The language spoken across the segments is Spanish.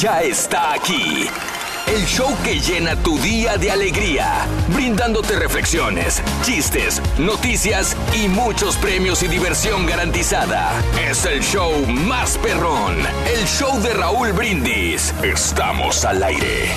Ya está aquí. El show que llena tu día de alegría, brindándote reflexiones, chistes, noticias y muchos premios y diversión garantizada. Es el show más perrón, el show de Raúl Brindis. Estamos al aire.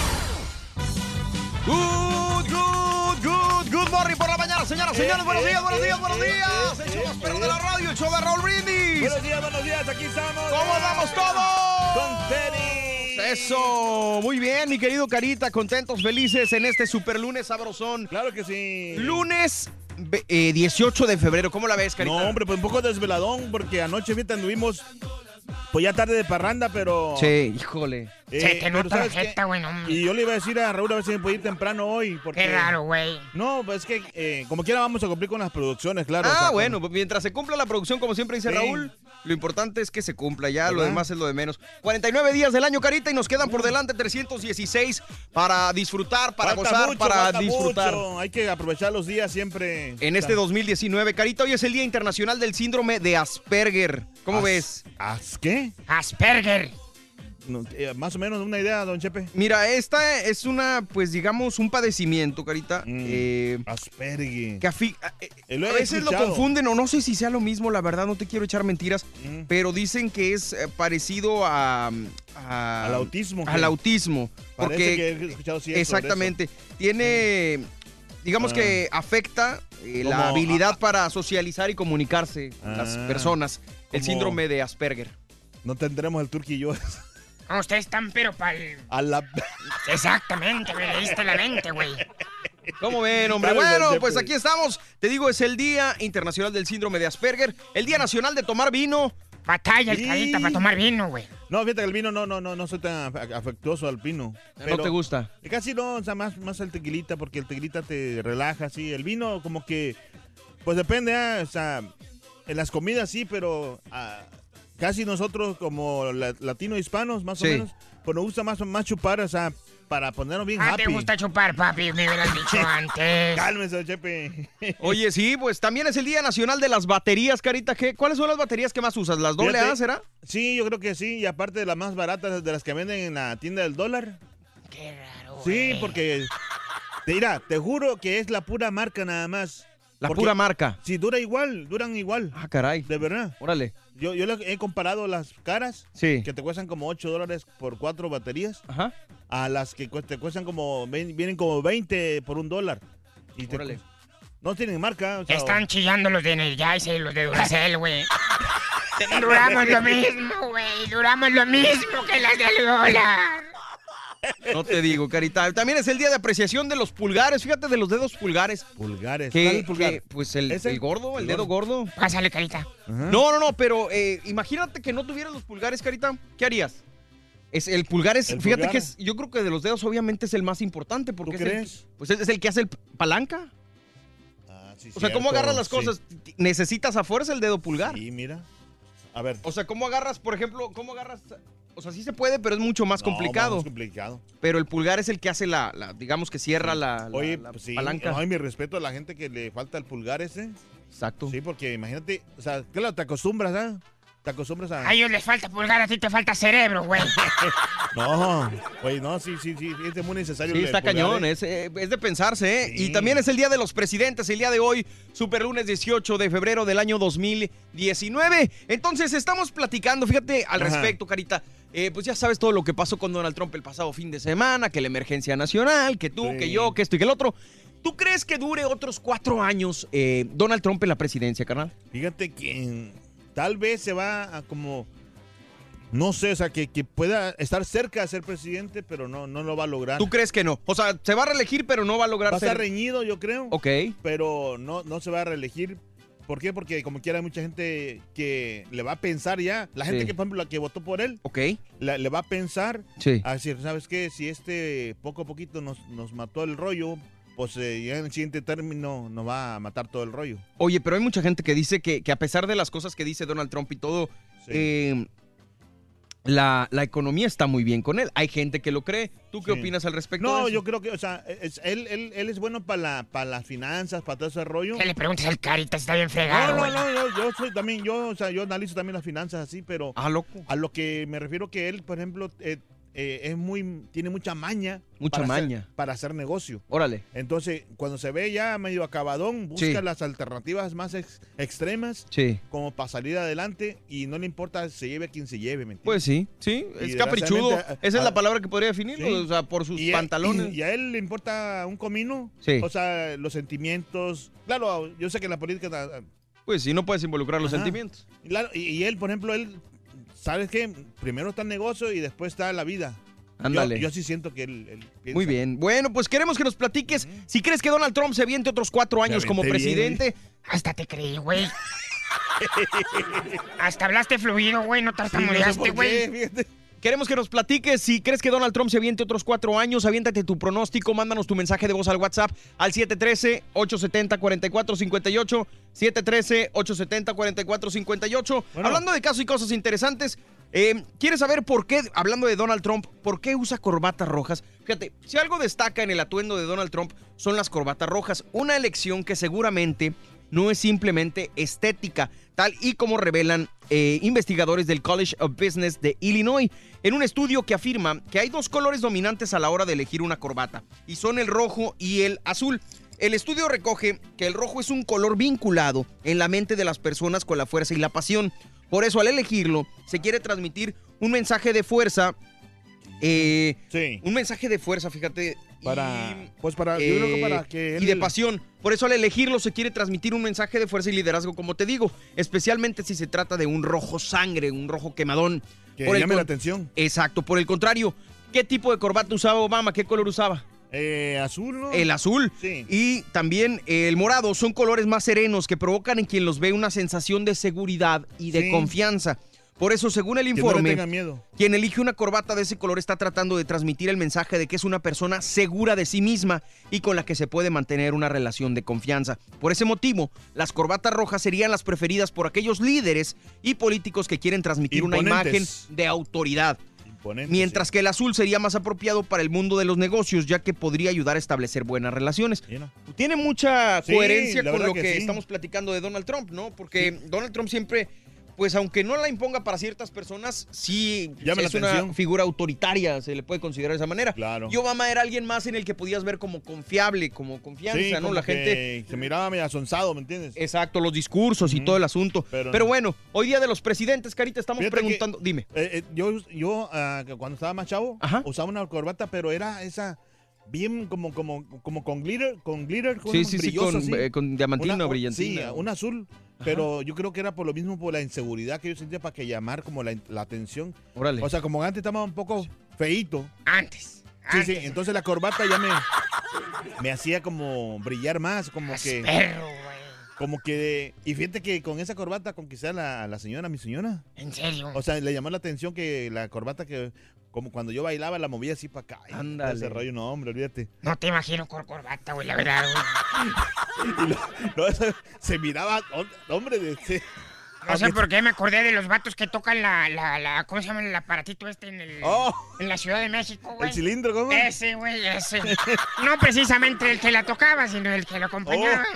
Good, good, good, good morning por la mañana, señoras, señores. Buenos días, buenos días, buenos días. El show más perrón de la radio, el show de Raúl Brindis. Buenos días, buenos días, aquí estamos. ¿Cómo vamos todos? Con tenis. Eso, muy bien, mi querido Carita, contentos, felices en este super lunes sabrosón. Claro que sí. Lunes ve- eh, 18 de febrero, ¿cómo la ves, Carita? No, hombre, pues un poco desveladón porque anoche, fíjate, anduvimos pues ya tarde de parranda, pero... Sí, híjole. Eh, Se te pero nota la ¿sabes qué? jeta, güey, no. Y yo le iba a decir a Raúl a ver si me puede ir temprano hoy. Porque... Qué raro, güey. No, pues es que eh, como quiera vamos a cumplir con las producciones, claro. Ah, o sea, con- bueno, mientras se cumpla la producción, como siempre dice Sí. Raúl, lo importante es que se cumpla ya, lo ¿Verdad? demás es lo de menos. 49 días del año, Carita, y nos quedan por delante 316 para disfrutar, para falta gozar, mucho, para falta disfrutar. mucho. Hay que aprovechar los días siempre. En este 2019, Carita, hoy es el Día Internacional del Síndrome de Asperger. ¿Cómo As- ves? ¿As qué? Asperger. Eh, más o menos una idea, don Chepe. Mira, esta es una, pues digamos, un padecimiento, Carita, Mm. eh, que eh, lo a veces lo confunden o no sé si sea lo mismo, la verdad, no te quiero echar mentiras, Mm. pero dicen que es parecido a, a- Al autismo. Al autismo. Parece Porque que he escuchado sí, exactamente, tiene, digamos Ah. que afecta eh, la habilidad ah, para socializar y comunicarse con las Ah. personas. El síndrome de Asperger. No tendremos el turqui y yo. No, ustedes están pero pa'l... A la... Exactamente, me leíste la mente, güey. ¿Cómo ven, hombre? Bueno, pues aquí estamos. Te digo, es el Día Internacional del Síndrome de Asperger, el Día Nacional de Tomar Vino. Batalla el carita para tomar vino, güey. No, fíjate que el vino no, no, no, no soy tan af- afectuoso al vino. ¿No te gusta? Casi no, o sea, más, más el tequilita, porque el tequilita te relaja, sí. El vino como que, pues depende, ah, o sea, en las comidas sí, pero ah, casi nosotros como la- latino hispanos, más Sí. o menos, pues nos gusta más, más chupar, o sea, para ponernos bien Ah, happy. te gusta chupar, papi, me hubieras dicho antes. Cálmese, Chepe. Oye, sí, pues también es el Día Nacional de las Baterías, Carita. ¿Qué? ¿Cuáles son las baterías que más usas? ¿Las doble Fíjate. A, será? Sí, yo creo que sí, y aparte de las más baratas, de las que venden en la tienda del dólar. Qué raro, Sí, güey. porque, te, mira, te juro que es la pura marca nada más. La Porque- pura marca. Sí, dura igual, duran igual, Ah, caray. de verdad. Órale. Yo, yo le he comparado las caras, Sí. que te cuestan como 8 dólares por cuatro baterías, Ajá. a las que te cuestan como, vienen como 20 por un dólar. Y te Órale. no tienen marca. o sea, Están chillando los de Energizer y los de Duracell, güey. Duramos lo mismo, güey. Duramos lo mismo que las del dólar. No te digo, Carita. También es el Día de Apreciación de los pulgares. Fíjate de los dedos pulgares. Pulgares. ¿Cuál es Que, el pulgar? que, pues el, gordo, el El dedo gordo. Pásale, carita. Ajá. No, no, no, pero eh, imagínate que no tuvieras los pulgares, Carita. ¿Qué harías? Es, el pulgar es, El fíjate pulgar. que es, yo creo que de los dedos obviamente es el más importante porque ¿Tú es el- crees? pues es, es el que hace el p- palanca. Ah, sí, O sea, ¿cómo cierto, agarras las sí. cosas? Necesitas a fuerza el dedo pulgar. Sí, mira. A ver. O sea, ¿cómo agarras, por ejemplo, cómo agarras O sea, sí se puede, pero es mucho más No, complicado. más complicado. Pero el pulgar es el que hace la, la- digamos que cierra la, la- Oye, la pues sí, palanca. ay, mi respeto a la gente que le falta el pulgar ese. Exacto. Sí, porque imagínate, o sea, claro, te acostumbras, ¿ah? Te acostumbras a... A ellos les falta pulgar, a ti te falta cerebro, güey. No, oye, no, sí, sí, sí, es muy necesario. Sí, está pulgar, cañón, ¿eh? es, eh, es de pensarse, ¿eh? Sí. Y también es el Día de los Presidentes, el día de hoy, super lunes 18 de febrero del año 2019. Entonces, estamos platicando, fíjate al Ajá. respecto, Carita. Eh, pues ya sabes todo lo que pasó con Donald Trump el pasado fin de semana, que la emergencia nacional, que tú, Sí. que yo, que esto y que el otro. ¿Tú crees que dure otros cuatro años eh, Donald Trump en la presidencia, carnal? Fíjate que tal vez se va a como... No sé, o sea, que, que pueda estar cerca de ser presidente, pero no, no lo va a lograr. ¿Tú crees que no? O sea, se va a reelegir, pero no va a lograr Va a ser... estar reñido, yo creo. Ok. pero no, no se va a reelegir. ¿Por qué? Porque como quiera hay mucha gente que le va a pensar ya. La gente Sí. que, por ejemplo, la que votó por él, Ok. la- le va a pensar Sí. a decir, ¿sabes qué? Si este poco a poquito nos, nos mató el rollo, pues eh, ya en el siguiente término nos va a matar todo el rollo. Oye, pero hay mucha gente que dice que, que a pesar de las cosas que dice Donald Trump y todo, Sí. eh, la, la economía está muy bien con él. Hay gente que lo cree. ¿Tú qué Sí. opinas al respecto? de No, eso? yo creo que, o sea, es- él, él, él es bueno para la, para las finanzas, para todo ese rollo. ¿Qué le preguntas al carita? Está bien No, fregado, no, güey. no, yo, yo soy también, yo, o sea, yo analizo también las finanzas así, pero Ah, loco. a lo que me refiero que él, por ejemplo, eh, eh, es muy, tiene mucha maña. Mucha para hacer- maña. para hacer negocio. Órale. Entonces, cuando se ve ya medio acabadón, busca Sí. las alternativas más ex- extremas Sí. como para salir adelante y no le importa se lleve a quien se lleve, ¿me entiendes? Pues sí, sí. Y Es caprichudo. Esa es la palabra que podría definirlo. Sí. O sea, por sus y pantalones. Y, a él le importa un comino. Sí. O sea, los sentimientos. Claro, yo sé que la política. ah, Pues sí, no puedes involucrar los Ajá. sentimientos. claro, y, y él, por ejemplo, él. ¿Sabes qué? Primero está el negocio y después está la vida. Yo- Ándale. Yo, sí siento que él. él piensa. Muy bien. Bueno, pues queremos que nos platiques si crees que Donald Trump se aviente otros cuatro años como bien, presidente. Hasta te creí, güey. Hasta hablaste fluido, güey. No Sí, no sé Queremos que nos platiques si crees que Donald Trump se aviente otros cuatro años. Aviéntate tu pronóstico. Mándanos tu mensaje de voz al WhatsApp al 713-870-4458. 713-870-4458. Bueno. Hablando de casos y cosas interesantes, eh, ¿quieres saber por qué, hablando de Donald Trump, por qué usa corbatas rojas? Fíjate, si algo destaca en el atuendo de Donald Trump son las corbatas rojas. Una elección que seguramente no es simplemente estética, tal y como revelan eh, investigadores del College of Business de Illinois, en un estudio que afirma que hay dos colores dominantes a la hora de elegir una corbata, y son el rojo y el azul. El estudio recoge que el rojo es un color vinculado en la mente de las personas con la fuerza y la pasión. Por eso al elegirlo se quiere transmitir un mensaje de fuerza, eh, Sí. un mensaje de fuerza, fíjate. Para. y- Pues para. yo creo que eh, para que. y de pasión. Por eso al elegirlo se quiere transmitir un mensaje de fuerza y liderazgo, como te digo, especialmente si se trata de un rojo sangre, un rojo quemadón. Que Por llame la atención. Exacto, por el contrario, ¿qué tipo de corbata usaba Obama? ¿Qué color usaba? Eh, azul, ¿no? El azul. Sí. Y también el morado son colores más serenos que provocan en quien los ve una sensación de seguridad y de Sí. confianza. Por eso, según el no informe, miedo. quien elige una corbata de ese color está tratando de transmitir el mensaje de que es una persona segura de sí misma y con la que se puede mantener una relación de confianza. Por ese motivo, las corbatas rojas serían las preferidas por aquellos líderes y políticos que quieren transmitir una imagen de autoridad. Mientras sí. que el azul sería más apropiado para el mundo de los negocios, ya que podría ayudar a establecer buenas relaciones. Mira. Tiene mucha coherencia con lo que, que sí. estamos platicando de Donald Trump, ¿no? Porque Donald Trump siempre, pues aunque no la imponga para ciertas personas, sí es una figura autoritaria, se le puede considerar de esa manera. Claro. Y Obama era alguien más en el que podías ver como confiable, como confianza, Sí, ¿no? como La gente... Se miraba medio asonsado, ¿me entiendes? Exacto, los discursos y todo el asunto. Pero, Pero- bueno, hoy día de los presidentes, Carita, estamos Fíjate que- preguntando... Dime. Eh, eh, yo, yo que cuando estaba más chavo, Ajá. usaba una corbata, pero era esa bien como, como, como con glitter, con glitter, ¿cómo Sí, sí, sí, con, así. eh, con diamantina Una- brillantina. Sí, un azul. Pero yo creo que era por lo mismo, por la inseguridad que yo sentía para que llamar como la, la atención. Órale. O sea, como antes estaba un poco feíto. Antes. Sí, antes. sí, entonces la corbata ya me, me hacía como brillar más, como que, Perro, güey. como que, y fíjate que con esa corbata conquisté a la, la señora, mi señora. En serio. O sea, le llamó la atención que la corbata que, como cuando yo bailaba, la movía así para acá. Ándale. Ese rollo, no, hombre, olvídate. No te imagino con corbata, güey, la verdad, güey. Y lo- se miraba, hom- hombre, de, se- No sé por qué me acordé de los vatos que tocan la, la, la ¿cómo se llama el aparatito este en el, Oh. en la Ciudad de México, güey? ¿El cilindro, cómo? Ese, güey, ese. No precisamente el que la tocaba, sino el que lo acompañaba.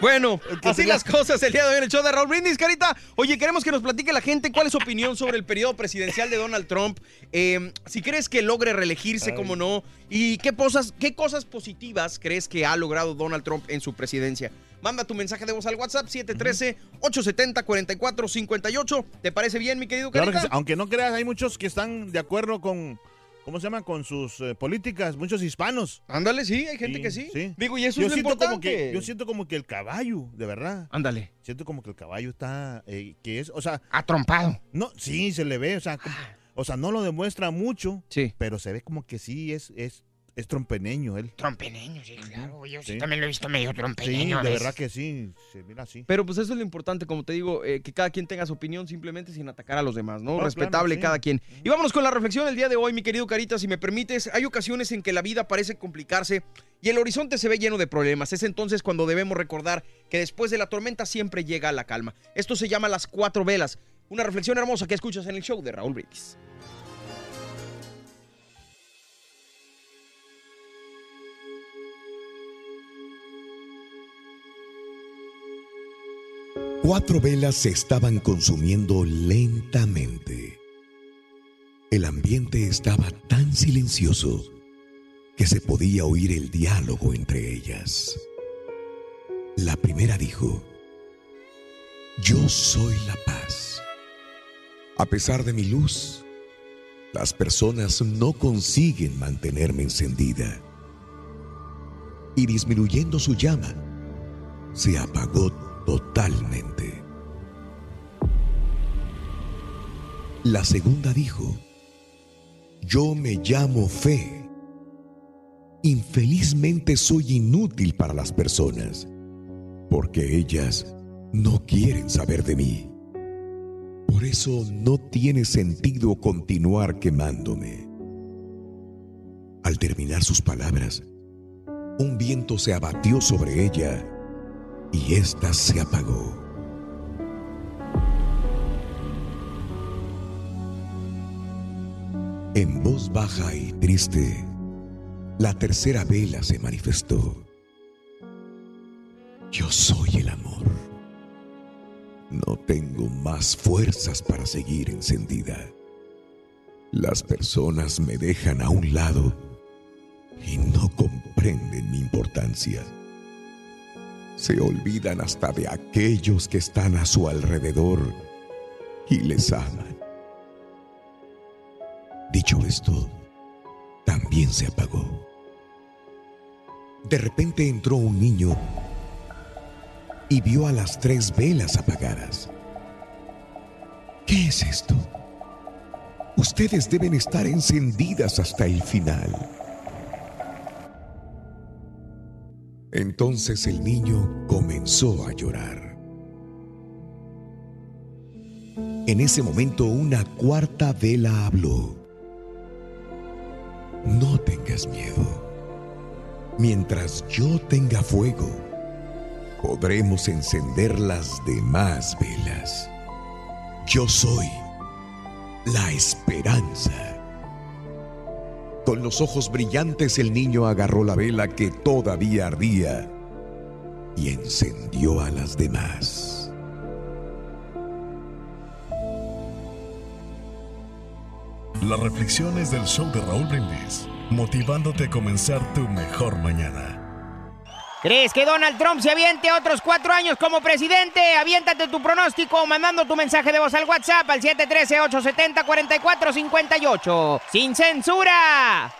Bueno, que así las cosas el día de hoy en el show de Raúl Brindis, Carita. Oye, queremos que nos platique la gente cuál es su opinión sobre el periodo presidencial de Donald Trump. Eh, si crees que logre reelegirse, Ay. cómo no. Y qué cosas, qué cosas positivas crees que ha logrado Donald Trump en su presidencia. Manda tu mensaje de voz al WhatsApp 713-870-4458. ¿Te parece bien, mi querido Claro que sí. Aunque no creas, hay muchos que están de acuerdo con, ¿cómo se llama? Con sus eh, políticas, muchos hispanos. Ándale, sí, hay gente Sí, que sí. sí. Digo, y eso yo es lo siento como importante. que Yo siento como que el caballo, de verdad. Ándale. Siento como que el caballo está, eh, que es, o sea, Atrompado. no, sí, se le ve, o sea, como- o sea, no lo demuestra mucho, Sí. pero se ve como que sí es, es, es trompeneño él. Trompeneño, sí, claro. Yo sí, Sí. también lo he visto medio Sí, trompeneño. a de verdad que sí, se mira así. Pero pues eso es lo importante, como te digo, eh, que cada quien tenga su opinión simplemente sin atacar a los demás, ¿no? No, Respetable claro, sí. cada quien. Y vámonos con la reflexión del día de hoy, mi querido Carita, si me permites. Hay ocasiones en que la vida parece complicarse y el horizonte se ve lleno de problemas. Es entonces cuando debemos recordar que después de la tormenta siempre llega la calma. Esto se llama las cuatro velas. Una reflexión hermosa que escuchas en el show de Raúl Brindis. Cuatro velas se estaban consumiendo lentamente. El ambiente estaba tan silencioso que se podía oír el diálogo entre ellas. La primera dijo, Yo soy la paz. A pesar de mi luz, las personas no consiguen mantenerme encendida. Y disminuyendo su llama, se apagó totalmente. La segunda dijo, yo me llamo fe. Infelizmente soy inútil para las personas, porque ellas no quieren saber de mí. Por eso no tiene sentido continuar quemándome. Al terminar sus palabras, un viento se abatió sobre ella y ésta se apagó. En voz baja y triste, la tercera vela se manifestó. Yo soy el amor. No tengo más fuerzas para seguir encendida. Las personas me dejan a un lado y no comprenden mi importancia. Se olvidan hasta de aquellos que están a su alrededor y les aman. Dicho esto, también se apagó. De repente entró un niño y vio a las tres velas apagadas. ¿Qué es esto? Ustedes deben estar encendidas hasta el final. Entonces el niño comenzó a llorar. En ese momento una cuarta vela habló. No tengas miedo. Mientras yo tenga fuego, podremos encender las demás velas. Yo soy la esperanza. Con los ojos brillantes el niño agarró la vela que todavía ardía y encendió a las demás. Las reflexiones del show de Raúl Brindis, motivándote a comenzar tu mejor mañana. ¿Crees que Donald Trump se aviente otros cuatro años como presidente? Aviéntate tu pronóstico mandando tu mensaje de voz al WhatsApp al 713-870-4458. ¡Sin censura!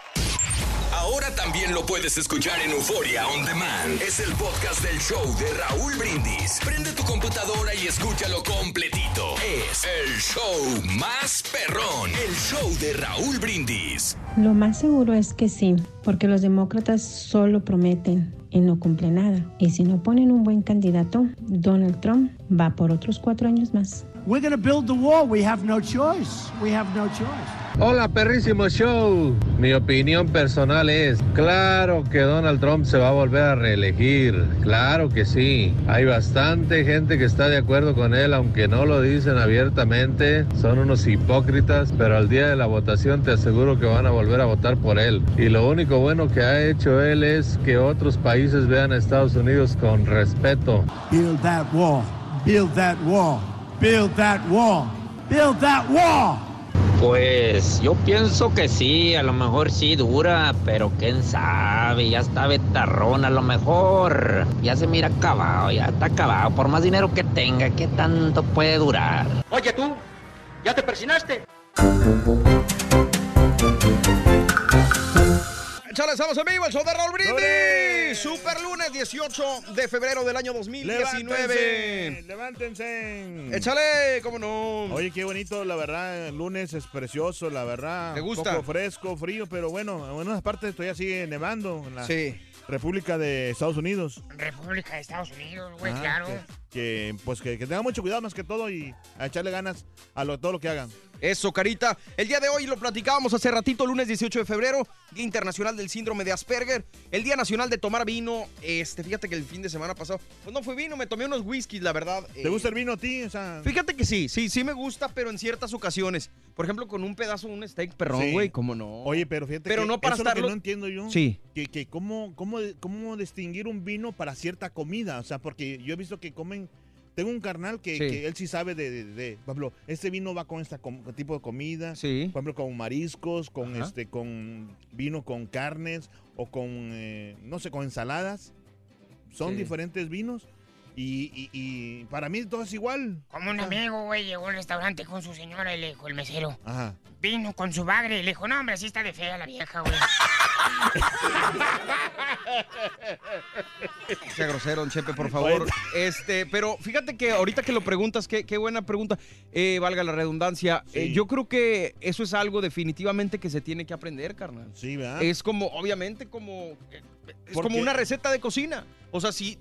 Ahora también lo puedes escuchar en Euforia On Demand. Es el podcast del show de Raúl Brindis. Prende tu computadora y escúchalo completito. Es el show más perrón. El show de Raúl Brindis. Lo más seguro es que sí, porque los demócratas solo prometen y no cumplen nada. Y si no ponen un buen candidato, Donald Trump va por otros cuatro años más. We're going to build the wall. We have no choice. We have no choice. Hola, perrísimo show. Mi opinión personal es, claro que Donald Trump se va a volver a reelegir. Claro que sí. Hay bastante gente que está de acuerdo con él, aunque no lo dicen abiertamente. Son unos hipócritas, pero al día de la votación te aseguro que van a volver a votar por él. Y lo único bueno que ha hecho él es que otros países vean a Estados Unidos con respeto. Build that wall. Build that wall. Build that wall. Build that wall. Pues yo pienso que sí, a lo mejor sí dura, pero quién sabe, ya está betarrón, a lo mejor ya se mira acabado, ya está acabado, por más dinero que tenga, ¿qué tanto puede durar? Oye tú, ¿ya te persinaste? Chale, estamos en vivo, el show de Raúl Brindis. Super lunes 18 de febrero del año 2019. Levántense. Échale, cómo no. Oye, qué bonito, la verdad. El lunes es precioso, la verdad. ¿Te gusta? Un poco fresco, frío, pero bueno, en unas partes todavía sigue nevando. En la Sí. República de Estados Unidos. República de Estados Unidos, güey, Ah, claro. Que, que, pues que, que tengan mucho cuidado más que todo y a echarle ganas a lo, todo lo que hagan. Eso, Carita. El día de hoy lo platicábamos hace ratito, lunes 18 de febrero, Día Internacional del Síndrome de Asperger, el Día Nacional de Tomar Vino. Este, fíjate que el fin de semana pasado, pues no fue vino, me tomé unos whiskies, la verdad. ¿Te gusta el vino a ti? O sea, Fíjate que sí, sí, sí me gusta, pero en ciertas ocasiones. Por ejemplo, con un pedazo de un steak perrón, Sí. güey, ¿cómo no? Oye, pero fíjate Pero que no para eso es lo que estarlo- no entiendo yo. Sí. Que, que cómo, cómo, cómo distinguir un vino para cierta comida. O sea, porque yo he visto que comen... Tengo un carnal que, Sí. que él sí sabe de, de, de- por ejemplo, este vino va con este tipo de comida. Sí. Por ejemplo, con mariscos, con Ajá. este, con vino con carnes o con, eh, no sé, con ensaladas. Son Sí. diferentes vinos. Y, y- y para mí todo es igual. Como un amigo, güey, llegó a un restaurante con su señora y le dijo el mesero, Ajá. vino con su bagre y le dijo, no, hombre, así está de fea la vieja, güey. Sea grosero, don Chepe, por favor. Este, pero fíjate que ahorita que lo preguntas, qué, qué buena pregunta, eh, valga la redundancia. eh, yo creo que eso es algo definitivamente que se tiene que aprender, carnal. Sí, ¿verdad? Es como, obviamente, como. Es como una receta de cocina. O sea, si.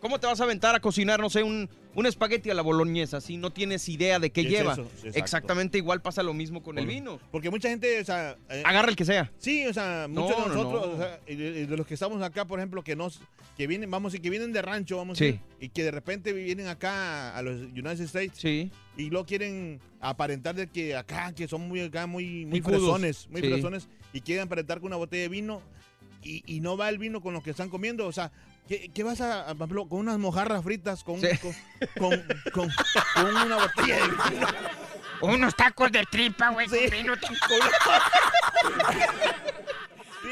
¿Cómo te vas a aventar a cocinar, no sé, un, un espagueti a la boloñesa si no tienes idea de qué ¿Qué es lleva? Exactamente igual pasa lo mismo con el vino. Porque mucha gente, o sea... eh, Agarra el que sea. Sí, o sea, No, muchos de no, nosotros, no. o sea, y de, y de los que estamos acá, por ejemplo, que nos, que vienen, vamos, y que vienen de rancho, vamos, a Sí. decir, y que de repente vienen acá a los United States, Sí. y luego quieren aparentar de que acá, que son muy acá, muy, muy Picudos. fresones, muy Sí. fresones, y quieren aparentar con una botella de vino, y, y no va el vino con lo que están comiendo, o sea, ¿qué, qué vas a, ejemplo, con unas mojarras fritas, con, Sí. con, con, con- con una botella de vino? Unos tacos de tripa, güey, con vino.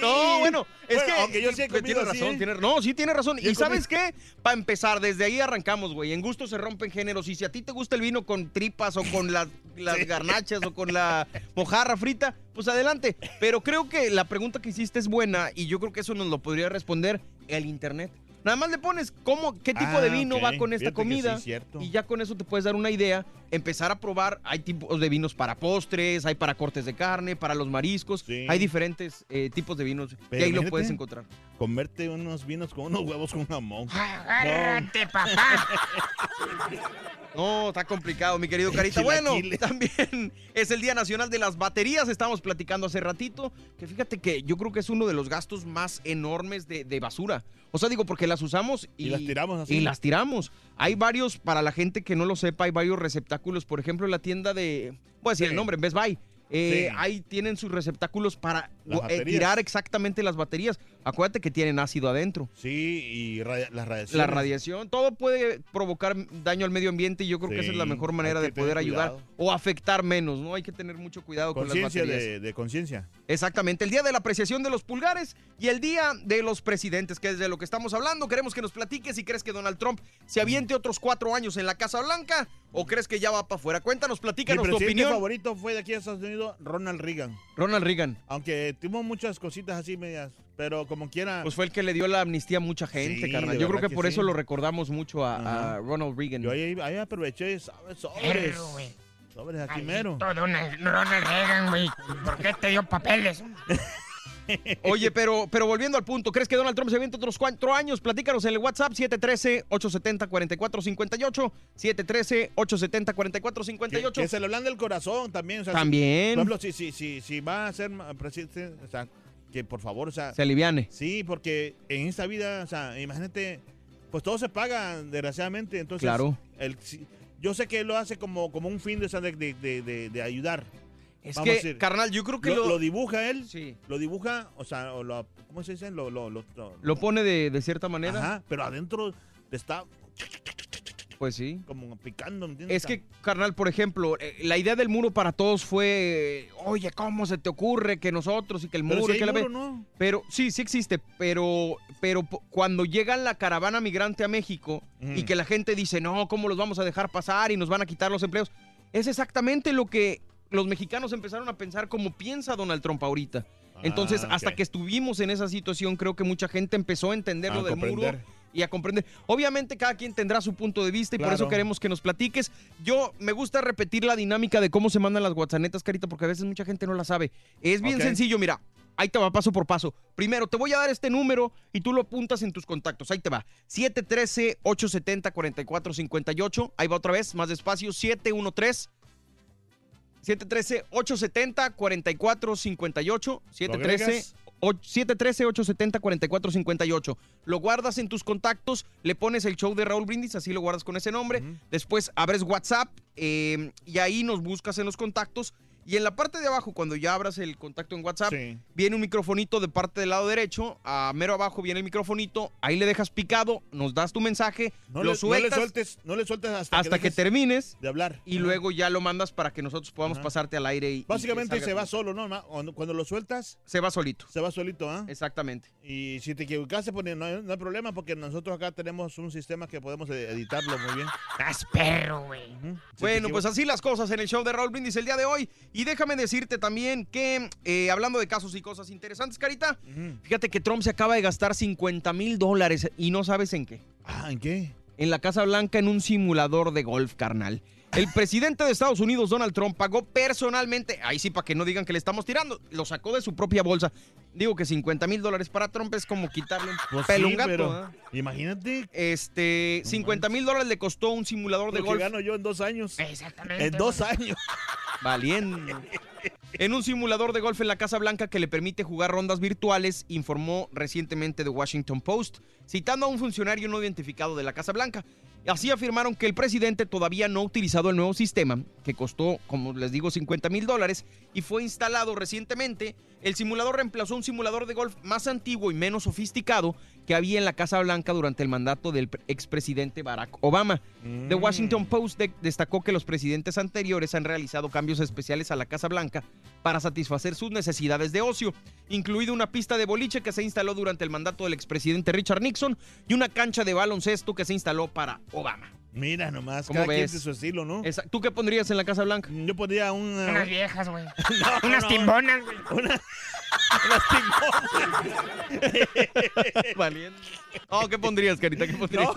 No, bueno, es Bueno, que. aunque yo sí he tiene razón, ¿eh? tiene- no, sí tiene razón. Yo ¿Y sabes qué? Para empezar, desde ahí arrancamos, güey. En gusto se rompen géneros. Y si a ti te gusta el vino con tripas o con las, las garnachas o con la mojarra frita, pues adelante. Pero creo que la pregunta que hiciste es buena y yo creo que eso nos lo podría responder el internet. Nada más le pones cómo, qué tipo Ah, de vino ok. va con esta Fíjate que sí, comida. cierto. y ya con eso te puedes dar una idea. Empezar a probar. Hay tipos de vinos para postres, hay para cortes de carne, para los mariscos. Sí. Hay diferentes eh, tipos de vinos Pero y ahí lo puedes encontrar. Comerte unos vinos con unos huevos con jamón. Agárrate, papá. No, está complicado, mi querido Carita. Bueno, también es el Día Nacional de las Baterías. Estábamos platicando hace ratito. Que fíjate que yo creo que es uno de los gastos más enormes de, de basura. O sea, digo, porque las usamos y, Y las tiramos así. Y las tiramos. Hay varios, para la gente que no lo sepa, hay varios receptáculos. Por ejemplo, en la tienda de. Voy a decir Sí. el nombre, en Best Buy. eh, Sí. Ahí tienen sus receptáculos para eh, tirar exactamente las baterías. Acuérdate que tienen ácido adentro. Sí, y radia- las radiaciones. La radiación, todo puede provocar daño al medio ambiente y yo creo que esa es la mejor manera de poder ayudar cuidado. o afectar menos, ¿no? Hay que tener mucho cuidado con las Conciencia baterías. de, de conciencia. Exactamente, el día de la apreciación de los pulgares y el día de los presidentes, que es de lo que estamos hablando. Queremos que nos platiques si crees que Donald Trump se aviente otros cuatro años en la Casa Blanca o crees que ya va para afuera. Cuéntanos, Mi platícanos tu opinión. favorito fue de aquí a Estados Unidos, Ronald Reagan. Ronald Reagan. Aunque tuvo muchas cositas así medias, pero como quiera. Pues fue el que le dio la amnistía a mucha gente, Sí, carnal. Yo creo que, que por sí. eso lo recordamos mucho a, a Ronald Reagan. Yo ahí, ahí aproveché, ¿sabes? Sobres. Sobres aquí mero. Todo Ronald Reagan, güey. ¿Por qué te dio papeles? Oye, pero, pero volviendo al punto, ¿crees que Donald Trump se avienta otros cuatro años? Platícanos en el WhatsApp 713-870-4458. 713-870-4458. Que, que se le hablan del corazón también. o sea, si- También. por ejemplo, si, si, si, si va a ser presidente, o sea, que por favor, o sea. Se aliviane. Sí, porque en esta vida, o sea, imagínate, pues todo se paga, desgraciadamente. Entonces, Claro. el- yo sé que él lo hace como, como un fin de, de, de, de- ayudar. Es Vamos a que, decir, carnal, yo creo que lo, lo, lo dibuja él. Sí. Lo dibuja, o sea, o lo, ¿cómo se dice? Lo, lo, lo- lo- lo pone de, de cierta manera. Ajá, pero adentro está Pues sí. como picando, ¿me entiendes? Es que, carnal, por ejemplo, eh, la idea del muro para todos fue, oye, ¿cómo se te ocurre que nosotros y que el Pero muro... si y que la muro, ve-?" ¿no? Pero sí, sí existe, pero, pero cuando llega la caravana migrante a México y que la gente dice, no, ¿cómo los vamos a dejar pasar y nos van a quitar los empleos? Es exactamente lo que los mexicanos empezaron a pensar como piensa Donald Trump ahorita. Entonces, Ah, hasta que estuvimos en esa situación, creo que mucha gente empezó a entender lo del muro comprender. Y a comprender. Obviamente cada quien tendrá su punto de vista y por eso queremos que nos platiques. Yo me gusta repetir la dinámica de cómo se mandan las WhatsAppetas, Carita, porque a veces mucha gente no la sabe. Es bien sencillo, mira. Ahí te va paso por paso. Primero, te voy a dar este número y tú lo apuntas en tus contactos. Ahí te va. 713-870-4458. Ahí va otra vez, más despacio. 713 713-870-4458. 713 o- 713-870-4458. Lo guardas en tus contactos, le pones el show de Raúl Brindis, así lo guardas con ese nombre. Después abres WhatsApp eh, y ahí nos buscas en los contactos. Y en la parte de abajo, cuando ya abras el contacto en WhatsApp, Sí. viene un microfonito de parte del lado derecho. A mero abajo viene el microfonito. Ahí le dejas picado, nos das tu mensaje, No, lo le, no le sueltas sueltes, no le sueltes hasta, hasta que, termines de hablar. y luego ya lo mandas para que nosotros podamos Ajá. pasarte al aire. Y, Básicamente se va solo, ¿no? Cuando, lo sueltas, Se va solito. se va solito, ¿ah? Exactamente. Y si te equivocaste, pues no hay, no hay problema porque nosotros acá tenemos un sistema que podemos eh, editarlo muy bien. Estás perro, güey. Si Bueno, pues así las cosas en el show de Raúl Brindis el día de hoy. Y déjame decirte también que, eh, hablando de casos y cosas interesantes, Carita, fíjate que Trump se acaba de gastar 50 mil dólares y no sabes en qué. Ah, ¿en qué? En la Casa Blanca en un simulador de golf, carnal. El presidente de Estados Unidos, Donald Trump, pagó personalmente, ahí sí, para que no digan que le estamos tirando, lo sacó de su propia bolsa. Digo que 50 mil dólares para Trump es como quitarle un Pues pelo a sí, un gato. pero imagínate Este, 50 mil dólares le costó un simulador de lo que golf. gano yo en dos años. Exactamente. En dos años. Valiendo. En un simulador de golf en la Casa Blanca que le permite jugar rondas virtuales, informó recientemente The Washington Post, citando a un funcionario no identificado de la Casa Blanca. Así afirmaron que el presidente todavía no ha utilizado el nuevo sistema, que costó, como les digo, 50 mil dólares y fue instalado recientemente. El simulador reemplazó un simulador de golf más antiguo y menos sofisticado que había en la Casa Blanca durante el mandato del pre- expresidente Barack Obama. The Washington Post de- destacó que los presidentes anteriores han realizado cambios especiales a la Casa Blanca para satisfacer sus necesidades de ocio, incluido una pista de boliche que se instaló durante el mandato del expresidente Richard Nixon y una cancha de baloncesto que se instaló para Obama. Mira nomás, ¿Cómo cada quien ves? de su estilo, ¿no? Esa- ¿Tú qué pondrías en la Casa Blanca? Yo pondría uh, Unas viejas, güey. no, Unas no. timbonas, güey. Una- unas timbonas. Valiendo. Oh, ¿qué pondrías, Carita? ¿Qué pondrías?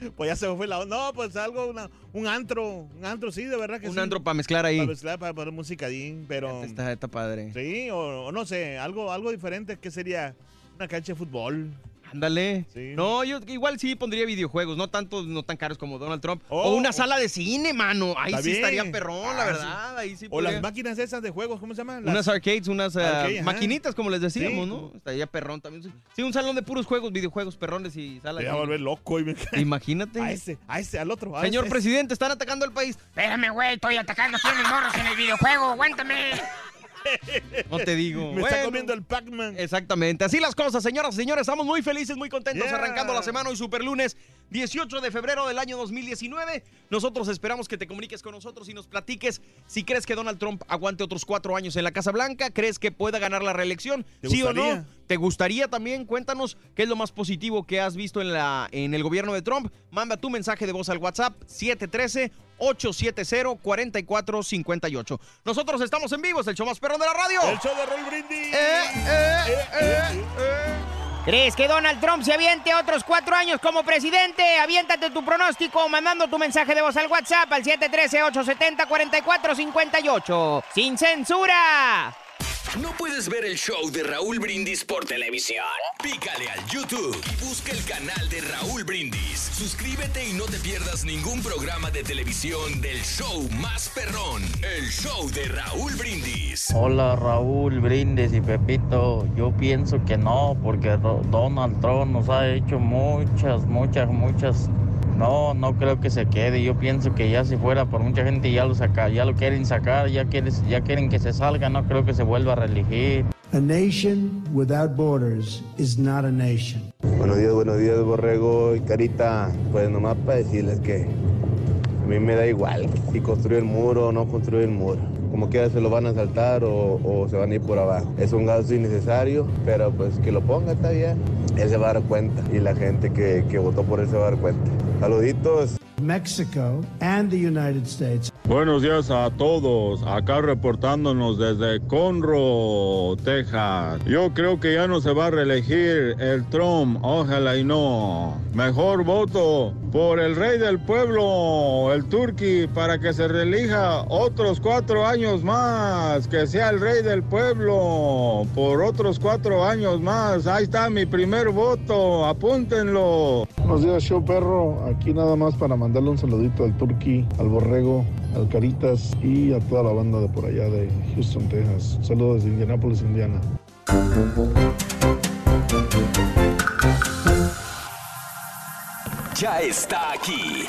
No, pues ya se me fue la onda. No, pues algo, una, un antro. Un antro, sí, de verdad que Un sí. antro para mezclar ahí. Para mezclar, para poner musicadín, pero... Está, está padre. Sí, o, o no sé, algo, algo diferente que sería una cancha de fútbol. Ándale. Sí. No, yo igual sí pondría videojuegos, no tanto, no tan caros como Donald Trump. Oh, o una oh. sala de cine, mano. Ahí sí bien. estaría perrón, la Ah, verdad. Ahí sí O podría- las máquinas esas de juegos, ¿cómo se llaman? Las- Unas arcades, unas ah, Arcade, maquinitas, como les decíamos, Sí. ¿no? Estaría perrón también. Sí, un salón de puros juegos, videojuegos, perrones y sala Te de voy a volver loco. Y me... Imagínate. A ese, a ese, al otro. a Señor ese. presidente, están atacando al país. Espérame, güey. Estoy atacando a mis morros en el videojuego. Aguántame. No te digo. Me está comiendo el Pac-Man. Exactamente. Así las cosas, señoras y señores. Estamos muy felices, muy contentos Yeah. arrancando la semana hoy super lunes 18 de febrero del año 2019. Nosotros esperamos que te comuniques con nosotros y nos platiques si crees que Donald Trump aguante otros cuatro años en la Casa Blanca. ¿Crees que pueda ganar la reelección? ¿Te ¿Sí o no? ¿Te gustaría también? Cuéntanos qué es lo más positivo que has visto en, la, en el gobierno de Trump. Manda tu mensaje de voz al WhatsApp 713-870-4458. Nosotros estamos en vivo, es el show más perrón de la radio. El show de Roll Brindis. Eh, eh, eh, eh. ¿Crees que Donald Trump se aviente otros cuatro años como presidente? Aviéntate tu pronóstico mandando tu mensaje de voz al WhatsApp al 713-870-4458. ¡Sin censura! ¿No puedes ver el show de Raúl Brindis por televisión? Pícale al YouTube y busca el canal de Raúl Brindis. Suscríbete y no te pierdas ningún programa de televisión del show más perrón, el show de Raúl Brindis. Hola Raúl Brindis y Pepito, yo pienso que no, porque Do- Donald Trump nos ha hecho muchas, muchas, muchas. No, no creo que se quede. Yo pienso que ya si fuera por mucha gente ya lo saca, ya lo quieren sacar, ya quieren, ya quieren que se salga. No creo que se vuelva a reelegir. A nation without borders is not a nation. Buenos días, buenos días, Borrego y Carita. Pues nomás para decirles que a mí me da igual si construye el muro o no construye el muro. Como quiera se lo van a saltar o, o se van a ir por abajo. Es un gasto innecesario, pero pues que lo ponga está bien. Él se va a dar cuenta y la gente que, que votó por él se va a dar cuenta. Saluditos. Mexico and the United States. Buenos días a todos, acá reportándonos desde Conroe, Texas. Yo creo que ya no se va a reelegir el Trump, ojalá y no. Mejor voto por el rey del pueblo, el Turqui, para que se reelija otros cuatro años más, que sea el rey del pueblo, por otros cuatro años más. Ahí está mi primer voto, apúntenlo. Buenos días, show perro. Aquí nada más para mandarle un saludito al Turqui, al Borrego, al Caritas y a toda la banda de por allá de Houston, Texas. Saludos de Indianapolis, Indiana. Ya está aquí.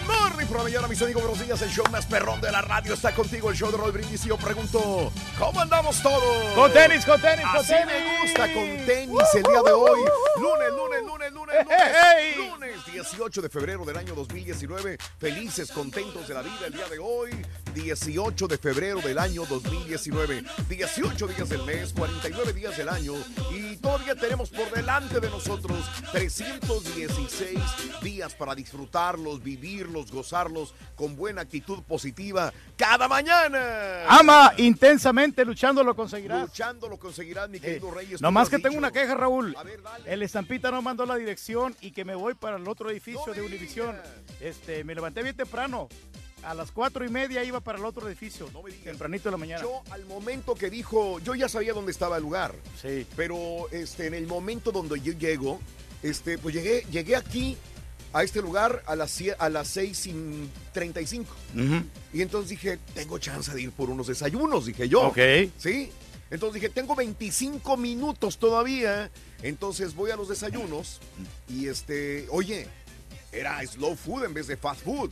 Morning por la mañana, mis amigos. Buenos días. El show más perrón de la radio está contigo. El show de Roll Brindis. Y yo pregunto, ¿cómo andamos todos? Con tenis, con tenis, con Así tenis. me gusta, con tenis el día de hoy. Lunes, lunes, lunes, lunes, lunes. Lunes 18 de febrero del año 2019. Felices, contentos de la vida el día de hoy. 18 de febrero del año 2019. 18 días del mes, 49 días del año. Y todavía tenemos por delante de nosotros 316 días para disfrutarlos, vivirlos, gozarlos con buena actitud positiva cada mañana. Ama intensamente, luchando lo conseguirás. Luchando lo conseguirás, mi querido Reyes. tú No lo más has que dicho. tengo una queja, Raúl. El estampita no mandó la dirección y que me voy para el otro edificio de Univisión. Este, me levanté bien temprano. A las cuatro y media iba para el otro edificio. tempranito de la mañana. Yo al momento que dijo, yo ya sabía dónde estaba el lugar. Sí. Pero este, en el momento donde yo llego, este, pues llegué, llegué aquí a este lugar a las, a las 6 y 35. Y entonces dije, tengo chance de ir por unos desayunos, dije yo. Ok. Sí. Entonces dije, tengo 25 minutos todavía. Entonces voy a los desayunos y este, oye, era slow food en vez de fast food.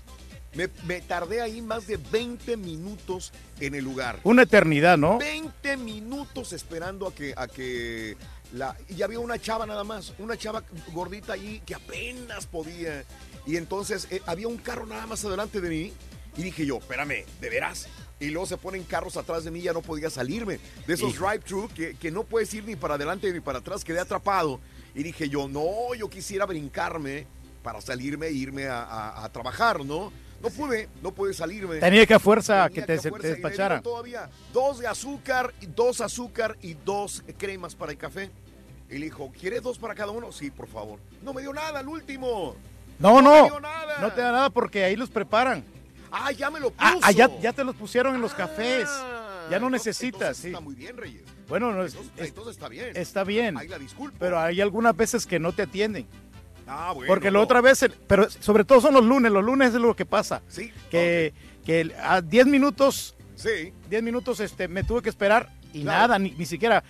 Me, me tardé ahí más de 20 minutos en el lugar. Una eternidad, ¿no? 20 minutos esperando a que, a que la. Y había una chava nada más, una chava gordita allí que apenas podía. Y entonces eh, había un carro nada más adelante de mí. Y dije yo, espérame, ¿de veras? Y luego se ponen carros atrás de mí, ya no podía salirme. De esos drive-thru que, que no puedes ir ni para adelante ni para atrás, quedé atrapado. Y dije yo, no, yo quisiera brincarme para salirme e irme a, a- a trabajar, ¿no? No pude, no pude salirme. Tenía que a fuerza Tenía que te, a se- fuerza, te despacharan. todavía dos de azúcar, dos azúcar y dos cremas para el café. Y le dijo, ¿quieres dos para cada uno? Sí, por favor. No me dio nada al último. No, no. dio nada. No te da nada porque ahí los preparan. Ah, ya me lo puso. Ah, ah, ya, ya te los pusieron en los cafés. Ya no necesitas, sí. Está muy bien, Reyes. Bueno, no, es- Entonces, es- entonces está bien. está bien. Ahí la disculpo. Pero hay algunas veces que no te atienden. Ah, bueno. Porque la otra vez, pero sobre todo son los lunes, los lunes es lo que pasa. Sí. Que, que a 10 minutos, Sí. 10 minutos este, me tuve que esperar y Claro. nada, ni, ni siquiera,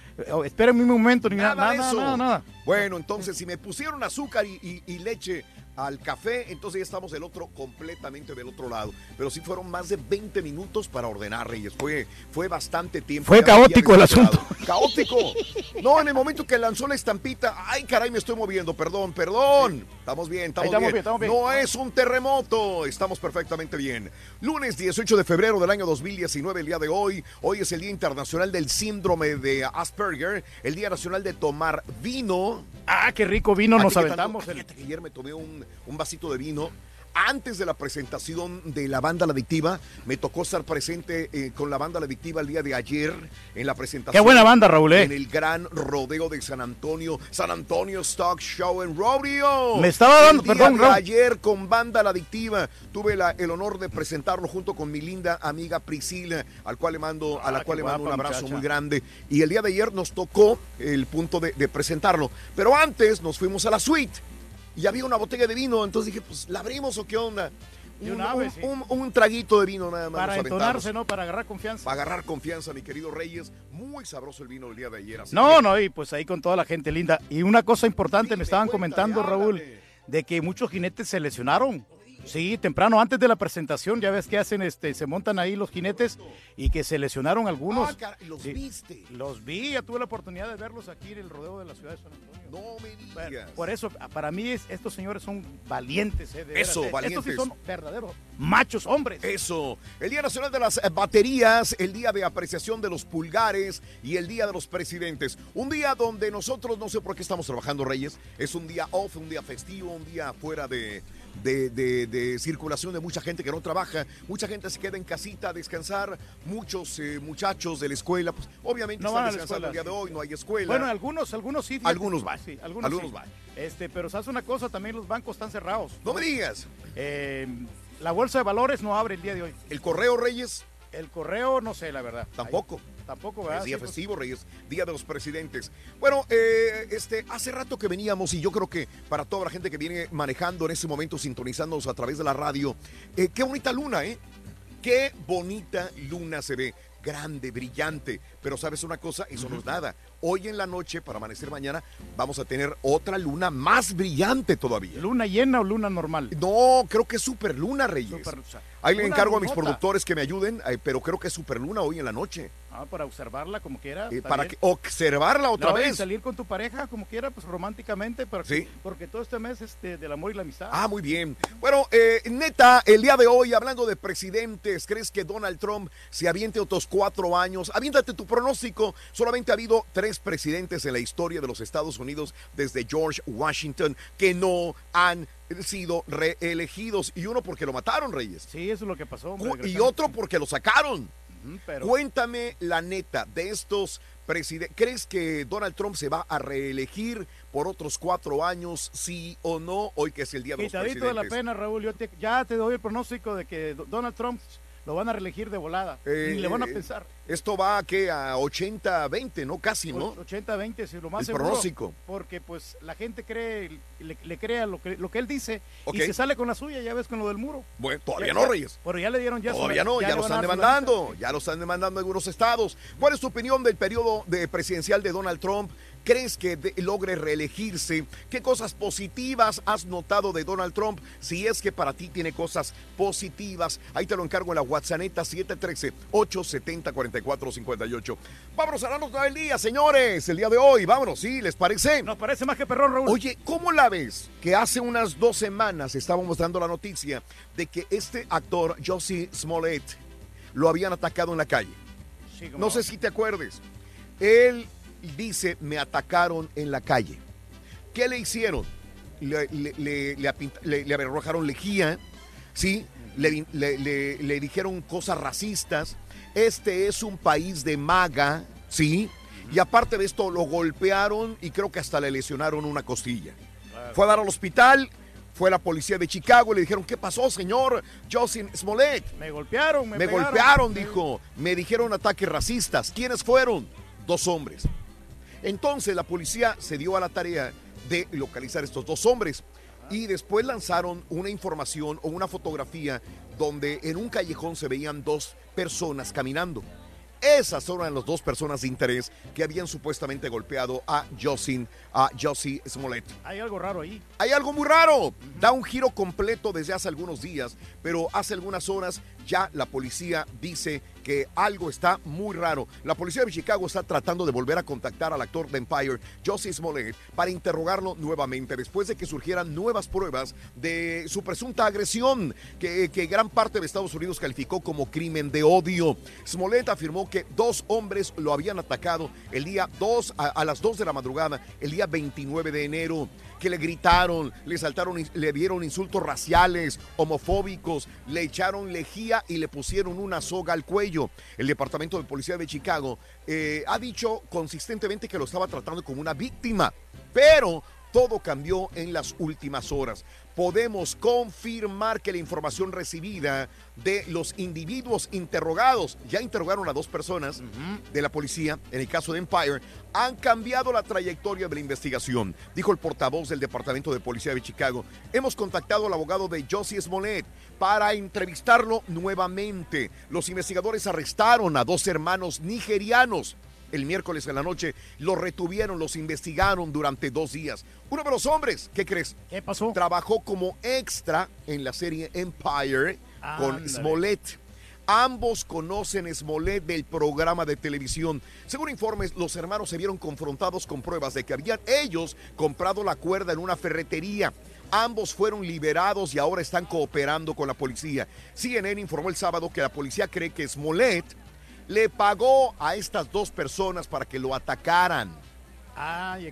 esperen un momento, ni nada, Nada nada, eso. nada, nada. Bueno, entonces si me pusieron azúcar y, y- y leche al café, entonces ya estamos del otro, completamente del otro lado. Pero sí fueron más de 20 minutos para ordenar, Reyes. Fue, fue bastante tiempo. Fue Ya caótico el asunto. Caótico. No, en el momento que lanzó la estampita, ay caray, me estoy moviendo, perdón, perdón. Estamos bien, estamos, estamos bien. bien, estamos bien. No es un terremoto, estamos perfectamente bien. Lunes 18 de febrero del año 2019, el día de hoy. Hoy es el Día Internacional del Síndrome de Asperger, el Día Nacional de Tomar Vino. Ah, qué rico vino ¿A nos aventamos. el- ayer me tomé un, un vasito de vino. Antes de la presentación de la banda La Adictiva, me tocó estar presente eh, con la banda La Adictiva el día de ayer en la presentación. Qué buena banda, Raúl, ¿eh? En el gran rodeo de San Antonio, San Antonio Stock Show en Rodeo. Me estaba dando- El día perdón, de Raúl. ayer con banda La Adictiva tuve la- el honor de presentarlo junto con mi linda amiga Priscila, al cual le mando, a la Ah, cual qué le mando un abrazo muchacha. muy grande. Y el día de ayer nos tocó el punto de, de presentarlo. Pero antes nos fuimos a la suite y había una botella de vino. Entonces dije, pues, ¿la abrimos o qué onda? Un, una un- sí. un- un traguito de vino nada más. Para entonarse, ¿no? Para agarrar confianza. Para agarrar confianza, mi querido Reyes. Muy sabroso el vino el día de ayer. así No, que- no, y pues ahí con toda la gente linda. Y una cosa importante, me estaban comentando, Raúl, de que muchos jinetes se lesionaron. Sí, temprano, antes de la presentación, ya ves que hacen, este, se montan ahí los jinetes y que se lesionaron algunos. Ah, ¿los Sí, viste? Los vi, ya tuve la oportunidad de verlos aquí en el rodeo de la ciudad de San Antonio. No me digas. Bueno, por eso, para mí, es- estos señores son valientes. eh, de veras, Eso, eh. valientes. Estos sí son verdaderos machos hombres. Eso. El Día Nacional de las eh, Baterías, el Día de Apreciación de los Pulgares y el Día de los Presidentes. Un día donde nosotros, no sé por qué estamos trabajando, Reyes, es un día off, un día festivo, un día fuera de, de, de- de circulación de mucha gente que no trabaja. Mucha gente se queda en casita a descansar. Muchos eh, muchachos de la escuela, pues obviamente No están descansando el día escuela, de hoy, no hay escuela. Bueno, algunos, algunos sí. fíjate. Algunos van. Sí, algunos, Algunos sí. van. Este, pero sabes una cosa, también los bancos están cerrados. No me digas. Eh, la bolsa de valores no abre el día de hoy. ¿El correo, Reyes? El correo, no sé, la verdad. Tampoco. Ahí- tampoco, ¿verdad? Es día Sí, pues, festivo, Reyes, Día de los Presidentes. Bueno, eh, este, hace rato que veníamos y yo creo que para toda la gente que viene manejando en este momento, sintonizándonos a través de la radio, eh, qué bonita luna, ¿eh? Qué bonita luna se ve. Grande, brillante. Pero sabes una cosa, eso no es nada. Hoy en la noche, para amanecer mañana, vamos a tener otra luna más brillante todavía. ¿Luna llena o luna normal? No, creo que es superluna, Reyes. Super- o sea, Ahí le encargo a mis productores que me ayuden, eh, pero creo que es superluna hoy en la noche. Ah, para observarla como quiera. Está para que, observarla otra No, y vez. salir con tu pareja como quiera, pues románticamente, pero Sí. porque todo este mes es de- del amor y la amistad. Ah, muy bien. Bueno, eh, neta, el día de hoy, hablando de presidentes, ¿crees que Donald Trump se aviente otros cuatro años? Aviéntate tu pronóstico. Solamente ha habido tres presidentes en la historia de los Estados Unidos desde George Washington que no han sido reelegidos. Y uno porque lo mataron, Reyes. Sí, eso es lo que pasó. hombre, Y otro porque lo sacaron. Pero- Cuéntame la neta de estos presidentes. ¿Crees que Donald Trump se va a reelegir por otros cuatro años, sí o no? Hoy que es el día de los Quitadito de la presidentes. pena, Raúl. Yo te- ya te doy el pronóstico de que Do- Donald Trump lo van a reelegir de volada. Eh, Ni le van a eh, pensar. Esto va a que a 80-20, ¿no? Casi, ¿no? 80-20, si lo más El seguro. pronóstico. Porque pues la gente cree, le, le crea lo que, lo que él dice y se sale con la suya, ya ves con lo del muro. Bueno, todavía Ya- no, Reyes. Pero ya le dieron ya su- Todavía no, ya, le lo están demandando, ya lo están demandando en algunos estados. ¿Cuál es tu opinión del periodo de presidencial de Donald Trump? ¿Crees que logre reelegirse? ¿Qué cosas positivas has notado de Donald Trump? Si es que para ti tiene cosas positivas, ahí te lo encargo en la WhatsApp 713-870-4458. Vámonos a la nota del día, señores, el día de hoy. Vámonos, ¿sí? ¿Les parece? Nos parece más que perrón, Raúl. Oye, ¿cómo la ves? Que hace unas dos semanas estábamos dando la noticia de que este actor, Josie Smollett, lo habían atacado en la calle. Sí, no. sé si te acuerdes. Él dice, me atacaron en la calle. ¿Qué le hicieron? Le, le, arrojaron lejía, ¿sí? Le, dijeron cosas racistas. Este es un país de maga, ¿sí? Y aparte de esto, lo golpearon y creo que hasta le lesionaron una costilla. Fue a dar al hospital, fue la policía de Chicago y le dijeron, ¿qué pasó, señor Josie Smollett? Me golpearon, me, Me golpearon, dijo. Me dijeron ataques racistas. ¿Quiénes fueron? Dos hombres. Entonces la policía se dio a la tarea de localizar estos dos hombres y después lanzaron una información o una fotografía donde en un callejón se veían dos personas caminando. Esas eran las dos personas de interés que habían supuestamente golpeado a Josie, a Josie Smollett. Hay algo raro ahí. Hay algo muy raro. Da un giro completo desde hace algunos días, pero hace algunas horas ya la policía dice algo está muy raro. La policía de Chicago está tratando de volver a contactar al actor de Empire, Josie Smollett, para interrogarlo nuevamente después de que surgieran nuevas pruebas de su presunta agresión, que, que gran parte de Estados Unidos calificó como crimen de odio. Smollett afirmó que dos hombres lo habían atacado el día 2 a, a las 2 de la madrugada, el día 29 de enero que le gritaron, le saltaron, le dieron insultos raciales, homofóbicos, le echaron lejía y le pusieron una soga al cuello. El Departamento de Policía de Chicago eh, ha dicho consistentemente que lo estaba tratando como una víctima, pero todo cambió en las últimas horas. Podemos confirmar que la información recibida de los individuos interrogados, ya interrogaron a dos personas de la policía, en el caso de Empire, han cambiado la trayectoria de la investigación, dijo el portavoz del Departamento de Policía de Chicago. Hemos contactado al abogado de Josie Smollett para entrevistarlo nuevamente. Los investigadores arrestaron a dos hermanos nigerianos el miércoles en la noche, los retuvieron, los investigaron durante dos días. Uno de los hombres, ¿qué crees? ¿Qué pasó? Trabajó como extra en la serie Empire con Ándale. Smollett. Ambos conocen Smollett del programa de televisión. Según informes, los hermanos se vieron confrontados con pruebas de que habían ellos comprado la cuerda en una ferretería. Ambos fueron liberados y ahora están cooperando con la policía. CNN informó el sábado que la policía cree que Smollett le pagó a estas dos personas para que lo atacaran.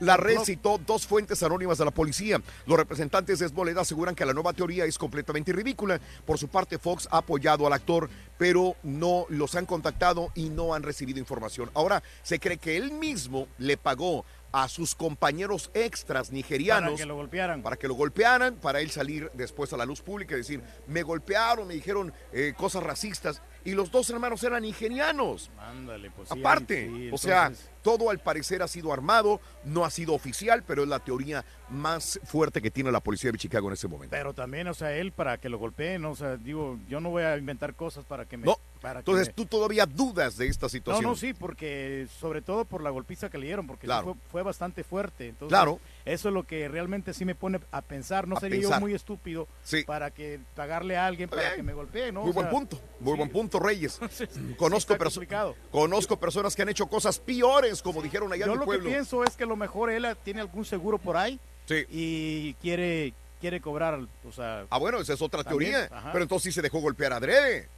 La red citó dos fuentes anónimas de la policía. Los representantes de Smollett aseguran que la nueva teoría es completamente ridícula. Por su parte, Fox ha apoyado al actor, pero no los han contactado y no han recibido información. Ahora, se cree que él mismo le pagó a sus compañeros extras nigerianos Para que lo golpearan. para que lo golpearan, para él salir después a la luz pública y decir, me golpearon, me dijeron eh, cosas racistas. Y los dos hermanos eran nigerianos. Ándale, pues sí, Aparte, sí, o sea, todo al parecer ha sido armado, no ha sido oficial, pero es la teoría más fuerte que tiene la policía de Chicago en este momento. Pero también, o sea, él para que lo golpeen, o sea, digo, yo no voy a inventar cosas para que me... No, para que entonces me- tú todavía dudas de esta No, situación. no, sí, porque sobre todo por la golpiza que le dieron, porque Claro. fue, fue bastante fuerte. Entonces, Claro. Eso es lo que realmente sí me pone a pensar. No A sería pensar. yo muy estúpido Sí. para que pagarle a alguien para que me golpee, ¿no? Muy O buen sea, punto, muy buen punto, Reyes. conozco, perso- conozco personas que han hecho cosas peores, como dijeron allá Yo en mi lo pueblo. que pienso es que a lo mejor él tiene algún seguro por ahí y quiere quiere cobrar, o sea... Ah, bueno, esa es otra también, teoría. ajá. Pero entonces sí se dejó golpear adrede.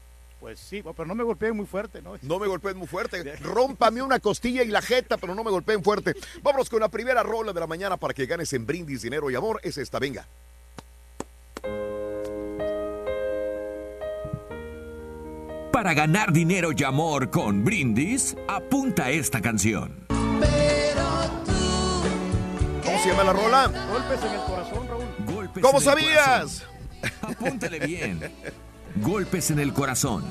Pues sí, pero no me golpeen muy fuerte, ¿no? No me golpeen muy fuerte. Rómpame una costilla y la jeta, pero no me golpeen fuerte. Vámonos con la primera rola de la mañana para que ganes en brindis, dinero y amor. Es esta, venga. Para ganar dinero y amor con Brindis, apunta esta canción. ¿Cómo se llama la rola? Golpes en el corazón, Raúl. Golpes ¿Cómo en el sabías? corazón. Apúntale bien. Golpes en el corazón.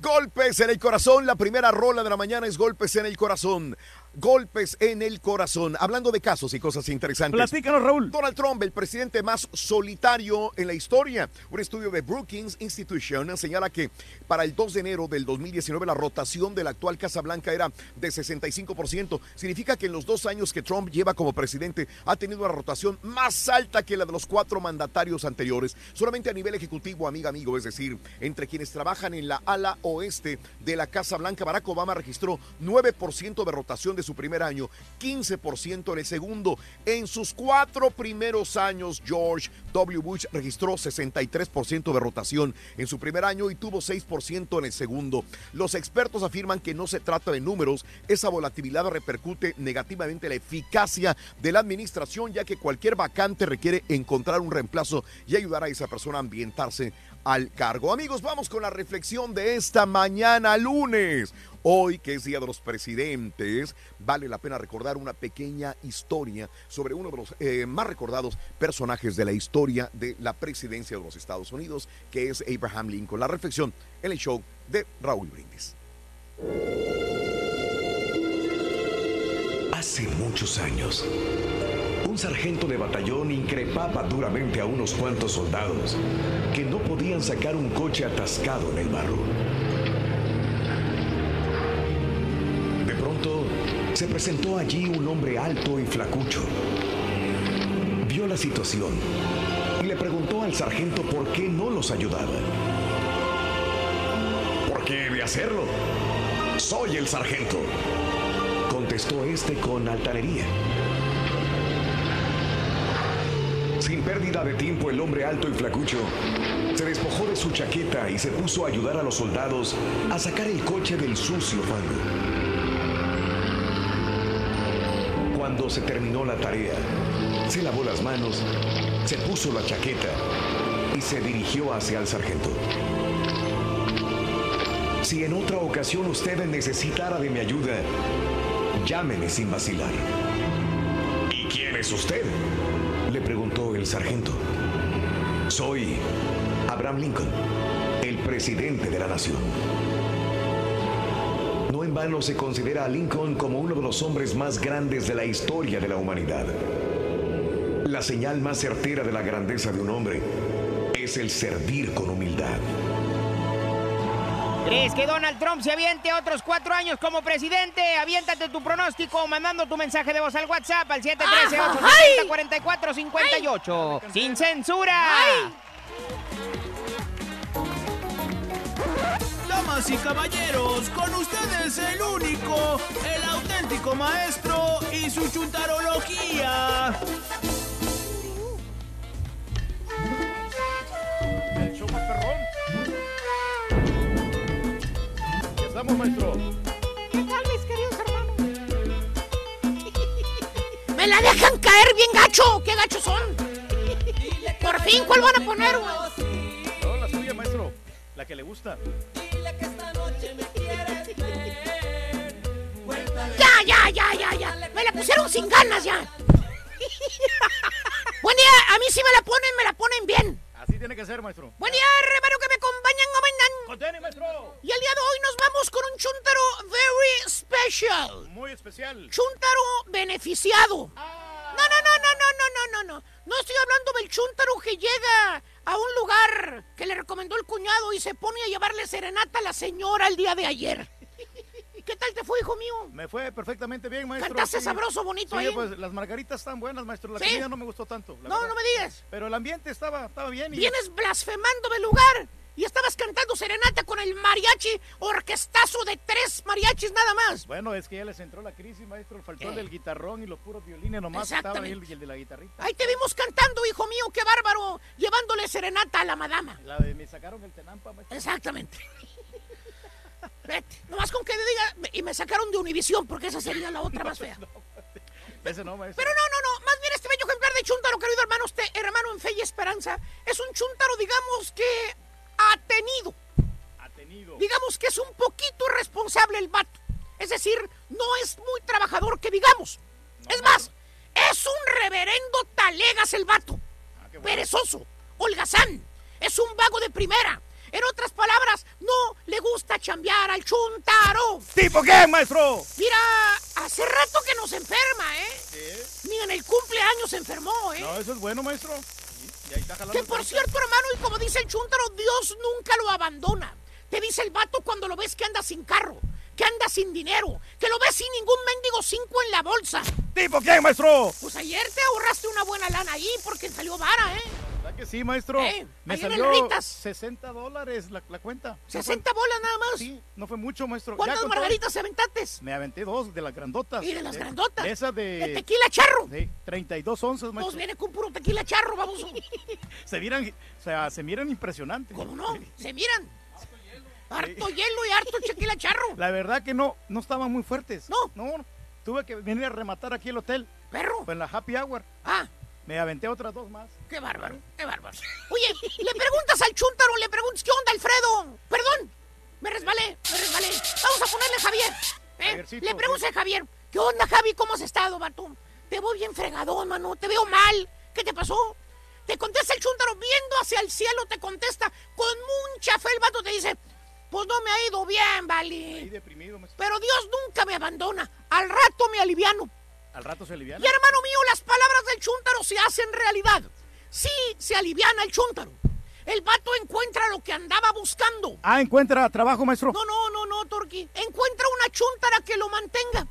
Golpes en el corazón. La primera rola de la mañana es Golpes en el corazón. Golpes en el corazón. Hablando de casos y cosas interesantes. Platícanos, Raúl. Donald Trump, el presidente más solitario en la historia. Un estudio de Brookings Institution señala que para el 2 de enero del 2019 la rotación de la actual Casa Blanca era de 65%. Significa que en los dos años que Trump lleva como presidente ha tenido una rotación más alta que la de los cuatro mandatarios anteriores. Solamente a nivel ejecutivo, amiga, amigo, es decir, entre quienes trabajan en la ala oeste de la Casa Blanca, Barack Obama registró 9% de rotación de su primer año, 15% en el segundo. En sus cuatro primeros años, George W. Bush registró 63% de rotación en su primer año y tuvo 6% en el segundo. Los expertos afirman que no se trata de números, esa volatilidad repercute negativamente en la eficacia de la administración, ya que cualquier vacante requiere encontrar un reemplazo y ayudar a esa persona a ambientarse al cargo. Amigos, vamos con la reflexión de esta mañana lunes. Hoy, que es Día de los Presidentes, vale la pena recordar una pequeña historia sobre uno de los eh, más recordados personajes de la historia de la presidencia de los Estados Unidos, que es Abraham Lincoln. La reflexión en el show de Raúl Brindis. Hace muchos años, un sargento de batallón increpaba duramente a unos cuantos soldados que no podían sacar un coche atascado en el barro. De pronto, se presentó allí un hombre alto y flacucho. Vio la situación y le preguntó al sargento por qué no los ayudaba. hacerlo. Soy el sargento. Contestó este con altanería. Sin pérdida de tiempo, el hombre alto y flacucho se despojó de su chaqueta y se puso a ayudar a los soldados a sacar el coche del sucio fango. Cuando se terminó la tarea, se lavó las manos, se puso la chaqueta y se dirigió hacia el sargento. Si en otra ocasión usted necesitara de mi ayuda, llámeme sin vacilar. ¿Y quién es usted? Sargento. Soy Abraham Lincoln, el presidente de la nación. No en vano se considera a Lincoln como uno de los hombres más grandes de la historia de la humanidad. La señal más certera de la grandeza de un hombre es el servir con humildad. ¿Crees que Donald Trump se aviente otros cuatro años como presidente? Aviéntate tu pronóstico mandando tu mensaje de voz al WhatsApp al 713-870-4458. ¡Sin censura! Damas y caballeros, con ustedes el único, el auténtico maestro y su chuntarología. Estamos, maestro. ¿Qué tal, mis queridos hermanos? ¡Me la dejan caer bien gacho! ¡Qué gachos son! Por fin, ¿cuál van a poner, güey? No, la suya, maestro. La que le gusta. Ya, ya, ya, ya, ya. Me la pusieron sin ganas ya. Buen día, a mí sí me la ponen, me la ponen bien. Así tiene que ser, maestro. Buen día, hermano, que me acompañan, ¿no Contene, maestro. Y el día de hoy nos vamos con un chuntaro very special. Muy especial. Chuntaro beneficiado. Ah. No, no, no, no, no, no, no, no. No estoy hablando del chuntaro que llega a un lugar que le recomendó el cuñado y se pone a llevarle serenata a la señora el día de ayer. ¿Qué tal te fue, hijo mío? Me fue perfectamente bien, maestro. Cantaste sí. sabroso, bonito Sí, ahí. pues las margaritas están buenas, maestro. La ¿Sí? comida no me gustó tanto. la No, verdad. no me digas. Pero el ambiente estaba, estaba bien. Y... Vienes blasfemando del lugar y estabas cantando serenata con el mariachi orquestazo de tres mariachis nada más. Bueno, es que ya les entró la crisis, maestro. Faltó el del guitarrón y los puros violines nomás. Estaba ahí el, el de la guitarrita. Ahí te vimos cantando, hijo mío, qué bárbaro, llevándole serenata a la madama. La de me sacaron el tenampa, maestro. Exactamente. Vete, nomás con que me diga, y me sacaron de Univisión, porque esa sería la otra más fea. Ese no, maestro. Pero no, no, no, más bien este bello ejemplar de chúntaro, querido hermano, usted, hermano en fe y esperanza, es un chúntaro, digamos que ha tenido. Ha tenido. Digamos que es un poquito irresponsable el vato. Es decir, no es muy trabajador que digamos. es más, es un reverendo talegas el vato. Perezoso, holgazán, es un vago de primera. En otras palabras, no le gusta chambear al chuntaro. ¿Tipo qué, maestro? Mira, hace rato que nos enferma, ¿eh? Ni en el cumpleaños se enfermó, ¿eh? No, eso es bueno, maestro. Y ahí está Que por cierto, hermano, y como dice el chúntaro, Dios nunca lo abandona. Te dice el vato cuando lo ves que anda sin carro, que anda sin dinero, que lo ves sin ningún mendigo cinco en la bolsa. ¿Tipo qué, maestro? Pues ayer te ahorraste una buena lana ahí porque salió vara, ¿eh? ¿Verdad que sí, maestro? Eh, Me ahí en el salió Ritas. 60 dólares la, la cuenta. 60 bolas nada más. Sí, no fue mucho, maestro. Ya ¿Cuántas todo- margaritas se aventaste? Me aventé dos de las grandotas. ¿Y de las grandotas? De esas de... ¿De tequila charro? Sí, 32 onzas, Pues maestro. viene con puro tequila charro, vamos. Se miran, o sea, se miran impresionantes. ¿Cómo no? Se miran. Harto hielo y harto tequila charro. La verdad que no, no estaban muy fuertes. No. No, tuve que venir a rematar aquí el hotel. Perro. Pues en la happy hour. Ah. Me aventé otras dos más. Qué bárbaro, qué bárbaro. Oye, le preguntas al chúntaro, le preguntas, ¿qué onda, Alfredo? Perdón, me resbalé, me resbalé. Vamos a ponerle Javier. ¿eh? Le preguntas a Javier, ¿qué onda, Javi? ¿Cómo has estado, vato? Te veo bien fregadón, mano, te veo mal. ¿Qué te pasó? Te contesta el chúntaro viendo hacia el cielo, te contesta con mucha fe. El vato te dice, pues no me ha ido bien, vale. Pero Dios nunca me abandona. Al rato me aliviano. Al rato se aliviana. Y hermano mío, las palabras del chúntaro se hacen realidad. Sí, se aliviana el chúntaro. El vato encuentra lo que andaba buscando. Ah, encuentra trabajo, maestro. No, no, no, no, Torqui. Encuentra una chúntara que lo mantenga.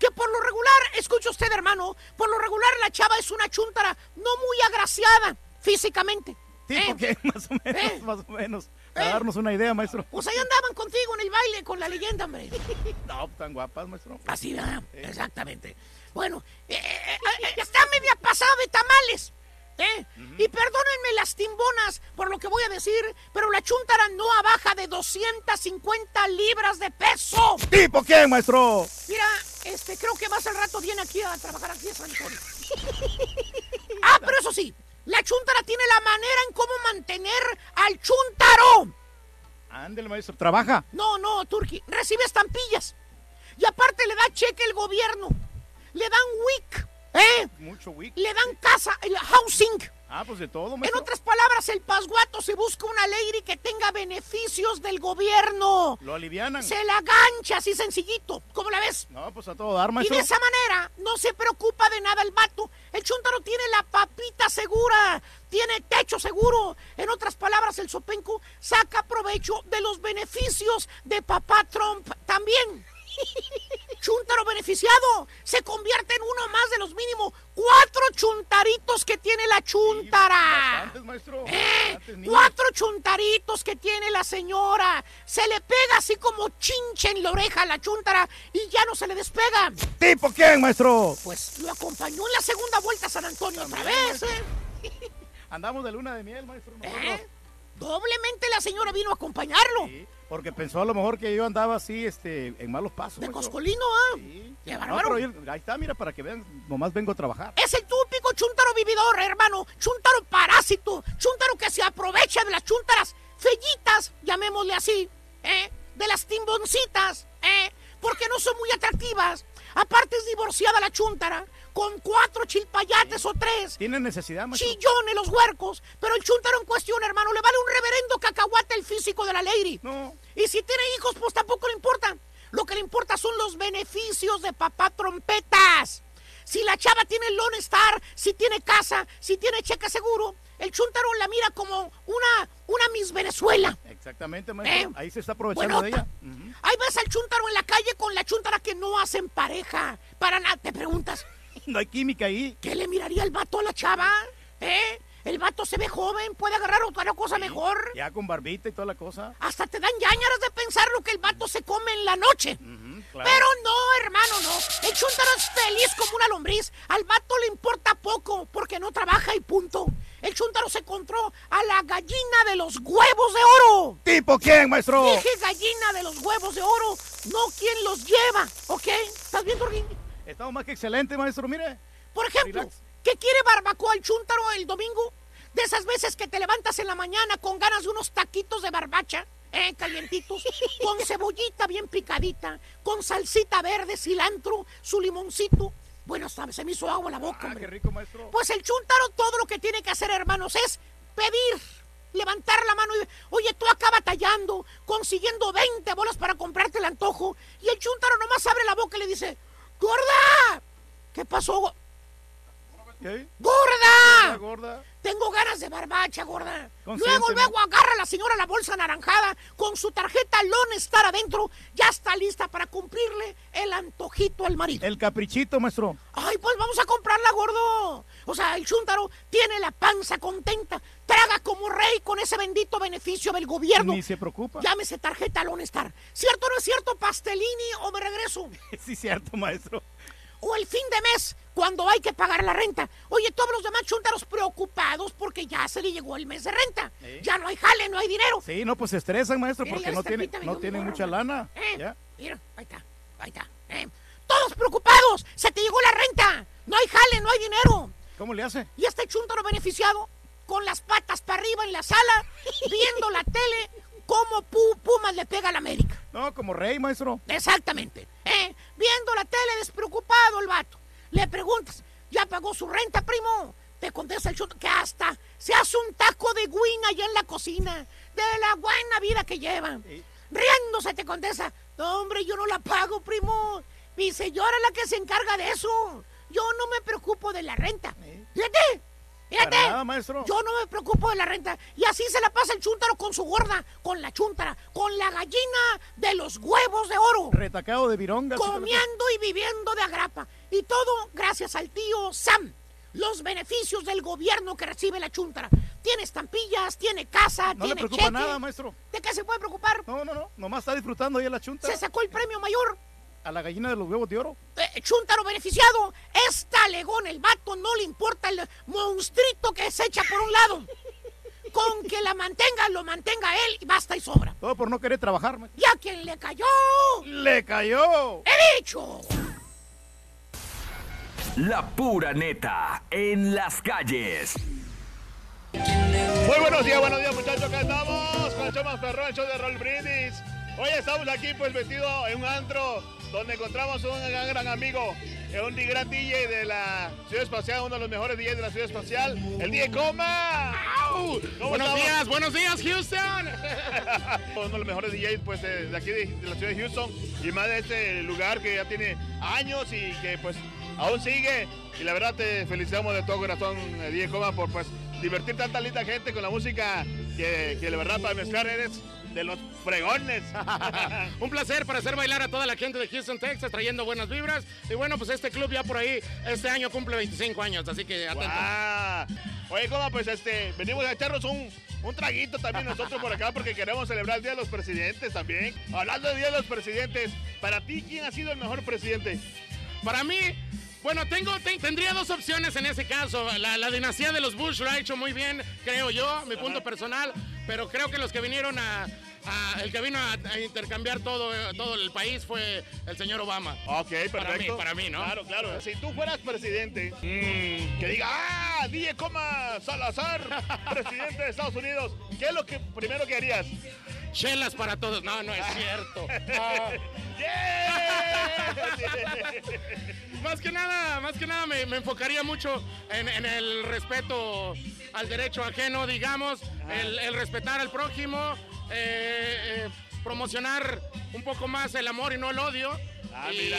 Que por lo regular, escuche usted, hermano, por lo regular la chava es una chúntara no muy agraciada físicamente. Sí, ¿Eh? porque más o menos, ¿Eh? más o menos. A darnos una idea, maestro. Pues ahí andaban contigo en el baile con la leyenda, hombre. No, tan guapas, maestro. Así, ¿verdad? Exactamente. Bueno, eh, eh, eh, está media pasada de tamales. ¿eh? Y perdónenme las timbonas por lo que voy a decir, pero la chuntara no abaja de 250 libras de peso. ¿Tipo quién, maestro? Mira, este, creo que más al rato viene aquí a trabajar aquí a San Antonio. ah, pero eso sí, la chuntara tiene la manera en cómo mantener al chuntaro. Ándale, maestro. ¿Trabaja? No, no, Turki, recibe estampillas. Y aparte le da cheque el gobierno. Le dan WIC, ¿eh? Mucho WIC. Le dan casa, el housing. Ah, pues de todo, En maestro. otras palabras, el pasguato se busca una ley que tenga beneficios del gobierno. Lo alivianan. Se la gancha así sencillito. ¿Cómo la ves? No, pues a todo dar, Y maestro. de esa manera no se preocupa de nada el vato. El chuntaro tiene la papita segura, tiene techo seguro. En otras palabras, el sopenco saca provecho de los beneficios de papá Trump también. Chuntaro beneficiado se convierte en uno más de los mínimo cuatro chuntaritos que tiene la chuntara. Bastantes, maestro. ¿Eh? Bastantes. Cuatro chuntaritos que tiene la señora. Se le pega así como chinche en la oreja a la chuntara y ya no se le despega. ¿Tipo quién, maestro? Pues lo acompañó en la segunda vuelta a San Antonio otra vez, ¿eh? Andamos de luna de miel, maestro. ¿Eh? Doblemente la señora vino a acompañarlo. Porque pensó a lo mejor que yo andaba así, este, en malos pasos. De maestro. coscolino, ¿ah? Qué No, bárbaro. ahí está, mira, para que vean, nomás vengo a trabajar. Es el típico chuntaro vividor, hermano. Chuntaro parásito. Chuntaro que se aprovecha de las chuntaras fellitas, llamémosle así, ¿eh? De las timboncitas, ¿eh? Porque no son muy atractivas. Aparte es divorciada la chuntara, con cuatro chilpayates o tres. ¿Tiene necesidad, maestro? Chillones los huercos. Pero el chuntaro en cuestión, hermano, le vale un reverendo cacahuate el físico de la lady. No. Y si tiene hijos, pues tampoco le importa. Lo que le importa son los beneficios de papá trompetas. Si la chava tiene Lone Star, si tiene casa, si tiene cheque seguro, el chuntaro la mira como una, una Miss Venezuela. Exactamente, maestro. ¿Eh? Ahí se está aprovechando de ella. Ahí ves al chuntaro en la calle con la chuntara que no hacen pareja. Para nada, te preguntas. No hay química ahí. ¿Qué le miraría el vato a la chava? ¿Eh? El vato se ve joven, puede agarrar otra cosa mejor. Ya con barbita y toda la cosa. Hasta te dan ñañaras de pensar lo que el vato se come en la noche. claro. Pero no, hermano, no. El chuntaro es feliz como una lombriz. Al vato le importa poco porque no trabaja y punto. El chuntaro se encontró a la gallina de los huevos de oro. ¿Tipo quién, maestro? Dije gallina de los huevos de oro, no quien los lleva, ¿ok? ¿Estás bien, Turquín? Estamos más que excelente, maestro, mire. Por ejemplo, ¿qué quiere barbacoa el chúntaro el domingo? De esas veces que te levantas en la mañana con ganas de unos taquitos de barbacha, ¿eh? Calientitos, con cebollita bien picadita, con salsita verde, cilantro, su limoncito. Bueno, hasta se me hizo agua la boca. Ah, Qué rico, maestro. Pues el chúntaro todo lo que tiene que hacer, hermanos, es pedir, levantar la mano y... Oye, tú acá batallando, consiguiendo 20 bolas para comprarte el antojo, y el chúntaro nomás abre la boca y le dice, ¡Gorda! ¿Qué pasó? ¡Gorda! gorda? Tengo ganas de barbacha, gorda. Luego, luego agarra a la señora la bolsa anaranjada con su tarjeta Lone Star adentro. Ya está lista para cumplirle el antojito al marido. El caprichito, maestro. Ay, pues vamos a comprarla, gordo. O sea, el chúntaro tiene la panza contenta. Traga como rey con ese bendito beneficio del gobierno. Ni se preocupa. Llámese tarjeta Lone Star. ¿Cierto o no es cierto, Pastelini? ¿O me regreso? Sí, cierto, maestro. O el fin de mes, cuando hay que pagar la renta. Oye, todos los demás chúntaros preocupados porque ya se le llegó el mes de renta. ¿Eh? Ya no hay jale, no hay dinero. Sí, no, pues se estresan, maestro, Mira, porque no me no tienen mucha lana. ¿Eh? Ya. Mira, ahí está, ahí está. ¿eh? Todos preocupados, se te llegó la renta. No hay jale, no hay dinero. ¿Cómo le hace? Y este chúntaro beneficiado, con las patas para arriba en la sala, viendo la tele, cómo Pu- Pumas le pega a la América. No, como rey, maestro. Exactamente. ¿eh? Viendo la tele despreocupado el vato. Le preguntas, ¿ya pagó su renta, primo? Te contesta el chuto que hasta se hace un taco de guina allá en la cocina. De la buena vida que lleva. Riéndose te contesta, no, hombre, yo no la pago, primo. Mi señora es la que se encarga de eso. Yo no me preocupo de la renta. Fíjate, fíjate. Para nada, maestro. Yo no me preocupo de la renta. Y así se la pasa el chúntaro con su gorda, con la chúntara, con la gallina de los huevos de oro. Retacado de vironga. Comiendo y viviendo de agrapa. Y todo gracias al tío Sam. Los beneficios del gobierno que recibe la chúntara. tiene estampillas, tiene casa, No le tiene preocupa cheque. nada, maestro. ¿De qué se puede preocupar? No, no, no. Nomás está disfrutando ahí en la chunta. Se sacó el premio mayor. A la gallina de los huevos de oro. Eh, Chuntaro beneficiado. Es talegón el vato, no le importa el monstruito que se echa por un lado. Con que la mantenga, lo mantenga él y basta y sobra. Todo por no querer trabajar, maestro. ¿Y a quién le cayó? ¡Le cayó! ¡He dicho! La pura neta en las calles. Muy buenos días, buenos días muchachos, acá estamos con el show más perrón, el show de Roll Brindis. Hoy estamos aquí pues vestido en un antro donde encontramos un gran, gran amigo, un gran DJ de la Ciudad Espacial, uno de los mejores DJs de la Ciudad Espacial, el DJ Coma. ¿Cómo Buenos estamos? días, buenos días, Houston. uno de los mejores DJs pues de, de aquí de, de la ciudad de Houston y más de este lugar que ya tiene años y que pues aún sigue y la verdad te felicitamos de todo corazón eh, DJ Coma por pues divertir tanta linda gente con la música que, que la verdad para mezclar eres de los fregones. Un placer para hacer bailar a toda la gente de Houston, Texas, trayendo buenas vibras. Y bueno, pues este club ya por ahí, este año cumple 25 años, así que atentos. Ah, Oye, Coma, pues este, venimos a echarnos un, un traguito también nosotros por acá porque queremos celebrar el Día de los Presidentes también. Hablando del Día de los Presidentes, para ti, ¿quién ha sido el mejor presidente? Para mí, bueno, tengo, te- tendría dos opciones en ese caso. La, la dinastía de los Bush lo ha hecho muy bien, creo yo, mi punto personal, pero creo que los que vinieron a... a- el que vino a, a intercambiar todo, todo el país fue el señor Obama. Ok, perfecto. Para mí, para mí, ¿no? Claro, claro. Si tú fueras presidente, mm, que diga, ah, DJ Coma Salazar, presidente de Estados Unidos, ¿qué es lo que primero que harías? Chelas para todos. No, no es cierto. Ah. Más que nada, más que nada me, me enfocaría mucho en, en el respeto al derecho ajeno, digamos, el, el respetar al prójimo, eh, eh, promocionar un poco más el amor y no el odio. Ah, y, mira.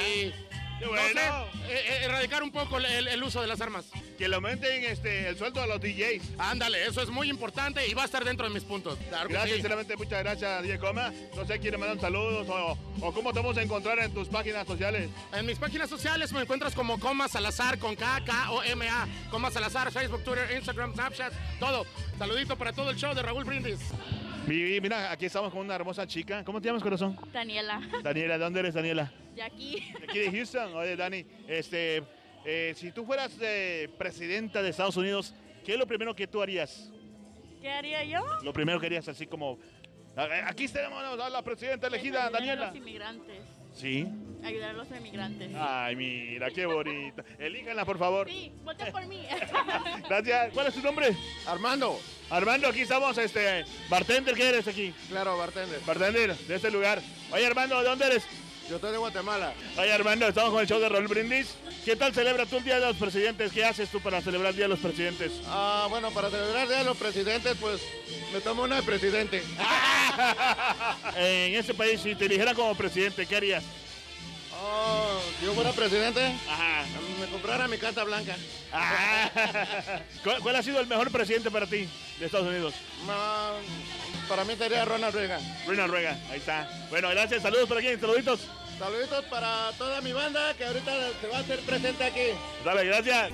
Sé, eh, eh, erradicar un poco el, el uso de las armas. Que le aumenten este, el sueldo a los DJs. Ándale, eso es muy importante y va a estar dentro de mis puntos. Claro que Gracias, sí. sinceramente, muchas gracias, DJ Coma. No sé, ¿quiere mandar saludos o, o cómo te vamos a encontrar en tus páginas sociales? En mis páginas sociales me encuentras como Coma Salazar con K, K O M A. Coma Salazar, Facebook, Twitter, Instagram, Snapchat, todo. Saludito para todo el show de Raúl Brindis. Mi- Mira, aquí estamos con una hermosa chica. ¿Cómo te llamas, corazón? Daniela. Daniela, ¿de dónde eres, Daniela? De aquí. De aquí de Houston. Oye, Dani, este, eh, si tú fueras eh, presidenta de Estados Unidos, ¿qué es lo primero que tú harías? ¿Qué haría yo? Lo primero que harías, así como, aquí tenemos a la presidenta elegida, Daniela. los inmigrantes. Sí. Ayudar a los inmigrantes. Ay, mira, qué bonita. Elíjanla, por favor. Sí, voten por mí. Gracias. ¿Cuál es tu nombre? Armando. Armando, aquí estamos, este, bartender, ¿qué eres aquí? Claro, bartender. Bartender, de este lugar. Oye, Armando, ¿de dónde eres? Yo estoy de Guatemala. Oye, Armando, estamos con el show de Raúl Brindis. ¿Qué tal celebra tú el Día de los Presidentes? ¿Qué haces tú para celebrar el Día de los Presidentes? Ah, bueno, para celebrar el Día de los Presidentes, pues me tomo una de presidente. en ese país, si te eligieran como presidente, ¿qué harías? Oh, si yo fuera presidente, Ajá. me comprara mi Casa Blanca. ¿Cuál, cuál ha sido el mejor presidente para ti de Estados Unidos? Ah, para mí sería Ronald Reagan. Ronald Reagan, ahí está. Bueno, gracias, saludos por aquí, saluditos. Saluditos para toda mi banda que ahorita se va a hacer presente aquí. Dale, gracias.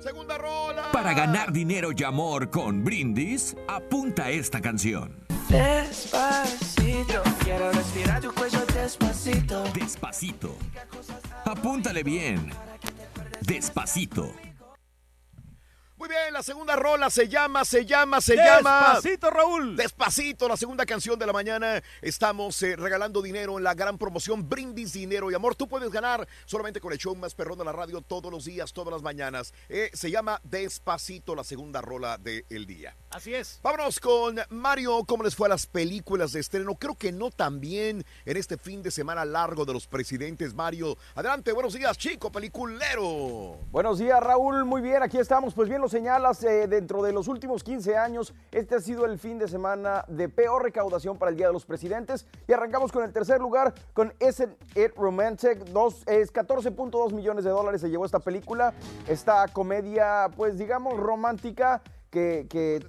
Segunda rola. Para ganar dinero y amor con Brindis, apunta esta canción. Despacito, quiero respirar tu cuello despacito. Despacito. Apúntale bien. Despacito. Muy bien, la segunda rola se llama, se llama, se llama. Despacito, Raúl. Despacito, la segunda canción de la mañana. Estamos eh, regalando dinero en la gran promoción Brindis Dinero y Amor. Tú puedes ganar solamente con el show más perrón de la radio todos los días, todas las mañanas. Eh, se llama Despacito, la segunda rola del día. Así es. Vámonos con Mario. ¿Cómo les fue a las películas de estreno? Creo que no tan bien en este fin de semana largo de los presidentes. Mario, adelante, buenos días, chico, peliculero. Buenos días, Raúl. Muy bien, aquí estamos. Pues bien lo señalas, eh, dentro de los últimos 15 años, este ha sido el fin de semana de peor recaudación para el Día de los Presidentes. Y arrancamos con el tercer lugar, con Isn't It Romantic. Dos, es 14.2 millones de dólares se llevó esta película. Esta comedia, pues digamos, romántica, que, que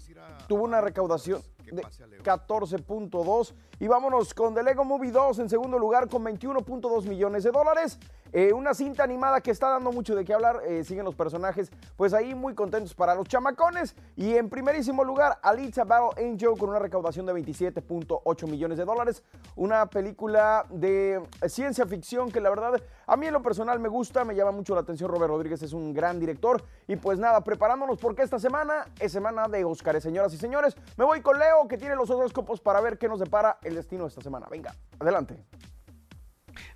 tuvo una recaudación de 14.2. Y vámonos con The Lego Movie 2 en segundo lugar con 21.2 millones de dólares. Eh, una cinta animada que está dando mucho de qué hablar. eh, siguen los personajes, pues ahí muy contentos para los chamacones. Y en primerísimo lugar, Alita Battle Angel con una recaudación de 27.8 millones de dólares. Una película de ciencia ficción que la verdad a mí en lo personal me gusta, me llama mucho la atención. Robert Rodríguez es un gran director. Y pues nada, preparándonos porque esta semana es semana de Óscares, señoras y señores. Me voy con Leo que tiene los horóscopos para ver qué nos depara el destino de esta semana. Venga, adelante.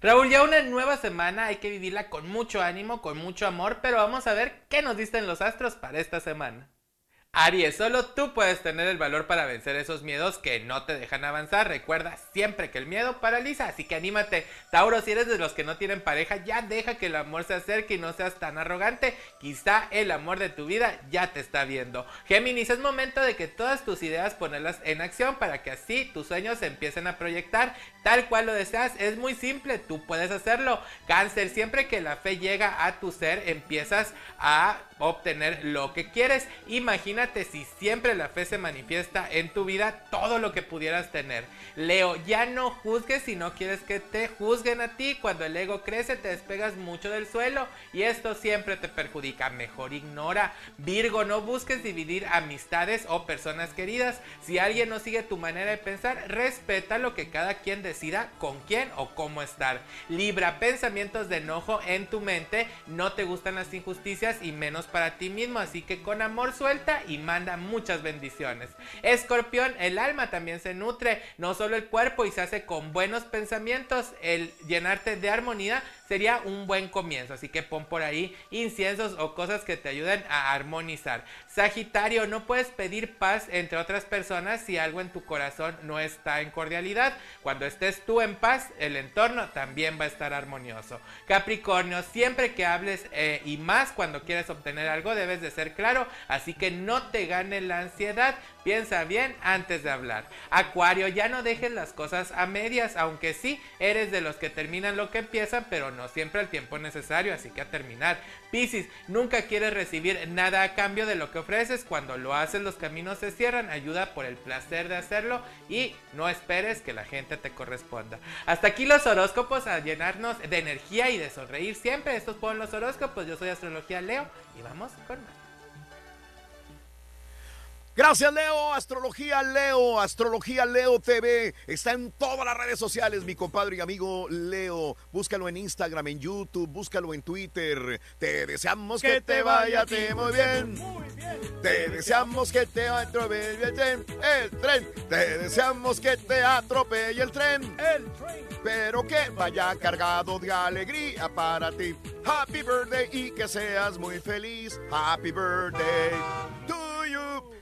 Raúl, ya una nueva semana, hay que vivirla con mucho ánimo, con mucho amor, pero vamos a ver qué nos dicen los astros para esta semana. Aries, solo tú puedes tener el valor para vencer esos miedos que no te dejan avanzar. Recuerda siempre que el miedo paraliza, así que anímate. Tauro, si eres de los que no tienen pareja, ya deja que el amor se acerque y no seas tan arrogante. Quizá el amor de tu vida ya te está viendo. Géminis, es momento de que todas tus ideas ponerlas en acción para que así tus sueños se empiecen a proyectar tal cual lo deseas. Es muy simple, tú puedes hacerlo. Cáncer, siempre que la fe llega a tu ser, empiezas a obtener lo que quieres. Si siempre la fe se manifiesta en tu vida, todo lo que pudieras tener. Leo, ya no juzgues si no quieres que te juzguen a ti. Cuando el ego crece, te despegas mucho del suelo y esto siempre te perjudica. Mejor ignora. Virgo, no busques dividir amistades o personas queridas. Si alguien no sigue tu manera de pensar, respeta lo que cada quien decida con quién o cómo estar. Libra, pensamientos de enojo en tu mente. No te gustan las injusticias y menos para ti mismo, así que con amor suelta y manda muchas bendiciones. Escorpión, el alma también se nutre, no solo el cuerpo y se hace con buenos pensamientos. El llenarte de armonía sería un buen comienzo, así que pon por ahí inciensos o cosas que te ayuden a armonizar. Sagitario, no puedes pedir paz entre otras personas si algo en tu corazón no está en cordialidad. Cuando estés tú en paz, el entorno también va a estar armonioso. Capricornio, siempre que hables eh, y más cuando quieres obtener algo debes de ser claro, así que no te gane la ansiedad. Piensa bien antes de hablar. Acuario, ya no dejes las cosas a medias, aunque sí eres de los que terminan lo que empiezan, pero no siempre el tiempo necesario, así que a terminar. Piscis, nunca quieres recibir nada a cambio de lo que ofreces. Cuando lo haces, los caminos se cierran. Ayuda por el placer de hacerlo y no esperes que la gente te corresponda. Hasta aquí los horóscopos a llenarnos de energía y de sonreír siempre. Estos fueron los horóscopos. Yo soy Astrología Leo y vamos con más. Gracias, Leo. Astrología Leo, Astrología Leo TV. Está en todas las redes sociales, mi compadre y amigo Leo. Búscalo en Instagram, en YouTube, búscalo en Twitter. Te deseamos que, te vaya a ti muy bien. Te deseamos que te atropelle el tren. El tren. Te deseamos que te atropelle el tren. El tren. Pero que vaya cargado de alegría para ti. Happy birthday y que seas muy feliz. Happy birthday to you.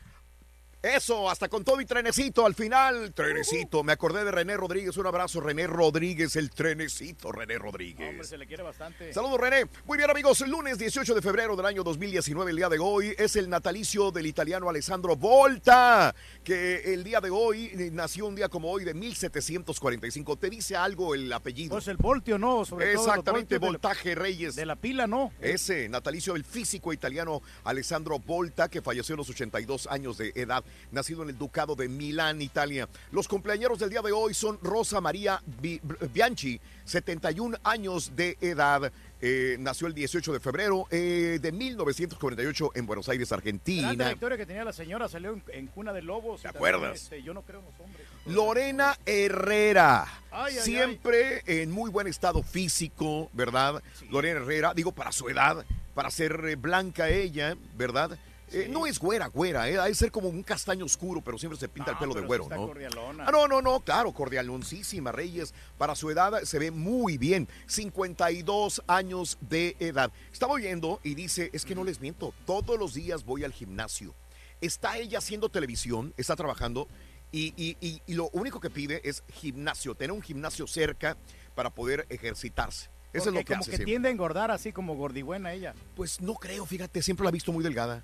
Eso, hasta con todo y trenecito al final. Trenecito, me acordé de René Rodríguez. Un abrazo, René Rodríguez, el trenecito, René Rodríguez. Hombre, se le quiere bastante. Saludos, René. Muy bien, amigos. El lunes 18 de febrero del año 2019, el día de hoy, es el natalicio del italiano Alessandro Volta, que el día de hoy eh, nació un día como hoy de 1745. ¿Te dice algo el apellido? Pues el voltio, ¿no? Sobre todo Exactamente, voltios de la- Voltaje Reyes. De la pila, ¿no? Ese natalicio del físico italiano Alessandro Volta, que falleció a los 82 años de edad, nacido en el Ducado de Milán, Italia. Los cumpleaños del día de hoy son Rosa María Bi- Bianchi, 71 años de edad. Eh, nació el 18 de febrero eh, de 1948 en Buenos Aires, Argentina. trayectoria que tenía la señora, salió en, en Cuna de Lobos. ¿Te acuerdas? yo no creo en los hombres. Lorena Herrera. Ay, ay, Siempre en muy buen estado físico, ¿verdad? Lorena Herrera, digo, para su edad, para ser eh, blanca ella, ¿verdad? Eh, no es güera, güera, ¿eh? Hay que ser como un castaño oscuro, pero siempre se pinta el pelo de güero, ¿no? cordialona. Ah, no, no, no, claro, cordialoncísima, Reyes. Para su edad se ve muy bien. 52 años de edad. Estaba oyendo y dice, es que no les miento, todos los días voy al gimnasio. Está ella haciendo televisión, está trabajando y, y- y- y lo único que pide es gimnasio, tener un gimnasio cerca para poder ejercitarse. Eso es lo que como hace que siempre. tiende a engordar así como gordibuena ella. Pues no creo, fíjate, siempre la he visto muy delgada.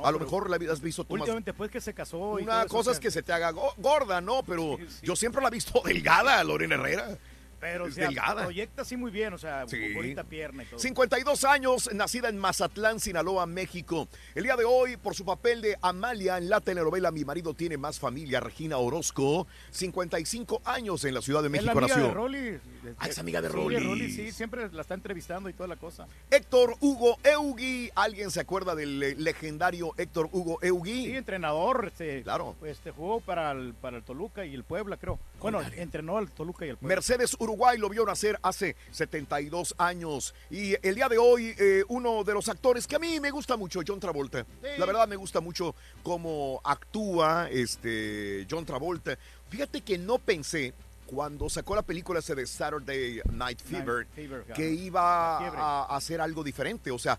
No, a lo mejor la has visto tú más Últimamente, después que se casó. Una cosa es que se te haga go- gorda, ¿no? Pero yo siempre la he visto delgada, Lorena Herrera. Pero es o sea, delgada. proyecta así muy bien, o sea, Sí. bonita pierna y todo. 52 años, nacida en Mazatlán, Sinaloa, México. El día de hoy, por su papel de Amalia en la telenovela Mi marido tiene más familia, Regina Orozco, 55 años en la Ciudad de Es México la amiga nació. de Rolly. Ah, es amiga de Sí, Rolly. Rolly, sí, siempre la está entrevistando y toda la cosa. Héctor Hugo Eugui, ¿alguien se acuerda del eh, legendario Héctor Hugo Eugui? Sí, entrenador, este, Claro. este, jugó para el, para el Toluca y el Puebla, creo. Bueno, entrenó al Toluca y el Puebla. Mercedes Uruguay lo vio nacer hace 72 años. Y el día de hoy, eh, uno de los actores que a mí me gusta mucho, John Travolta. La verdad me gusta mucho cómo actúa este John Travolta. Fíjate que no pensé cuando sacó la película ese de Saturday Night Fever, Fever, que iba a hacer algo diferente. O sea,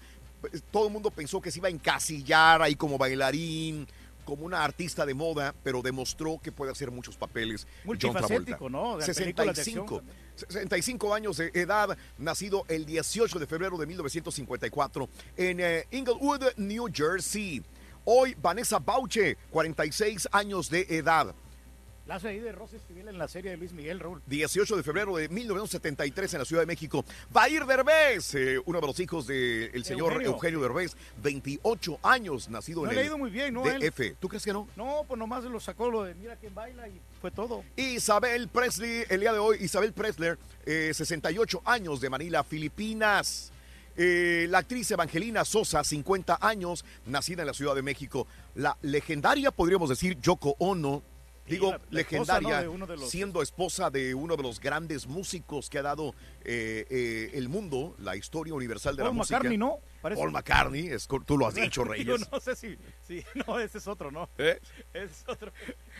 todo el mundo pensó que se iba a encasillar ahí como bailarín, como una artista de moda, pero demostró que puede hacer muchos papeles. Multifacético, ¿no? De películas de acción 65. 65 años de edad, nacido el 18 de febrero de 1954 en eh, Inglewood, New Jersey. Hoy Vanessa Bauche, 46 años de edad. La hace ahí de Rosy Esquivel en la serie de Luis Miguel, Raúl. 18 de febrero de 1973 en la Ciudad de México. Bair Derbez, eh, uno de los hijos del señor Eugenio. Eugenio. Derbez, 28 años, nacido No en le ha ido muy bien, ¿no? DF. ¿Tú crees que no? No, pues nomás lo sacó lo de Mira quién baila y fue todo. Isabel Presley, el día de hoy, Isabel Presler, eh, 68 años de Manila, Filipinas. Eh, la actriz Evangelina Sosa, 50 años, nacida en la Ciudad de México. La legendaria, podríamos decir, Yoko Ono. Digo, la- la esposa, legendaria, ¿no? de uno de los- siendo esposa de uno de los grandes músicos que ha dado eh, eh, el mundo, la historia universal de Paul la música. McCartney, ¿no? Parece. Paul McCartney, es tú lo has dicho, Digo, Reyes. no sé si, No, ese es otro, ¿no? ¿Eh? Ese es otro.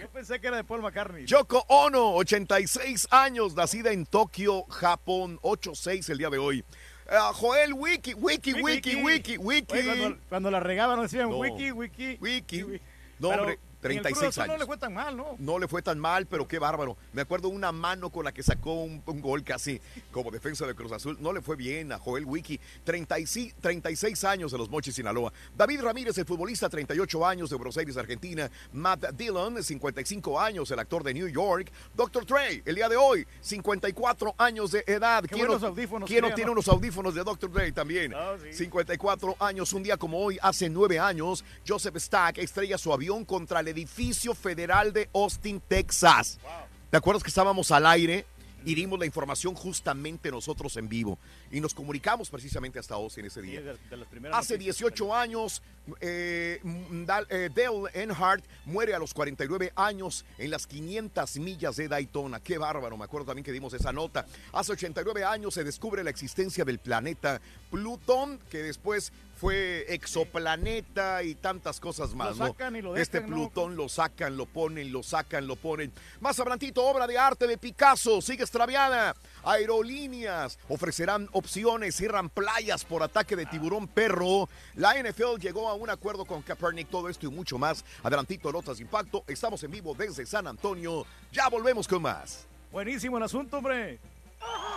Yo pensé que era de Paul McCartney. Yoko Ono, 86 años, nacida en Tokio, Japón, 8-6 el día de hoy. Ah, Joel Wiki, Wiki, Wiki, Wiki, Wiki. Oye, cuando, cuando la regaban decían No. wiki, wiki. Wiki. wiki. No, Pero hombre, en el Cruz 36 Azul No años. le fue tan mal, ¿no? No le fue tan mal, pero qué bárbaro. Me acuerdo una mano con la que sacó un, un gol casi como defensa de Cruz Azul. No le fue bien a Joel Wiki. 36, 36 años de los Mochis, Sinaloa. David Ramírez, el futbolista, 38 años de Buenos Aires, Argentina. Matt Dillon, 55 años, el actor de New York. Dr. Dre, el día de hoy, 54 años de edad. Qué ¿Quién no- quién tiene ¿no? unos audífonos de Dr. Dre también? Ah, sí. 54 años, un día como hoy, hace nueve años, Joseph Stack estrella su avión contra el edificio federal de Austin, Texas. ¿Te acuerdas que estábamos al aire y dimos la información justamente nosotros en vivo? Y nos comunicamos precisamente hasta Austin ese día. de, de Hace noticias. 18 años, eh, Dal- eh, Dale Earnhardt muere a los 49 años en las 500 millas de Daytona. Qué bárbaro, me acuerdo también que dimos esa nota. Hace 89 años se descubre la existencia del planeta Plutón, que después fue exoplaneta y tantas cosas más. Lo ¿no? sacan y lo Este dejan, ¿no? Plutón lo sacan, lo ponen, lo sacan, lo ponen. Más adelantito, obra de arte de Picasso, sigue extraviada. Aerolíneas ofrecerán opciones, cierran playas por ataque de tiburón perro. La NFL llegó a un acuerdo con Kaepernick, todo esto y mucho más. Adelantito, Notas de Impacto. Estamos en vivo desde San Antonio. Ya volvemos con más. Buenísimo el asunto, hombre.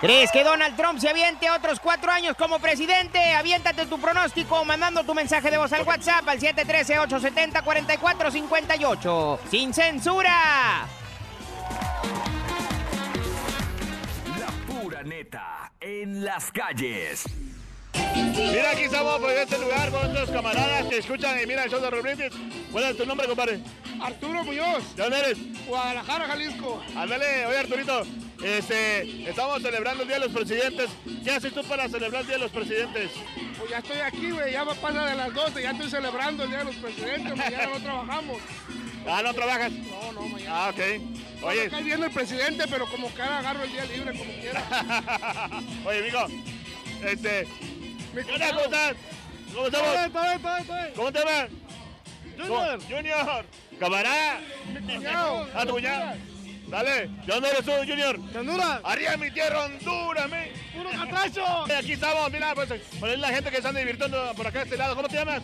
¿Crees que Donald Trump se aviente otros cuatro años como presidente? Aviéntate tu pronóstico mandando tu mensaje de voz al WhatsApp al 713-870-4458. ¡Sin censura! La pura neta en las calles. Mira, aquí estamos por este lugar con nuestros camaradas que escuchan y miran el show de Raúl Brindis. ¿Cuál es tu nombre, compadre? Arturo Muñoz. ¿De dónde eres? Guadalajara, Jalisco. Ándale, oye Arturito, este, estamos celebrando el Día de los Presidentes. ¿Qué haces tú para celebrar el Día de los Presidentes? Pues ya estoy aquí, güey. Ya pasa de las 12. Ya estoy celebrando el Día de los Presidentes. Mañana no trabajamos. Ah, ¿no trabajas? No, no, mañana. Ah, ok. Oye. Cae bien el presidente, pero como que ahora agarro el día libre, como quiera. oye, amigo, este, Mi ¿qué onda? ¿Cómo estás? ¿Cómo estamos? Todo bien, todo bien, todo bien, todo bien. ¿Cómo te llamas? Junior. Junior. Camarada. Mi cuñado. Ah, tu cuñado. Dale. ¿De dónde eres tú, Junior? ¿De Honduras? Arriba mi tierra, Honduras, me. ¡Puro catracho! Aquí estamos, mira, pues, es la gente que están divirtiendo por acá a este lado. ¿Cómo te llamas?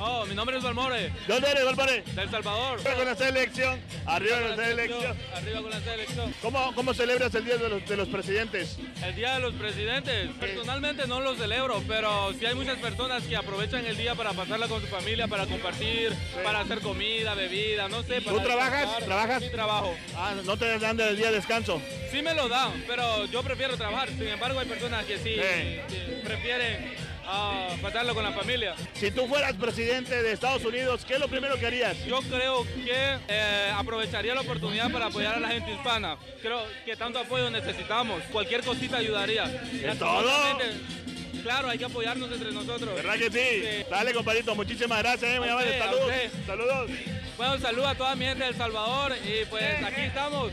Oh, mi nombre es Balmore, ¿De dónde eres, Valpare? de El Salvador. Arriba con la selección. Arriba con la selección. Arriba con la selección. ¿Cómo, ¿Cómo celebras el Día de los, de los Presidentes? El Día de los Presidentes. Personalmente no lo celebro, pero sí hay muchas personas que aprovechan el día para pasarla con su familia, para compartir, para hacer comida, bebida, no sé. ¿Tú trabajas? ¿Trabajas? Sí, trabajo. Ah, ¿no te les dan del día de descanso? Sí me lo dan, pero yo prefiero trabajar. Sin embargo, hay personas que sí, Sí. que prefieren ah, pasarlo con la familia. Si tú fueras presidente de Estados Unidos, ¿qué es lo primero que harías? Yo creo que eh, aprovecharía la oportunidad para apoyar a la gente hispana. Creo que tanto apoyo necesitamos. Cualquier cosita ayudaría. todo? Claro, hay que apoyarnos entre nosotros. ¿Verdad que sí? Dale, compadrito, muchísimas gracias. eh, muy usted, Saludos. Saludos. Bueno, un saludo a toda mi gente de El Salvador y pues aquí estamos.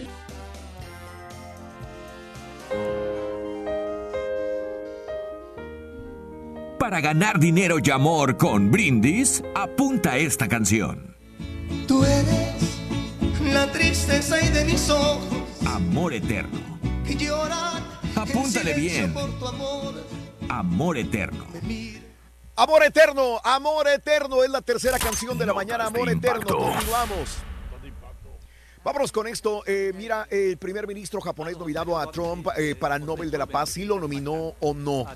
Para ganar dinero y amor con Brindis, apunta esta canción. Tú eres la tristeza y de mis ojos Amor eterno. que lloran. Apúntale bien. Por tu amor. Amor eterno. Amor eterno, amor eterno es la tercera canción de la mañana, amor eterno. Continuamos. Vámonos con esto. Eh, mira, el primer ministro japonés nominado a Trump eh, para Nobel de la Paz, si lo nominó o no.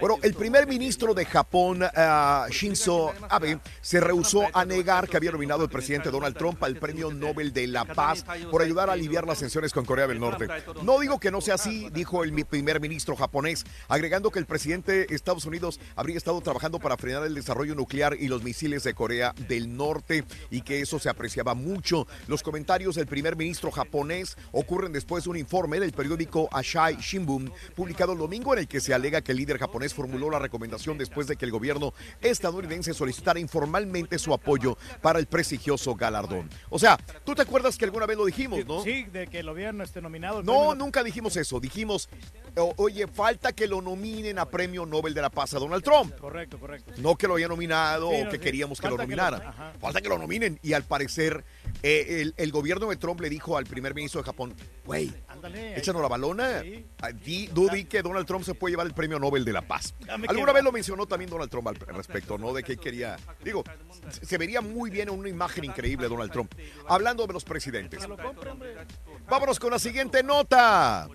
Bueno, el primer ministro de Japón, ah, Shinzo Abe, se rehusó a negar que había nominado al presidente Donald Trump al premio Nobel de la Paz por ayudar a aliviar las tensiones con Corea del Norte. No digo que no sea así, dijo el primer ministro japonés, agregando que el presidente de Estados Unidos habría estado trabajando para frenar el desarrollo nuclear y los misiles de Corea del Norte y que eso se apreciaba mucho. Los comentarios del primer ministro japonés ocurren después de un informe del periódico Asahi Shimbun publicado el domingo en el que se alega que el líder japonés formuló la recomendación después de que el gobierno estadounidense solicitara informalmente su apoyo para el prestigioso galardón. O sea, ¿tú te acuerdas que alguna vez lo dijimos, no? Sí, de que lo vieron este nominado. el No, premio- nunca dijimos eso. Dijimos, oye, falta que lo nominen a Premio Nobel de la Paz a Donald Trump. Correcto, correcto. No que lo haya nominado Sí, o no, que sí. queríamos que lo Falta que lo- nominara. ajá. Falta que lo nominen. Y al parecer, eh, el, el gobierno de Trump le dijo al primer ministro de Japón, güey, échanos la balona. Ah, Di, tú di que Donald Trump se puede llevar el premio Nobel de la Paz. Alguna vez lo mencionó también Donald Trump al respecto, ¿no? De que quería. Digo, se- vería muy bien en una imagen increíble Donald Trump. Hablando de los presidentes. Vámonos con la siguiente nota.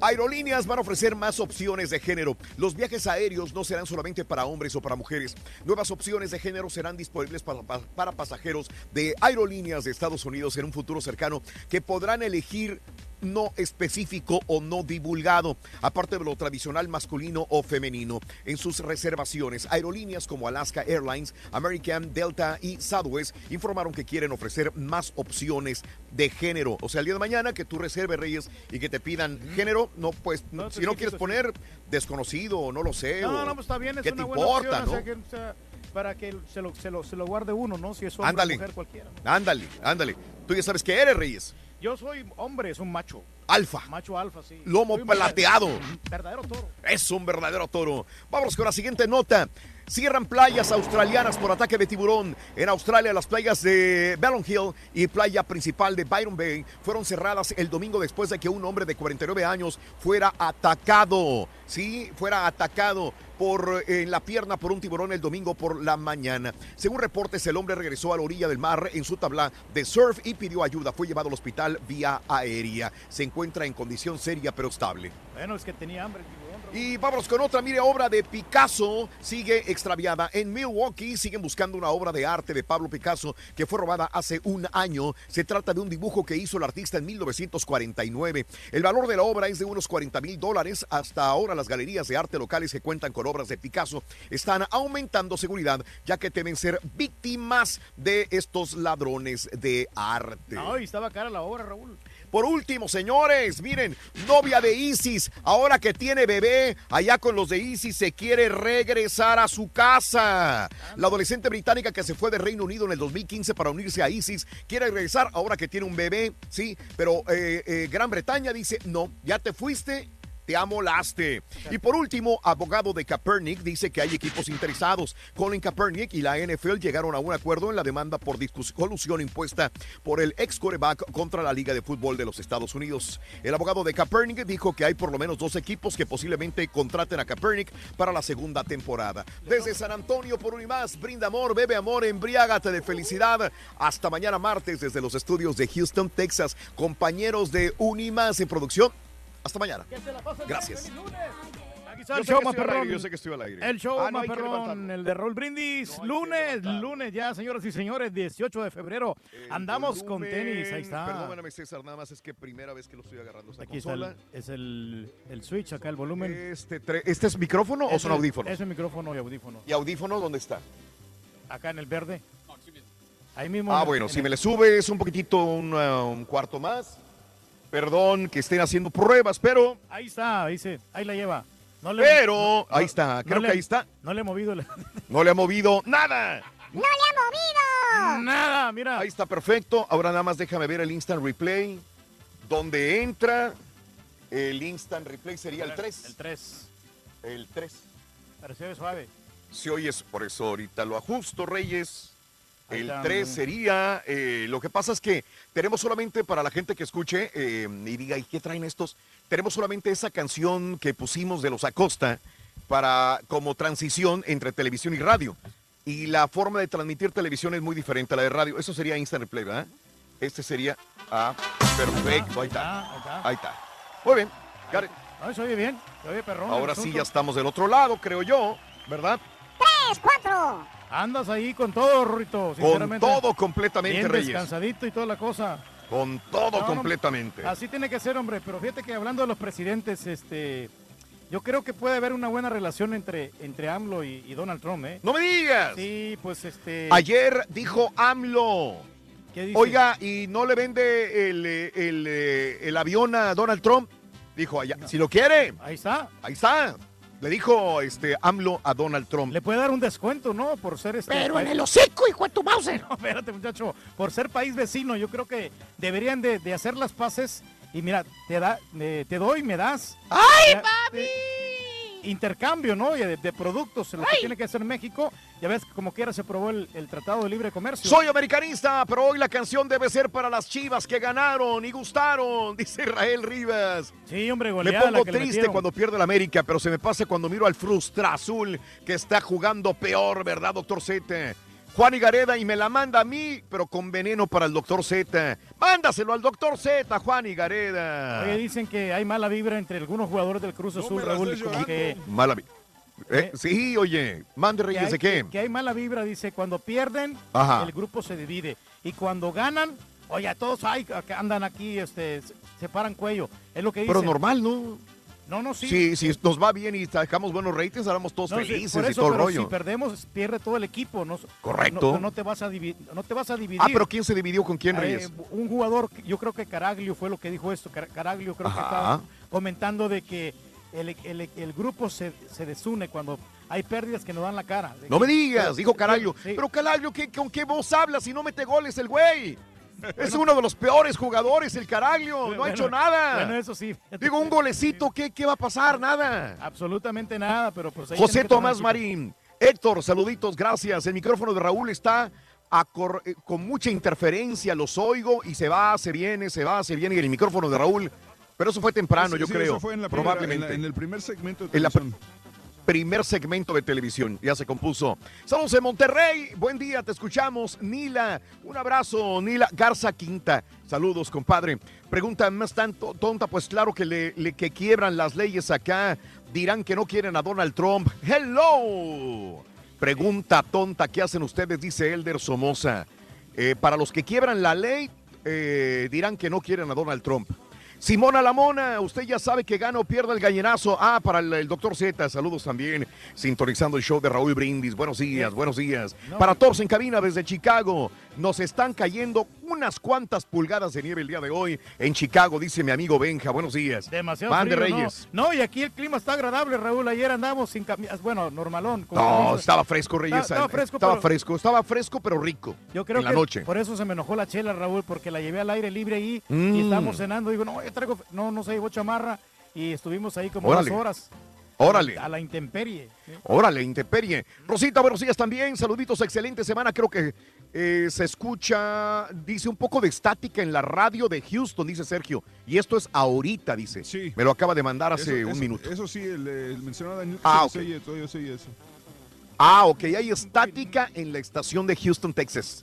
Aerolíneas van a ofrecer más opciones de género. Los viajes aéreos no serán solamente para hombres o para mujeres. Nuevas opciones de género serán disponibles para, pasajeros de aerolíneas de Estados Unidos en un futuro cercano que podrán elegir no específico o no divulgado, aparte de lo tradicional masculino o femenino. En sus reservaciones, aerolíneas como Alaska Airlines, American, Delta y Southwest informaron que quieren ofrecer más opciones de género. O sea, el día de mañana que tú reserves, Reyes, y que te pidan género, no, pues, No, si te no quieres poner desconocido o no lo sé. No, no, pues está bien, es ¿Qué una te buena importa, opción, no? que, o sea, para que se lo, se, lo, se lo guarde uno, ¿no? Si es hombre o mujer cualquiera. Ándale, ándale. Tú ya sabes que eres, Reyes. Yo soy hombre, es un macho. Alfa. Macho alfa, sí. Lomo Soy un verdad- plateado. Verdadero toro. Es un verdadero toro. Vamos con la siguiente nota. Cierran playas australianas por ataque de tiburón. En Australia, las playas de Ballon Hill y playa principal de Byron Bay fueron cerradas el domingo después de que un hombre de 49 años fuera atacado. Sí, fuera atacado por en la pierna por un tiburón el domingo por la mañana. Según reportes, el hombre regresó a la orilla del mar en su tabla de surf y pidió ayuda. Fue llevado al hospital vía aérea. Se encuentra en condición seria pero estable. Bueno, es que tenía hambre tiburón. Y vámonos con otra, mire, obra de Picasso sigue extraviada. En Milwaukee siguen buscando una obra de arte de Pablo Picasso que fue robada hace un año. Se trata de un dibujo que hizo el artista en 1949. El valor de la obra es de unos 40 mil dólares. Hasta ahora las galerías de arte locales que cuentan con obras de Picasso están aumentando seguridad ya que temen ser víctimas de estos ladrones de arte. No, y estaba cara la obra, Raúl. Por último, señores, miren, novia de Isis, ahora que tiene bebé, allá con los de Isis se quiere regresar a su casa. La adolescente británica que se fue de Reino Unido en el 2015 para unirse a Isis quiere regresar ahora que tiene un bebé, sí, pero eh, eh, Gran Bretaña dice, no, ya te fuiste te amolaste. Y por último, abogado de Kaepernick dice que hay equipos interesados. Colin Kaepernick y la NFL llegaron a un acuerdo en la demanda por colusión impuesta por el ex quarterback contra la Liga de Fútbol de los Estados Unidos. El abogado de Kaepernick dijo que hay por lo menos dos equipos que posiblemente contraten a Kaepernick para la segunda temporada. Desde San Antonio, por un y más, brinda amor, bebe amor, embriágate de felicidad. Hasta mañana martes desde los estudios de Houston, Texas. Compañeros de Unimás en producción. Hasta mañana. Gracias. Yo el sé show que aire, perrón. yo sé que estoy al aire. El show Ah, no más perrón, el de Roll Brindis. lunes, lunes ya, señoras y señores, 18 de febrero. Andamos con tenis, ahí está. Perdóname, César, nada más es que primera vez que lo estoy agarrando esta Aquí está el, consola. es el, el switch, acá el volumen. Este, tre- ¿Este es micrófono o Ese- son audífonos? Ese micrófono y audífono. ¿Y audífono dónde está? Acá en el verde. Ahí mismo. Ah, en- bueno, en si el- me le subes un poquitito, un, uh, un cuarto más. Perdón que estén haciendo pruebas, pero... Ahí está, dice, ahí la lleva. No le- Pero, no- ahí está, no creo le- que ahí está. No le he movido No le ha movido nada. ¡No le ha movido! Nada, mira. Ahí está perfecto. Ahora nada más déjame ver el instant replay. Donde entra el instant replay sería el 3. El 3. El 3. Pareció suave. Si oyes, por eso ahorita lo ajusto, Reyes. El está, 3 mm. sería, eh, lo que pasa es que tenemos solamente para la gente que escuche eh, y diga, ¿y qué traen estos? Tenemos solamente esa canción que pusimos de los Acosta para como transición entre televisión y radio. Y la forma de transmitir televisión es muy diferente a la de radio. Eso sería instant replay, ¿verdad? Este sería, ah, perfecto, ahí está. Ahí está. Muy bien. No, se oye bien, se oye perrón. Ahora sí ya estamos del otro lado, creo yo, ¿verdad? ¡Tres, cuatro! Andas ahí con todo, Rurito, Con todo completamente, Bien Reyes. descansadito y toda la cosa. Con todo No, no, completamente. Así tiene que ser, hombre. Pero fíjate que hablando de los presidentes, este, yo creo que puede haber una buena relación entre, entre AMLO y, y Donald Trump, ¿eh? ¡No me digas! Sí, pues este. Ayer dijo AMLO. ¿Qué dice? Oiga, ¿y no le vende el, el, el avión a Donald Trump? Dijo allá, si lo quiere. Ahí está. Ahí está. Le dijo este AMLO a Donald Trump. Le puede dar un descuento, ¿no? Por ser este. Pero en el hocico, hijo de tu Mauser. No, espérate, muchacho. Por ser país vecino, yo creo que deberían de, de hacer las paces. Y mira, te da, eh, te doy, me das. ¡Ay, Ya, de- intercambio, ¿no? Y De, de productos, lo que tiene que hacer México. Ya ves, como quiera se aprobó el, el Tratado de Libre Comercio. Soy americanista, pero hoy la canción debe ser para las chivas que ganaron y gustaron, dice Israel Rivas. Sí, hombre, Me goleada la pongo que triste cuando pierde la América, pero se me pasa cuando miro al Frustra Azul que está jugando peor, ¿verdad, doctor Z? Juan y Gareda y me la manda a mí, pero con veneno para el doctor Z. Mándaselo al doctor Z, Juan y Gareda. Oye, dicen que hay mala vibra entre algunos jugadores del Cruz Azul, Raúl, y como que, Mala vi- ¿Eh? Sí, oye, mande Reyes de qué. que hay mala vibra, dice, cuando pierden, Ajá. el grupo se divide. Y cuando ganan, oye, todos hay, que andan aquí, este, se, paran cuello. Es lo que dicen. Pero normal, ¿no? No, no, sí. Sí, si nos va bien y sacamos buenos ratings, éramos todos No, sí, felices por y eso, todo el pero rollo. si perdemos, pierde todo el equipo. No, Correcto. No, no te vas a dividir. No te vas a dividir. Ah, pero ¿quién se dividió con quién, Eh, Reyes? un jugador, yo creo que Caraglio fue lo que dijo esto. Car- Caraglio creo que estaba comentando de que el, el- el grupo se, se desune cuando hay pérdidas que no dan la cara. No que- me digas, pero- dijo Caraglio. Pero Caraglio, ¿qué, ¿con qué voz habla si no mete goles el güey? Es uno de los peores jugadores, el Caraglio. No ha hecho nada. Bueno, eso sí. Digo, un golecito, ¿qué, qué va a pasar? Nada. Absolutamente nada, pero pues ahí José Tomás. Marín. Héctor, saluditos, gracias. El micrófono de Raúl está a cor- eh, con mucha interferencia, los oigo y se va, se viene, se va, se viene. Y el micrófono de Raúl. Pero eso fue temprano, Sí, yo sí, creo. eso fue en la primera- probablemente. en la- en el primer segmento de En la. Primer segmento de televisión. Ya se compuso. Saludos en Monterrey. Buen día, te escuchamos. Nila, un abrazo. Nila Garza Quinta. Saludos, compadre. Pregunta más tanto tonta, pues claro que le, que quiebran las leyes acá. Dirán que no quieren a Donald Trump. Hello. Pregunta tonta, ¿qué hacen ustedes? Dice Elder Somoza. Eh, para los que quiebran la ley, eh, dirán que no quieren a Donald Trump. Simona Lamona, usted ya sabe que gana o pierde el gallinazo. Ah, para el, el doctor Z, saludos también. Sintonizando el show de Raúl Brindis. Buenos días, buenos días. No. Para todos en cabina desde Chicago, nos están cayendo unas cuantas pulgadas de nieve el día de hoy en Chicago, dice mi amigo Benja. Buenos días. Demasiado Van de. Reyes. No, y aquí el clima está agradable, Raúl. Ayer andamos sin camisas, bueno, normalón. como No, estaba fresco, Reyes. Estaba, estaba fresco, Estaba pero fresco, estaba fresco, pero rico. yo creo en la que noche. por eso se me enojó la chela, Raúl, porque la llevé al aire libre ahí Mm. y estábamos cenando. Digo, no, yo traigo, no, no sé, llevo chamarra y estuvimos ahí como Órale. dos horas. Órale. A la intemperie. Órale, intemperie. Rosita, buenos días también. Saluditos, excelente semana. Creo que eh, se escucha, dice, un poco de estática en la radio de Houston, dice Sergio. Y esto es ahorita, dice. Sí. Me lo acaba de mandar hace Eso- un eso- minuto. Eso sí, el, el mencionado Daniel. Ah, sí, ok. oye, oye eso. Ah, ok, hay estática en la estación de Houston, Texas.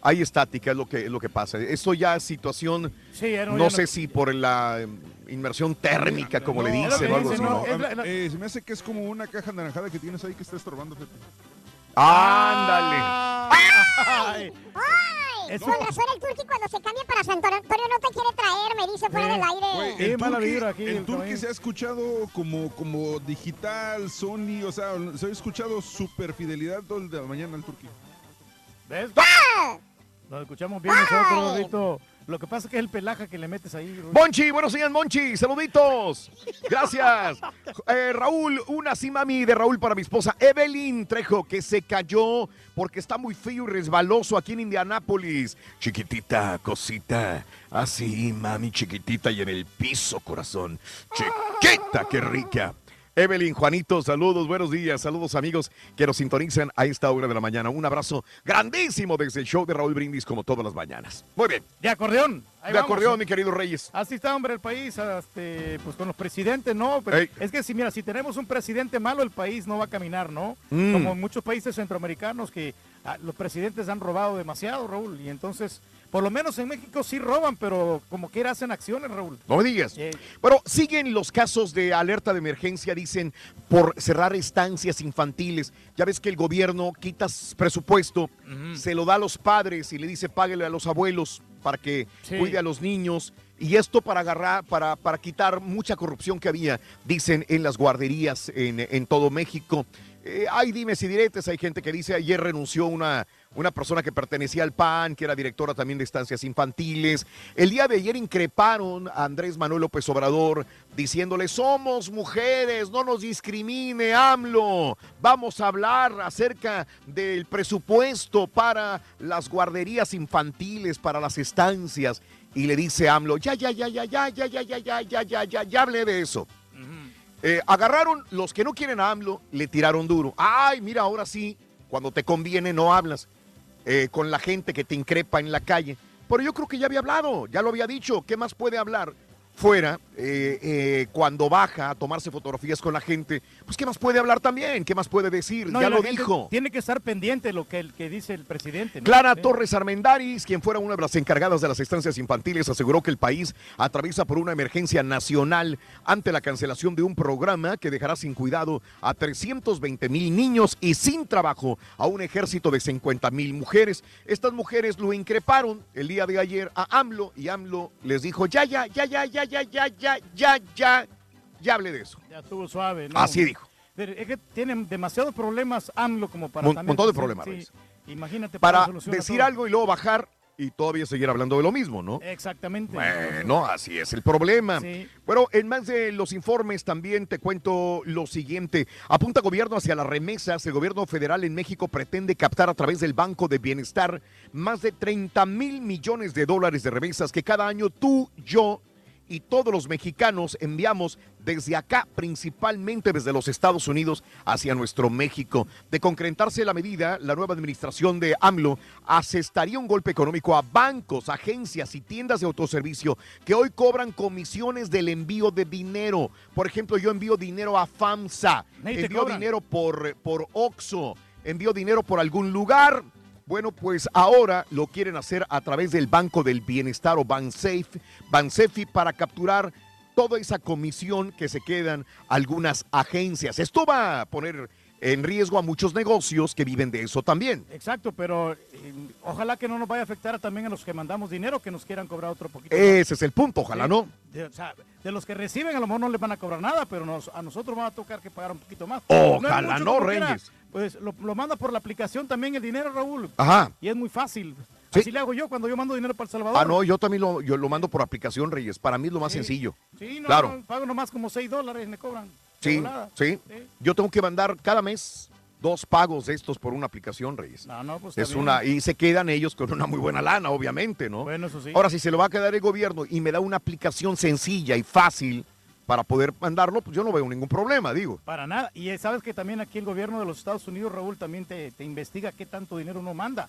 Hay estática, es lo que, es lo que pasa. Esto ya es situación, Sí, ya no- no ya sé no- si por la eh, inmersión térmica, como le dicen o algo así, ¿no? Eh, se me hace que es como una caja naranjada que tienes ahí que está estorbando. Ándale. Ay, con razón el Turqui cuando se cambia para San Antonio no te quiere traer, me dice fuera del Güey, aire. el Turqui, el Turqui se ha escuchado como, como digital, Sony, o sea, se ha escuchado super fidelidad todo el de la mañana al Turqui. ¿Ves? Nos escuchamos bien nosotros, gordito. Lo que pasa es que es el pelaje que le metes ahí. Rudito. Monchi, buenos días, Monchi. Saluditos. Gracias. Eh, Raúl, una sí, mami, de Raúl para mi esposa Evelyn Trejo, que se cayó porque está muy frío y resbaloso aquí en Indianápolis. Chiquitita, cosita. Así, mami, chiquitita y en el piso, corazón. Chiquita, qué rica. Evelyn, Juanito, saludos, buenos días, saludos amigos que nos sintonizan a esta hora de la mañana. Un abrazo grandísimo desde el show de Raúl Brindis como todas las mañanas. Muy bien. De acordeón. Ahí De vamos. acordeón, mi querido Reyes. Así está, hombre, el país, este, pues con los presidentes, ¿no? Pero Ey. es que si, mira, si tenemos un presidente malo, el país no va a caminar, ¿no? Mm. Como en muchos países centroamericanos que ah, los presidentes han robado demasiado, Raúl, y entonces, por lo menos en México sí roban, pero como quiera hacen acciones, Raúl. No me digas. Eh, Bueno, siguen los casos de alerta de emergencia, dicen, por cerrar estancias infantiles. Ya ves que el gobierno quita presupuesto, se lo da a los padres y le dice páguele a los abuelos para que Sí. cuide a los niños. Y esto para agarrar, para, para quitar mucha corrupción que había, dicen, en las guarderías en, en todo México. Eh, hay dimes y diretes, hay gente que dice, ayer renunció una, una persona que pertenecía al PAN, que era directora también de estancias infantiles. El día de ayer increparon a Andrés Manuel López Obrador diciéndole, somos mujeres, no nos discrimine AMLO, vamos a hablar acerca del presupuesto para las guarderías infantiles, para las estancias. Y le dice AMLO, ya, ya, ya, ya, ya, ya, ya, ya, ya, ya, ya, ya, ya hablé de eso. Eh, agarraron los que no quieren a AMLO, le tiraron duro. Ay, mira, ahora sí, cuando te conviene no hablas eh, con la gente que te increpa en la calle. Pero yo creo que ya había hablado, ya lo había dicho. ¿Qué más puede hablar? Fuera, eh, eh, cuando baja a tomarse fotografías con la gente, pues ¿qué más puede hablar también? ¿Qué más puede decir? no, ya lo dijo. Tiene que estar pendiente lo que, el, que dice el presidente. ¿no? Clara Sí. Torres Armendaris, quien fuera una de las encargadas de las estancias infantiles, aseguró que el país atraviesa por una emergencia nacional ante la cancelación de un programa que dejará sin cuidado a 320 mil niños y sin trabajo a un ejército de 50 mil mujeres. Estas mujeres lo increparon el día de ayer a AMLO y AMLO les dijo, ya, ya, ya, ya, ya, ya, ya, ya, ya, ya, ya hablé de eso. Ya estuvo suave, ¿no? Así dijo. Pero es que tienen demasiados problemas AMLO como para Mon- también- montón de problemas, sí. Imagínate Para solucionar decir todo. algo y luego bajar y todavía seguir hablando de lo mismo, ¿no? Exactamente. Bueno, así es el problema. Sí. Bueno, en más de los informes también te cuento lo siguiente. Apunta gobierno hacia las remesas. El gobierno federal en México pretende captar a través del Banco de Bienestar más de 30 mil millones de dólares de remesas que cada año tú, yo y todos los mexicanos enviamos desde acá, principalmente desde los Estados Unidos hacia nuestro México. De concretarse la medida, la nueva administración de AMLO asestaría un golpe económico a bancos, agencias y tiendas de autoservicio que hoy cobran comisiones del envío de dinero. Por ejemplo, yo envío dinero a FAMSA, envío cobran. dinero por, por OXO, envío dinero por algún lugar. Bueno, pues ahora lo quieren hacer a través del Banco del Bienestar o Bansafe, Bansefi para capturar toda esa comisión que se quedan algunas agencias. Esto va a poner en riesgo a muchos negocios que viven de eso también. Exacto, pero eh, ojalá que no nos vaya a afectar también a los que mandamos dinero, que nos quieran cobrar otro poquito. Ese es el punto, ojalá Sí. no. De, o sea, de los que reciben a lo mejor no les van a cobrar nada, pero nos- a nosotros va a tocar que pagar un poquito más. Ojalá no, quiera, Reyes. Pues lo, lo manda por la aplicación también el dinero, Raúl. Ajá. Y es muy fácil. Sí. Así le hago yo cuando yo mando dinero para El Salvador. Ah, no, yo también lo, yo lo mando por aplicación, Reyes. Para mí es lo más Sí. sencillo. Sí, no, claro. no, pago nomás como 6 dólares, me cobran. Sí, volada. sí. Yo tengo que mandar cada mes dos pagos de estos por una aplicación, Reyes. No, no, pues es bien. una y se quedan ellos con una muy buena lana, obviamente, ¿no? Bueno, eso sí. Ahora, si se lo va a quedar el gobierno y me da una aplicación sencilla y fácil para poder mandarlo, pues yo no veo ningún problema, digo. Para nada. Y eh, sabes que también aquí el gobierno de los Estados Unidos, Raúl, también te, te investiga qué tanto dinero uno manda.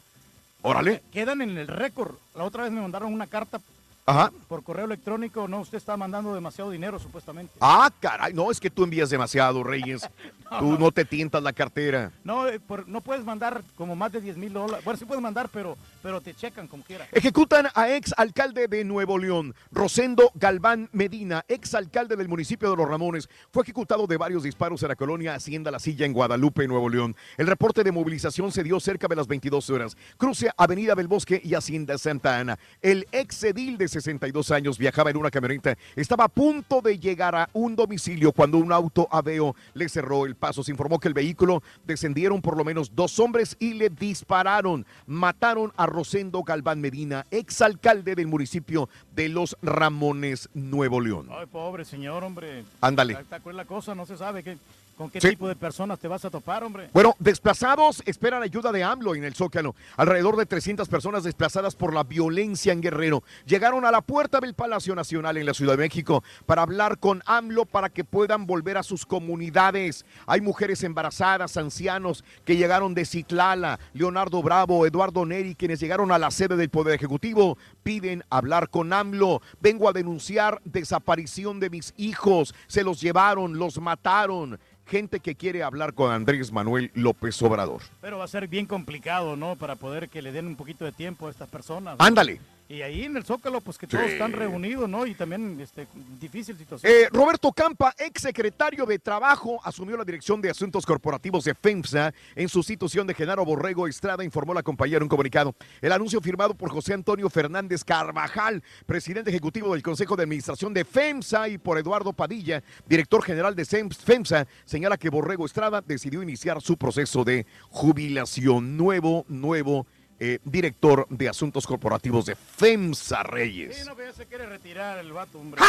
Órale. Quedan en el récord. La otra vez me mandaron una carta Ajá. por correo electrónico. No, usted está mandando demasiado dinero, supuestamente. Ah, caray, no, es que tú envías demasiado, Reyes. Tú no te tientas la cartera. No, eh, por- no puedes mandar como más de 10 mil dólares. Bueno, sí puedes mandar, pero, pero te checan como quiera. Ejecutan a ex alcalde de Nuevo León, Rosendo Galván Medina, ex alcalde del municipio de Los Ramones, fue ejecutado de varios disparos en la colonia Hacienda La Silla en Guadalupe, Nuevo León. El reporte de movilización se dio cerca de las 22 horas. Cruce Avenida del Bosque y Hacienda Santa Ana. El ex edil de 62 años viajaba en una camioneta. Estaba a punto de llegar a un domicilio cuando un auto aveo le cerró el paso. Se informó que el vehículo descendieron por lo menos dos hombres y le dispararon. Mataron a Rosendo Galván Medina, ex alcalde del municipio de Los Ramones, Nuevo León. Ay, pobre señor, hombre. Ándale. La cosa, no se sabe qué, con qué Sí. tipo de personas te vas a topar, hombre. Bueno, desplazados esperan ayuda de AMLO en el Zócalo. Alrededor de 300 personas desplazadas por la violencia en Guerrero llegaron a la puerta del Palacio Nacional en la Ciudad de México para hablar con AMLO para que puedan volver a sus comunidades. Hay mujeres embarazadas, ancianos que llegaron de Citlala, Leonardo Bravo, Eduardo Neri, quienes llegaron a la sede del Poder Ejecutivo, piden hablar con AMLO. Vengo a denunciar desaparición de mis hijos. Se los llevaron, los mataron. Gente que quiere hablar con Andrés Manuel López Obrador. Pero va a ser bien complicado, ¿no? Para poder que le den un poquito de tiempo a estas personas. ¿no? Ándale. Y ahí en el Zócalo, pues que todos están reunidos, ¿no? Y también, este, difícil situación. Eh, Roberto Campa, ex secretario de Trabajo, asumió la dirección de Asuntos Corporativos de FEMSA en sustitución de Genaro Borrego Estrada, informó la compañía en un comunicado. El anuncio firmado por José Antonio Fernández Carvajal, presidente ejecutivo del Consejo de Administración de FEMSA, y por Eduardo Padilla, director general de FEMSA, señala que Borrego Estrada decidió iniciar su proceso de jubilación. Nuevo, nuevo eh, director de Asuntos Corporativos de FEMSA Reyes. Sí, no, pero ya se quiere retirar el vato, hombre.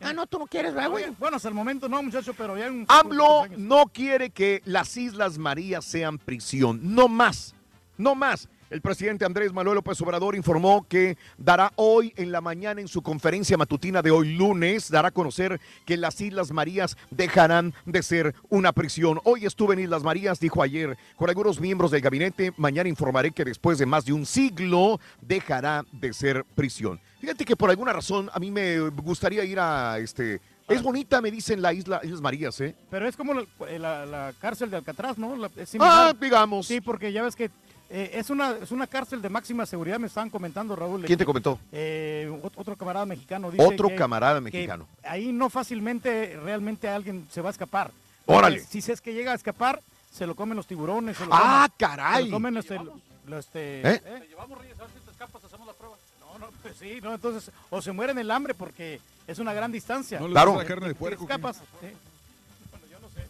Ah, no, tú no quieres, ¿verdad, güey? Bueno, hasta el momento no, muchacho, pero ya un... AMLO no quiere que las Islas Marías sean prisión. No más. No más. El presidente Andrés Manuel López Obrador informó que dará hoy en la mañana en su conferencia matutina de hoy lunes, dará a conocer que las Islas Marías dejarán de ser una prisión. Hoy estuve en Islas Marías, dijo ayer, con algunos miembros del gabinete. Mañana informaré que después de más de un siglo dejará de ser prisión. Fíjate que por alguna razón a mí me gustaría ir a este... Es bonita, me dicen la isla Islas Marías, ¿eh? Pero es como la, la- la cárcel de Alcatraz, ¿no? La- es Ah, digamos. Sí, porque ya ves que eh, es, una, es una cárcel de máxima seguridad, me estaban comentando, Raúl. ¿Quién te comentó? eh, ot- otro camarada mexicano dice Otro que- camarada que mexicano. ahí no fácilmente realmente alguien se va a escapar. Órale. Si es que llega a escapar, se lo comen los tiburones. Se lo Ah, comen- caray. Se lo comen este, lo- este, ¿Eh? ¿eh? No, no, pues sí, no, entonces, o se mueren el hambre porque es una gran distancia. ¿No Claro. la carne de puerco, qué? escapas. sí. Bueno, yo no sé.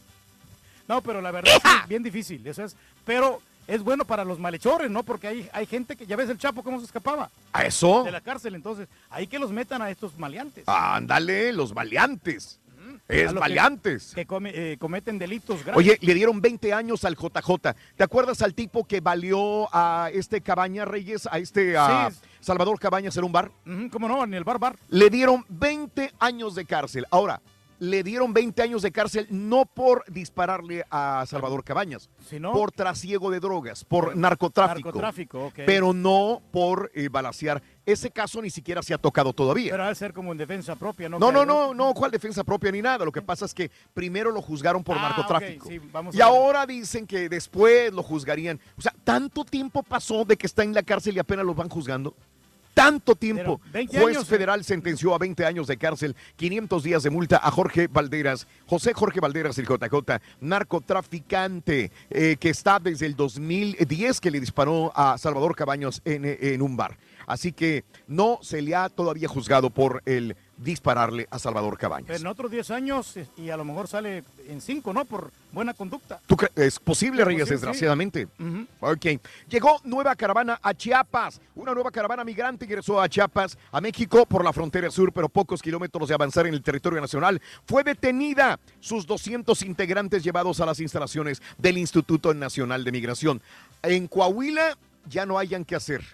No, pero la verdad es bien difícil, eso es. Pero es bueno para los malhechores, ¿no? Porque hay, hay gente que, ya ves el Chapo cómo se escapaba. ¿A eso? De la cárcel, entonces, hay que los metan a estos maleantes. Ándale, los maleantes. Es que- maleantes. Que, come- eh, cometen delitos graves. Oye, le dieron 20 años al JJ. ¿Te acuerdas al tipo que valió a este Cabaña Reyes, a este a Sí. Salvador Cabañas en un bar? ¿Cómo no? En el bar bar. Le dieron 20 años de cárcel. Ahora, le dieron 20 años de cárcel no por dispararle a Salvador Cabañas, Sino- por trasiego de drogas, por narcotráfico. Narcotráfico, ok. Pero no por eh, balasear. Ese caso ni siquiera se ha tocado todavía. Pero de ser como en defensa propia, ¿no? No, no, no, no, ¿cuál defensa propia ni nada? Lo que pasa es que primero lo juzgaron por Ah, narcotráfico. ok, sí, vamos y ahora dicen que después lo juzgarían. O sea, tanto tiempo pasó de que está en la cárcel y apenas lo van juzgando. Tanto tiempo. Pero 20 Juez años, ¿eh? federal sentenció a 20 años de cárcel, 500 días de multa a Jorge Valderas, José Jorge Valderas, el JJ, narcotraficante, eh, que está desde el 2010 que le disparó a Salvador Cabaños en, en un bar. Así que no se le ha todavía juzgado por el dispararle a Salvador Cabañas. En otros 10 años y a lo mejor sale en 5, ¿no? Por buena conducta. ¿Tú cre- es posible, Es Reyes, sí. desgraciadamente. Ok. Llegó nueva caravana a Chiapas. Una nueva caravana migrante ingresó a Chiapas, a México, por la frontera sur, pero pocos kilómetros de avanzar en el territorio nacional. Fue detenida. Sus 200 integrantes llevados a las instalaciones del Instituto Nacional de Migración. En Coahuila ya no hayan que hacer.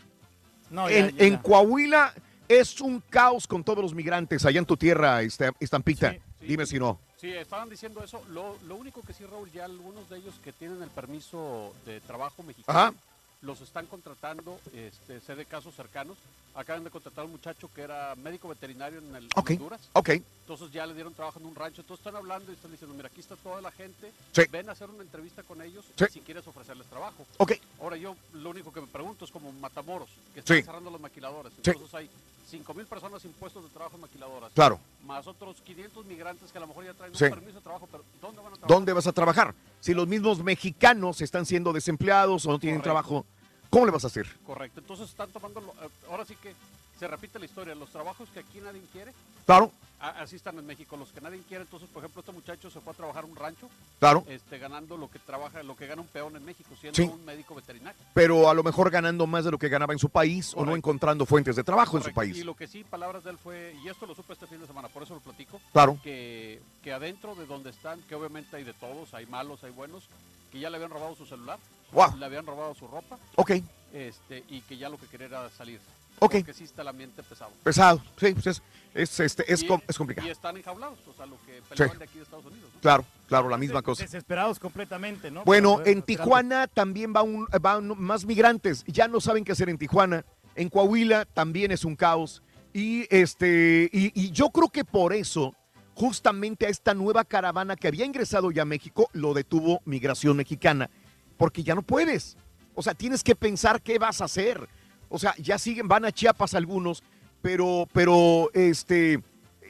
No, ya- en, ya- en Coahuila es un caos con todos los migrantes. Allá en tu tierra, esta- Estampita. Dime si no. Sí, estaban diciendo eso. Lo, lo único que sí, Raúl, ya algunos de ellos que tienen el permiso de trabajo mexicano Ajá. los están contratando, este, sé de casos cercanos. Acaban de contratar a un muchacho que era médico veterinario en el Ok, en Honduras. ok. Entonces ya le dieron trabajo en un rancho. Entonces están hablando y están diciendo, mira, aquí está toda la gente. Sí. Ven a hacer una entrevista con ellos Sí. si quieres ofrecerles trabajo. Ok. Ahora yo lo único que me pregunto es como Matamoros, que están Sí. cerrando los maquiladores. Sí. Entonces hay 5 mil personas impuestos de trabajo en maquiladoras. Claro. Más otros 500 migrantes que a lo mejor ya traen Sí. un permiso de trabajo, pero ¿dónde van a trabajar? ¿Dónde vas a trabajar? Si los mismos mexicanos están siendo desempleados o no tienen Correcto. trabajo, ¿cómo le vas a hacer? Correcto, entonces están tomando, lo- eh, ahora sí que se repite la historia, los trabajos que aquí nadie quiere, Claro, así están en México, los que nadie quiere, entonces por ejemplo este muchacho se fue a trabajar a un rancho, Claro. este, ganando lo que trabaja, lo que gana un peón en México, siendo Sí. un médico veterinario. pero a lo mejor ganando más de lo que ganaba en su país o no encontrando fuentes de trabajo en su país. Y lo que sí, palabras de él fue, y esto lo supe este fin de semana, por eso lo platico, Claro. que, que adentro de donde están, que obviamente hay de todos, hay malos, hay buenos, que ya le habían robado su celular, Guau. le habían robado su ropa, Ok, este, y que ya lo que quería era salir. Ok. Porque sí está el ambiente pesado. pesado, sí, pues es, es, este, es, Y- com- es complicado. Y están enjaulados, o sea, lo que peleaban de aquí de Estados Unidos. ¿no? Claro, claro, la misma cosa. Desesperados completamente, ¿no? Bueno, en Tijuana también va un, van más migrantes. Ya no saben qué hacer en Tijuana. En Coahuila también es un caos. Y este, y, y yo creo que por eso, justamente a esta nueva caravana que había ingresado ya a México, lo detuvo Migración Mexicana. Porque ya no puedes. O sea, tienes que pensar qué vas a hacer. O sea, ya siguen, van a Chiapas algunos, pero, pero este,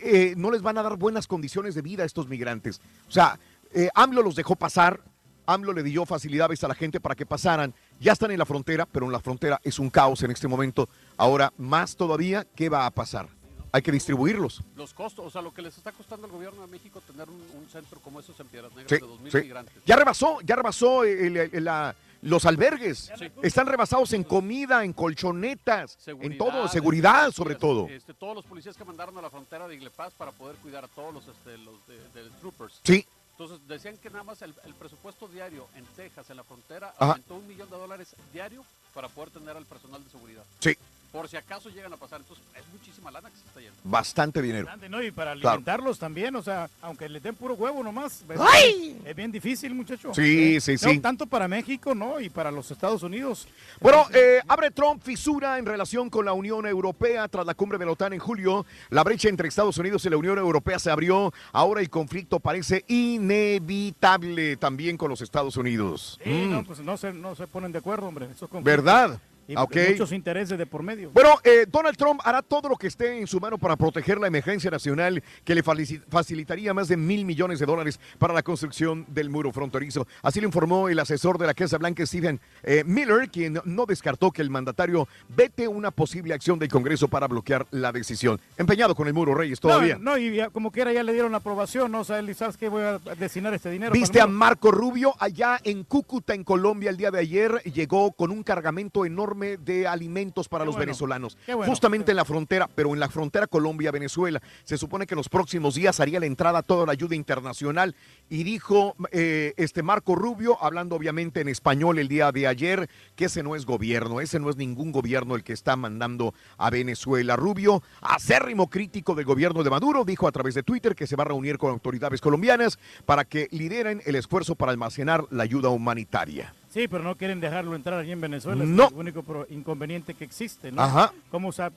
eh, no les van a dar buenas condiciones de vida a estos migrantes. O sea, eh, AMLO los dejó pasar, AMLO le dio facilidades a la gente para que pasaran. Ya están en la frontera, pero en la frontera es un caos en este momento. Ahora, más todavía, ¿qué va a pasar? Hay que distribuirlos. Los costos, o sea, lo que les está costando al gobierno de México tener un, un centro como esos en Piedras Negras Sí, de 2.000 sí. migrantes. Ya rebasó, ya rebasó el- el- la- los albergues. Sí. Están rebasados en comida, en colchonetas, en todo, Seguridad, este, sobre todo. Este, todos los policías que mandaron a la frontera de Iglepaz para poder cuidar a todos los, este, los de, de troopers. Sí. Entonces decían que nada más el, el presupuesto diario en Texas, en la frontera, Ajá. aumentó un millón de dólares diario para poder tener al personal de seguridad. Sí, Por si acaso llegan a pasar. Entonces es muchísima lana que se está yendo. bastante dinero. Bastante, ¿no? Y para Claro. alimentarlos también, o sea, aunque les den puro huevo nomás. ¡Ay! Es bien difícil, muchacho. Sí, ¿Eh? sí, No, sí. Tanto para México, ¿no? Y para los Estados Unidos. Bueno, eh, abre Trump fisura en relación con la Unión Europea tras la cumbre de la OTAN en julio. La brecha entre Estados Unidos y la Unión Europea se abrió. Ahora el conflicto parece inevitable también con los Estados Unidos. Sí, Mm. no, pues no se, no se ponen de acuerdo, hombre. ¿Verdad? Y Ok. muchos intereses de por medio. Bueno, eh, Donald Trump hará todo lo que esté en su mano para proteger la emergencia nacional que le facilitaría más de mil millones de dólares para la construcción del muro fronterizo. Así lo informó el asesor de la Casa Blanca, Stephen eh, Miller, quien no descartó que el mandatario vete una posible acción del Congreso para bloquear la decisión. Empeñado con el muro, Reyes, todavía. No, no, y ya, como quiera ya le dieron la aprobación, ¿no? O sea, él, ¿sabes qué? Voy a destinar este dinero. Viste a. Marco Rubio allá en Cúcuta, en Colombia, el día de ayer. Llegó con un cargamento enorme de alimentos para Qué los bueno, venezolanos. bueno. Justamente en la frontera, pero en la frontera Colombia-Venezuela. Se supone que en los próximos días haría la entrada toda la ayuda internacional. Y dijo eh, este Marco Rubio, hablando obviamente en español el día de ayer, que ese no es gobierno, ese no es ningún gobierno el que está mandando a Venezuela. Rubio, acérrimo crítico del gobierno de Maduro, dijo a través de Twitter que se va a reunir con autoridades colombianas para que lideren el esfuerzo para almacenar la ayuda humanitaria. Sí, pero no quieren dejarlo entrar allí en Venezuela. es No. el único inconveniente que existe, ¿no? Ajá. ¿Cómo, o sea,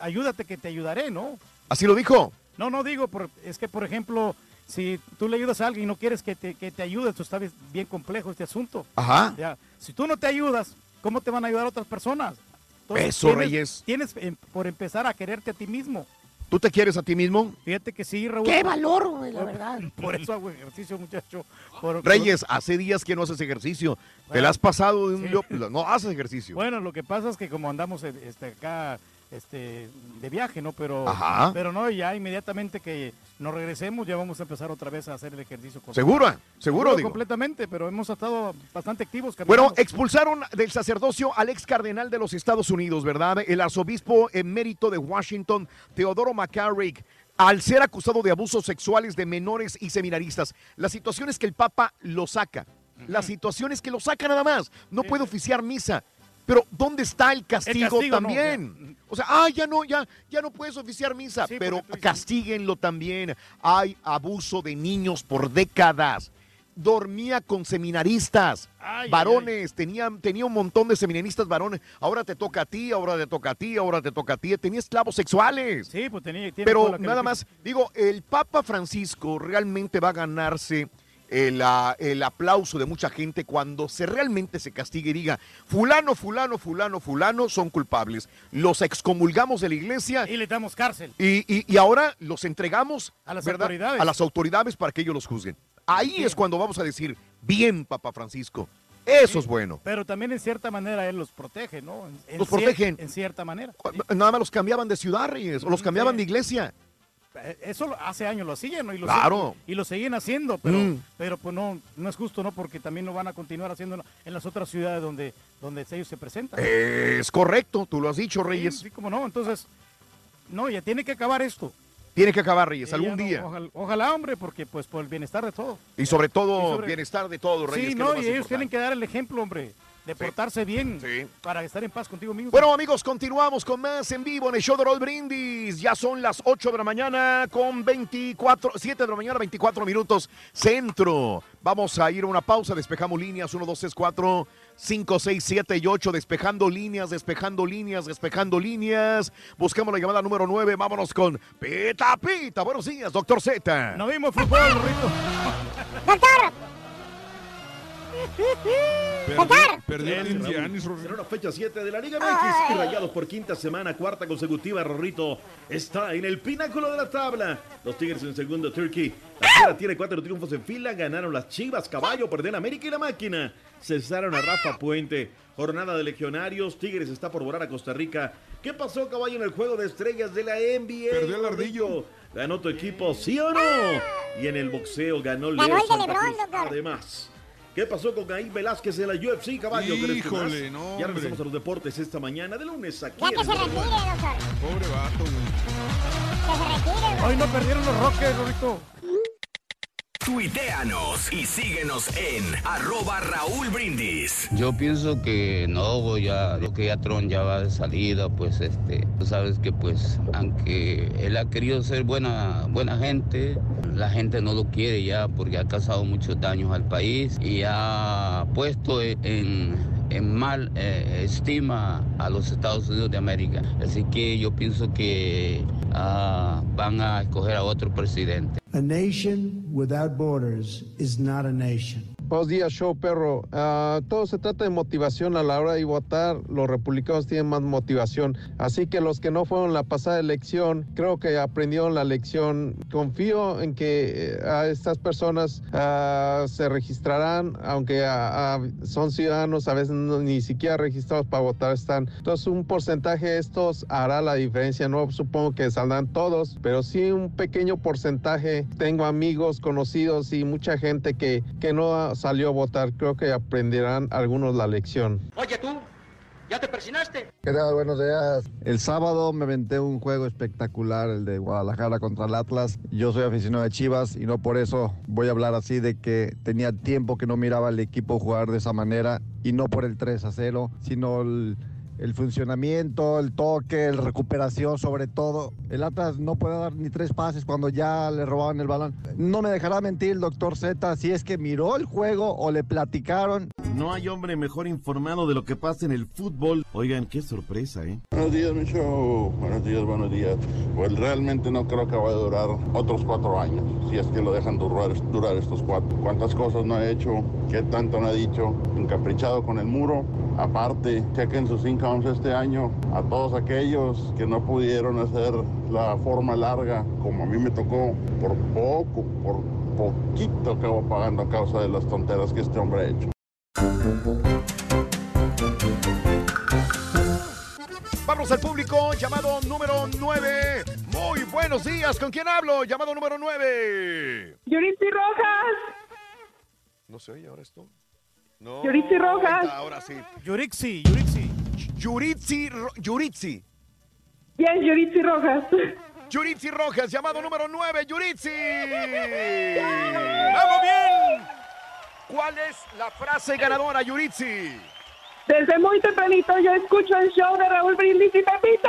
ayúdate que te ayudaré, ¿no? Así lo dijo. No, no digo, por- es que, por ejemplo, si tú le ayudas a alguien y no quieres que te, que te ayude, tú está bien- complejo este asunto. Ajá. Ya, si tú no te ayudas, ¿cómo te van a ayudar otras personas? Eso, tienes- Reyes. Tienes em, por empezar a quererte a ti mismo. ¿Tú te quieres a ti mismo? Fíjate que sí, Raúl. ¡Qué valor, güey, la verdad! Por eso hago ejercicio, muchacho. Por- Reyes, hace días que no haces ejercicio. Te la has pasado de un... sí. No haces ejercicio. Bueno, lo que pasa es que como andamos este, acá este, de viaje, ¿no? Pero, Ajá. pero no, ya inmediatamente que nos regresemos ya vamos a empezar otra vez a hacer el ejercicio. con- ¿Seguro? ¿Seguro, digo? completamente, pero hemos estado bastante activos. Bueno, caminando. expulsaron del sacerdocio al ex cardenal de los Estados Unidos, ¿verdad? El arzobispo emérito de Washington, Teodoro McCarrick, al ser acusado de abusos sexuales de menores y seminaristas. La situación es que el Papa lo saca. La situación es que lo saca nada más. No puede oficiar misa. Pero ¿dónde está el castigo, castigo no, también? o sea, ah, ya no, ya, ya no puedes oficiar misa, pero castíguenlo también. Hay abuso de niños por décadas. dormía con seminaristas, Ay, varones, tenía, tenía un montón de seminaristas varones. Ahora te toca a ti, ahora te toca a ti, ahora te toca a ti. Tenía esclavos sexuales. Sí, pues tenía. Pero nada más, digo, el Papa Francisco realmente va a ganarse el, ah, el aplauso de mucha gente cuando se realmente se castigue y diga, fulano, fulano, fulano, fulano son culpables. Los excomulgamos de la iglesia Y le damos cárcel. y, y- y ahora los entregamos A las ¿verdad? autoridades. a las autoridades para que ellos los juzguen. Ahí Sí. es cuando vamos a decir, bien, Papa Francisco, eso es bueno. Pero también en cierta manera él los protege, ¿no? En- en Los cier- protegen. En cierta manera. Nada más los cambiaban de ciudad, Reyes, o los cambiaban sí. de iglesia. Eh, Eso hace años lo hacían, ¿no? Y lo, Claro. y lo siguen haciendo, pero, Mm. pero pues no, no es justo, ¿no? Porque también lo van a continuar haciendo en las otras ciudades donde, donde ellos se presentan. Es correcto, tú lo has dicho, Reyes. Sí, como no, entonces, no, ya tiene que acabar esto. Tiene que acabar, Reyes, algún no, día. Ojalá, ojalá, hombre, porque pues por el bienestar de todos. Y sobre todo, Y sobre- bienestar de todos, Reyes. Sí, no, y ellos importante. tienen que dar el ejemplo, hombre, de portarse bien para estar en paz contigo mismo. Bueno, amigos, continuamos con más en vivo en el show de Roll Brindis. Ya son las 8 de la mañana con 24, 7 de la mañana, 24 minutos centro. Vamos a ir a una pausa, despejamos líneas 1, 2, 3, 4, 5, 6, 7 y 8, despejando líneas, despejando líneas, despejando líneas. Buscamos la llamada número 9, vámonos con Pita Pita. Buenos días, doctor Z. No vimos fútbol, Rito. ¡Doctor! Perdió el Indianis, Será una fecha 7 de la Liga MX y Rayados por quinta semana, cuarta consecutiva. Rorrito está en el pináculo de la tabla. Los Tigres en segundo, Turkey. La Fiera tiene cuatro triunfos en fila. Ganaron las Chivas, Caballo, perdieron América y la Máquina. Cesaron a Rafa Puente. Jornada de legionarios. Tigres está por volar a Costa Rica. ¿Qué pasó, Caballo, en el juego de estrellas de la NBA? Perdió el Rorrito? ¿Ganó tu equipo, sí o no? Y en el boxeo ganó Ganó Leo Santa Cruz. Además, ¿qué pasó con Caín Velázquez en la UFC, caballo? ¿Crees que Híjole, más? no, Ya hombre. regresamos a los deportes esta mañana, de lunes aquí. Ya que se retire, doctor. Pobre vato, güey. Que se retire, güey. Hoy no perdieron los Rockets, Rorrito. Tuiteanos y síguenos en arroba Raúl Brindis. Yo pienso que no, ya, yo que ya Tron ya va de salida, pues este, tú sabes que pues, aunque él ha querido ser buena, buena gente, la gente no lo quiere ya porque ha causado muchos daños al país y ha puesto en, en mal eh, estima a los Estados Unidos de América. Así que yo pienso que ah, van a escoger a otro presidente. A nation without borders is not a nation. Buenos días, show perro. Ah, todo se trata de motivación a la hora de votar. Los republicanos tienen más motivación. Así que los que no fueron la pasada elección, creo que aprendieron la lección. Confío en que eh, a estas personas ah, se registrarán, aunque ah, son ciudadanos, a veces no- ni siquiera registrados para votar están. Entonces, un porcentaje de estos hará la diferencia. No supongo que saldrán todos, pero sí un pequeño porcentaje. Tengo amigos, conocidos y mucha gente que, que no salió a votar. Creo que aprenderán algunos la lección. Oye tú, ¿ya te persinaste? ¿Qué tal? Buenos días. El sábado me aventé un juego espectacular, el de Guadalajara contra el Atlas. Yo soy aficionado de Chivas y no por eso voy a hablar así de que tenía tiempo que no miraba al equipo jugar de esa manera y no por el 3 a 0, sino el, el funcionamiento, el toque, la recuperación sobre todo. El Atlas no puede dar ni tres pases cuando ya le robaban el balón. No me dejará mentir el doctor Z si es que miró el juego o le platicaron. No hay hombre mejor informado de lo que pasa en el fútbol. Oigan, qué sorpresa, ¿eh? Buenos días, mi show. Buenos días, buenos días. Pues realmente no creo que vaya a durar otros cuatro años, si es que lo dejan durar, durar estos cuatro. ¿Cuántas cosas no ha hecho? ¿Qué tanto no ha dicho? Encaprichado con el muro. Aparte, chequen sus este año a todos aquellos que no pudieron hacer la forma larga, como a mí me tocó, por poco, por poquito acabo pagando a causa de las tonteras que este hombre ha hecho. Vamos al público, llamado número 9. Muy buenos días, ¿con quién hablo? Llamado número 9. Yuritsi Rojas. No se oye ahora esto. No. Yuritsi Rojas. Ahora sí. Yurixi, Yurixi. Yuritsi, Yuritsi. Bien, Yuritsi Rojas. Yuritsi Rojas, llamado número 9, Yuritsi. ¡Vamos bien! ¿Cuál es la frase ganadora, Yuritsi? Desde muy tempranito yo escucho el show de Raúl Brindis y Pepito.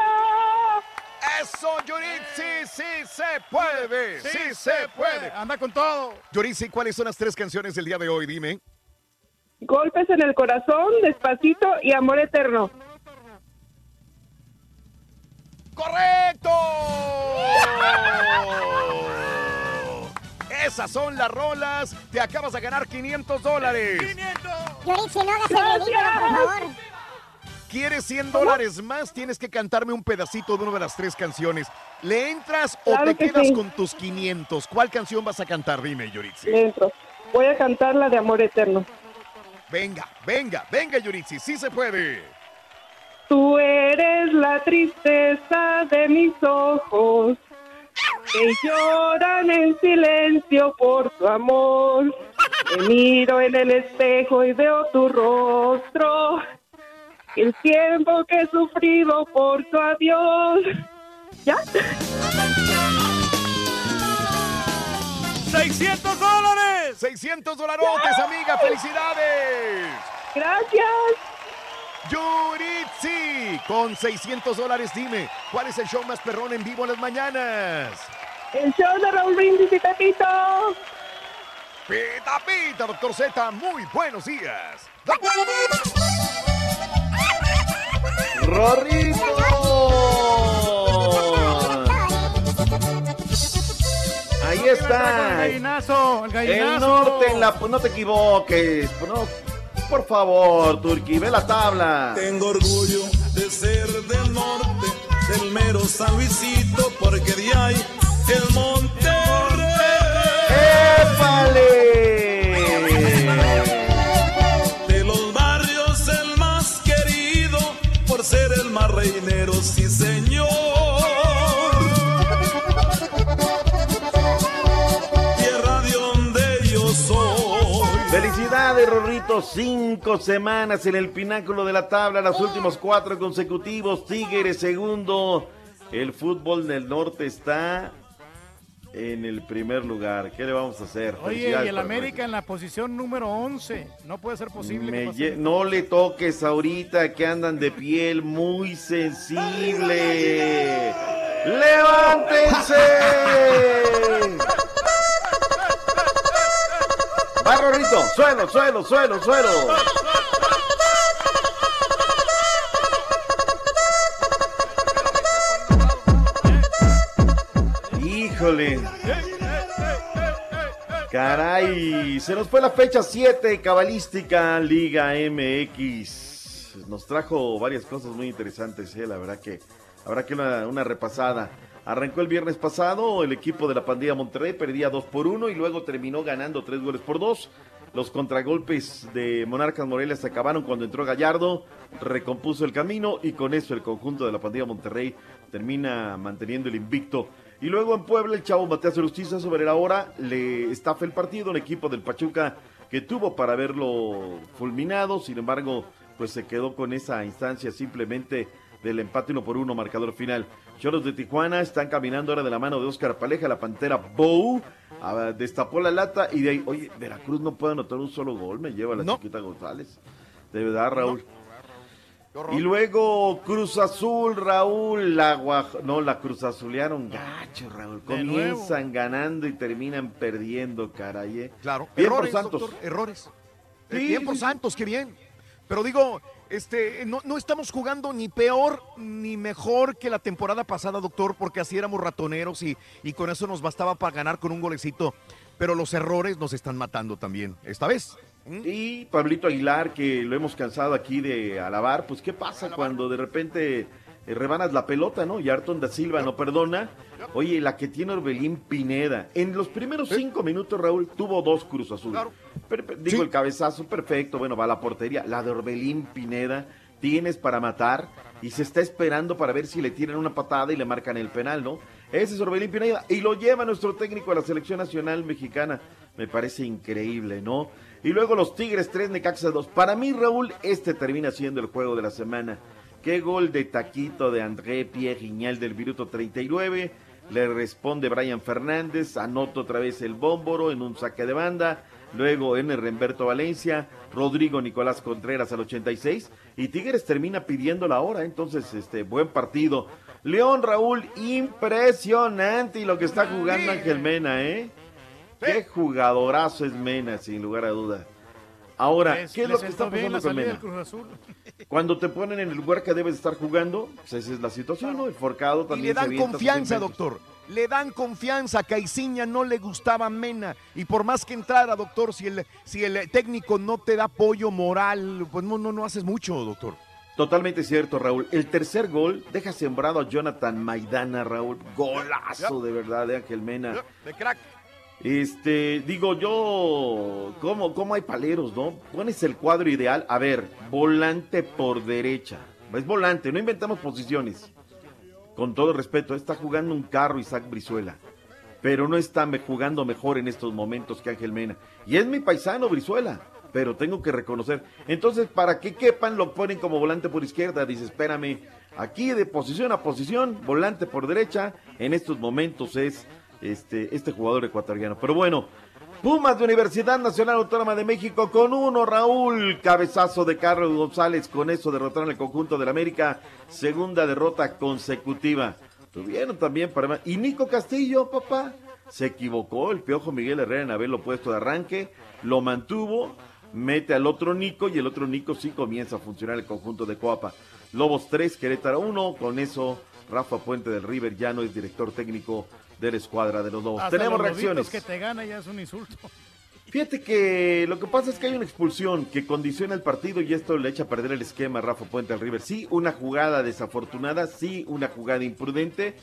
Eso, Yuritsi, sí se puede, sí, se puede. Anda con todo. Yuritsi, ¿cuáles son las tres canciones del día de hoy? Dime. Golpes en el corazón, despacito y amor eterno. ¡Correcto! Esas son las rolas. Te acabas de ganar 500 dólares. Yuritsi, no hagas el ridículo, por favor. ¿Quieres 100 dólares más? Tienes que cantarme un pedacito de una de las tres canciones. ¿Le entras o Claro te que quedas sí. con tus 500? ¿Cuál canción vas a cantar? Dime, Yuritsi. Dentro. Voy a cantar la de amor eterno. Venga, venga, venga, Yuritsi. Sí se puede. Tú eres la tristeza de mis ojos, que lloran en silencio por tu amor. Me miro en el espejo y veo tu rostro, el tiempo que he sufrido por tu adiós. ¿Ya? 600 dólares. 600 dolarotes, amiga. ¡Felicidades! Gracias. Yuritsi, con 600 dólares, dime, ¿cuál es el show más perrón en vivo en las mañanas? El show de Raúl Brindis y Pepito. Pita, pita, doctor Z, muy buenos días. Ahí está. El gallinazo, el gallinazo. El norte en la... No te equivoques. No, por favor, Turki, ve la tabla. Tengo orgullo de ser del norte, del mero San Luisito, porque de ahí el Monterrey. De Felicidades, Rorrito. Cinco semanas en el pináculo de la tabla, los últimos cuatro consecutivos. Tigres segundo. El fútbol del norte está en el primer lugar. ¿Qué le vamos a hacer? Oye, y el América en la posición número 11. No puede ser posible. que no le toques ahorita que andan de piel muy sensible. ¡Levántense! Va, Rorrito. Suelo, suelo, suelo, suelo. Híjole. Caray, se nos fue la fecha 7 cabalística Liga MX. Nos trajo varias cosas muy interesantes, eh, la verdad que habrá que una, una repasada. Arrancó el viernes pasado, el equipo de la pandilla Monterrey perdía 2 por 1 y luego terminó ganando 3 goles por 2. Los contragolpes de Monarcas Morelia se acabaron cuando entró Gallardo, recompuso el camino y con eso el conjunto de la pandilla Monterrey termina manteniendo el invicto. Y luego en Puebla el chavo Mateas Justicia sobre la hora le estafa el partido, un equipo del Pachuca que tuvo para haberlo fulminado, sin embargo pues se quedó con esa instancia simplemente del empate uno por uno marcador final. Choros de Tijuana están caminando ahora de la mano de Oscar Paleja, la Pantera Bow, ah, destapó la lata y de ahí, oye, Veracruz no puede anotar un solo gol, me lleva la chiquita González. De verdad, Raúl. Y luego Cruz Azul, Raúl, la Guaj- no, la Cruz Azulearon gacho, Raúl. Comienzan ganando y terminan perdiendo, caray. eh. Claro, Bien errores, por Santos. doctor, errores. Sí, bien por. Santos, qué bien. Pero digo, este, no, no estamos jugando ni peor ni mejor que la temporada pasada, doctor, porque así éramos ratoneros y, y con eso nos bastaba para ganar con un golecito. Pero los errores nos están matando también, esta vez. Y Pablito Aguilar, que lo hemos cansado aquí de alabar, pues ¿qué pasa cuando de repente eh, rebanas la pelota, ¿no? Y Arton da Silva no perdona. Oye, la que tiene Orbelín Pineda. En los primeros cinco minutos, Raúl, tuvo dos Cruz Azul. Per- per- digo, el cabezazo perfecto, bueno, va a la portería. La de Orbelín Pineda, tienes para matar y se está esperando para ver si le tiran una patada y le marcan el penal, ¿no? Ese es Orbelín Pineda y lo lleva nuestro técnico a la selección nacional mexicana. Me parece increíble, ¿no? Y luego los Tigres 3, Necaxa 2. Para mí, Raúl, este termina siendo el juego de la semana. Qué gol de taquito de André Pierre Gignal del minuto 39. Le responde Brian Fernández, anota otra vez el bómboro en un saque de banda. Luego en Remberto Valencia, Rodrigo Nicolás Contreras al 86. Y Tigres termina pidiendo la hora. Entonces, este buen partido. León Raúl, impresionante y lo que está jugando Ángel Mena, ¿eh? Qué jugadorazo es Mena, sin lugar a duda. Ahora, Les- ¿qué es lo que está pasando con Mena? Cuando te ponen en el lugar que debes estar jugando, pues esa es la situación, ¿no? El forcado Y también le se dan confianza, doctor. Le dan confianza. A Caiciña no le gustaba Mena. Y por más que entrara, doctor, si el, si el técnico no te da apoyo moral, pues no, no, no haces mucho, doctor. Totalmente cierto, Raúl. El tercer gol deja sembrado a Jonathan Maidana, Raúl. Golazo de verdad de Ángel Mena. De crack. Este, digo yo, ¿cómo, ¿cómo hay paleros, no? Pones el cuadro ideal. A ver, volante por derecha. Es volante, no inventamos posiciones. Con todo respeto, está jugando un carro Isaac Brizuela. Pero no está jugando mejor en estos momentos que Ángel Mena. Y es mi paisano Brizuela. Pero tengo que reconocer. Entonces, para que quepan, lo ponen como volante por izquierda. Dice, espérame. Aquí de posición a posición, volante por derecha. En estos momentos es este, este jugador ecuatoriano. Pero bueno, Pumas de Universidad Nacional Autónoma de México con uno, Raúl. Cabezazo de Carlos González. Con eso derrotaron al conjunto del América. Segunda derrota consecutiva. Tuvieron también para... Y Nico Castillo, papá. Se equivocó el piojo Miguel Herrera en haberlo puesto de arranque. Lo mantuvo. Mete al otro Nico y el otro Nico sí comienza a funcionar el conjunto de Coapa. Lobos 3, Querétaro 1. Con eso, Rafa Puente del River ya no es director técnico de la escuadra de los Lobos. Hasta Tenemos los reacciones. que te gana ya es un insulto. Fíjate que lo que pasa es que hay una expulsión que condiciona el partido y esto le echa a perder el esquema a Rafa Puente al River. Sí, una jugada desafortunada, sí, una jugada imprudente,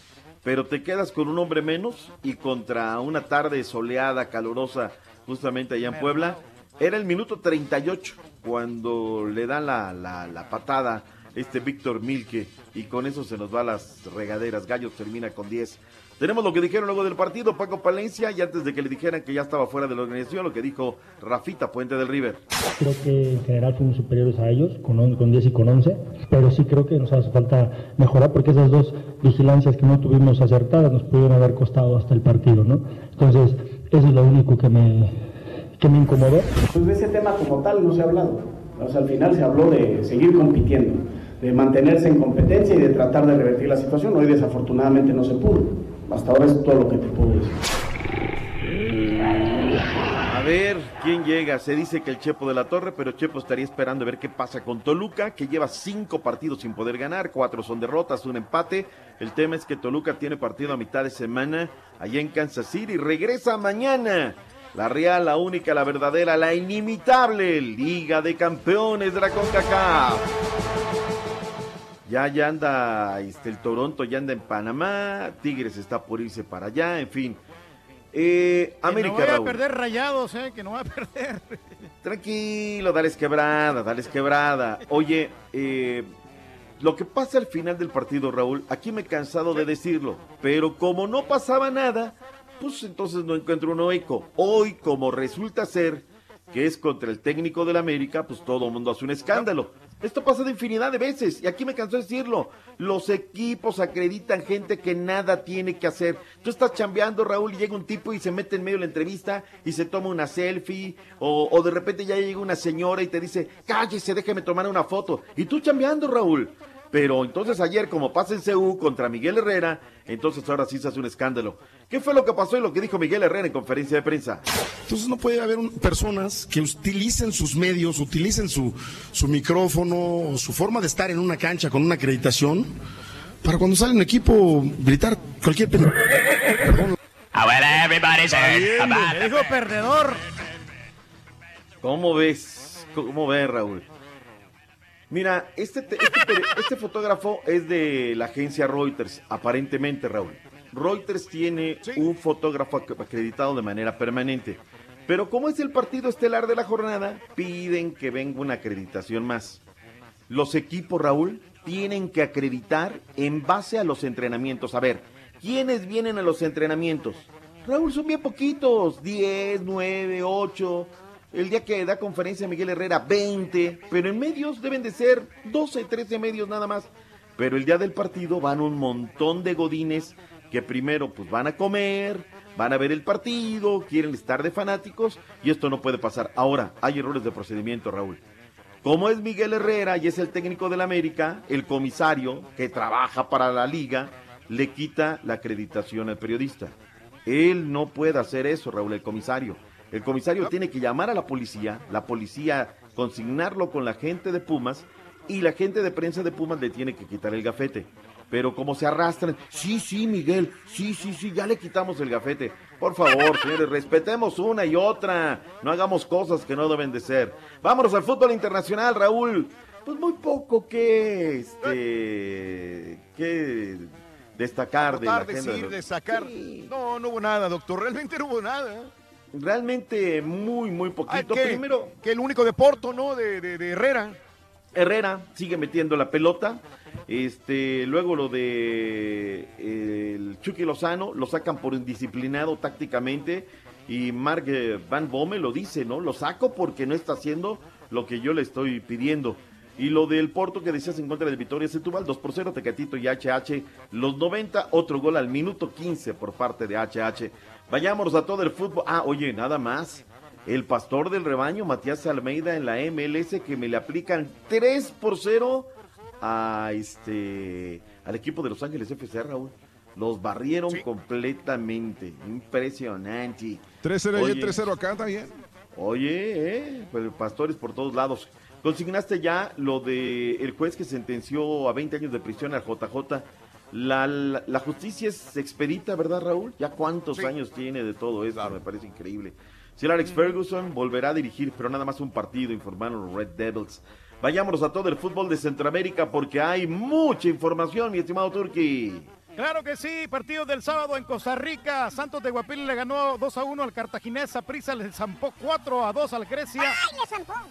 pero te quedas con un hombre menos y contra una tarde soleada, calurosa, justamente allá en Puebla. Era el minuto 38 cuando le dan la, la, la patada este Víctor Milke y con eso se nos va a las regaderas. Gallos termina con 10. Tenemos lo que dijeron luego del partido Paco Palencia y antes de que le dijeran que ya estaba fuera de la organización, lo que dijo Rafita Puente del River. Creo que en general fuimos superiores a ellos, con, on- con 10 y con 11, pero sí creo que nos hace falta mejorar porque esas dos vigilancias que no tuvimos acertadas nos pudieron haber costado hasta el partido, ¿no? Entonces, eso es lo único que me, que me incomodó. Pues de ese tema como tal no se ha hablado. O sea, al final se habló de seguir compitiendo, de mantenerse en competencia y de tratar de revertir la situación. Hoy desafortunadamente no se pudo. Hasta ahora es todo lo que te puedo decir. A ver quién llega. Se dice que el Chepo de la Torre, pero Chepo estaría esperando a ver qué pasa con Toluca, que lleva cinco partidos sin poder ganar, cuatro son derrotas, un empate. El tema es que Toluca tiene partido a mitad de semana allá en Kansas City. Regresa mañana. La Real, la única, la verdadera, la inimitable Liga de Campeones de la CONCACAF. Ya, ya anda, este, el Toronto ya anda en Panamá, Tigres está por irse para allá, en fin. Eh, Que América, no vaya a perder rayados, ¿eh? Que no va a perder. Tranquilo, dales quebrada, dales quebrada. Oye, eh, lo que pasa al final del partido, Raúl, aquí me he cansado de decirlo, pero como no pasaba nada, pues entonces no encuentro un eco. Hoy, como resulta ser que es contra el técnico del América, pues todo el mundo hace un escándalo. Esto pasa de infinidad de veces y aquí me cansó de decirlo. Los equipos acreditan gente que nada tiene que hacer. Tú estás chambeando, Raúl, y llega un tipo y se mete en medio de la entrevista y se toma una selfie o, o de repente ya llega una señora y te dice, cállese, déjeme tomar una foto. Y tú chambeando, Raúl. Pero entonces ayer, como pasa en CU contra Miguel Herrera, entonces ahora sí se hace un escándalo. ¿Qué fue lo que pasó y lo que dijo Miguel Herrera en conferencia de prensa? Entonces no puede haber un- personas que utilicen sus medios, utilicen su, su micrófono, su forma de estar en una cancha con una acreditación, para cuando sale un equipo gritar cualquier. Me dijo perdedor. ¿Cómo ves? ¿Cómo ves, Raúl? Mira, este, te- este, este fotógrafo es de la agencia Reuters, aparentemente, Raúl. Reuters tiene un fotógrafo ac- acreditado de manera permanente. Pero como es el partido estelar de la jornada, piden que venga una acreditación más. Los equipos, Raúl, tienen que acreditar en base a los entrenamientos. A ver, ¿quiénes vienen a los entrenamientos? Raúl, son bien poquitos, 10, 9, 8. El día que da conferencia Miguel Herrera, 20. Pero en medios deben de ser 12, 13 medios nada más. Pero el día del partido van un montón de godines que primero pues van a comer, van a ver el partido, quieren estar de fanáticos y esto no puede pasar. Ahora, hay errores de procedimiento, Raúl. Como es Miguel Herrera y es el técnico del América, el comisario que trabaja para la liga le quita la acreditación al periodista. Él no puede hacer eso, Raúl, el comisario. El comisario tiene que llamar a la policía, la policía consignarlo con la gente de Pumas y la gente de prensa de Pumas le tiene que quitar el gafete. Pero como se arrastran, sí, sí, Miguel, sí, sí, sí, ya le quitamos el gafete. Por favor, señores, respetemos una y otra. No hagamos cosas que no deben de ser. Vámonos al fútbol internacional, Raúl. Pues muy poco que, este, que destacar de la de los-. No, no hubo nada, doctor. Realmente no hubo nada. Realmente muy, muy poquito. que, Primero, que el único de Porto, ¿no? De, de- de Herrera. Herrera sigue metiendo la pelota. Este, luego lo de eh, el Chucky Lozano, lo sacan por indisciplinado tácticamente. Y Mark eh, Van Bommel lo dice, ¿no? Lo saco porque no está haciendo lo que yo le estoy pidiendo. Y lo del Porto que decías en contra de Vitoria Setúbal, 2 por 0, Tecatito y HH. Los 90, otro gol al minuto 15 por parte de HH. Vayámonos a todo el fútbol. Ah, oye, nada más. El pastor del rebaño, Matías Almeida, en la MLS, que me le aplican 3 por 0 a este al equipo de Los Ángeles FC, Raúl. Los barrieron completamente. Impresionante. 3-0 y Oye, 3-0 acá, bien. Oye, eh, pues, pastores por todos lados. Consignaste ya lo de el juez que sentenció a 20 años de prisión al JJ. La, la, la justicia es expedita, ¿verdad, Raúl? ¿Ya cuántos años tiene de todo eso? Me parece increíble. Sir Alex Ferguson volverá a dirigir, pero nada más un partido, informaron los Red Devils. Vayámonos a todo el fútbol de Centroamérica porque hay mucha información, mi estimado Turki. Claro que sí, partido del sábado en Costa Rica. Santos de Guapil le ganó 2 a 1 al Cartaginés. Prisa le zampó 4 a 2 al Grecia.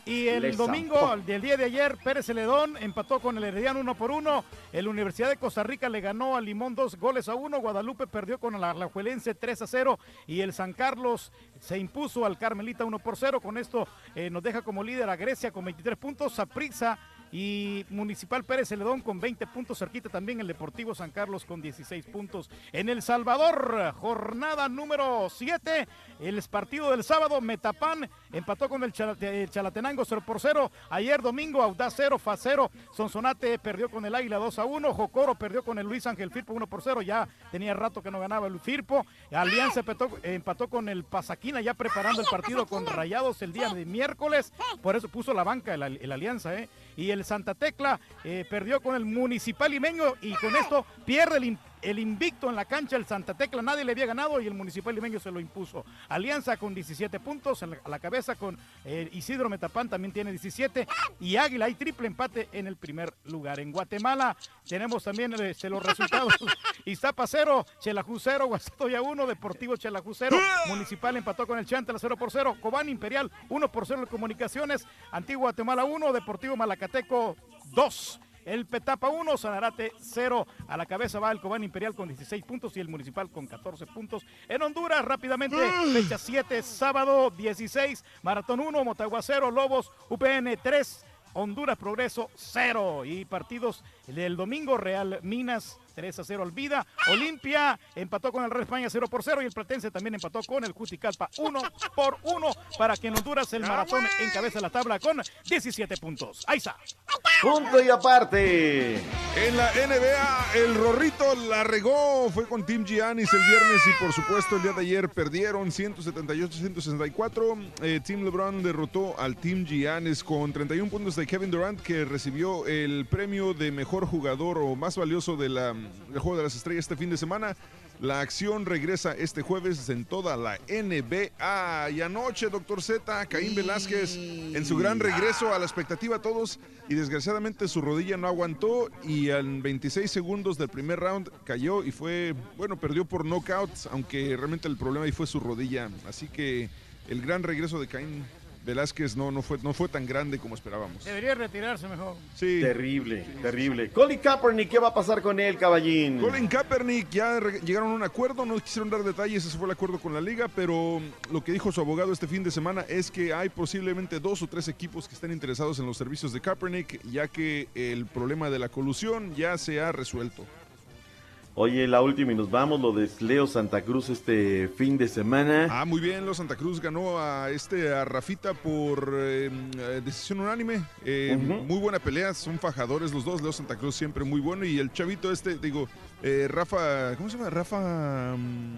Y el Le domingo, zampó. el del día de ayer, Pérez Celedón empató con el Herediano 1 por 1. El Universidad de Costa Rica le ganó a Limón 2 goles a 1. Guadalupe perdió con la Alajuelense 3 a 0. Y el San Carlos se impuso al Carmelita 1 por 0. Con esto eh, nos deja como líder a Grecia con 23 puntos. Saprissa y Municipal Pérez Celedón con 20 puntos, cerquita también el Deportivo San Carlos con 16 puntos. En El Salvador, jornada número 7, el partido del sábado, Metapán empató con el eh, Chalatenango 0 por 0. Ayer domingo, Audaz 0, Fa 0. Sonsonate perdió con el Águila 2 a 1. Jocoro perdió con el Luis Ángel Firpo 1 por 0. Ya tenía rato que no ganaba el Firpo. Alianza empató, empató con el Pasaquina, ya preparando el partido con Rayados el día de miércoles. Por eso puso la banca el, el Alianza, ¿eh? Y el Santa Tecla eh, perdió con el Municipal Limeño y con esto pierde el, el invicto en la cancha el Santa Tecla. Nadie le había ganado y el Municipal Limeño se lo impuso. Alianza con 17 puntos en la- a la cabeza con eh, Isidro Metapán también tiene 17 y Águila hay triple empate en el primer lugar. En Guatemala tenemos también este, los resultados. Iztapa 0, Chelajú 0, Guastatoya 1, Deportivo Chelajú 0, Municipal empató con el Chantala 0 por 0, Cobán Imperial 1 por 0 en Comunicaciones, Antigua Guatemala 1, Deportivo Malacateco 2. El Petapa 1, Sanarate 0. A la cabeza va el Cobán Imperial con 16 puntos y el Municipal con 14 puntos. En Honduras, rápidamente, fecha 7, sábado 16, Maratón 1, Motagua 0, Lobos, UPN 3, Honduras Progreso 0. Y partidos del domingo, Real Minas 3 a 0 al Vida. Olimpia empató con el Real España 0 por 0 y el Platense también empató con el Juticalpa 1 por 1 para que en Honduras el maratón encabeza la tabla con 17 puntos. Ahí está. Punto y aparte. En la NBA, el Rorrito la regó, fue con Team Giannis el viernes y por supuesto el día de ayer perdieron 178-164. Eh, Team LeBron derrotó al Team Giannis con 31 puntos de Kevin Durant que recibió el premio de mejor jugador o más valioso de la, del Juego de las Estrellas este fin de semana. La acción regresa este jueves en toda la NBA. Y anoche, doctor Z, Caín Velázquez, en su gran regreso a la expectativa a todos, y desgraciadamente su rodilla no aguantó y en 26 segundos del primer round cayó y fue, bueno, perdió por knockouts, aunque realmente el problema ahí fue su rodilla. Así que el gran regreso de Caín Velázquez no, no, fue, no fue tan grande como esperábamos. Debería retirarse mejor. Sí. Terrible, terrible. Colin Kaepernick, ¿qué va a pasar con él, caballín? Colin Kaepernick ya llegaron a un acuerdo, no quisieron dar detalles, ese fue el acuerdo con la liga, pero lo que dijo su abogado este fin de semana es que hay posiblemente dos o tres equipos que están interesados en los servicios de Kaepernick, ya que el problema de la colusión ya se ha resuelto. Oye, la última y nos vamos, lo de Leo Santa Cruz este fin de semana. Ah, muy bien, los Santa Cruz ganó a este a Rafita por eh, eh, decisión unánime. Eh, Ujú. Muy buena pelea, son fajadores los dos. Leo Santa Cruz siempre muy bueno. Y el chavito este, digo, eh, Rafa, ¿cómo se llama? Rafa. mm,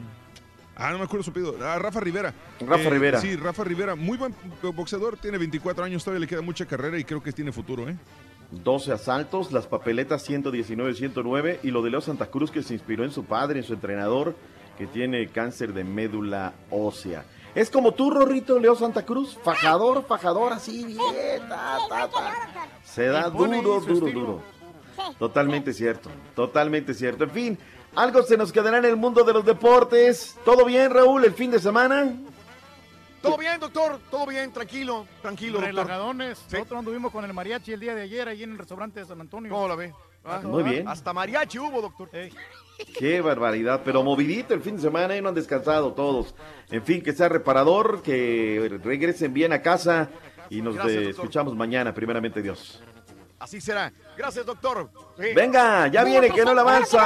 Ah, no me acuerdo su apellido. Ah, Rafa Rivera. Rafa Rivera. Sí, Rafa Rivera. Muy buen boxeador, tiene 24 años, todavía le queda mucha carrera y creo que tiene futuro, ¿eh? 12 asaltos, las papeletas 119-109 y lo de Leo Santa Cruz que se inspiró en su padre, en su entrenador, que tiene cáncer de médula ósea. Es como tú, Rorrito, Leo Santa Cruz, fajador, fajador, así, bien, ta, ta, ta. Se da duro, duro, duro. Totalmente cierto, totalmente cierto. En fin, algo se nos quedará en el mundo de los deportes. ¿Todo bien, Raúl, el fin de semana? Todo bien, doctor, todo bien, tranquilo, tranquilo, doctor. Relajadones. Nosotros anduvimos con el mariachi el día de ayer ahí en el restaurante de San Antonio. ¿Cómo la ve? Ah, Muy bien. Hasta mariachi hubo, doctor. Qué barbaridad, pero movidito el fin de semana y no han descansado todos. En fin, que sea reparador, que regresen bien a casa y nos Gracias, doctor. escuchamos mañana, primeramente Dios. Así será. Gracias, doctor. Sí. Venga, ya viene, que no la avanza.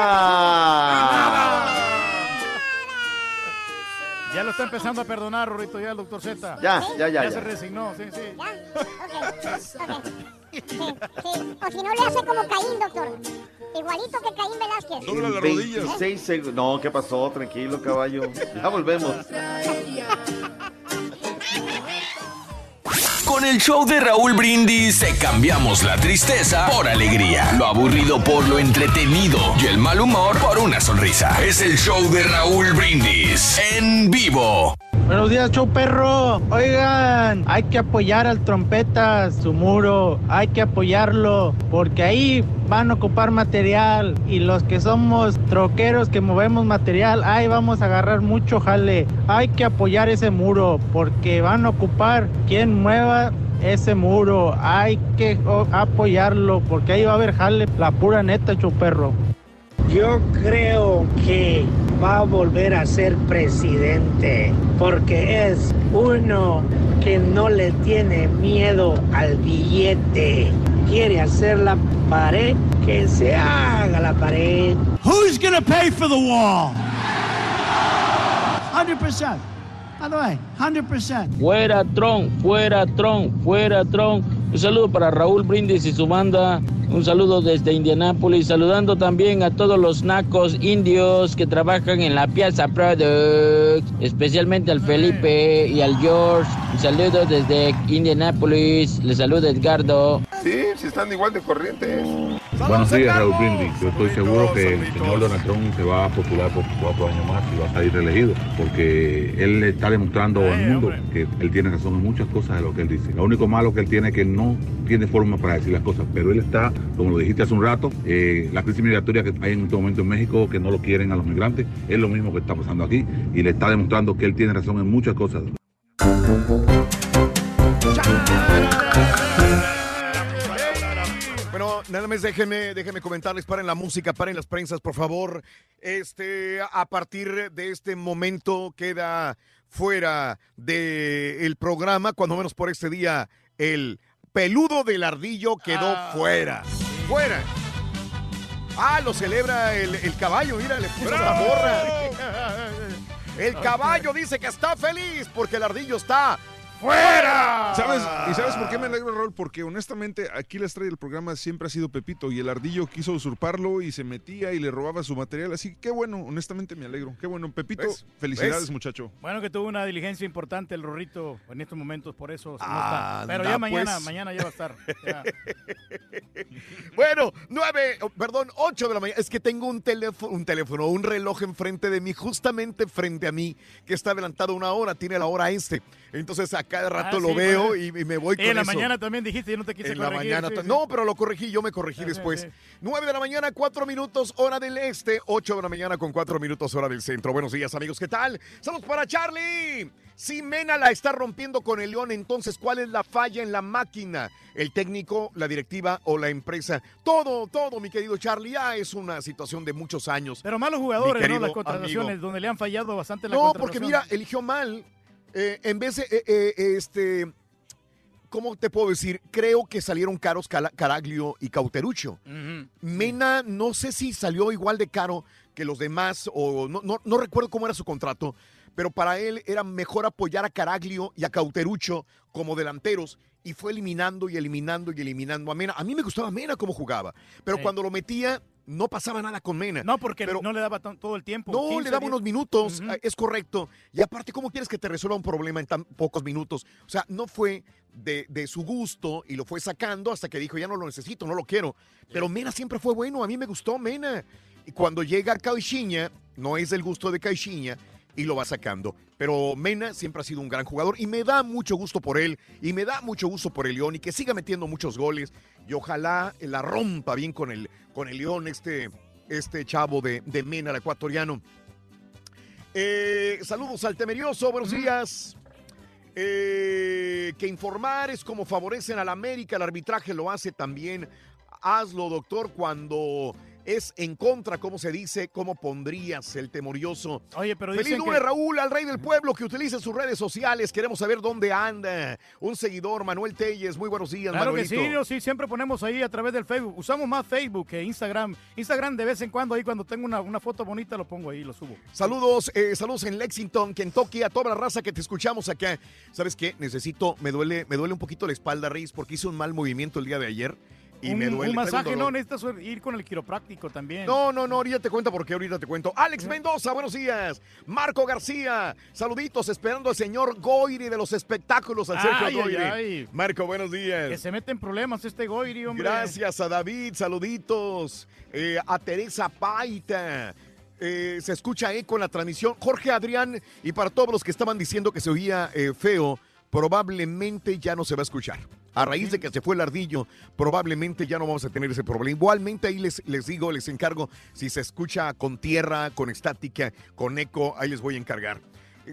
Ya lo está empezando a perdonar, Rorito, ya el doctor Z. Ya, ya, ya, Ya ya. se resignó, sí, sí. Sí, sí. O si no le hace como Caín, doctor. Igualito que Caín Velázquez. En 26 segundos. No, ¿qué pasó? Tranquilo, caballo. Ya volvemos. Con el show de Raúl Brindis te cambiamos la tristeza por alegría, lo aburrido por lo entretenido y el mal humor por una sonrisa. Es el show de Raúl Brindis en vivo. Buenos días, show perro. Oigan, hay que apoyar al trompetas, su muro. Hay que apoyarlo porque ahí van a ocupar material y los que somos troqueros que movemos material, ahí vamos a agarrar mucho jale. Hay que apoyar ese muro porque van a ocupar quien mueva ese muro. Hay que oh, apoyarlo porque ahí va a haber jale. La pura neta, show perro. Yo creo que va a volver a ser presidente porque es uno que no le tiene miedo al billete. Quiere hacer la pared, que se haga la pared. Who's gonna pay for the wall? 100%. By the way, 100%. Fuera Tron, fuera Tron, fuera Tron. Un saludo para Raúl Brindis y su banda. Un saludo desde Indianápolis. Saludando también a todos los nacos indios que trabajan en la Piazza Products. Especialmente al Felipe y al George. Un saludo desde Indianápolis. Les saluda Edgardo. Sí, si están igual de corrientes. Buenos días, Raúl Brindis. Yo estoy seguro que el señor Donald Trump se va a postular por cuatro años más y va a salir reelegido, porque él le está demostrando al mundo que él tiene razón en muchas cosas de lo que él dice. Lo único malo que él tiene es que no tiene forma para decir las cosas, pero él está, como lo dijiste hace un rato, eh, la crisis migratoria que hay en este momento en México, que no lo quieren a los migrantes, es lo mismo que está pasando aquí y le está demostrando que él tiene razón en muchas cosas. Nada más déjenme, déjenme comentarles, paren la música, paren las prensas, por favor. Este, a partir de este momento queda fuera del programa, cuando menos por este día, el peludo del ardillo quedó fuera. Fuera. Ah, lo celebra el, el caballo, mira, le puso la borra. El caballo dice que está feliz porque el ardillo está fuera. ¿Sabes? ¿Y sabes por qué me alegro, Raúl? Porque honestamente aquí la estrella del programa siempre ha sido Pepito y el ardillo quiso usurparlo y se metía y le robaba su material. Así que qué bueno, honestamente me alegro. Qué bueno, Pepito. ¿Ves? Felicidades, ¿Ves? muchacho. Bueno, que tuvo una diligencia importante el Rorrito en estos momentos, por eso no está. Pero anda, ya mañana, pues. mañana ya va a estar. Ya. Bueno, nueve, oh, perdón, ocho de la mañana. Es que tengo un teléfono, un teléfono, un reloj enfrente de mí, justamente frente a mí, que está adelantado una hora, tiene la hora este. Entonces a cada rato Ah, lo sí, veo bueno. y, y me voy con en la eso. mañana también dijiste, yo no te quise En la mañana. sí. No, pero lo corregí, yo me corregí después. sí. 9 de la mañana, 4 minutos, hora del este. 8 de la mañana con 4 minutos, hora del centro. Buenos días, amigos. ¿Qué tal? Saludos para Charlie. Si Mena la está rompiendo con el León, entonces, ¿cuál es la falla en la máquina? ¿El técnico, la directiva o la empresa? Todo, todo, mi querido Charlie. Ya es una situación de muchos años. Pero malos jugadores, ¿no? Las contrataciones, amigo. donde le han fallado bastante la No, porque mira, eligió mal. Eh, en vez de, eh, eh, este, ¿cómo te puedo decir? Creo que salieron caros Caraglio y Cauterucho. Mena, no sé si salió igual de caro que los demás, o no, no, no recuerdo cómo era su contrato, pero para él era mejor apoyar a Caraglio y a Cauterucho como delanteros. Y fue eliminando y eliminando y eliminando a Mena. A mí me gustaba Mena como jugaba, pero Sí. cuando lo metía, no pasaba nada con Mena. No, porque Pero- no le daba todo el tiempo. no, 15, le daba 10. unos minutos, es correcto. Y aparte, ¿cómo quieres que te resuelva un problema en tan pocos minutos? O sea, no fue de, de su gusto y lo fue sacando hasta que dijo, ya no lo necesito, no lo quiero. Pero Mena siempre fue bueno, a mí me gustó Mena. Y cuando llega Caixinha, no es del gusto de Caixinha y lo va sacando. Pero Mena siempre ha sido un gran jugador y me da mucho gusto por él y me da mucho gusto por el León y que siga metiendo muchos goles y ojalá la rompa bien con el, con el León este, este chavo de, de Mena, el ecuatoriano. Eh, saludos al temerioso, buenos días. Eh, que informar es como favorecen al América, el arbitraje lo hace también. Hazlo, doctor, cuando es en contra, ¿cómo se dice? ¿Cómo pondrías el temorioso? Oye, pero Feliz lunes, que- Raúl, al rey del pueblo que utiliza sus redes sociales. Queremos saber dónde anda. Un seguidor, Manuel Telles. Muy buenos días, Claro que Manuelito. sí, yo sí, siempre ponemos ahí a través del Facebook. Usamos más Facebook que Instagram. Instagram de vez en cuando ahí cuando tengo una, una foto bonita lo pongo ahí, lo subo. Saludos, eh, saludos en Lexington, Kentucky, a toda la raza que te escuchamos acá. ¿Sabes qué? Necesito, me duele, me duele un poquito la espalda, Reyes, porque hice un mal movimiento el día de ayer y un, me duele. un masaje, dolor. no, necesitas ir con el quiropráctico también. No, no, no, ahorita te cuento porque ahorita te cuento. Alex Mendoza, buenos días. Marco García, saluditos, esperando al señor Goiri de los espectáculos, al Sergio Ay, Goiri. ay. Marco, buenos Que días. se mete en problemas este Goiri, hombre. Gracias a David, saluditos. Eh, a Teresa Paita. Eh, se escucha eco en la transmisión. Jorge Adrián, y para todos los que estaban diciendo que se oía eh, feo, probablemente ya no se va a escuchar. A raíz de que se fue el ardillo, probablemente ya no vamos a tener ese problema. Igualmente ahí les, les digo, les encargo, si se escucha con tierra, con estática, con eco, ahí les voy a encargar.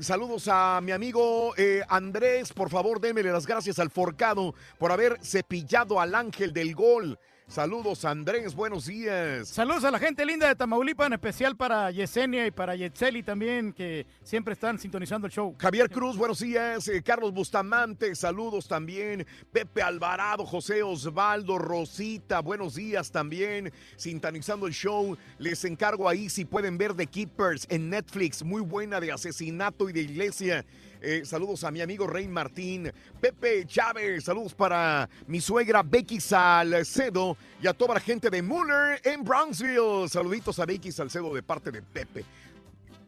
Saludos a mi amigo eh, Andrés, por favor démele las gracias al Forcado por haber cepillado al ángel del gol. Saludos Andrés, buenos días. Saludos a la gente linda de Tamaulipas, en especial para Yesenia y para Yetzeli también, que siempre están sintonizando el show. Javier Cruz, buenos días. Eh, Carlos Bustamante, saludos también. Pepe Alvarado, José Osvaldo, Rosita, buenos días también. Sintonizando el show, les encargo ahí si pueden ver The Keepers en Netflix, muy buena de asesinato y de iglesia. Eh, saludos a mi amigo Rey Martín, Pepe Chávez, saludos para mi suegra Becky Salcedo y a toda la gente de Muller en Brownsville. Saluditos a Becky Salcedo de parte de Pepe.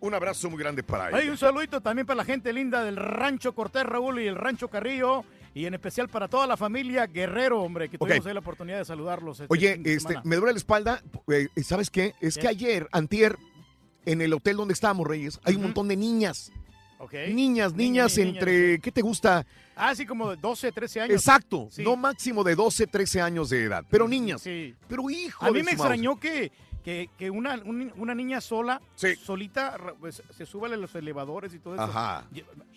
Un abrazo muy grande para ella. Hay un saludito también para la gente linda del Rancho Cortés Raúl y el Rancho Carrillo. Y en especial para toda la familia Guerrero, hombre, que tuvimos ahí la oportunidad de saludarlos. este Oye, este, me duele la espalda. eh, ¿Sabes qué? Es que ayer, antier, en el hotel donde estábamos, Reyes, hay un montón de niñas. Ok. Niñas, niñas entre, ¿qué te gusta? Ah, sí, como de 12, 13 años. Exacto, Sí. no máximo de 12, 13 años de edad, pero niñas. Sí. Pero hijo A mí me extrañó que, que, que una, un- una niña sola, Sí. solita, pues, se sube a los elevadores y todo eso. Ajá.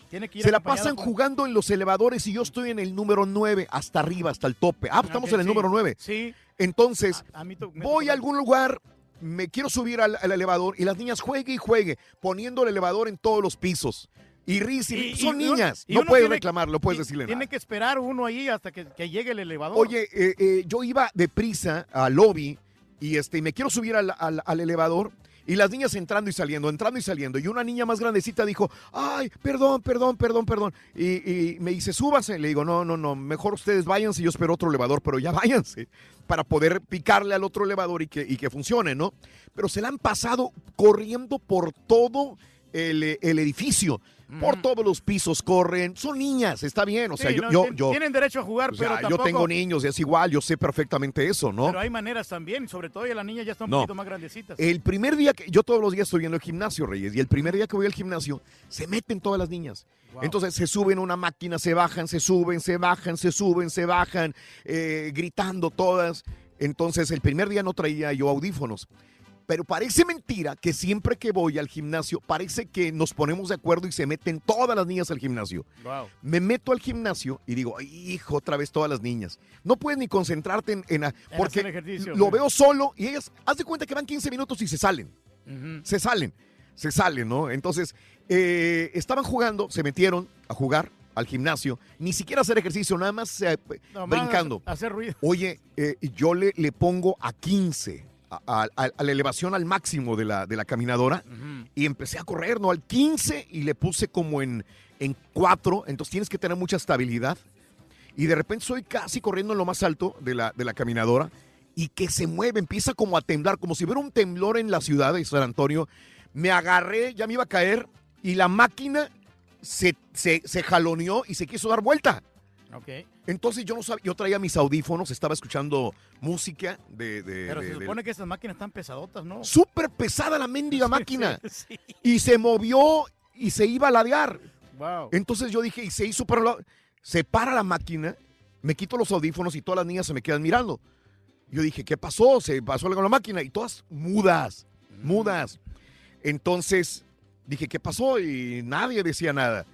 Tiene que ir Se la pasan con- jugando en los elevadores y yo estoy en el número 9, hasta arriba, hasta el tope. Ah, estamos Ok, en el número 9. Sí. Entonces, A mí voy a algún lugar, me quiero subir al, al elevador y las niñas juegue y juegue, poniendo el elevador en todos los pisos. Y Riz, y- Y- son y niñas, no puedes tiene- reclamar, no puedes decirle Tiene que esperar uno ahí hasta que, que llegue el elevador. Oye, eh, eh, yo iba deprisa al lobby y este, me quiero subir al, al- al elevador y las niñas entrando y saliendo, entrando y saliendo. Y una niña más grandecita dijo, ay, perdón, perdón, perdón, perdón. Y, y me dice, súbase. Le digo, no, no, no, mejor ustedes váyanse, yo espero otro elevador, pero ya váyanse para poder picarle al otro elevador y que, y que funcione, ¿no? Pero se la han pasado corriendo por todo el, el edificio. Por todos los pisos corren, son niñas, está bien, o sea, Sí, yo, no, yo, yo, Tienen derecho a jugar, o sea, pero yo tengo niños, es igual, yo sé perfectamente eso, ¿no? Pero hay maneras también, sobre todo ya las niñas ya están un poquito más grandecitas. El primer día que yo todos los días estoy yendo al gimnasio, Reyes, y el primer día que voy al gimnasio se meten todas las niñas. Entonces se suben a una máquina, se bajan, se suben, se bajan, se suben, se bajan, eh, gritando todas. Entonces el primer día no traía yo audífonos. Pero parece mentira que siempre que voy al gimnasio, parece que nos ponemos de acuerdo y se meten todas las niñas al gimnasio. Wow. Me meto al gimnasio y digo, "Ay, hijo, otra vez todas las niñas. No puedes ni concentrarte en... en- porque ejercicio, lo veo solo y ellas, haz de cuenta que van 15 minutos y se salen. Se salen, se salen, ¿no? Entonces, eh, estaban jugando, se metieron a jugar al gimnasio, ni siquiera hacer ejercicio, nada más eh, brincando. Hacer ruido. Oye, eh, yo le, le pongo a 15, a, a- a- a la elevación al máximo de la, de la caminadora, y empecé a correr, ¿no? Al 15 y le puse como en, en 4, entonces tienes que tener mucha estabilidad. Y de repente soy casi corriendo en lo más alto de la, de la caminadora y que se mueve, empieza como a temblar, como si hubiera un temblor en la ciudad de San Antonio. Me agarré, ya me iba a caer y la máquina se, se, se jaloneó y se quiso dar vuelta. Ok. Entonces yo no sabía, yo traía mis audífonos, estaba escuchando música de... de- Pero de- se de- supone que estas máquinas están pesadotas, ¿no? Súper pesada la mendiga máquina. sí. Y se movió y se iba a ladear. Wow. Entonces yo dije, y se hizo para. Se para la máquina, me quito los audífonos y todas las niñas se me quedan mirando. Yo dije, ¿qué pasó? Se pasó algo con la máquina y todas mudas, mudas. Entonces dije, ¿qué pasó? Y nadie decía nada.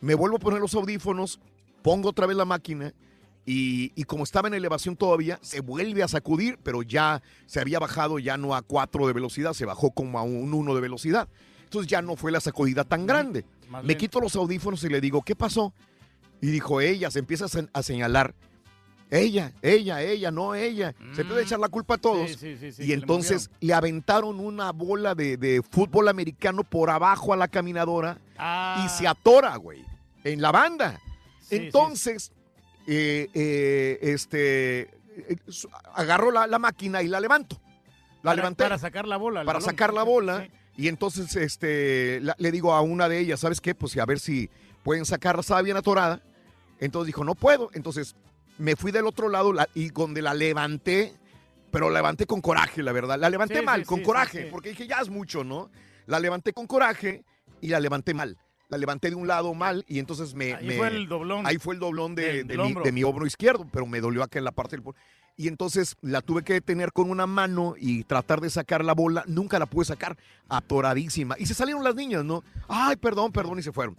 Me vuelvo a poner los audífonos, pongo otra vez la máquina y, y como estaba en elevación todavía, se vuelve a sacudir, pero ya se había bajado ya no a 4 de velocidad, se bajó como a un 1 de velocidad. Entonces ya no fue la sacudida tan grande. Más Me quito los audífonos y le digo, ¿qué pasó? Y dijo, ella, se empieza a se- a señalar. Ella, ella, ella, no ella. Se empieza a echar la culpa a todos. Mm. Sí, sí, sí, sí, y le entonces le aventaron una bola de, de fútbol americano por abajo a la caminadora Ah. y se atora, güey, en la banda. Sí, entonces, eh, eh, este, eh, agarro la, la máquina y la levanto. La Para- levanté Para sacar la bola. para balón. sacar la bola. Y entonces este, la- le digo a una de ellas, ¿sabes qué? Pues a ver si pueden sacarla, estaba bien atorada. Entonces dijo, no puedo. Entonces me fui del otro lado la- y donde la levanté, pero la levanté con coraje, la verdad. La levanté Sí, mal, sí, con coraje, porque dije, ya es mucho, ¿no? La levanté con coraje y la levanté mal. La levanté de un lado mal y entonces me... Ahí me- fue el doblón. Ahí fue el doblón de, mi, hombro. de mi hombro izquierdo, pero me dolió acá en la parte del... Y entonces la tuve que detener con una mano y tratar de sacar la bola. Nunca la pude sacar, atoradísima. Y se salieron las niñas, ¿no? Ay, perdón, perdón, y se fueron.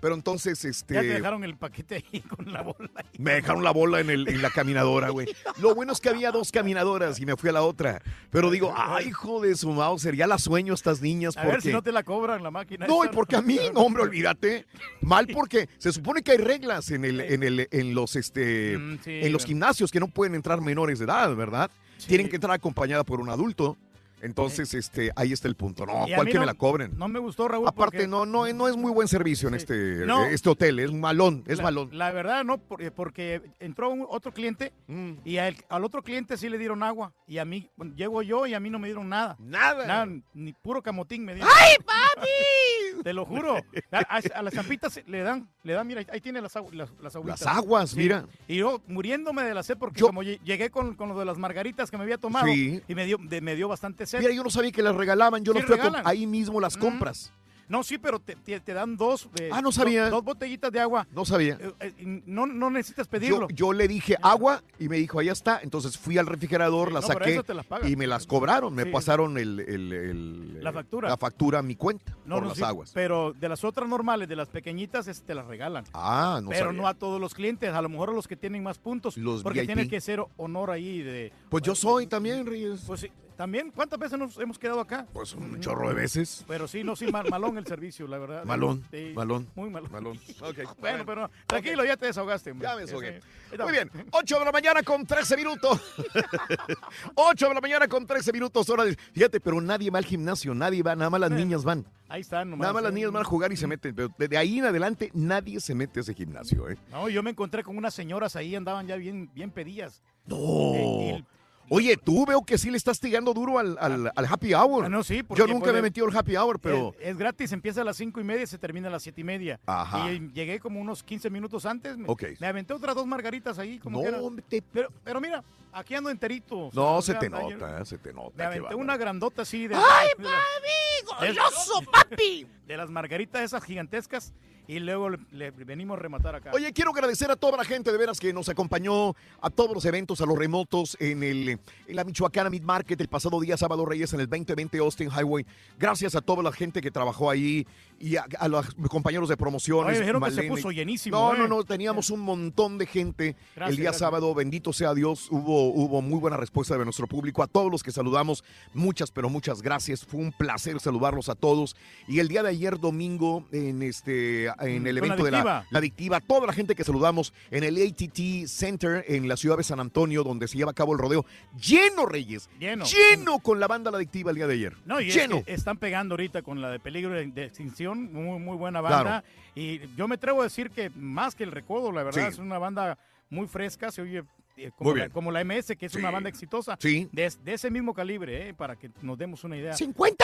Pero entonces, este... Ya te dejaron el paquete ahí con la bola. Me dejaron la bola en, el, en la caminadora, güey. Lo bueno es que había dos caminadoras y me fui a la otra. Pero digo, ay, hijo de su Mauser, ya la sueño estas niñas A porque... ver si no te la cobran la máquina. No, y porque a mí, no, hombre, olvídate. Mal porque se supone que hay reglas en el, en el, en los, este, Mm, sí, en los gimnasios que no pueden entrar menores de edad, ¿verdad? Tienen que entrar acompañada por un adulto. Entonces, este, ahí está el punto. No, Y a ¿cuál mí que no- me la cobren? No me gustó, Raúl. Aparte, porque- no, no, no es muy buen servicio en este, No. este hotel, es malón, es la, malón. La verdad, no, por- eh, porque entró un- otro cliente Mm. y al, al otro cliente sí le dieron agua. Y a mí, bueno, llego yo y a mí no me dieron nada. Nada. ni puro camotín me dieron. ¡Ay, papi! Te lo juro. A, a- a las champitas le dan, le dan, mira, ahí tiene las, agu- las, las agüitas. Las aguas, mira. Y yo muriéndome de la sed porque como lle- llegué con, con lo de las margaritas que me había tomado Sí. y me dio, de- me dio bastante Mira, yo no sabía que las regalaban, yo Sí, las fui a ahí mismo las Mm. compras. No, sí, pero te, te- te dan dos. de- Ah, no sabía. Dos, dos botellitas de agua. No sabía. Eh, eh, no, no necesitas pedirlo. yo le dije agua y me dijo, ahí está. Entonces fui al refrigerador, las no, pero saqué las pagan. y me las cobraron. Me Sí. pasaron el, el- el- La factura. la factura a mi cuenta No, por no, las sí, aguas. Pero de las otras normales, de las pequeñitas, es- te las regalan. Ah, no pero sabía. no a todos los clientes, a lo mejor a los que tienen más puntos. Los porque VIP. tiene que ser honor ahí de. Pues yo soy también, Reyes. Pues sí, también, ¿cuántas veces nos hemos quedado acá? Pues un chorro de veces. Pero sí, no, sí, mal- malón el servicio, la verdad. Malón, Sí, malón. Muy malón. Malón. Ok. Bueno, pero no, tranquilo, ya te desahogaste. Ya me desahogué. Muy bien, 8 de la mañana con 13 minutos. 8 de la mañana con 13 minutos. Hora de- Fíjate, pero nadie va al gimnasio, nadie va, nada más las niñas van. Ahí están, nomás. Nada más las eh. niñas van a jugar y se meten. Pero desde ahí en adelante nadie se mete a ese gimnasio, ¿eh? No, yo me encontré con unas señoras ahí, andaban ya bien, bien pedías. No. Eh, Oye, tú veo que sí le estás tirando duro al, al- al happy hour. Ah, no, sí, porque, Yo nunca pues, me he metido al happy hour, pero. Es, es gratis, empieza a las cinco y media y se termina a las siete y media. Ajá. Y llegué como unos 15 minutos antes. Me, Ok. me aventé otras dos margaritas ahí. Como No, que era. te- pero, pero mira, aquí ando enterito. o sea, No, o se sea, te ayer nota, se te nota. Me aventé una grandota así de. ¡Ay, de papi! de- ¡Goloso, papi! De las margaritas esas gigantescas. Y luego le, le venimos a rematar acá. Oye, quiero agradecer a toda la gente de veras que nos acompañó a todos los eventos, a los remotos en, el, en la Michoacana Mid Market el pasado día sábado Reyes en el 2020 Austin Highway. Gracias a toda la gente que trabajó ahí y a, a los compañeros de promociones. Oye, dijeron que se puso llenísimo, No, ¿eh? no, no, teníamos un montón de gente Gracias, el día gracias. sábado. Bendito sea Dios, hubo, hubo muy buena respuesta de nuestro público. A todos los que saludamos, muchas, pero muchas gracias. Fue un placer saludarlos a todos. Y el día de ayer, domingo, en este en el Con la evento de la, adictiva. la adictiva, toda la gente que saludamos en el ATT Center en la ciudad de San Antonio, donde se lleva a cabo el rodeo. Lleno, Reyes. Lleno. Lleno con la banda La Adictiva el día de ayer. No, y es Lleno. que están pegando ahorita con la de peligro de, extinción, muy, muy buena Claro. banda. Y yo me atrevo a decir que más que el recodo, la verdad, Sí. es una banda muy fresca, se oye eh, como, la, como la MS, que es una banda exitosa. Sí. De, de ese mismo calibre, eh, para que nos demos una idea. ¿50?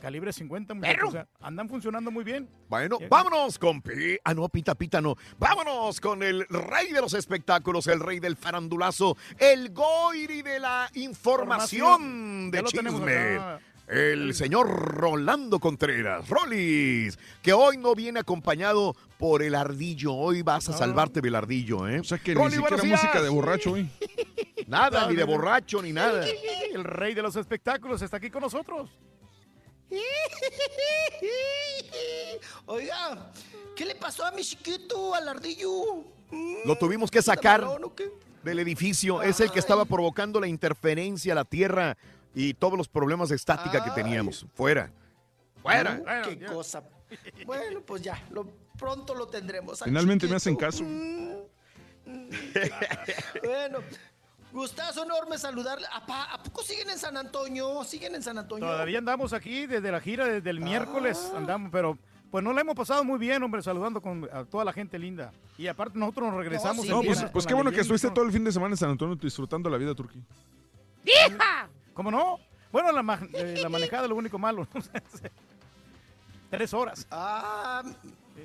Calibre 50, muchachos, o sea, andan funcionando muy bien. Bueno, vámonos con Pi- Ah, no, Pita Pita no. Vámonos con el rey de los espectáculos, el rey del farandulazo, el goiri de la información Ya de chisme. El señor Rolando Contreras, Rolis, que hoy no viene acompañado por el ardillo. Hoy vas a salvarte del ardillo, ¿eh? O sea que ni siquiera música de borracho hoy. Nada, No, ni de borracho, ni nada. El rey de los espectáculos está aquí con nosotros. Oiga, ¿qué le pasó a mi chiquito, al ardillo? Lo tuvimos que sacar del edificio. Es el que estaba provocando la interferencia a la tierra y todos los problemas de estática que teníamos. Fuera. Fuera. Uh, qué cosa. Bueno, pues ya, lo, pronto lo tendremos. al Finalmente me hacen caso. Bueno, gustazo enorme saludarle. Apa, ¿A poco siguen en San Antonio? ¿Siguen en San Antonio? Todavía andamos aquí desde la gira, desde el miércoles andamos, pero pues no la hemos pasado muy bien, hombre, saludando con a toda la gente linda. Y aparte nosotros nos regresamos. No, el pues, viernes pues con qué bueno que estuviste todo el fin de semana en San Antonio disfrutando la vida, Turquía. ¡Hija! ¿Cómo no? Bueno, la, ma- eh, la manejada es lo único malo. Tres horas. Ah,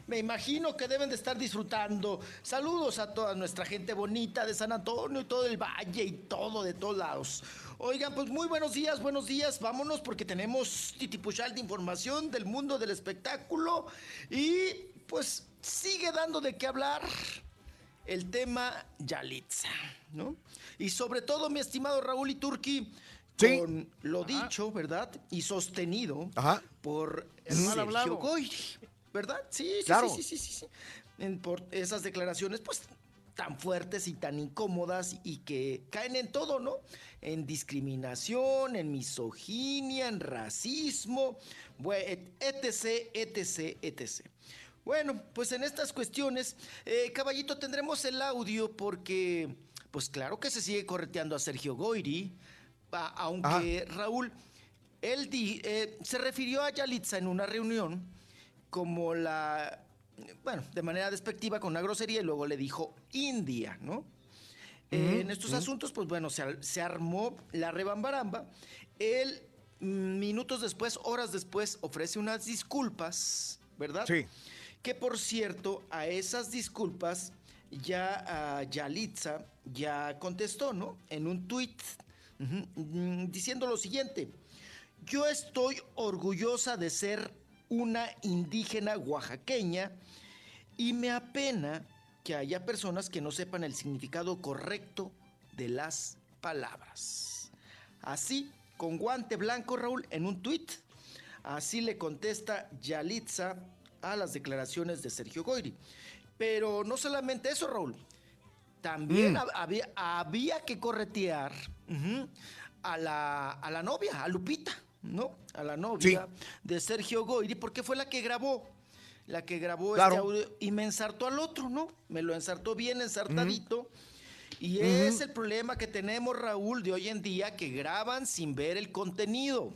me imagino que deben de estar disfrutando. Saludos a toda nuestra gente bonita de San Antonio y todo el valle y todo de todos lados. Oigan, pues muy buenos días, buenos días. Vámonos porque tenemos titipuchal de información del mundo del espectáculo y pues sigue dando de qué hablar el tema Yalitza, ¿no? Y sobre todo, mi estimado Raúl y Turki, con lo dicho, ¿verdad? Y sostenido por El mal Sergio hablado. Goyri, ¿verdad? Sí, sí, Claro. sí, sí, sí, sí. En- por esas declaraciones, pues tan fuertes y tan incómodas y que caen en todo, ¿no? En discriminación, en misoginia, en racismo, etc, etc, etc. Bueno, pues en estas cuestiones, eh, caballito, tendremos el audio porque, pues claro que se sigue correteando a Sergio Goyri, a- aunque Raúl, él di- eh, se refirió a Yalitza en una reunión como la, bueno, de manera despectiva con una grosería y luego le dijo India, ¿no? Eh, en estos asuntos, pues bueno, se, se armó la rebambaramba. Él, mm, minutos después, horas después, ofrece unas disculpas, ¿verdad? Sí. Que por cierto, a esas disculpas ya ah, Yalitza ya contestó, ¿no? En un tuit mm, diciendo lo siguiente. Yo estoy orgullosa de ser una indígena oaxaqueña y me apena que haya personas que no sepan el significado correcto de las palabras. Así, con guante blanco, Raúl, en un tuit, así le contesta Yalitza a las declaraciones de Sergio Goyri. Pero no solamente eso, Raúl. También Mm. hab- había, había que corretear a, la, a la novia, a Lupita, ¿no? A la novia de Sergio Goyri, porque fue la que grabó. La que grabó Claro. este audio y me ensartó al otro, ¿no? Me lo ensartó bien ensartadito. Y es el problema que tenemos, Raúl, de hoy en día, que graban sin ver el contenido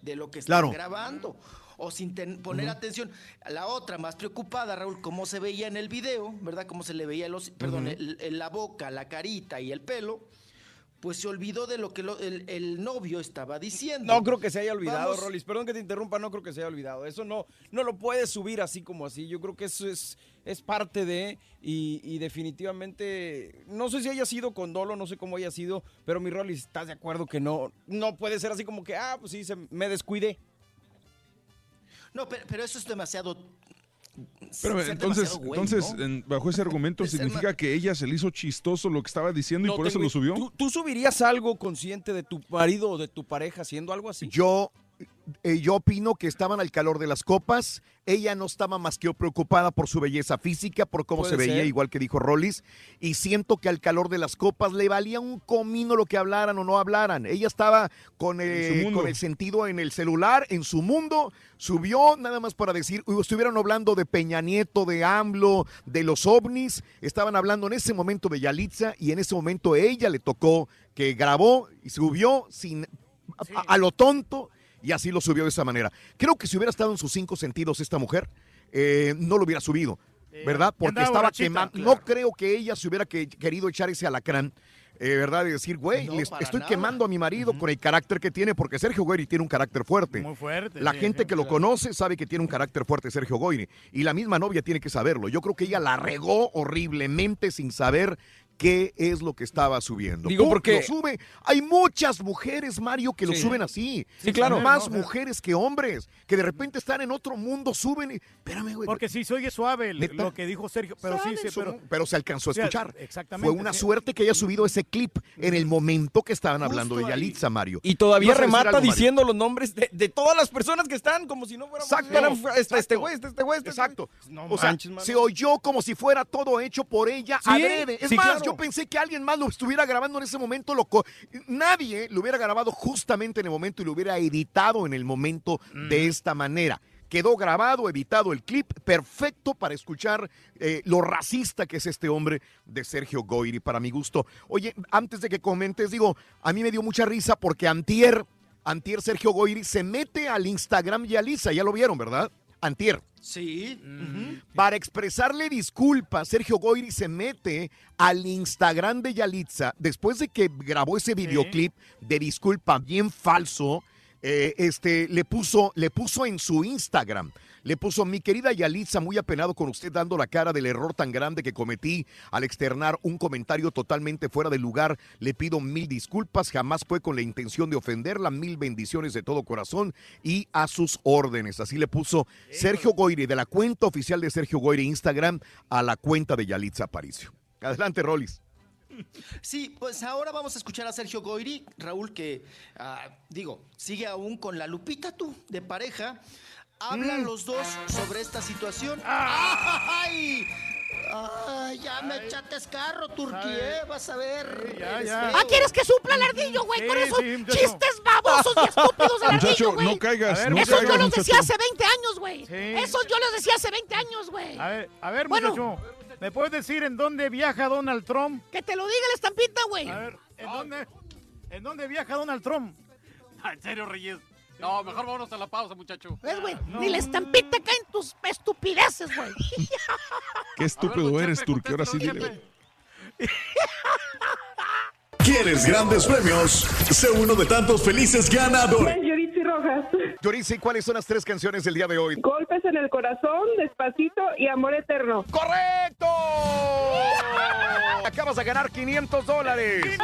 de lo que están Claro. grabando o sin ten- poner Ujú. atención. La otra, más preocupada, Raúl, cómo se veía en el video, ¿verdad? Cómo se le veía los, perdón, el- la boca, la carita y el pelo. Pues se olvidó de lo que lo- el, el novio estaba diciendo. No creo que se haya olvidado, Vamos- Rolis. Perdón que te interrumpa, no creo que se haya olvidado. Eso no, no lo puedes subir así como así. Yo creo que eso es, es parte de, y, y definitivamente, no sé si haya sido con dolo, no sé cómo haya sido, pero mi Rolis, ¿estás de acuerdo que no, no puede ser así como que, ah, pues sí, se, me descuidé? No, pero, pero eso es demasiado. Pero entonces, güey, entonces ¿no? en- bajo ese argumento, ¿significa que ella se le hizo chistoso lo que estaba diciendo No y por eso lo subió? ¿Tú, tú subirías algo consciente de tu marido o de tu pareja haciendo algo así? Yo, eh, yo opino que estaban al calor de las copas. Ella no estaba más que preocupada por su belleza física, por cómo se veía, ser. igual que dijo Rollis. Y siento que al calor de las copas le valía un comino lo que hablaran o no hablaran. Ella estaba con, eh, con el sentido en el celular, en su mundo. Subió nada más para decir, "Uy, estuvieron hablando de Peña Nieto, de AMLO, de los ovnis. Estaban hablando en ese momento de Yalitza y en ese momento ella le tocó que grabó y subió sin a, a lo tonto y así lo subió de esa manera. Creo que si hubiera estado en sus cinco sentidos esta mujer, eh, no lo hubiera subido, ¿verdad? Porque estaba quemando. claro. No creo que ella se hubiera que- querido echar ese alacrán. eh, ¿Verdad? De decir, güey, No, les- para estoy nada. quemando a mi marido con el carácter que tiene, porque Sergio Goyri tiene un carácter fuerte. Muy fuerte. La sí, gente sí, que lo conoce sabe que tiene un carácter fuerte Sergio Goyri. Y la misma novia tiene que saberlo. Yo creo que ella la regó horriblemente sin saber qué es lo que estaba subiendo. Digo, porque- Lo sube. Hay muchas mujeres, Mario, que lo Sí. suben así. Sí, claro. Más No, no, mujeres que hombres, que de repente están en otro mundo, suben y... Espérame, güey. Porque sí se oye suave Neta. lo que dijo Sergio, pero sí, pero... pero se alcanzó a escuchar. exactamente, Fue una sí. suerte que haya subido ese clip en el momento que estaban hablando de. Yalitza, Mario. Y todavía ¿Ibas a decir remata algo, Mario? diciendo los nombres de, de todas las personas que están, como si no fuera Exacto. este, este güey, este, este güey, este Exacto. No o sea, manches, se oyó como si fuera todo hecho por ella Sí, adrede. Es sí, más, claro. yo pensé que alguien más lo estuviera grabando en ese momento. Loco. Nadie lo hubiera grabado justamente en el momento y lo hubiera editado en el momento de esta manera. Quedó grabado, editado el clip, perfecto para escuchar eh, lo racista que es este hombre de Sergio Goyri, para mi gusto. Oye, antes de que comentes, digo, a mí me dio mucha risa porque Antier, Antier Sergio Goyri se mete al Instagram de Alisa, ya lo vieron, ¿verdad? Antier. Sí. Para expresarle disculpas, Sergio Goyri se mete al Instagram de Yalitza después de que grabó ese videoclip de disculpa bien falso. eh, este le puso, le puso en su Instagram. Le puso, mi querida Yalitza, muy apenado con usted dando la cara del error tan grande que cometí al externar un comentario totalmente fuera de lugar. Le pido mil disculpas, jamás fue con la intención de ofenderla. Mil bendiciones de todo corazón y a sus órdenes. Así le puso Sergio Goyri, de la cuenta oficial de Sergio Goyri Instagram a la cuenta de Yalitza Aparicio. Adelante, Rolis. Sí, pues ahora vamos a escuchar a Sergio Goyri, Raúl, que, ah, digo, sigue aún con la Lupita tú, de pareja. Hablan los dos sobre esta situación. ¡Ay! Ay, ya me echaste carro, Turquía, vas a ver. eres feo. Ah, ¿quieres que supla el ardillo, güey? Con esos sí, chistes babosos y estúpidos del Muchacho, ardillo, güey. no caigas, ver, no Esos caigas, yo los muchacho. decía hace 20 años, güey. Sí. Esos yo los decía hace 20 años, güey. A ver, a ver, Bueno. muchacho, ¿me puedes decir en dónde viaja Donald Trump? Que te lo diga la estampita, güey. A ver, ¿en dónde, ¿en dónde viaja Donald Trump? Ah, En serio, Reyes. No, mejor vámonos a la pausa, muchacho. ¿Ves, güey? Ni la estampita cae en tus estupideces, güey. Qué estúpido eres, Turquía. Ahora sí, dile. ¿Quieres grandes premios? Sé uno de tantos felices ganadores. Yoritzi Rojas. Yorice, ¿cuáles son las tres canciones del día de hoy? Golpes en el corazón, despacito y amor eterno. ¡Correcto! Acabas de ganar 500 dólares.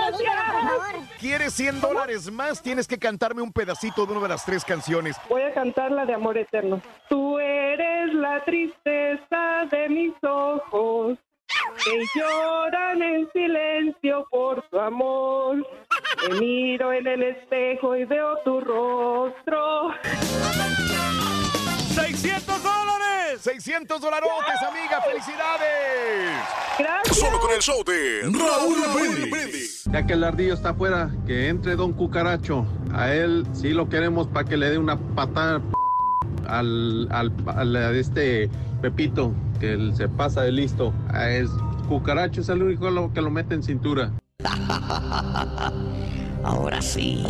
¿Quieres 100 dólares más? Tienes que cantarme un pedacito de una de las tres canciones. Voy a cantar la de amor eterno. Tú eres la tristeza de mis ojos que lloran en silencio por tu amor. Me miro en el espejo y veo tu rostro. ¡600 dólares! 600 dolarotes, amiga. ¡Felicidades! Gracias. Solo con el show de Raúl Brindis. Ya que el ardillo está afuera, que entre Don Cucaracho. A él sí lo queremos para que le dé una patada al, al, al- este Pepito, que él se pasa de listo. A es, Cucaracho es el único lo- que lo mete en cintura. Ahora sí,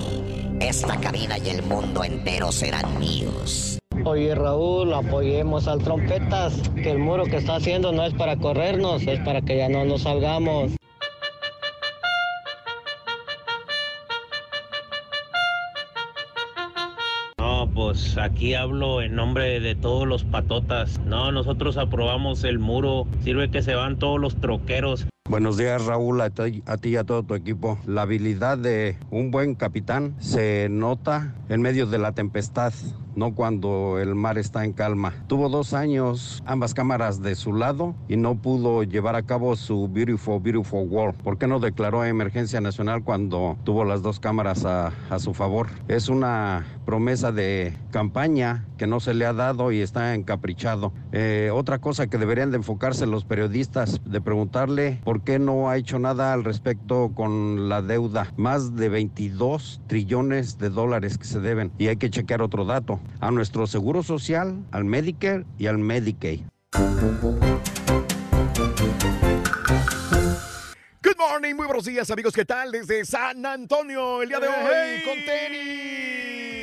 esta cabina y el mundo entero serán míos. Oye Raúl, apoyemos al trompetas, que el muro que está haciendo no es para corrernos, es para que ya no nos salgamos. Aquí hablo en nombre de todos los patotas. No, nosotros aprobamos el muro. Sirve que se van todos los troqueros. Buenos días Raúl, a a ti y a todo tu equipo. La habilidad de un buen capitán se nota en medio de la tempestad, no cuando el mar está en calma. Tuvo dos años ambas cámaras de su lado y no pudo llevar a cabo su Beautiful, Beautiful World. ¿Por qué no declaró emergencia nacional cuando tuvo las dos cámaras a, su favor? Es una promesa de campaña que no se le ha dado y está encaprichado. Eh, otra cosa que deberían de enfocarse los periodistas, de preguntarle por qué no ha hecho nada al respecto con la deuda. Más de 22 trillones de dólares que se deben. Y hay que chequear otro dato. A nuestro seguro social, al Medicare y al Medicaid. Good morning, muy buenos días amigos, ¿qué tal? Desde San Antonio, el día de hoy con tenis.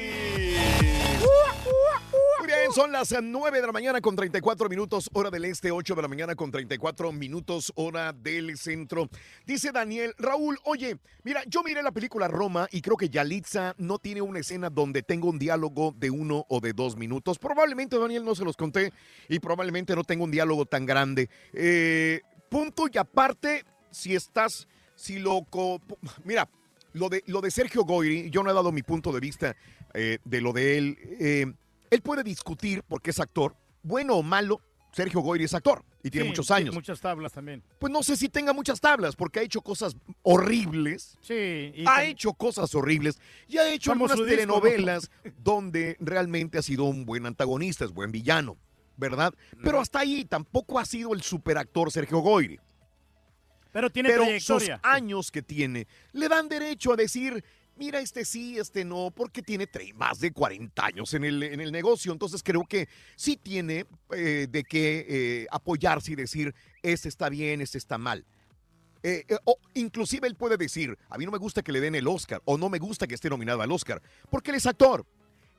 Muy bien, son las 9 de la mañana con 34 minutos, hora del este, 8 de la mañana con 34 minutos, hora del centro. Dice Daniel, Raúl, oye, mira, yo miré la película Roma y creo que Yalitza no tiene una escena donde tenga un diálogo de uno o de dos minutos. Probablemente, Daniel, no se los conté y probablemente no tenga un diálogo tan grande. Eh, punto y aparte, si estás, si loco, mira, lo de, lo de Sergio Goyri, yo no he dado mi punto de vista eh, de lo de él. Eh, él puede discutir porque es actor, bueno o malo, Sergio Goyri es actor y tiene Sí, muchos sí, años. muchas tablas también. Pues no sé si tenga muchas tablas, porque ha hecho cosas horribles. Sí. y ha hecho cosas horribles y ha hecho algunas su disco, ¿no? telenovelas donde realmente ha sido un buen antagonista, es buen villano, ¿verdad? Pero hasta ahí tampoco ha sido el superactor Sergio Goyri. Pero tiene Pero trayectoria. sus años que tiene le dan derecho a decir, mira, este sí, este no, porque tiene más de 40 años en el, en el negocio. Entonces creo que sí tiene eh, de qué eh, apoyarse y decir, este está bien, este está mal. Eh, o inclusive él puede decir, a mí no me gusta que le den el Oscar o no me gusta que esté nominado al Oscar, porque él es actor.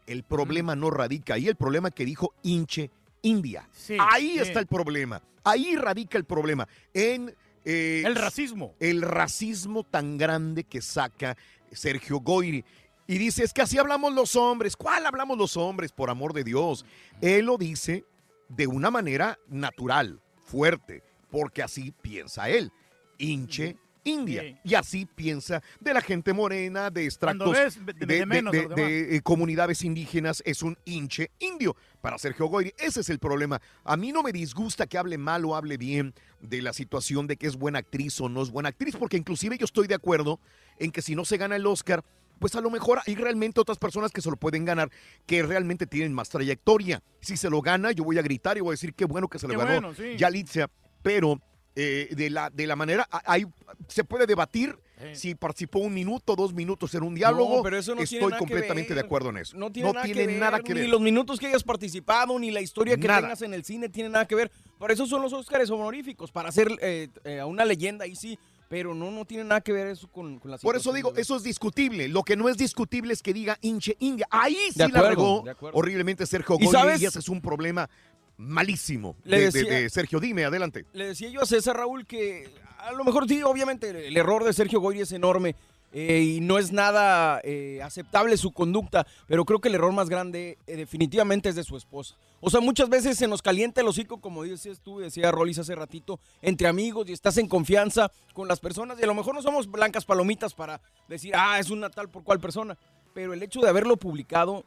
El problema no radica ahí, el problema que dijo hinche India. ahí sí. está el problema, ahí radica el problema, en... eh, El racismo. El racismo tan grande que saca Sergio Goyri. Y dice, es que así hablamos los hombres. ¿Cuál hablamos los hombres? Por amor de Dios. Él lo dice de una manera natural, fuerte, porque así piensa él. Hinche India. Sí. Y así piensa de la gente morena, de extractos ves, de- de, de menos eh, comunidades indígenas, es un hinche indio. Para Sergio Goyri, ese es el problema. A mí no me disgusta que hable mal o hable bien de la situación de que es buena actriz o no es buena actriz, porque inclusive yo estoy de acuerdo en que si no se gana el Oscar, pues a lo mejor hay realmente otras personas que se lo pueden ganar, que realmente tienen más trayectoria. Si se lo gana, yo voy a gritar y voy a decir qué bueno que se lo Qué ganó bueno, sí. Yalitza, pero eh, de, la, de la manera, a- hay, se puede debatir si participó un minuto, dos minutos en un diálogo. No, pero eso no tiene Estoy completamente de acuerdo en eso. No tiene, nada, que ver, nada que Ni ver. los minutos que hayas participado, ni la historia que Nada. tengas en el cine tiene nada que ver. Por eso son los Óscares honoríficos, para hacer eh, eh, a una leyenda ahí sí. Pero no, no tiene nada que ver eso con, con la Por eso digo, eso es discutible. Lo que no es discutible es que diga hinche India. Ahí sí De la acuerdo, regó acuerdo. horriblemente Sergio ¿Y Goyri sabes? y ese es un problema malísimo de Sergio. Dime, adelante. Le decía yo a César Raúl que a lo mejor sí, obviamente el error de Sergio Goyri es enorme eh, y no es nada eh, aceptable su conducta, pero creo que el error más grande eh, definitivamente es de su esposa. O sea, muchas veces se nos calienta el hocico, como dices tú, decía Rolis hace ratito, entre amigos y estás en confianza con las personas y a lo mejor no somos blancas palomitas para decir, ah, es una tal por cual persona, pero el hecho de haberlo publicado,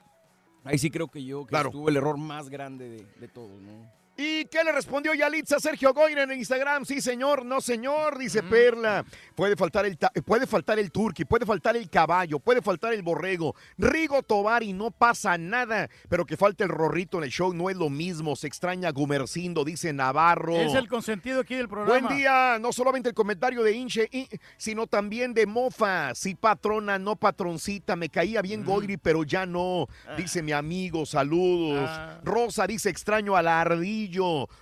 ahí sí creo que yo que Claro. estuvo el error más grande de, de todos, ¿no? ¿Y qué le respondió Yalitza a Sergio Goyri en Instagram? Sí, señor, no, señor, dice Perla. Puede faltar el puede faltar el turqui, puede faltar el caballo, puede faltar el borrego. Rigo Tobar y no pasa nada. Pero que falte el rorrito en el show no es lo mismo. Se extraña Gumercindo, dice Navarro. Es el consentido aquí del programa. Buen día, no solamente el comentario de Inche, sino también de Mofa. Sí, patrona, no patroncita. Me caía bien Goyri, pero ya no. Dice mi amigo, saludos. Ah. Rosa dice extraño al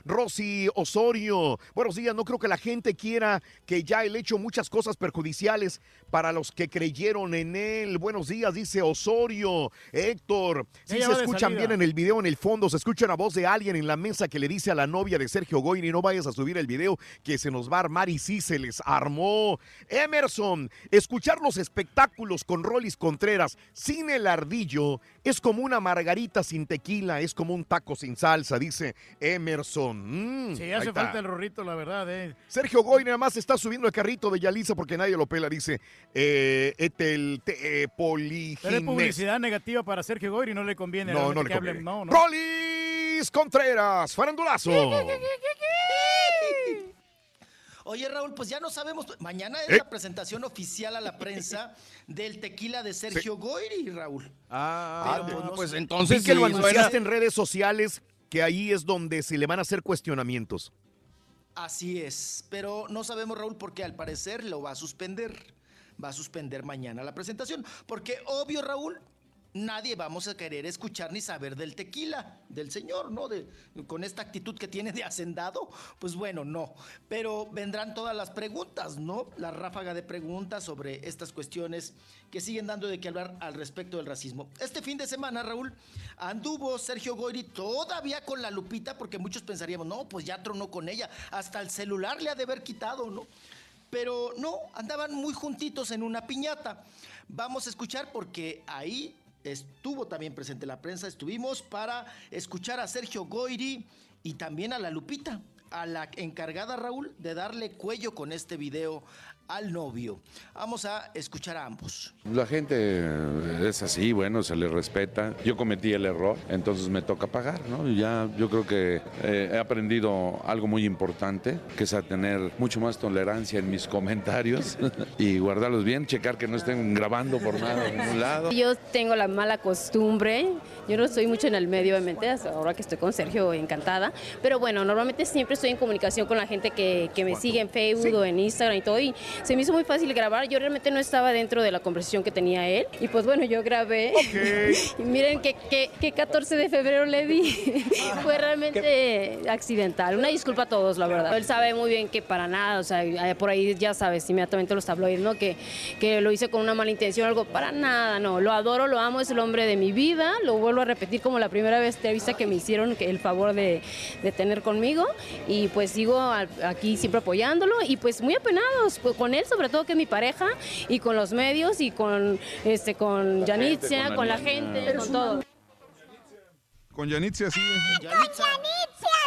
Rosy Osorio. Buenos días, no creo que la gente quiera que ya él hecho muchas cosas perjudiciales para los que creyeron en él. Buenos días, dice Osorio. Héctor, si Ella se escuchan bien en el video, en el fondo, se escucha una voz de alguien en la mesa que le dice a la novia de Sergio Goyri, no vayas a subir el video que se nos va a armar y sí se les armó. Emerson, escuchar los espectáculos con Rolis Contreras sin el ardillo Es como una margarita sin tequila, es como un taco sin salsa, dice Emerson. Mm, Sí, hace falta el rorrito, la verdad, eh. Sergio Goy nada más está subiendo el carrito de Yalitza porque nadie lo pela, dice eh, Etel te, eh. Pero es publicidad negativa para Sergio Goyri, no le conviene. No, no le hablen- conviene. No, no. Rolis Contreras, farandulazo. Oye, Raúl, pues ya no sabemos. Mañana es Eh. la presentación oficial a la prensa del tequila de Sergio Goyri, Raúl. Ah, Pero, pues, pues, no- entonces Vi que lo sí, anunciaste en redes sociales, que ahí es donde se le van a hacer cuestionamientos. Así es, pero no sabemos, Raúl, porque al parecer lo va a suspender. Va a suspender mañana la presentación. Porque obvio, Raúl, nadie vamos a querer escuchar ni saber del tequila, del señor, ¿no? De, con esta actitud que tiene de hacendado, pues bueno, no. Pero vendrán todas las preguntas, ¿no? La ráfaga de preguntas sobre estas cuestiones que siguen dando de qué hablar al respecto del racismo. Este fin de semana, Raúl, anduvo Sergio Goyri todavía con la Lupita, porque muchos pensaríamos, no, pues ya tronó con ella, hasta el celular le ha de haber quitado, ¿no? Pero no, andaban muy juntitos en una piñata. Vamos a escuchar porque ahí estuvo también presente la prensa, estuvimos para escuchar a Sergio Goyri y también a la Lupita, a la encargada Raúl de darle cuello con este video al novio. Vamos a escuchar a ambos. La gente eh, es así, bueno, se le respeta. Yo cometí el error, entonces me toca pagar, ¿no? Y ya yo creo que eh, he aprendido algo muy importante, que es a tener mucho más tolerancia en mis comentarios y guardarlos bien, checar que no estén grabando por nada en ningún lado. Yo tengo la mala costumbre, yo no estoy mucho en el medio, obviamente, hasta ahora que estoy con Sergio, encantada, pero bueno, normalmente siempre estoy en comunicación con la gente que, que me sigue en Facebook o en Instagram y todo, y se me hizo muy fácil grabar, yo realmente no estaba dentro de la conversación que tenía él, y pues bueno, yo grabé, y miren que, que, que 14 de febrero le di, fue realmente accidental, una disculpa a todos, la verdad. Él sabe muy bien que para nada, o sea, eh, por ahí ya sabes, inmediatamente los tabloides, ¿no? Que, que lo hice con una mala intención, algo, para nada, no, lo adoro, lo amo, es el hombre de mi vida, lo vuelvo a repetir como la primera vez entrevista que me hicieron el favor de, de tener conmigo. Y pues sigo aquí siempre apoyándolo. Y pues muy apenados pues, con él, sobre todo que es mi pareja y con los medios y con este con Yanitzia, con con la la niña. gente, con todo. Con Yanitzia, sí.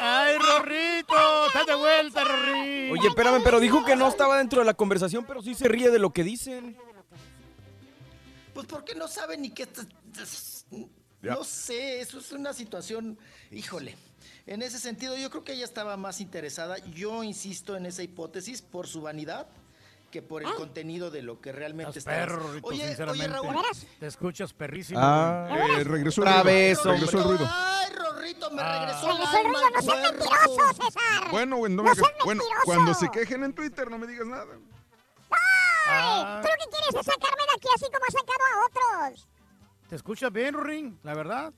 ¡Ay, Rorrito! ¡Estás de vuelta, Rorrito! Oye, espérame, pero dijo que no estaba dentro de la conversación, pero sí se ríe de lo que dicen. Pues porque no saben ni qué... No sé, eso es una situación, híjole. En ese sentido, yo creo que ella estaba más interesada. Yo insisto en esa hipótesis por su vanidad que por el contenido de lo que realmente Estás está. perro, oye, oye, sinceramente. Raúl. Te escuchas perrísimo. Ah, eh, regresó el ruido. regresó el ruido. Ay, Rorrito, me Ah. regresó el Regresó el ruido, no seas mentiroso, César. Bueno, güey, no No me seas bueno, mentiroso. cuando se quejen en Twitter no me digas nada. Ah, ¿Tú lo que quieres es sacarme de aquí así como has sacado a otros? ¿Te escuchas bien, Rorín? La verdad.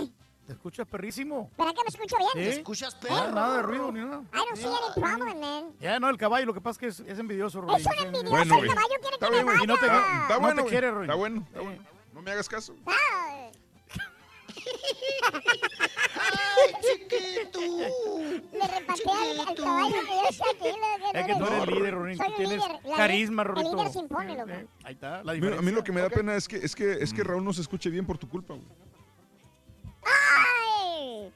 ¿Eh? ¿Te escuchas perrísimo? ¿Verdad que me escucho bien? ¿Sí? ¿Te escuchas Ah, perro? nada de ruido ni nada. I don't see any problem, man. Ya, no, el caballo, lo que pasa es que es, es envidioso, Rorín. Es un envidioso, Bueno, el caballo quiere Está que bien, me güey. Y no te, vaya. Está no bueno, te quiere, Rorín. Está bueno, está bueno. No me hagas caso. Ay. Ay, chiquito. Le repatea al, al caballo que yo estoy aquí. lo Es que tú eres líder, Rorín. Soy Tú tienes líder. Carisma, El Rorito. líder se impone, loco. Eh, Ahí está, la A mí, diferencia. a mí lo que me da pena es que, es que es que Raúl no se escuche bien por tu culpa, güey. ¡Ay!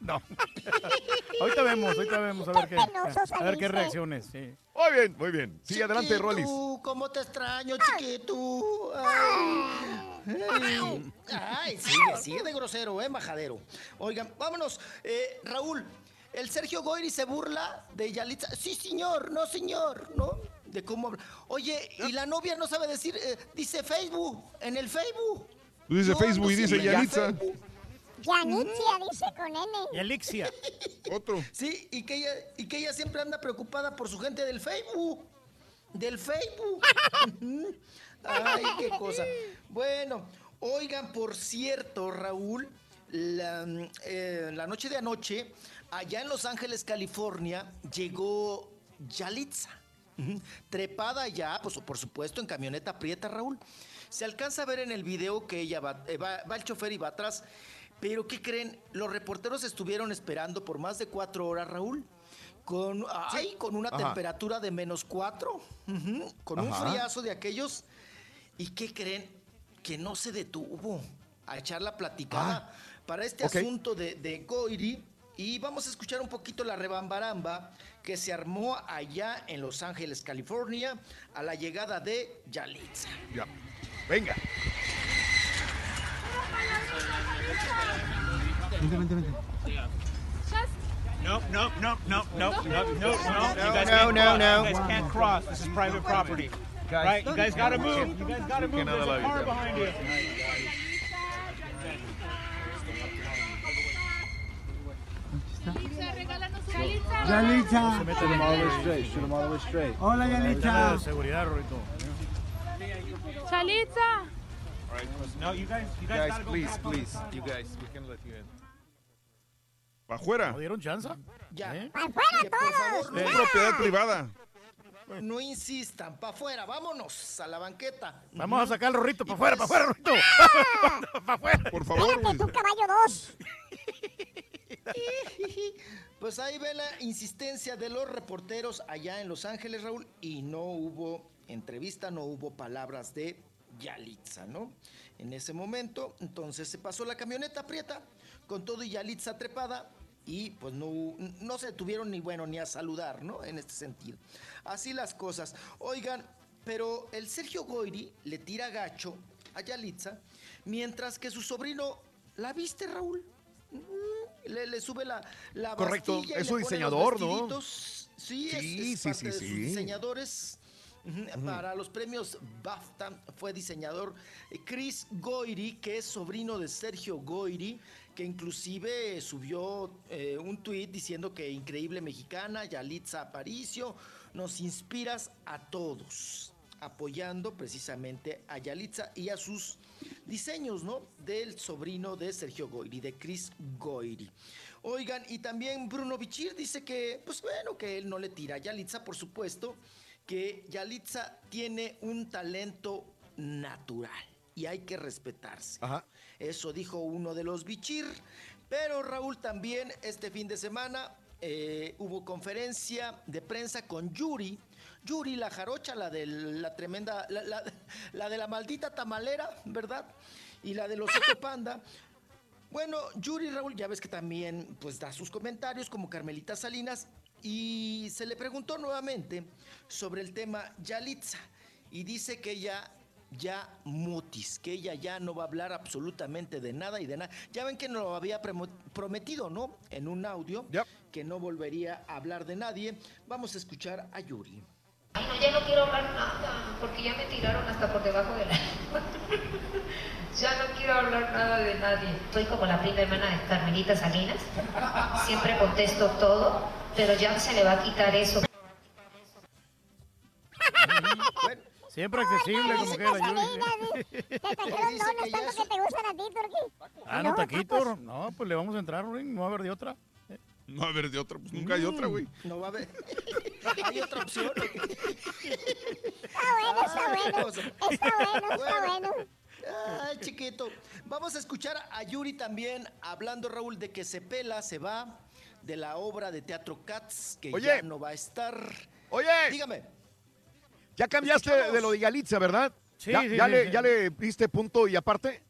No. ahorita vemos, ahorita vemos a ver qué, a ver qué reacciones. Sí. Muy bien, muy bien. Sí, adelante, Rolis. ¿Cómo te extraño, chiquito? Ay, Ay, ay, sigue, sigue de grosero, eh, majadero. Oigan, vámonos. Eh, Raúl, el Sergio Goyri se burla de Yalitza. Sí, señor, no, señor, ¿no? De cómo habla. Oye, y la novia no sabe decir, eh, dice Facebook, en el Facebook. Tú dices Facebook y dice. Facebook. Yanitzia dice con N. Y Elixia. Otro. Sí, y que, ella, y que ella siempre anda preocupada por su gente del Facebook. Del Facebook. Ay, qué cosa. Bueno, oigan, por cierto, Raúl, la, mm, eh, la noche de anoche, allá en Los Ángeles, California, llegó Yalitza. Trepada ya, pues por supuesto, en camioneta prieta, Raúl. Se alcanza a ver en el video que ella va, eh, va, va el chofer y va atrás. Pero, ¿qué creen? Los reporteros estuvieron esperando por más de cuatro horas, Raúl. Con, ay, con una Ajá. temperatura de menos cuatro. con un friazo de aquellos. ¿Y qué creen? Que no se detuvo. a echar la platicada para este asunto de, de Goiri. Y vamos a escuchar un poquito la rebambaramba que se armó allá en Los Ángeles, California, a la llegada de Yalitza. Ya. Venga. Vente, vente, vente. No, no, no, no, no, no, no, no. You guys no, can't no, cross. no. You guys can't cross. This is private property. Right? You guys gotta move. You guys gotta move. There's a car behind you. Yalitza. Shoot them all the way straight. Shoot them all the way straight. Hola, Yalitza. Seguridad, Rorito. Chalitza. All right, no, you guys, you guys, Guys, please, please. You guys, we can let you in. ¿Pa' afuera? ¿No dieron chance? Ya. ¿Eh? Que por favor, Es no, propiedad privada. no insistan, para afuera, vámonos a la banqueta. Vamos a sacar el Rorrito para afuera, para afuera, Rorrito. para afuera. Por favor, güey. Tu caballo 2. Pues ahí ve la insistencia de los reporteros allá en Los Ángeles, Raúl, y no hubo entrevista, no hubo palabras de Yalitza, ¿no? En ese momento, entonces se pasó la camioneta prieta con todo y Yalitza trepada y pues no, no se tuvieron ni bueno ni a saludar, ¿no? En este sentido. Así las cosas. Oigan, pero el Sergio Goiri le tira gacho a Yalitza, mientras que su sobrino, ¿la viste, Raúl? Mm, Le, le sube la, la Correcto, es su diseñador, ¿no? vestiditos. Sí, es- Sí, es, sí, parte sí, de sí. sus diseñadores. Para los premios BAFTA fue diseñador Chris Goiri, que es sobrino de Sergio Goiri, que inclusive subió eh, un tuit diciendo que increíble mexicana, Yalitza Aparicio, nos inspiras a todos, apoyando precisamente a Yalitza y a sus diseños, ¿no? Del sobrino de Sergio Goiri, de Chris Goiri. Oigan, y también Bruno Bichir dice que, pues bueno, que él no le tira a Yalitza, por supuesto, que Yalitza tiene un talento natural y hay que respetarse. Ajá. Eso dijo uno de los Bichir. Pero Raúl también este fin de semana eh, hubo conferencia de prensa con Yuri. Yuri, la jarocha, la de la tremenda, la, la- la de la maldita tamalera, ¿verdad? Y la de los Oso Panda. Bueno, Yuri Raúl, ya ves que también pues da sus comentarios como Carmelita Salinas y se le preguntó nuevamente sobre el tema Yalitza y dice que ella ya mutis, que ella ya no va a hablar absolutamente de nada y de nada. Ya ven que nos lo había prometido, ¿no? En un audio, que no volvería a hablar de nadie. Vamos a escuchar a Yuri. Ay, no, ya no quiero hablar nada, porque ya me tiraron hasta por debajo de la... ya no quiero hablar nada de nadie. Soy como la prima hermana de Carmelita Salinas. Siempre contesto todo, pero ya se le va a quitar eso. Siempre accesible, como que la Yuri. Te trajeron tanto que te gustan a ti, Turquí. Ah, no, taquito. No, pues le vamos a entrar, Rorín. No va a haber de otra. No va a haber de otra, pues nunca hay otra, güey. No va a haber. ¿Hay otra opción? Está bueno, está bueno. Está bueno, está bueno. Ay, chiquito. Vamos a escuchar a Yuri también hablando, Raúl, de que se pela, se va de la obra de teatro Cats, que Oye. ya no va a estar. Oye. Dígame. Ya cambiaste de lo de Yalitza, ¿verdad? Sí, ¿Ya, sí, ya sí, le, sí. ¿Ya le diste punto y aparte?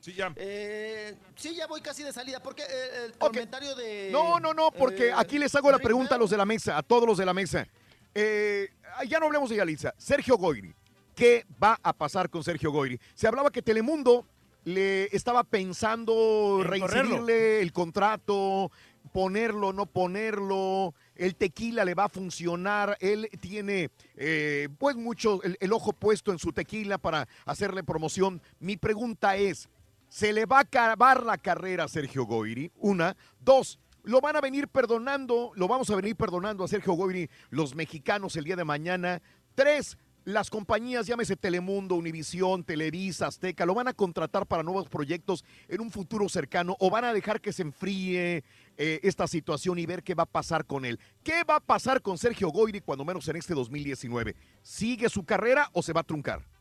Sí, ya. Eh, sí, ya voy casi de salida, porque eh, el comentario de... No, no, no, porque eh, aquí les hago la pregunta a los de la mesa, a todos los de la mesa. Eh, ya no hablemos de Yalitza. Sergio Goyri. ¿Qué va a pasar con Sergio Goyri? Se hablaba que Telemundo le estaba pensando En reincidirle el contrato, ponerlo, no ponerlo. El tequila le va a funcionar. Él tiene, eh, pues, mucho el, ojo puesto en su tequila para hacerle promoción. Mi pregunta es: ¿se le va a acabar la carrera a Sergio Goyri? Una. Dos. Lo van a venir perdonando, lo vamos a venir perdonando a Sergio Goyri, los mexicanos el día de mañana. Tres, las compañías, llámese Telemundo, Univisión, Televisa, Azteca, lo van a contratar para nuevos proyectos en un futuro cercano o van a dejar que se enfríe eh, esta situación y ver qué va a pasar con él. ¿Qué va a pasar con Sergio Goyri cuando menos en este 2019? ¿Sigue su carrera o se va a truncar?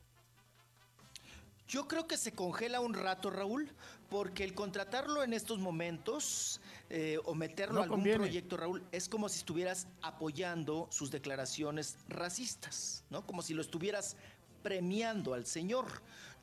Yo creo que se congela un rato, Raúl, porque el contratarlo en estos momentos eh, o meterlo No a algún conviene. proyecto, Raúl, es como si estuvieras apoyando sus declaraciones racistas, ¿no? Como si lo estuvieras premiando al señor.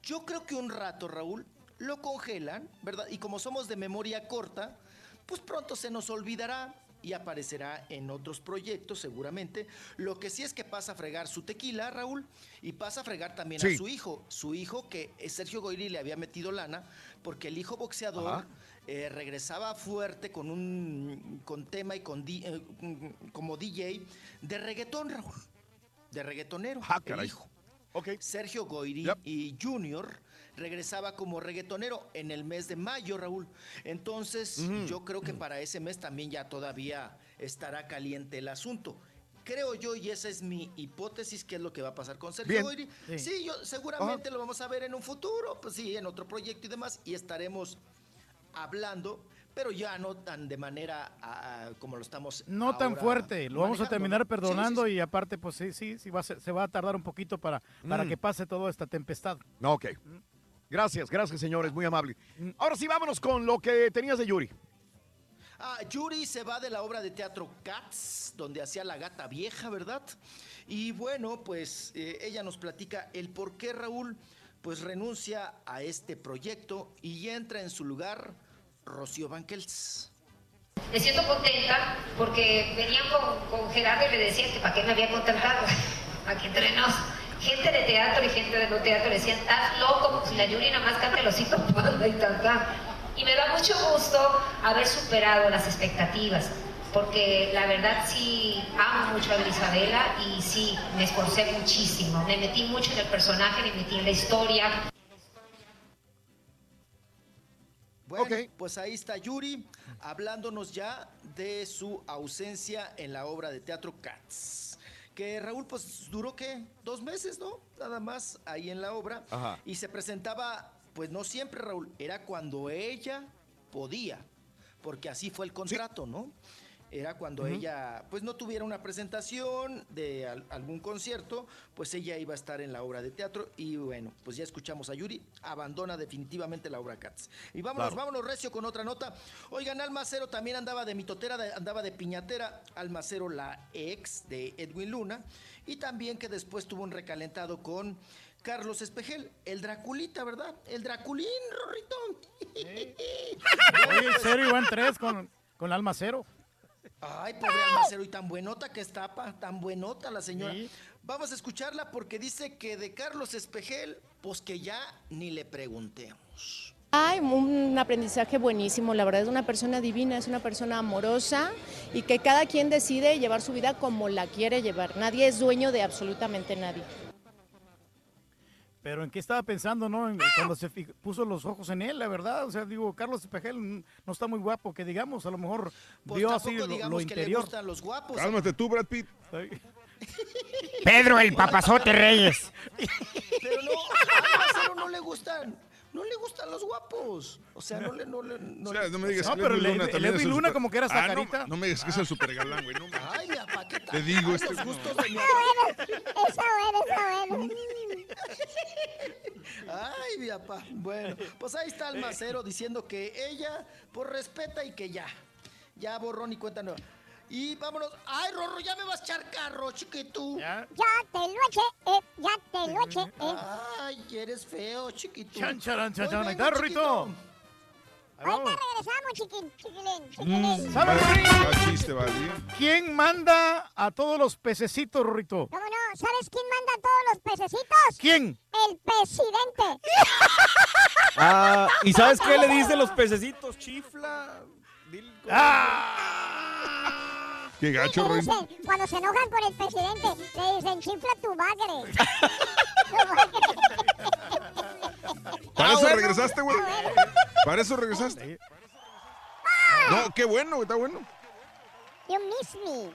Yo creo que un rato, Raúl, lo congelan, ¿verdad? Y como somos de memoria corta, pues pronto se nos olvidará y aparecerá en otros proyectos seguramente. Lo que sí es que pasa a fregar su tequila, Raúl, y pasa a fregar también Sí. a su hijo. Su hijo que Sergio Goyri le había metido lana porque el hijo boxeador eh, regresaba fuerte con un con tema y con di- eh, como DJ de reggaetón, Raúl. De reggaetonero. Ah, el hijo. Sergio Goyri y Junior regresaba como reggaetonero en el mes de mayo, Raúl. Entonces, yo creo que para ese mes también ya todavía estará caliente el asunto. Creo yo, y esa es mi hipótesis, que es lo que va a pasar con Sergio. Goyri. Sí. Sí, yo seguramente lo vamos a ver en un futuro, pues sí, en otro proyecto y demás, y estaremos hablando, pero ya no tan de manera ah, como lo estamos No tan fuerte, lo vamos a terminar ¿no? Sí, sí, perdonando sí. y aparte, pues sí, sí, sí va a ser- se va a tardar un poquito para, para Mm. que pase toda esta tempestad. No, ok. Gracias, gracias, señores, muy amable. Ahora sí, vámonos con lo que tenías de Yuri. Ah, Yuri se va de la obra de teatro Cats, donde hacía la gata vieja, ¿verdad? Y bueno, pues eh, ella nos platica el por qué Raúl pues renuncia a este proyecto y entra en su lugar Rocío Banquels. Me siento contenta porque venían con, con Gerardo y le decían que para qué me había contratado. Aquí entre nos. Gente de teatro y gente de no teatro decían, estás loco, si la Yuri nada más canta el osito panda y tanta. Y me da mucho gusto haber superado las expectativas, porque la verdad sí amo mucho a Isabela y sí me esforcé muchísimo. Me metí mucho en el personaje, me metí en la historia. Bueno, pues ahí está Yuri hablándonos ya de su ausencia en la obra de teatro Cats. Que Raúl, pues duró qué? Dos meses, ¿no? Nada más ahí en la obra. Ajá. Y se presentaba, pues no siempre, Raúl, era cuando ella podía, porque así fue el contrato, ¿no? Era cuando ella, pues no tuviera una presentación de al- algún concierto, pues ella iba a estar en la obra de teatro y bueno, pues ya escuchamos a Yuri, abandona definitivamente la obra Cats. Y vámonos, Claro. vámonos recio con otra nota. Oigan, Almacero también andaba de mitotera, de- andaba de piñatera. Almacero, la ex de Edwin Luna. Y también que después tuvo un recalentado con Carlos Espejel, el Draculita, ¿verdad? El Draculín, Rorrito. Oye, cero y van tres con, con alma cero. Ay, pobre almacero, y tan buenota que está, pa, tan buenota la señora. Vamos a escucharla porque dice que de Carlos Espejel, pues que ya ni le preguntemos. Hay un aprendizaje buenísimo, la verdad es una persona divina, es una persona amorosa y que cada quien decide llevar su vida como la quiere llevar. Nadie es dueño de absolutamente nadie. Pero en qué estaba pensando, ¿no? En- Cuando se puso los ojos en él, la verdad. O sea, digo, Carlos Espejel mm, no está muy guapo, que digamos, a lo mejor Pues vio tampoco así lo, lo que le interior. gustan los guapos. Cálmate tú, Brad Pitt. Pedro el papazote Reyes. Pero no, a no le gustan, no le gustan los guapos. O sea, no le, no le, no O sea, no me digas o sea, que Edwin Luna también es el super- Ah, no, carita. No, me digas que es el super galán, güey. No, Ay, mi papá, ¿qué tal? Te digo, Ay, este- los gustos de mi Está bueno, está bueno. Ay, mi papá. Bueno, pues ahí está Almacero diciendo que ella, pues respeta y que ya. Ya borrón y cuenta nueva. Y vámonos. Ay, Rorro, ya me vas a echar carro, chiquito. Ya. Ya te lo eché, eh, ya te lo eché, eh. Ay, eres feo, chiquito. Chan, charan, chan, chan, ahí está, Rorrito. Ahorita regresamos, chiquín, chiquilín, chiquilín. ¿Sabes, Ah, chiste, vale. quién manda a todos los pececitos, Rorrito? ¿Cómo no? ¿Sabes quién manda a todos los pececitos? ¿Quién? El presidente. Ah, ¿y sabes qué le dicen los pececitos? Chifla. Cómo- Qué gacho, dicen, cuando se enojan con el presidente, le dicen, chifla tu bagre. ¿Para Ah, eso bueno. regresaste, güey? ¿Para eso regresaste? No, qué bueno, está bueno. You miss me.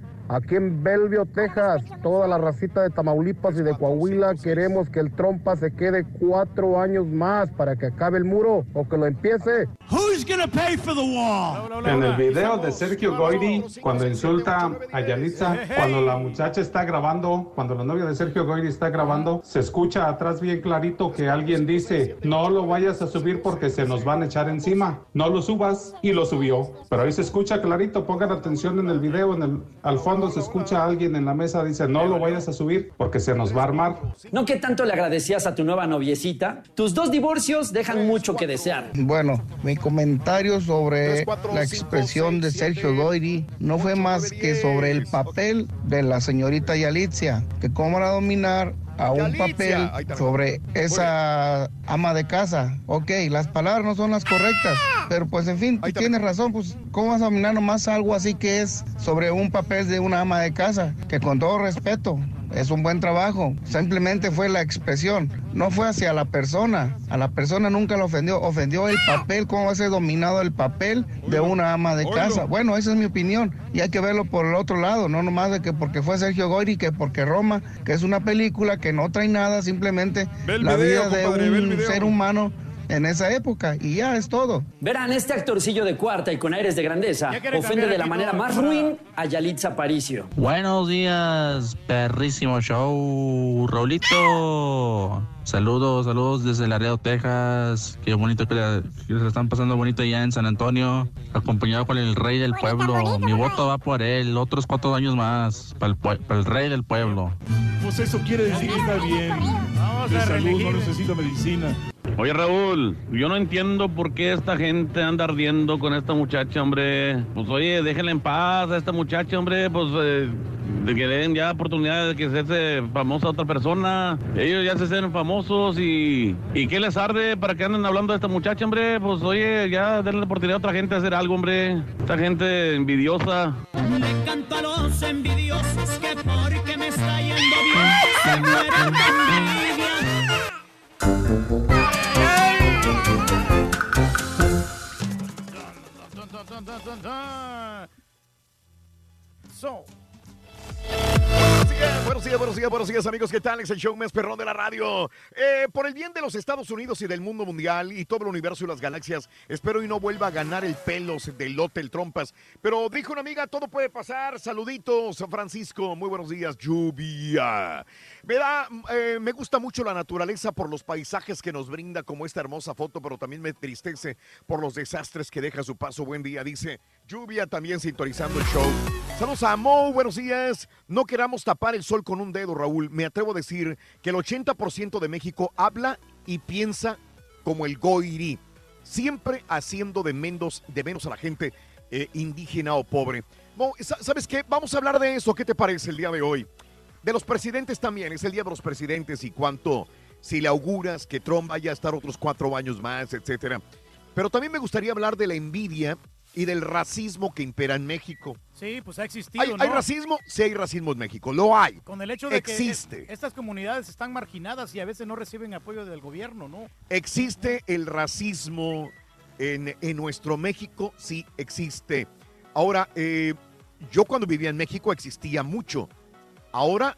aquí en Belleville, Texas, toda la racita de Tamaulipas y de Coahuila queremos que el trompa se quede cuatro años más para que acabe el muro o que lo empiece. Who's Who's gonna pay for the wall? En el video de Sergio Goyri, cuando insulta a Yalitza, cuando la muchacha está grabando, cuando la novia de Sergio Goyri está grabando, se escucha atrás bien clarito que alguien dice, no lo vayas a subir porque se nos van a echar encima. No lo subas y lo subió. Pero ahí se escucha clarito, pongan atención en el video, en el, al fondo se escucha a alguien en la mesa, dice, no lo vayas a subir porque se nos va a armar. ¿No que tanto le agradecías a tu nueva noviecita? Tus dos divorcios dejan mucho que desear. Bueno, mi comentario sobre la expresión de Sergio Goyri no fue más que sobre el papel de la señorita Yalitzia, que cómo va a dominar a un papel sobre esa ama de casa. Ok, las palabras no son las correctas, pero pues en fin, tú tienes razón, pues ¿cómo vas a dominar nomás algo así que es sobre un papel de una ama de casa? Que con todo respeto, es un buen trabajo. Simplemente fue la expresión. No fue hacia la persona. A la persona nunca la ofendió. Ofendió el papel, cómo va a ser dominado el papel de una ama de casa. Bueno, esa es mi opinión. Y hay que verlo por el otro lado. No nomás de que porque fue Sergio Goyri, que porque Roma, que es una película que no trae nada, simplemente la vida de un ser humano en esa época. Y ya es todo. Verán, este actorcillo de cuarta y con aires de grandeza ofende de la manera más ruin a Yalitza Aparicio. Buenos días, perrísimo show, Raulito. Saludos, saludos desde Laredo, Texas. Qué bonito que, la- que se están pasando bonito allá en San Antonio, acompañado con el rey del pueblo. Mi voto va por él, otros cuatro años más, para el, pue- para el rey del pueblo. Pues eso quiere decir que está bien. De salud, no necesito medicina. Oye Raúl, yo no entiendo por qué esta gente anda ardiendo con esta muchacha, hombre. Pues oye, déjenla en paz a esta muchacha, hombre, pues eh, de que den ya oportunidad de que se hace famosa otra persona. Ellos ya se hacen famosos y, y ¿qué les arde para que anden hablando de esta muchacha, hombre? Pues oye, ya denle la oportunidad a otra gente de hacer algo, hombre. Esta gente envidiosa. Le canto a los envidiosos que porque me está yendo bien So. Buenos días, buenos días, buenos días, amigos. ¿Qué tal? Es el show más perrón de la radio. Eh, por el bien de los Estados Unidos y del mundo mundial y todo el universo y las galaxias, espero y no vuelva a ganar el pelos del lote, el trompas. Pero dijo una amiga, todo puede pasar. Saluditos, Francisco. Muy buenos días, lluvia. Me da, eh, me gusta mucho la naturaleza por los paisajes que nos brinda, como esta hermosa foto, pero también me tristece por los desastres que deja su paso. Buen día, dice lluvia, también sintonizando el show. Saludos a Mo, buenos días. No queramos tapar el sol con un dedo, Raúl. Me atrevo a decir que el 80% de México habla y piensa como el Goiri, siempre haciendo de menos, de menos a la gente eh, indígena o pobre. Mo, sa- ¿sabes qué? Vamos a hablar de eso. ¿Qué te parece el día de hoy? De los presidentes también, es el día de los presidentes y cuánto, si le auguras que Trump vaya a estar otros cuatro años más, etcétera. Pero también me gustaría hablar de la envidia y del racismo que impera en México. Sí, pues ha existido, ¿Hay, ¿no? hay racismo? Sí hay racismo en México, lo hay. Con el hecho de Existe. que estas comunidades están marginadas y a veces no reciben apoyo del gobierno, ¿no? ¿Existe el racismo en, en nuestro México? Sí, existe. Ahora, eh, yo cuando vivía en México existía mucho. Ahora,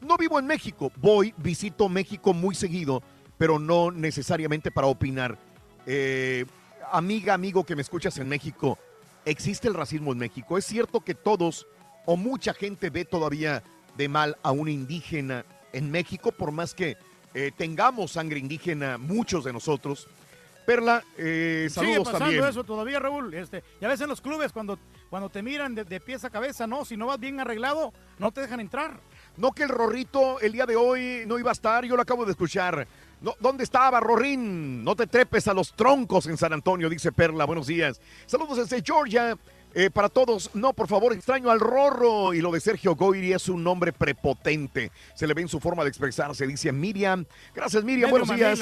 no vivo en México. Voy, visito México muy seguido, pero no necesariamente para opinar. Eh, amiga, amigo que me escuchas en México, ¿existe el racismo en México? ¿Es cierto que todos o mucha gente ve todavía de mal a un indígena en México, por más que eh, tengamos sangre indígena, muchos de nosotros? Perla, eh, Sigue saludos pasando también. eso todavía, Raúl. Este, y a veces en los clubes, cuando, cuando te miran de, de pies a cabeza, no, si no vas bien arreglado, no te dejan entrar. No que el Rorrito el día de hoy no iba a estar, yo lo acabo de escuchar. No, ¿Dónde estaba Rorrín? No te trepes a los troncos en San Antonio, dice Perla. Buenos días. Saludos desde Georgia. Eh, para todos, no, por favor, extraño al Rorro. Y lo de Sergio Goyri es un nombre prepotente. Se le ve en su forma de expresarse, dice Miriam. Gracias, Miriam. Buenos días.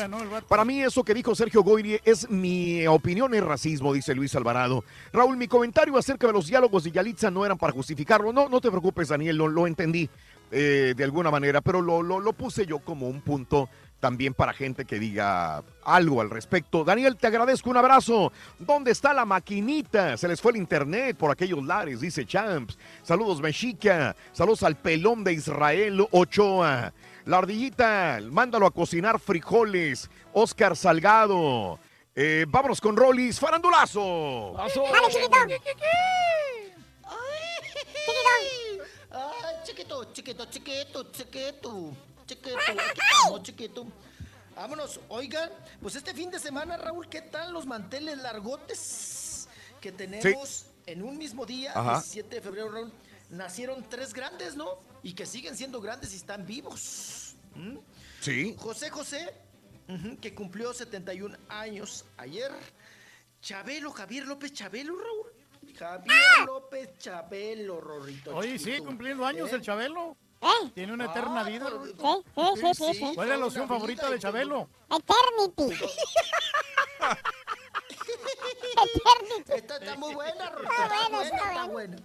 Para mí eso que dijo Sergio Goyri es mi opinión, es racismo, dice Luis Alvarado. Raúl, mi comentario acerca de los diálogos de Yalitza no eran para justificarlo. No, no te preocupes, Daniel, lo, lo entendí eh, de alguna manera, pero lo, lo, lo puse yo como un punto también para gente que diga algo al respecto. Daniel, te agradezco, un abrazo. ¿Dónde está la maquinita? Se les fue el internet por aquellos lares, dice Champs. Saludos, Mexica. Saludos al pelón de Israel Ochoa. La ardillita, mándalo a cocinar frijoles. Oscar Salgado. Eh, vámonos con Rollis, farandulazo. Dale, chiquito. Ay, chiquito, chiquito, chiquito, chiquito. Chiquito, aquí estamos, chiquito. Vámonos, oigan, pues este fin de semana, Raúl, ¿qué tal los manteles largotes que tenemos en un mismo día, Ajá. 17 de febrero, Raúl? Nacieron tres grandes, ¿no? Y que siguen siendo grandes y están vivos. ¿Mm? Sí. José José, que cumplió 71 años ayer. Chabelo, Javier López Chabelo, Raúl. Javier López Chabelo, Rorrito. Oye, sí, chiquito. cumpliendo años ¿Eh? el Chabelo. Tiene una eterna Ah, vida. Sí, sí, sí, sí, sí. ¿Cuál es la loción favorita de Chabelo? Eternity. Está, está muy buena, Rorrito. Está Está, buena, buena, está está buena. buena.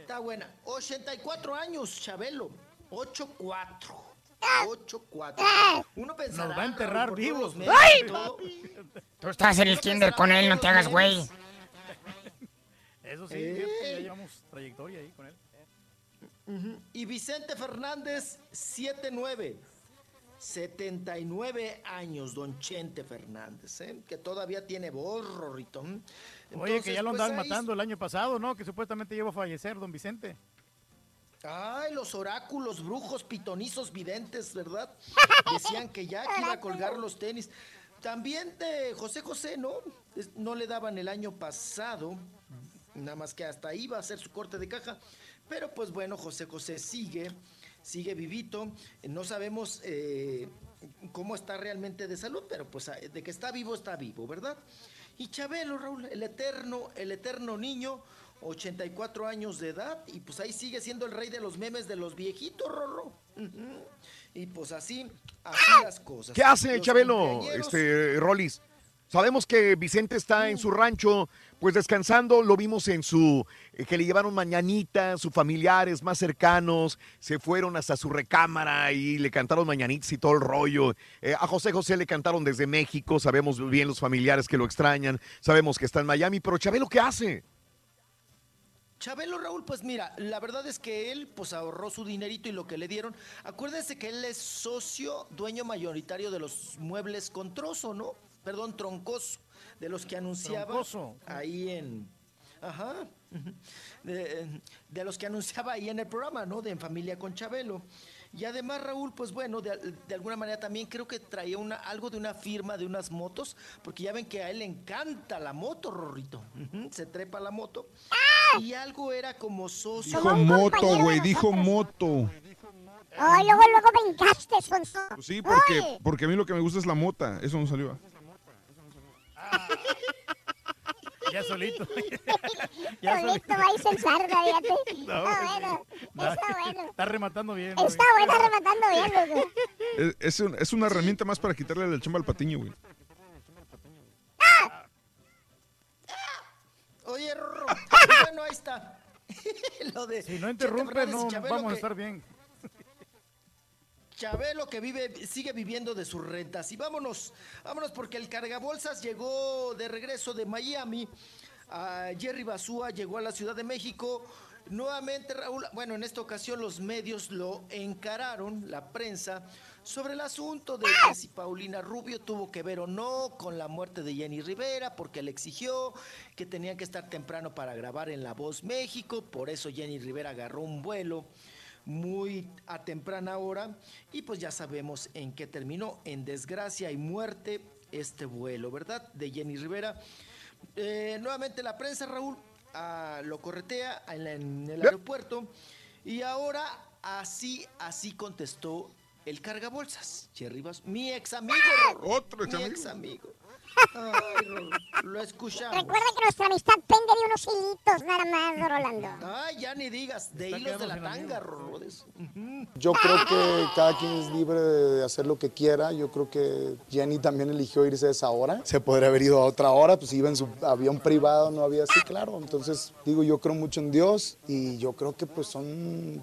Está buena. 84 años, Chabelo. 8-4. 8-4. Uno pensará. Nos va a enterrar vivos. ¡Ay. Tú estás en el kinder con él, no te hagas güey. Eso sí, Eh. ya llevamos trayectoria ahí con él. Y Vicente Fernández, 7-9. 79 años, don Chente Fernández, ¿eh? que todavía tiene. ¿m? Oye, que ya lo andaban pues, ahí- matando el año pasado, ¿no? Que supuestamente llegó a fallecer, don Vicente. Ay, los oráculos, brujos, pitonizos, videntes, ¿verdad? Decían que ya que iba a colgar los tenis. También de José José, ¿no? No le daban el año pasado, nada más que hasta va a ser su corte de caja. Pero pues bueno, José José sigue, sigue vivito. No sabemos eh, cómo está realmente de salud, pero pues ah, de que está vivo, está vivo, ¿verdad? Y Chabelo, Raúl, el eterno, el eterno niño, 84 años de edad, y pues ahí sigue siendo el rey de los memes de los viejitos, Rorro. Y pues así, así las cosas. ¿Qué hace Los Chabelo, este, Rollis? Sabemos que Vicente está en su rancho, pues descansando, lo vimos en su, eh, que le llevaron mañanitas, sus familiares más cercanos, se fueron hasta su recámara y le cantaron mañanitas y todo el rollo. Eh, a José José le cantaron desde México, sabemos bien los familiares que lo extrañan, sabemos que está en Miami, pero Chabelo, ¿qué hace? Chabelo Raúl, pues mira, la verdad es que él pues ahorró su dinerito y lo que le dieron. Acuérdense que él es socio, dueño mayoritario de los muebles con trozo, ¿no? Perdón, troncoso, de los que anunciaba Troncoso. ahí en... Ajá. De, de los que anunciaba ahí en el programa, ¿no? De En Familia con Chabelo. Y además, Raúl, pues bueno, de, de alguna manera también creo que traía una, algo de una firma de unas motos, porque ya ven que a él le encanta la moto, Rorrito. Se trepa la moto. Y algo era como socio. Dijo moto, güey, dijo moto. Ay, luego, luego brincaste, Sonso. Pues sí, porque, porque a mí lo que me gusta es la mota. Eso no salió. Ya solito. Solito va a censar, fíjate. No, Está bueno, no, está bueno. Está rematando bien. Está bueno, está rematando bien, loco. Es, es un- es una herramienta más para quitarle la chamba al patiño, güey. Oye, Rorro, bueno, ahí está. Lo de Si no interrumpe, no vamos a que- estar bien. Chabelo que vive, sigue viviendo de sus rentas. Y vámonos, vámonos porque el cargabolsas llegó de regreso de Miami. Jerry Basúa llegó a la Ciudad de México. Nuevamente, Raúl, bueno, en esta ocasión los medios lo encararon, la prensa, sobre el asunto de que si Paulina Rubio tuvo que ver o no con la muerte de Jenny Rivera, porque le exigió que tenían que estar temprano para grabar en La Voz México, por eso Jenny Rivera agarró un vuelo muy a temprana hora y pues ya sabemos en qué terminó, en desgracia y muerte este vuelo, ¿verdad? De Jenny Rivera. Eh, nuevamente la prensa, Raúl, ah, lo corretea en, la- en el aeropuerto y ahora así, así contestó el cargabolsas, Jerry Bas- mi ex amigo, Otro mi ex ex amigo. Ay, Raúl, lo escuchamos. Recuerda que nuestra amistad pende de unos hilitos nada más, Rolando. Ay, ya ni digas, de hilos de la tanga, eso. Yo creo que cada quien es libre de hacer lo que quiera. Yo creo que Jenny también eligió irse a esa hora. Se podría haber ido a otra hora, pues iba en su avión privado, no había así, claro. Entonces, digo, yo creo mucho en Dios y yo creo que pues son...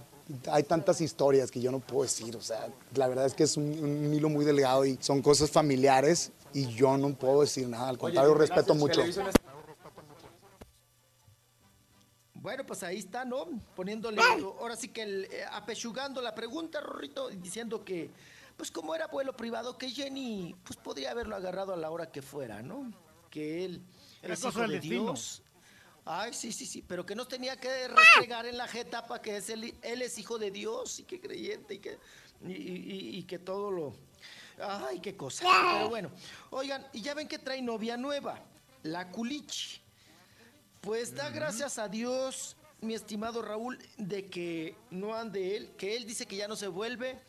Hay tantas historias que yo no puedo decir, o sea, la verdad es que es un, un hilo muy delgado y son cosas familiares y yo no puedo decir nada, al contrario, respeto mucho. Bueno, pues ahí está, ¿no? Poniéndole, ahora sí que el, eh, apechugando la pregunta, Rorrito, y diciendo que, pues como era vuelo privado, que Jenny, pues podría haberlo agarrado a la hora que fuera, ¿no? que él Era hijo de destino. Dios. Ay, sí, sí, sí, pero que nos tenía que restregar en la jeta para que es él, él es hijo de Dios y que creyente y que, y, y- y que todo lo... Ay, qué cosa. Pero bueno, oigan, y ya ven que trae novia nueva, la culichi. Pues da gracias a Dios, mi estimado Raúl, de que no ande él, que él dice que ya no se vuelve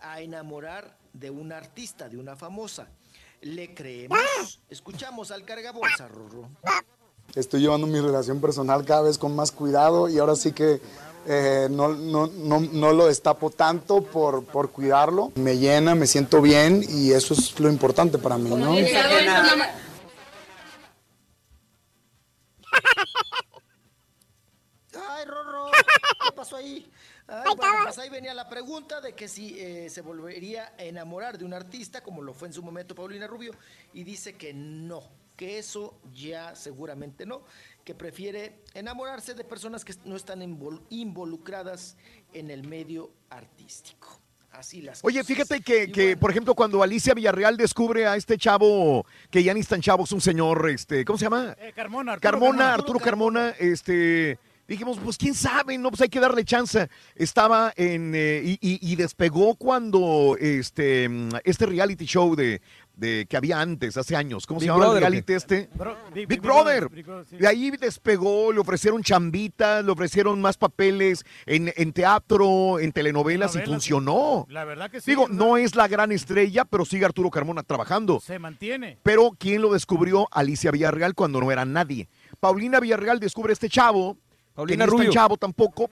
a enamorar de una artista, de una famosa. ¿Le creemos? Escuchamos al cargabolsa, Rorro. Estoy llevando mi relación personal cada vez con más cuidado y ahora sí que eh, no, no, no, no lo destapo tanto por, por cuidarlo. Me llena, me siento bien y eso es lo importante para mí, ¿no? Ay, Rorro, ¿qué pasó ahí? Ay, bueno, pues ahí venía la pregunta de que si eh, se volvería a enamorar de un artista, como lo fue en su momento Paulina Rubio, y dice que no, que eso ya seguramente no, que prefiere enamorarse de personas que no están invol- involucradas en el medio artístico. Así las Oye, cosas. fíjate que, que, por ejemplo, cuando Alicia Villarreal descubre a este chavo, que ya ni es tan chavo, es un señor, este, ¿cómo se llama? Eh, Carmona, Arturo Carmona, Arturo Carmona, este, dijimos, pues quién sabe, no, pues hay que darle chance. Estaba en, eh, y, y- y despegó cuando, este, este reality show de, de que había antes, hace años, ¿cómo Big se llama el Brother, ¿o reality este? Bro- Big, Big Brother. Brother, Big Brother, sí. De ahí despegó, le ofrecieron chambitas, le ofrecieron más papeles en, en teatro, en telenovelas y funcionó. La verdad que sí. Digo, ¿verdad? no es la gran estrella, pero sigue Arturo Carmona trabajando. Se mantiene. Pero ¿quién lo descubrió? Alicia Villarreal cuando no era nadie. Paulina Villarreal descubre a este chavo. Paulina que no es tan Rubio. chavo tampoco.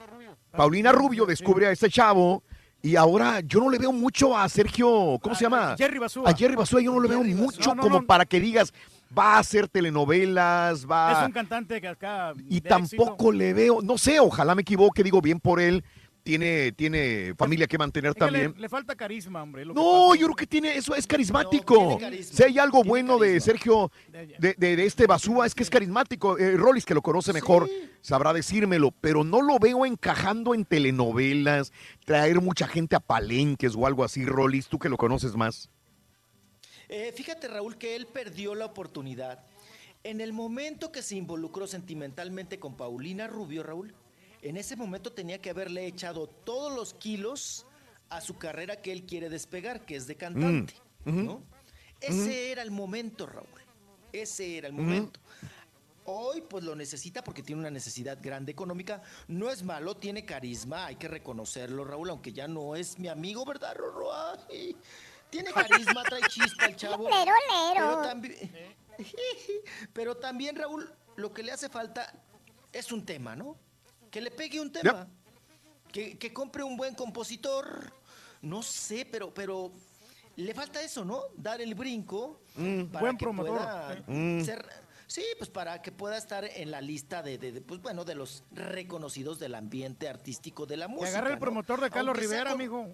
Paulina Rubio descubre a este chavo. Y ahora yo no le veo mucho a Sergio, ¿cómo se llama? Jerry Basúa. A Jerry Basúa yo no le veo mucho No, no, como no. para que digas, va a hacer telenovelas, va... Es un cantante que acá. Y tampoco éxito. le veo, no sé, ojalá me equivoque, digo bien por él. Tiene, tiene familia que mantener Es que le- también. Le, falta carisma, hombre. lo No, yo creo que tiene, eso es carismático. si hay algo bueno de Sergio, de, de- de este Basúa, es que es carismático. Eh, Rollis, que lo conoce mejor, sabrá decírmelo, pero no lo veo encajando en telenovelas, traer mucha gente a palenques o algo así, Rollis, tú que lo conoces más. Eh, fíjate, Raúl, que él perdió la oportunidad. En el momento que se involucró sentimentalmente con Paulina Rubio, Raúl, en ese momento tenía que haberle echado todos los kilos a su carrera que él quiere despegar, que es de cantante. Mm. ¿no? Ese era el momento, Raúl. Ese era el momento. Hoy pues lo necesita porque tiene una necesidad grande económica. No es malo, tiene carisma, hay que reconocerlo, Raúl, aunque ya no es mi amigo, ¿verdad, Rorro? Ay, tiene carisma, trae chispa el chavo. Lero, lero. Pero también, pero también, Raúl, lo que le hace falta es un tema, ¿no? Que le pegue un tema. Que, que compre un buen compositor. No sé, pero, pero le falta eso, ¿no? Dar el brinco para buen que promotor. pueda Mm. ser- sí, pues para que pueda estar en la lista de, de- de, pues bueno, de los reconocidos del ambiente artístico de la Que música. agarre el ¿no? promotor de Carlos Aunque Rivera, con- amigo.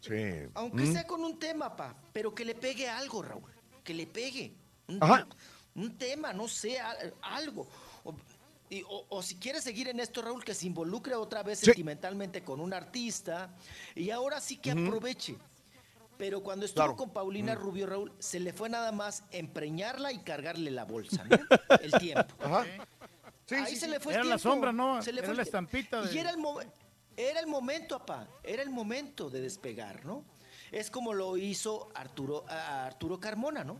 Sí. Aunque Mm. sea con un tema, pa, pero que le pegue algo, Raúl. Que le pegue. Un, Ajá. un tema, no sé, al- algo. O, y- o- o si quiere seguir en esto, Raúl, que se involucre otra vez Sí. sentimentalmente con un artista y ahora sí que aproveche. Pero cuando estuvo Claro. con Paulina Mm. Rubio, Raúl, se le fue nada más empreñarla y cargarle la bolsa, ¿no? El tiempo. Ajá. Sí, Ahí sí, se sí. le fue Era el la sombra, ¿no? Se le Era fue la estampita de- Y era el, era el momento, apá. Era el momento de despegar, ¿no? Es como lo hizo Arturo, a- Arturo Carmona, ¿no?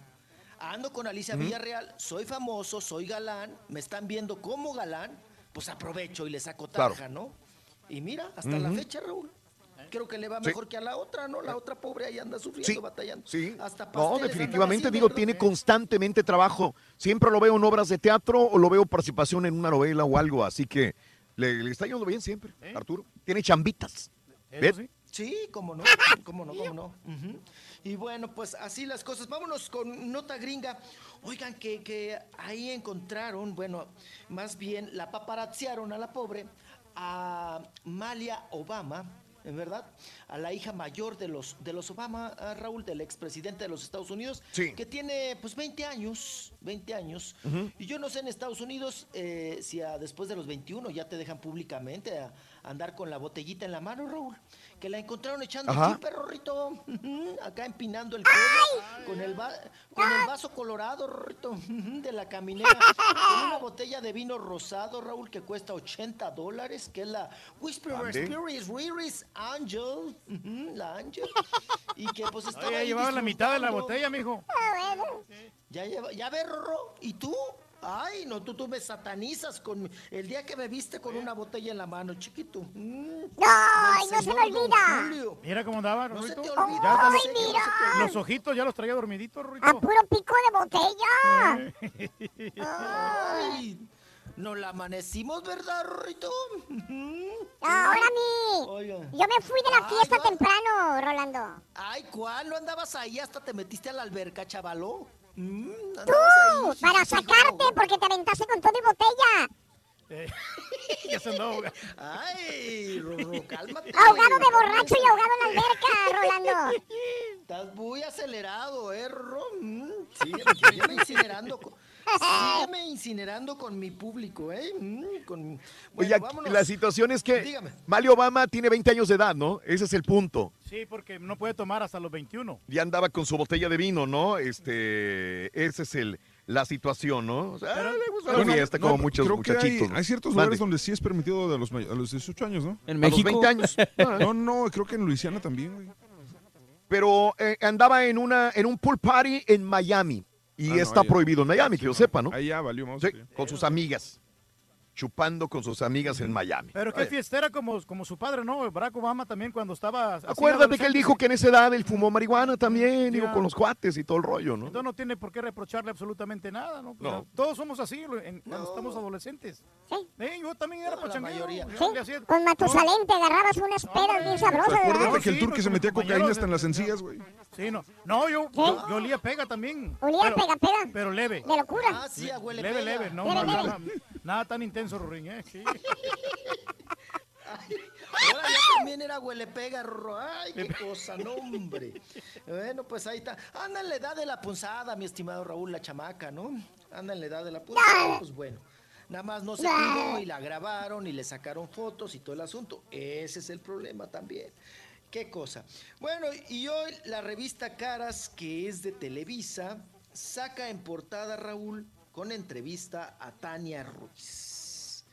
Ando con Alicia. Villarreal, soy famoso, soy galán, me están viendo como galán, pues aprovecho y le saco Claro. taja, ¿no? Y mira, hasta la fecha, Raúl. Creo que le va Sí. mejor que a la otra, ¿no? La otra pobre ahí anda sufriendo, Sí, batallando. sí. Hasta No, definitivamente, digo, tiene constantemente trabajo. Siempre lo veo en obras de teatro o lo veo participación en una novela o algo, así que le, le está yendo bien siempre, Arturo. Tiene chambitas. ¿Ves? Sí, cómo no, cómo no, cómo no. Y bueno, pues así las cosas. Vámonos con nota gringa. Oigan, que, que ahí encontraron, bueno, más bien la paparazziaron a la pobre, a Malia Obama, en verdad, a la hija mayor de los, de los Obama, a Raúl, del expresidente de los Estados Unidos, Sí. que tiene pues 20 años, 20 años. Y yo no sé en Estados Unidos eh, si a- después de los 21 ya te dejan públicamente a, andar con la botellita en la mano, Raúl. Que la encontraron echando Ajá. chupe, Rorrito. Ujú, Acá empinando el codo con el, va- con el vaso colorado, Rorrito, ujú, de la caminera. Con una botella de vino rosado, Raúl, que cuesta 80 dólares, que es la Whisperer. Spirits Riris Angel. La Angel. Y que pues estaba ahí llevaba la mitad de la botella, mijo. Ya, lleva- ya ve, Rorro. ¿Y tú? Ay, no, tú, tú me satanizas con el día que me viste con una botella en la mano, chiquito. Mm, Ay, no se me olvida. Mira cómo andaba, No se te olvida. Ya Ay, los, mira. los ojitos ya los traía dormiditos, Rorrito. A puro pico de botella. Ay, nos la amanecimos, ¿verdad, Rorrito? Ahora mi. Oiga. Yo me fui de la Ay, fiesta temprano, Rolando. Ay, ¿cuál? ¿No andabas ahí hasta te metiste a la alberca, chavalo? Mm, Tú, para sacarte porque te aventaste con todo y botella. Eh, ya se andaba ahogando. Ay, Rorro, cálmate. Ahogado de borracho y ahogado en la alberca, Rolando. Estás muy acelerado, ¿eh, Rorro? Mm, Sígueme, sígueme incinerando. Sígueme incinerando con mi público, ¿eh? Mm, con- Oye, Bueno, vámonos. la situación es que Dígame. Mario Obama tiene 20 años de edad, ¿no? Ese es el punto. Sí, porque no puede tomar hasta los 21. Ya andaba con su botella de vino, ¿no? Este, esa es el, la situación, ¿no? O sea, le gusta la Bueno, fiesta como no, muchos creo que muchachitos. hay, ¿no? hay ciertos Mande. lugares donde sí es permitido de los, a los 18 años, ¿no? ¿En A los México? 20 años. No, no, creo que en Luisiana también, güey. Pero eh, andaba en una en un pool party en Miami y Ah, no, está ahí- prohibido en Miami, que yo sepa, ¿no? Ahí ya valió, vamos Sí, con sus amigas, chupando con sus amigas en Miami. Pero qué Oye, fiestera como, como su padre, ¿no? Barack Obama también cuando estaba... Acuérdate que él dijo que en esa edad él fumó marihuana también, digo, con los cuates y todo el rollo, ¿no? Entonces no tiene por qué reprocharle absolutamente nada, ¿no? Pues, No. Todos somos así en- cuando estamos adolescentes. Sí. Eh, yo también era No, la pachanguero. Sí, hacía- con Matusalén te agarrabas unas pedas bien sabrosas, Acuérdate ¿verdad? que el sí, turque se metía con cocaína hasta en las encías, güey. Sí, no. No, yo, yo, yo olía pega también. Olía pero, pega, pega. Pero leve. De locura. Ah, sí, huele leve, pega. leve. No, Leve, no, leve. nada, nada tan intenso, Rurín, ¿eh? Sí. Ahora ya también era huele pega, Rorro. Ay, qué cosa, no, hombre. Bueno, pues ahí está. Anda en la edad de la punzada, mi estimado Raúl, la chamaca, ¿no? Anda en la edad de la punzada, pues bueno. Nada más no se cuidó y la grabaron y le sacaron fotos y todo el asunto. Ese es el problema también. Qué cosa. Bueno, y hoy la revista Caras, que es de Televisa, saca en portada, Raúl, con entrevista a Tania Ruiz.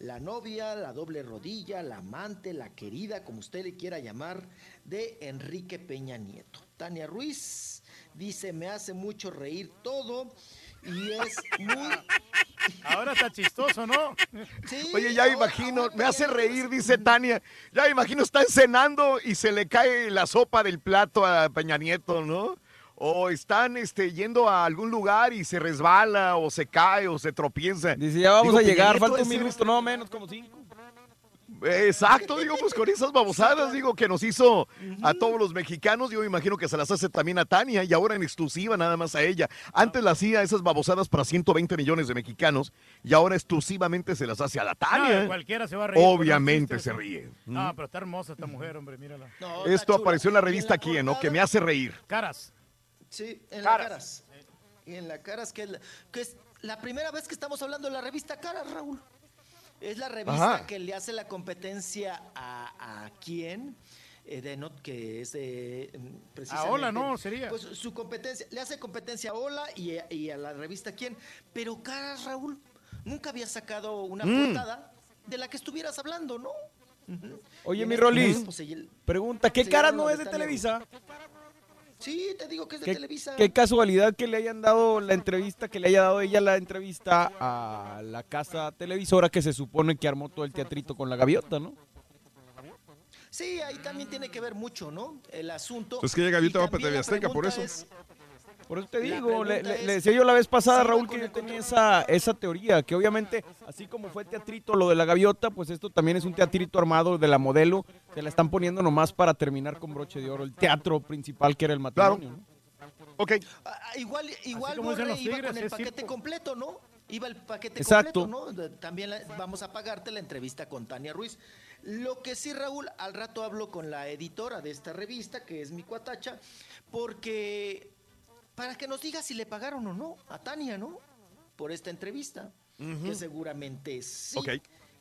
La novia, la doble rodilla, la amante, la querida, como usted le quiera llamar, de Enrique Peña Nieto. Tania Ruiz dice, me hace mucho reír todo y es muy... Ahora está chistoso, ¿no? Sí, Oye, ya ahora- imagino, ahora me hace reír, dice Tania. Ya imagino, están cenando y se le cae la sopa del plato a Peña Nieto, ¿no? O están este, yendo a algún lugar y se resbala, o se cae, o se tropieza. Dice, ya vamos Digo, a llegar, falta un minuto, no menos, como cinco. Exacto, digo, pues con esas babosadas, digo, que nos hizo a todos los mexicanos, yo imagino que se las hace también a Tania y ahora en exclusiva nada más a ella. Antes la hacía esas babosadas para 120 millones de mexicanos y ahora exclusivamente se las hace a la Tania. No, cualquiera se va a reír. Obviamente se ríe. Ah, pero está hermosa esta mujer, hombre, mírala. No, Esto chula. apareció en la revista aquí, ¿no? Que me hace reír. Caras. Sí, en Caras. la caras. Y en la caras, que es, la, que es la primera vez que estamos hablando de la revista Caras, Raúl. Es la revista Ajá. que le hace la competencia a, a quién. Eh, de not que es de mm, precisamente Hola, ¿no? Sería. pues su competencia le hace competencia a Hola y, a- y a la revista quién pero Caras Raúl nunca había sacado una Mm. portada de la que estuvieras hablando no Oye, mi este Rolis, pues, pregunta, ¿qué cara no es de Televisa? Sí te digo que es de ¿Qué, Televisa qué casualidad que le hayan dado la entrevista, que le haya dado ella la entrevista a la casa televisora que se supone que armó todo el teatrito con la gaviota, ¿no? Sí, ahí también tiene que ver mucho, ¿no? El asunto. Pues que llega Gaviota va para TV la Azteca, por eso. es- Por eso te digo, le, pregunta le- es, le decía yo la vez pasada, ¿sí va Raúl, que yo el tenía esa, esa teoría, que obviamente, así como fue teatrito lo de la gaviota, pues esto también es un teatrito armado de la modelo, que la están poniendo nomás para terminar con broche de oro, el teatro principal que era el matrimonio. ¿no? Ok. Ah, ah, igual igual Borre iba tigres, con el paquete circo. completo, ¿no? Iba el paquete Exacto. completo, ¿no? También la- vamos a pagarte la entrevista con Tania Ruiz. Lo que sí, Raúl, al rato hablo con la editora de esta revista, que es mi cuatacha, porque para que nos diga si le pagaron o no a Tania, ¿no? Por esta entrevista, que seguramente sí.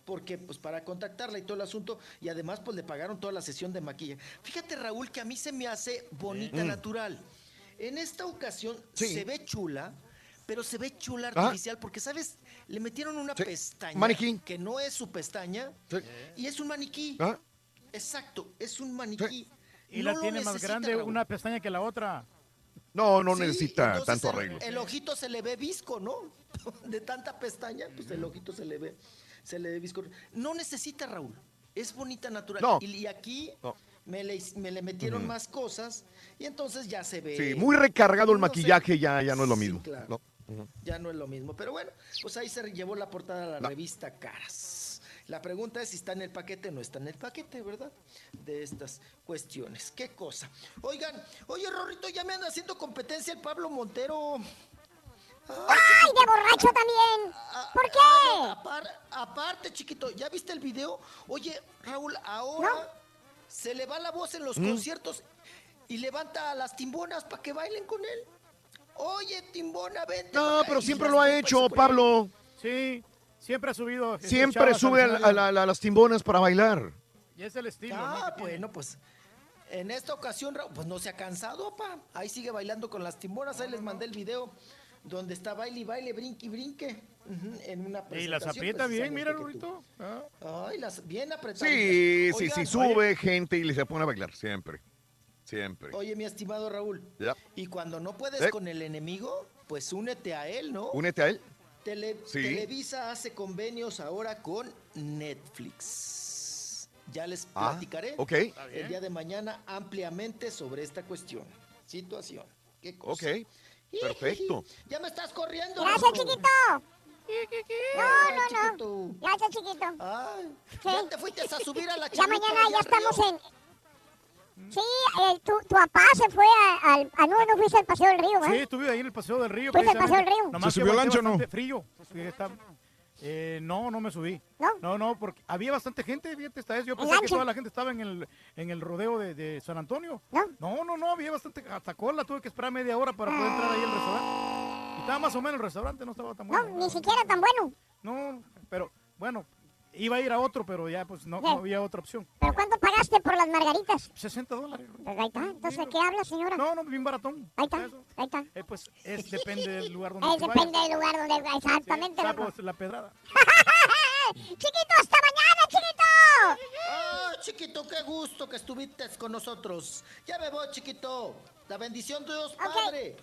Porque pues para contactarla y todo el asunto y además pues le pagaron toda la sesión de maquillaje. Fíjate Raúl que a mí se me hace bonita Mm. natural. En esta ocasión Sí. se ve chula, pero se ve chula Ah. artificial porque sabes, le metieron una pestaña Maniquí. que no es su pestaña y es un maniquí. Ah. Exacto, es un maniquí. Y No la tiene más grande Raúl. una pestaña que la otra. No, no Sí, necesita tanto arreglo. El, ojito se le ve visco, ¿no? De tanta pestaña, pues el ojito se le ve, se le ve visco. No necesita, Raúl. Es bonita natural. No. Y, y aquí No. me, le, me le metieron más cosas y entonces ya se ve. Sí, muy recargado el maquillaje, ya, ya no es lo Sí, mismo. claro. No. Ya no es lo mismo. Pero bueno, pues ahí se llevó la portada de la revista Caras. La pregunta es si está en el paquete o no está en el paquete, ¿verdad? De estas cuestiones. ¿Qué cosa? Oigan, oye, Rorrito, ya me anda haciendo competencia el Pablo Montero. ¡Ay, de borracho también! ¿Por qué? Ah, apar- aparte, chiquito, ¿ya viste el video? Oye, Raúl, ahora se le va la voz en los Mm. conciertos y levanta a las timbonas para que bailen con él. Oye, timbona, vente. No, pero siempre lo ha hecho, Pablo. Sí, siempre ha subido. este, Siempre sube a, la- a las timbonas para bailar. Y es el estilo. Ah, bueno, pues en esta ocasión, Raúl, pues no se ha cansado, pa. Ahí sigue bailando con las timbonas. Ahí les mandé el video donde está baile y baile, brinque y brinque. en una Y las presentación aprieta bien, mira, Rurito. Ah. Ay, las bien apretadas. Sí, sí, Oigan, sí, sube gente y le se pone a bailar, siempre. Siempre. Oye, mi estimado Raúl, Ya. y cuando no puedes Eh. con el enemigo, pues únete a él, ¿no? Únete a él. Tele- Sí. Televisa hace convenios ahora con Netflix. Ya les Ah, platicaré ok. el día de mañana ampliamente sobre esta cuestión. Situación. ¿Qué cosa? Ok, perfecto. Ya me estás corriendo. Gracias, chiquito. No, no, no. Gracias, chiquito. Ay, ya te fuiste a subir a la Ya chalupa mañana ya estamos en... Sí, eh, tu, tu papá se fue a- al... Ah, no, no fuiste al Paseo del Río, Sí, ¿eh? estuve ahí en el Paseo del Río. ¿Fuiste al. Paseo del Río? Nomás ¿Se subió aguanté lancha o no? frío. Sí, está- eh, no, no me subí. ¿No? No, porque había bastante gente, fíjate, esta vez yo ¿En pensé que toda la gente estaba en el, en el rodeo de, de San Antonio. ¿No? No, no, no, había bastante, hasta cola, tuve que esperar media hora para poder entrar ahí al restaurante. Y estaba más o menos el restaurante, no estaba tan No, bueno. ni siquiera tan bueno. No, pero bueno, iba a ir a otro, pero ya pues no, había otra opción. ¿Pero cuánto pagaste por las margaritas? 60 dólares. Pues ahí está. Entonces, ¿de qué habla, señora? No, no, bien baratón. Ahí está, ahí está. Eh, pues es, depende del lugar donde tú depende vayas. del lugar donde... Exactamente. Sí, loco. la pedrada. ¡Chiquito, hasta mañana, chiquito! Ah, chiquito, qué gusto que estuviste con nosotros. Ya me voy, chiquito. La bendición de Dios Padre.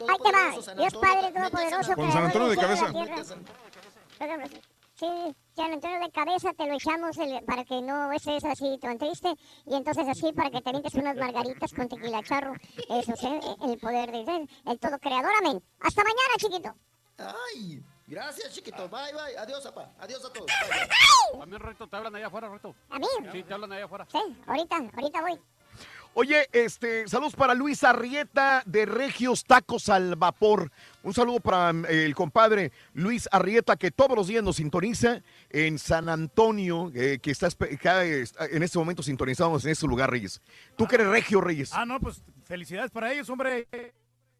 Ahí te va. Dios Padre Todopoderoso. Con San Antonio de cabeza. Sí, San Antonio de cabeza te lo echamos el- para que no estés así tan triste. Y entonces así para que te unas margaritas con tequila charro. Eso es eh, el poder de Dios, el todo creador. Amén. Hasta mañana, chiquito. Ay, gracias, chiquito. Bye, bye. Adiós, papá. Adiós a todos. Bye, bye. También, Reto, te hablan allá afuera, Reto. ¿A mí? Sí, te hablan allá afuera. Sí, ahorita, ahorita voy. Oye, este, saludos para Luis Arrieta de Regios Tacos al Vapor. Un saludo para mm, el compadre Luis Arrieta que todos los días nos sintoniza en San Antonio, eh, que está en este momento sintonizamos en este lugar, Reyes. Tú que eres Regio, Reyes. Ah, no, pues felicidades para ellos, hombre.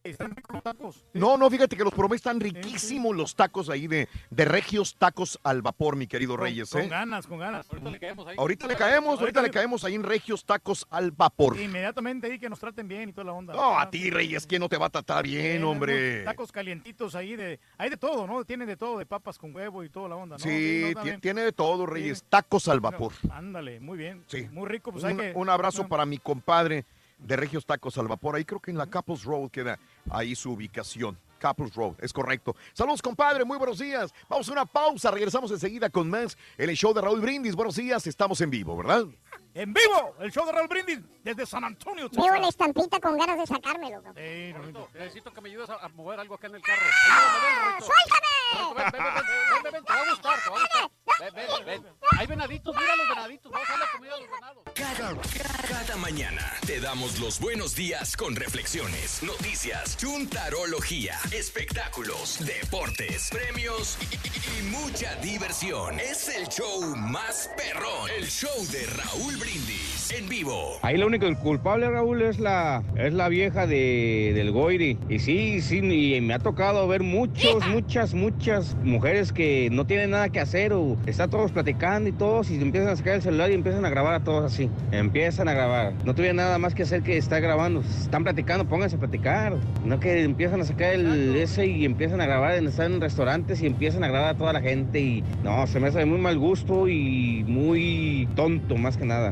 Están ricos los tacos. No, no, fíjate que los probé, están riquísimos los tacos ahí de, de Regios Tacos al Vapor, mi querido Reyes. Con ¿eh? ganas, con ganas. Ahorita le caemos ahí. Ahorita le caemos, ahorita le caemos ahí en Regios Tacos al Vapor. Inmediatamente ahí que nos traten bien y toda la onda. No, a ti, Reyes, ¿quién no te va a tratar bien, hombre? Tacos calientitos ahí de, hay de todo, ¿no? Tienen de todo, de papas con huevo y toda la onda, ¿no? Sí, no, tiene de todo, Reyes. Tacos al vapor. Ándale, muy bien. Sí. Muy rico, pues hay un, que... un abrazo para mi compadre de Regios Tacos al Vapor. Ahí creo que en la Couples Road queda ahí su ubicación. Couples Road, es correcto. Saludos, compadre, muy buenos días. Vamos a una pausa, regresamos enseguida con más el show de Raúl Brindis. Buenos días, estamos en vivo, ¿verdad? En vivo, el show de Raúl Brindis desde San Antonio, Veo la Texas. estampita con ganas de sacármelo. cabrón. No, Reto, necesito que me ayudes a, mover algo acá en el carro. Ayúdame, ven, Reto. Reto, ven, ven, ven, ven, ven, ven, te va a gustar, te va a gustar. Ven, ven, ven. Hay venaditos, mira los venaditos. Vamos a darle comida a los venados. Cada, cada mañana te damos los buenos días con reflexiones, noticias, chuntarología, espectáculos, deportes, premios y, y- y mucha diversión. Es el show más perrón, el show de Raúl Brindis en vivo. Ahí lo único culpable, Raúl, es la, es la vieja de, del Goiri. Y sí, sí, y me ha tocado ver muchos, muchas, muchas mujeres que no tienen nada que hacer o, Está todos platicando y todos y empiezan a sacar el celular y empiezan a grabar a todos así. Empiezan a grabar. No tuviera nada más que hacer que estar grabando. Están platicando, pónganse a platicar. No que empiezan a sacar el ese y empiezan a grabar, están en restaurantes y empiezan a grabar a toda la gente y no, se me hace de muy mal gusto y muy tonto más que nada.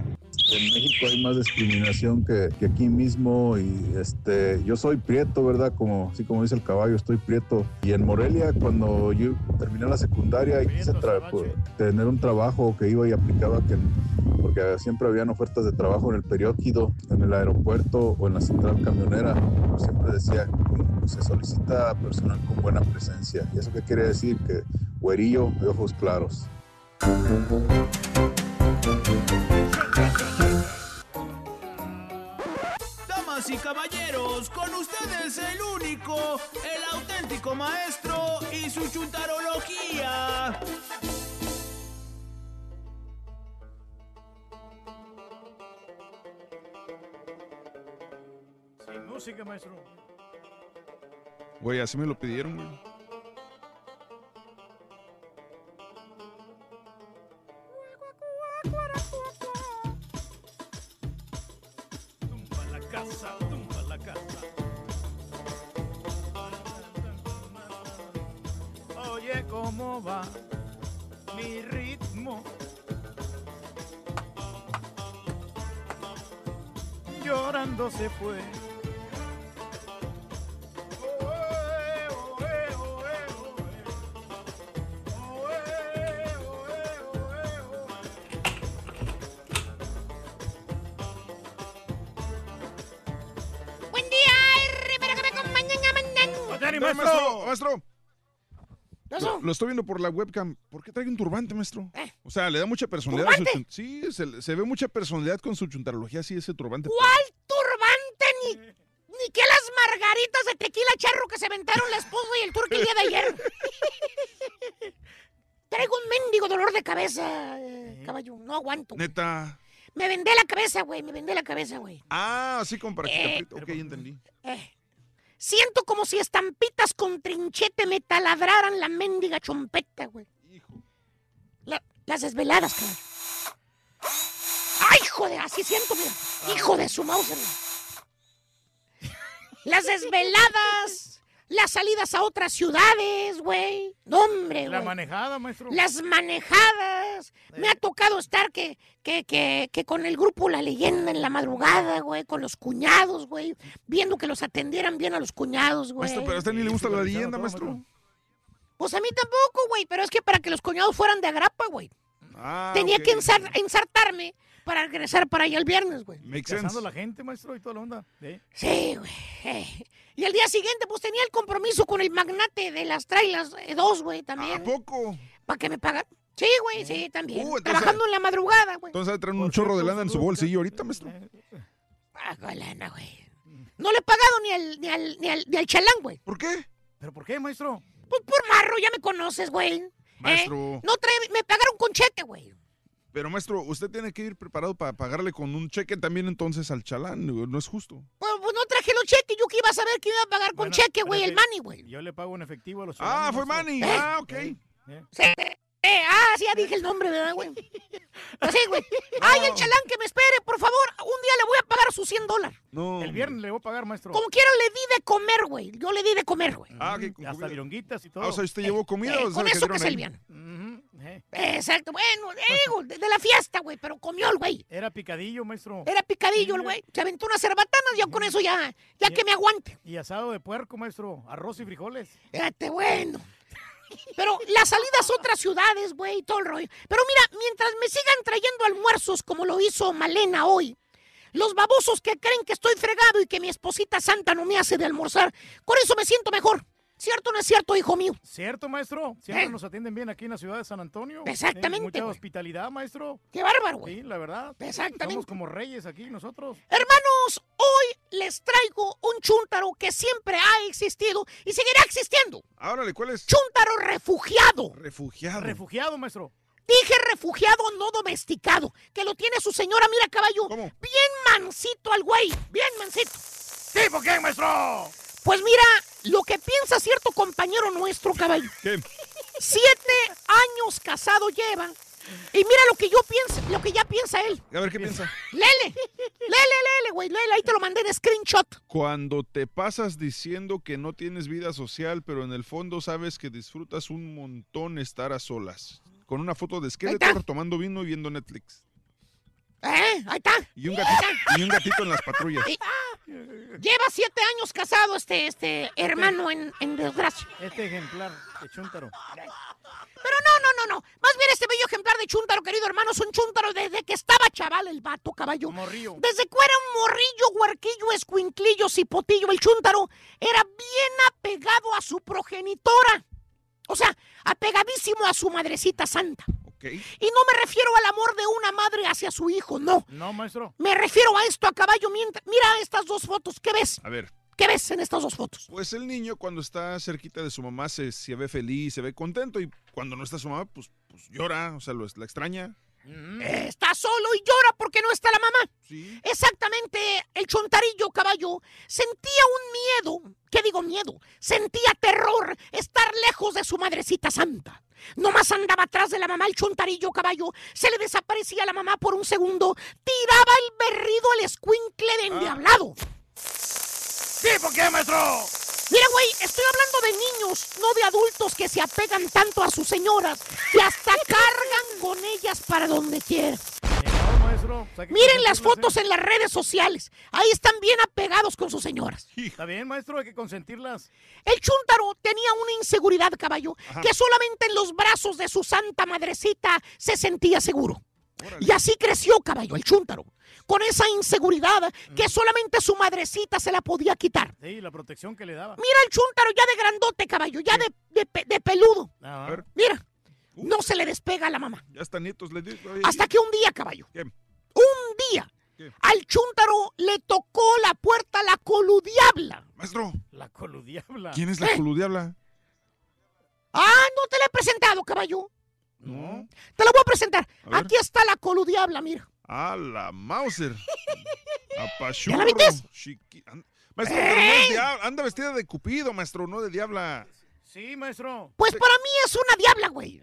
En México hay más discriminación que, que aquí mismo y este yo soy prieto, ¿verdad? Como así como dice el caballo, estoy prieto. Y en Morelia cuando yo terminé la secundaria y quise pues, tener un trabajo que iba y aplicaba que porque siempre habían ofertas de trabajo en el periódico, en el aeropuerto o en la central camionera. Siempre decía que se solicita personal con buena presencia. ¿Y eso qué quiere decir? Que güerillo de ojos claros. Damas y caballeros, con ustedes el único, el auténtico maestro y su chuntarología. Sin música, maestro. Güey, así me lo pidieron, güey. Tumba ¿cómo va mi ritmo? Llorando se fue. Buen día, que me acompañen a maestro, maestro. Lo, lo estoy viendo por la webcam. ¿Por qué trae un turbante, maestro? Eh. O sea, le da mucha personalidad. a su sí, se, se ve mucha personalidad con su chuntarología, sí, ese turbante. ¿Cuál turbante ni, ni que las margaritas de tequila charro que se aventaron la esposa y el turco el día de ayer? Traigo un mendigo dolor de cabeza, eh, caballo. No aguanto. Neta. Me vendé la cabeza, güey. Me vendé la cabeza, güey. Ah, así como para que te Eh. Ok, ya entendí. Eh, Siento como si estampitas con trinchete me taladraran la mendiga chompeta, güey. La- las desveladas, caballo. ¡Ay, hijo de! Así siento, mira. Hijo de su mouse. Las desveladas, las salidas a otras ciudades, güey. No, hombre, La güey. manejada, maestro. Las manejadas. Me ha tocado estar que, que, que, que con el grupo La Leyenda en la madrugada, güey, con los cuñados, güey, viendo que los atendieran bien a los cuñados, güey. Maestro, pero a usted ni le gusta la leyenda, maestro. Pues a mí tampoco, güey, pero es que para que los cuñados fueran de agrapa, güey. Ah, Tenía que ensar- ensartarme para regresar para allá el viernes, güey. A la gente, maestro, y toda la onda. ¿eh? Sí, güey. eh. Y el día siguiente, pues tenía el compromiso con el magnate de las trailas eh, dos, güey, también. ¿A poco? ¿Para que me pagan? Sí, güey, sí, también. Uh, entonces- Trabajando en la madrugada, güey. Entonces traen un chorro de lana en su bolsillo ahorita, maestro. Ah, con lana, güey. No le he pagado ni al, ni al, ni al, ni al chalán, güey. ¿Por qué? ¿Pero por qué, maestro? Pues por marro, ya me conoces, güey. ¿Eh? Maestro. No trae, me pagaron con cheque, güey. Pero, maestro, usted tiene que ir preparado para pagarle con un cheque también entonces al chalán. No es justo. Pues, pues no traje los cheques, yo que iba a saber que iba a pagar con Bueno, cheque, güey, el money, güey. Yo le pago en efectivo a los Ah, chalanes, fue maestro. Manny. ¿Eh? Ah, ok. Sí. Eh, ah, sí, ya dije el nombre, ¿verdad, güey? Pues sí, güey. Ay, el chalán que me espere, por favor. Un día le voy a pagar sus 100 dólares. No. El viernes le voy a pagar, maestro. Como quiera le di de comer, güey. Yo le di de comer, güey. Ah, ok, con Hasta comida. vironguitas y todo. Ah, o sea, ¿usted llevó comida Eh, o con eso que es el. Ujú, eh. Exacto, bueno, eh, digo, de, de la fiesta, güey, pero comió el güey. Era picadillo, maestro. Era picadillo el güey. Se aventó unas cerbatanas, yo con eso ya, ya que me aguante. Y asado de puerco, maestro. Arroz y frijoles. Fíjate, bueno. Pero las salidas a otras ciudades, güey, todo el rollo. Pero mira, mientras me sigan trayendo almuerzos como lo hizo Malena hoy, los babosos que creen que estoy fregado y que mi esposita santa no me hace de almorzar, con eso me siento mejor. ¿Cierto o no es cierto, hijo mío? ¿Cierto, maestro? Siempre Eh. nos atienden bien aquí en la ciudad de San Antonio. Exactamente, Eh, Mucha hospitalidad, maestro. Qué bárbaro, güey. Sí, la verdad. Exactamente. Somos como reyes aquí nosotros. Hermanos, hoy les traigo un chúntaro que siempre ha existido y seguirá existiendo. Árale, ¿cuál es? Chúntaro refugiado. Refugiado. Refugiado, maestro. Dije refugiado, no domesticado. Que lo tiene su señora, mira caballo. Bien mansito al güey. Bien mansito. ¿Tipo qué, maestro? Pues mira, lo que piensa cierto compañero nuestro, caballo. ¿Qué? Siete años casado lleva. Y mira lo que yo pienso, lo que ya piensa él. A ver qué piensa. Lele, lele, lele, güey, lele, ahí te lo mandé en screenshot. Cuando te pasas diciendo que no tienes vida social, pero en el fondo sabes que disfrutas un montón estar a solas. Con una foto de Skeletor tomando vino y viendo Netflix. ¿Eh? Ahí está. Y un gatito, y un gatito en las patrullas. Y- Lleva siete años casado este, este hermano en, en desgracia. Este ejemplar de chúntaro. Pero no, no, no, no. Más bien este bello ejemplar de chúntaro, querido hermano, es un chúntaro desde que estaba chaval el vato, caballo. Morrillo. Desde que era un morrillo, huerquillo, escuinclillo, cipotillo, el chúntaro era bien apegado a su progenitora. O sea, apegadísimo a su madrecita santa. Y no me refiero al amor de una madre hacia su hijo, no. No, maestro. Me refiero a esto a caballo mientras... Mira estas dos fotos, ¿qué ves? A ver. ¿Qué ves en estas dos fotos? Pues el niño cuando está cerquita de su mamá se, se ve feliz, se ve contento y cuando no está su mamá, pues, pues llora, o sea, lo, la extraña. Está solo y llora porque no está la mamá. Exactamente, el chontarillo caballo sentía un miedo. ¿Qué digo miedo? Sentía terror estar lejos de su madrecita santa. Nomás andaba atrás de la mamá el chontarillo caballo. Se le desaparecía la mamá por un segundo. Tiraba el berrido al escuincle de endiablado. ¿Sí? ¿Por qué, maestro? Mira, güey, estoy hablando de niños, no de adultos que se apegan tanto a sus señoras que hasta cargan con ellas para donde quieran. maestro. O sea, que Miren las fotos en las redes sociales. Ahí están bien apegados con sus señoras. Está bien, maestro, hay que consentirlas. El chúntaro tenía una inseguridad, caballo, Ajá. que solamente en los brazos de su santa madrecita se sentía seguro. Y así creció, caballo, el chúntaro, con esa inseguridad que solamente su madrecita se la podía quitar. Sí, la protección que le daba. Mira el chúntaro ya de grandote, caballo, ya de, de de peludo. Ah, A ver, Mira, no se le despega a la mamá. ya hasta nietos le digo. Hasta que un día, caballo, ¿Qué? un día, ¿Qué? al chúntaro le tocó la puerta la coludiabla. Maestro, La coludiabla. ¿quién es la ¿Eh? coludiabla? Ah, no te la he presentado, caballo. No. Te la voy a presentar. A ver. Aquí está la coludiabla, mira. Ah, la Mauser. Apachurro. ¿Ya la viste? chiqui- Maestro, pero no es diabla. Anda vestida de cupido, maestro, no de diabla. Sí, maestro. Pues para mí es una diabla, güey.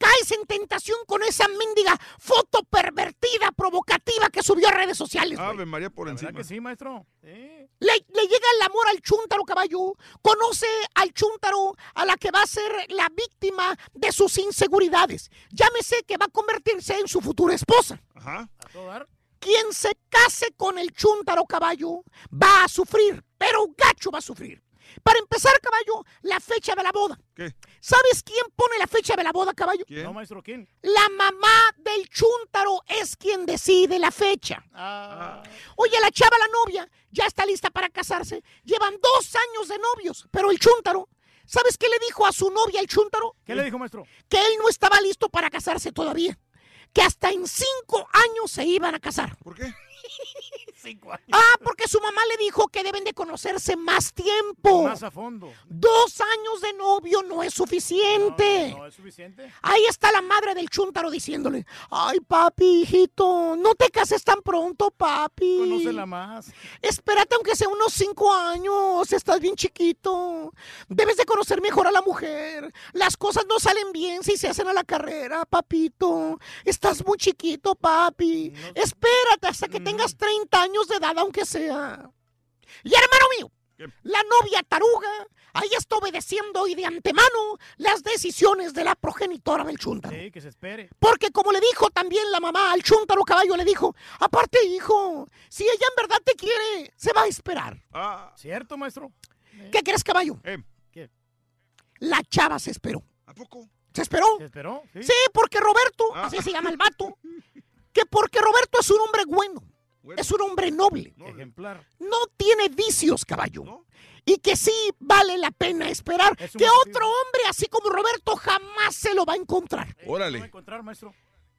Caes en tentación con esa mendiga foto pervertida, provocativa que subió a redes sociales. Ave María por ¿Verdad encima. que sí, maestro? Le, le llega el amor al chúntaro, caballo. Conoce al chúntaro a la que va a ser la víctima de sus inseguridades. Llámese que va a convertirse en su futura esposa. Ajá. ¿A todo dar? Quien se case con el chúntaro caballo va a sufrir, pero gacho va a sufrir. Para empezar, caballo, la fecha de la boda. ¿Qué? ¿Sabes quién pone la fecha de la boda, caballo? ¿Quién? No, maestro, ¿quién? La mamá del chúntaro es quien decide la fecha. Ah, Oye, la chava, la novia, ya está lista para casarse. Llevan dos años de novios, pero el chúntaro, ¿sabes qué le dijo a su novia el chúntaro? ¿Qué le dijo, maestro? Que él no estaba listo para casarse todavía. Que hasta en cinco años se iban a casar. ¿Por qué? Cinco años. Ah, porque su mamá le dijo que deben de conocerse más tiempo. Más a fondo. Dos años de novio no es suficiente. ¿No es suficiente? Ahí está la madre del chúntaro diciéndole, ay papi, hijito, no te cases tan pronto, papi. Conócela más. Espérate aunque sea unos cinco años, estás bien chiquito. Debes de conocer mejor a la mujer. Las cosas no salen bien si se hacen a la carrera, papito. Estás muy chiquito, papi. Espérate hasta que tengas 30 años de edad, aunque sea. Y hermano mío, la novia taruga ahí está obedeciendo y de antemano las decisiones de la progenitora del chúntaro. Sí, que se espere. Porque como le dijo también la mamá al chúntaro caballo, le dijo, aparte hijo, si ella en verdad te quiere, se va a esperar. Ah, ¿Cierto, maestro? ¿Qué crees caballo? eh, ¿Qué? La chava se esperó. ¿a poco? ¿Se esperó? ¿Se esperó? Sí. Sí, porque Roberto, Ah. así se llama el vato, que porque Roberto es un hombre bueno, Bueno. es un hombre noble, Ejemplar. no tiene vicios, caballo. ¿No? Y que sí vale la pena esperar Es que motivo. otro hombre así como Roberto jamás se lo va a encontrar. Eh, ¿lo Órale. va a encontrar, maestro?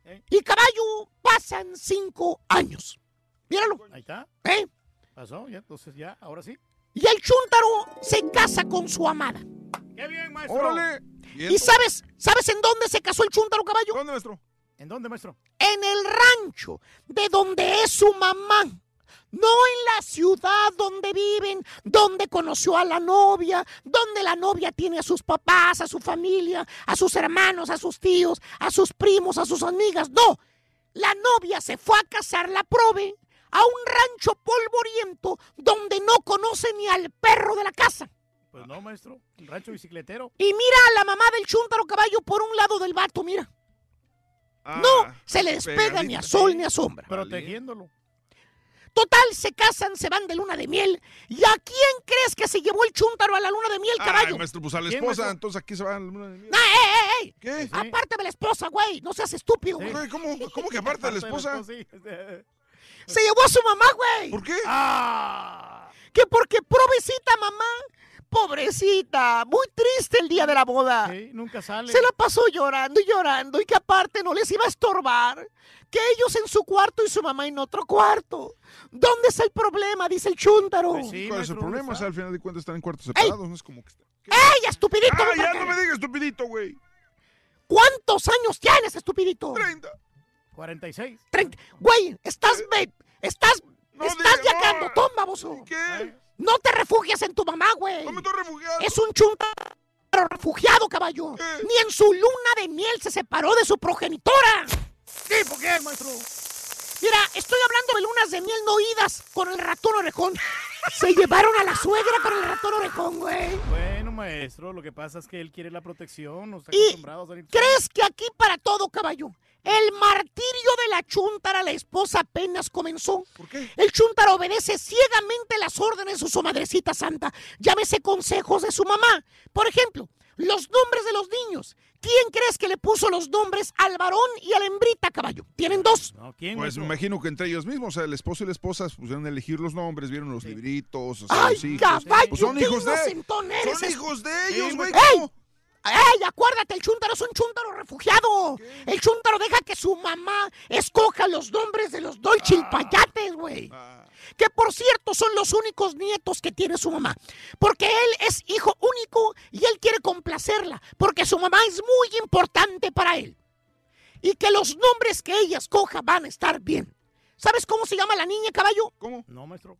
Eh, Y caballo, pasan cinco años. Míralo, Ahí está. ¿eh? Pasó, ya, entonces ya, ahora sí. Y el chúntaro se casa con su amada. ¡Qué bien, maestro! ¡Órale! ¿Y sabes, sabes en dónde se casó el chúntaro caballo? ¿Dónde, maestro? ¿En dónde, maestro? En el rancho de donde es su mamá. No en la ciudad donde viven, donde conoció a la novia, donde la novia tiene a sus papás, a su familia, a sus hermanos, a sus tíos, a sus primos, a sus amigas. No, la novia se fue a casar la prove a un rancho polvoriento donde no conoce ni al perro de la casa. Pues no, maestro. Un rancho bicicletero. Y mira a la mamá del chúntaro caballo por un lado del vato, mira. No se le despega ni a sol ni a sombra. Protegiéndolo. Total, se casan, se van de luna de miel. ¿Y a quién crees que se llevó el chúntaro a la luna de miel, caballo? Ay, maestro, pues a la esposa, entonces aquí se va a la luna de miel. ¡Ah, ey, ey, ey! ¿Qué? Aparte de la esposa, güey. No seas estúpido, güey. Güey, ¿Cómo, ¿Cómo que aparte de la esposa? Se llevó a su mamá, güey. ¿Por qué? Que porque pobrecita mamá. Pobrecita, muy triste el día de la boda. Sí, nunca sale. Se la pasó llorando y llorando y que aparte no les iba a estorbar. Que ellos en su cuarto y su mamá en otro cuarto. ¿Dónde está el problema? Dice el chúntaro. ¿Cuál es el problema? O sea, al final de cuentas están en cuartos separados, no es como que... ¡Ey, estupidito! ¡Ah, ya no me digas estupidito, güey! ¿Cuántos años tienes, estupidito? 30. 46. 30. Güey, estás... me- estás... estás yacando, toma, baboso. ¿Qué? No te refugies en tu mamá, güey. No me estoy refugiando. Es un chúntaro refugiado, caballo. Ni en su luna de miel se separó de su progenitora. Sí, ¿por qué, maestro? Mira, estoy hablando de lunas de miel no idas con el ratón orejón. Se llevaron a la suegra con el ratón orejón, güey. Bueno, maestro, lo que pasa es que él quiere la protección. No está Y acostumbrado a salir. ¿Crees que aquí para todo, caballo? El martirio de la chuntara, la esposa, apenas comenzó. ¿Por qué? El chuntara obedece ciegamente las órdenes de su madrecita santa. Llámese consejos de su mamá. Por ejemplo, los nombres de los niños. ¿Quién crees que le puso los nombres al varón y a la hembrita, caballo? Tienen dos. ¿quién, Pues me imagino que entre ellos mismos, o sea, el esposo y la esposa pusieron a elegir los nombres, vieron los libritos, o sea, ¡Ay, los hijos. caballo! Pues son qué hijos de... Son es- hijos de ellos, güey. ¡Ey! Acuérdate, el chúntaro es un chúntaro refugiado. El chúntaro deja que su mamá escoja los nombres de los Ah. dolchilpayates, güey. Que por cierto son los únicos nietos que tiene su mamá. Porque él es hijo único y él quiere complacerla. Porque su mamá es muy importante para él. Y que los nombres que ella escoja van a estar bien. ¿Sabes cómo se llama la niña, caballo? ¿Cómo? No, maestro.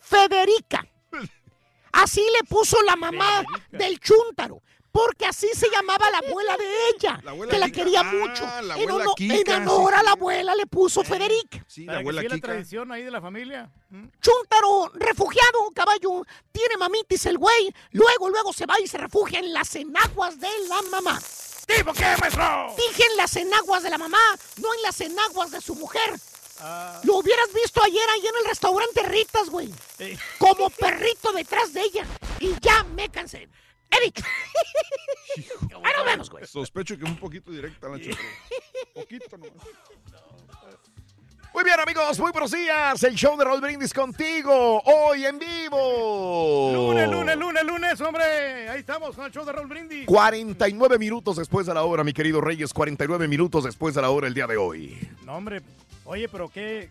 Federica. Así le puso la mamá del chúntaro. Porque así se llamaba la abuela de ella, abuela que la Kika. quería Ah, mucho. la en, abuela honor- Kika, en honor sí, a la abuela le puso Federica. Sí, la Para que abuela siga la Kika. tradición ahí de la familia. ¿Mm? Chúntaro, refugiado, caballo, tiene mamitis el güey. Luego, luego se va y se refugia en las enaguas de la mamá. ¿Tipo qué, maestro? Dije en las enaguas de la mamá, no en las enaguas de su mujer. Ah, Lo hubieras visto ayer ahí en el restaurante Ritas, güey. sí. Como perrito detrás de ella. Y ya me cansé. Dicho. Ahí nos vemos, güey. Sospecho que es un poquito directa la chica. Poquito nomás. Muy bien, amigos, muy buenos días. El show de Roll Brindis contigo, hoy en vivo. Lunes, lunes, lunes, lunes, hombre. Ahí estamos con el show de Raúl Brindis. 49 minutos después de la hora, mi querido Reyes. 49 minutos después de la hora el día de hoy. No, hombre. Oye, pero qué.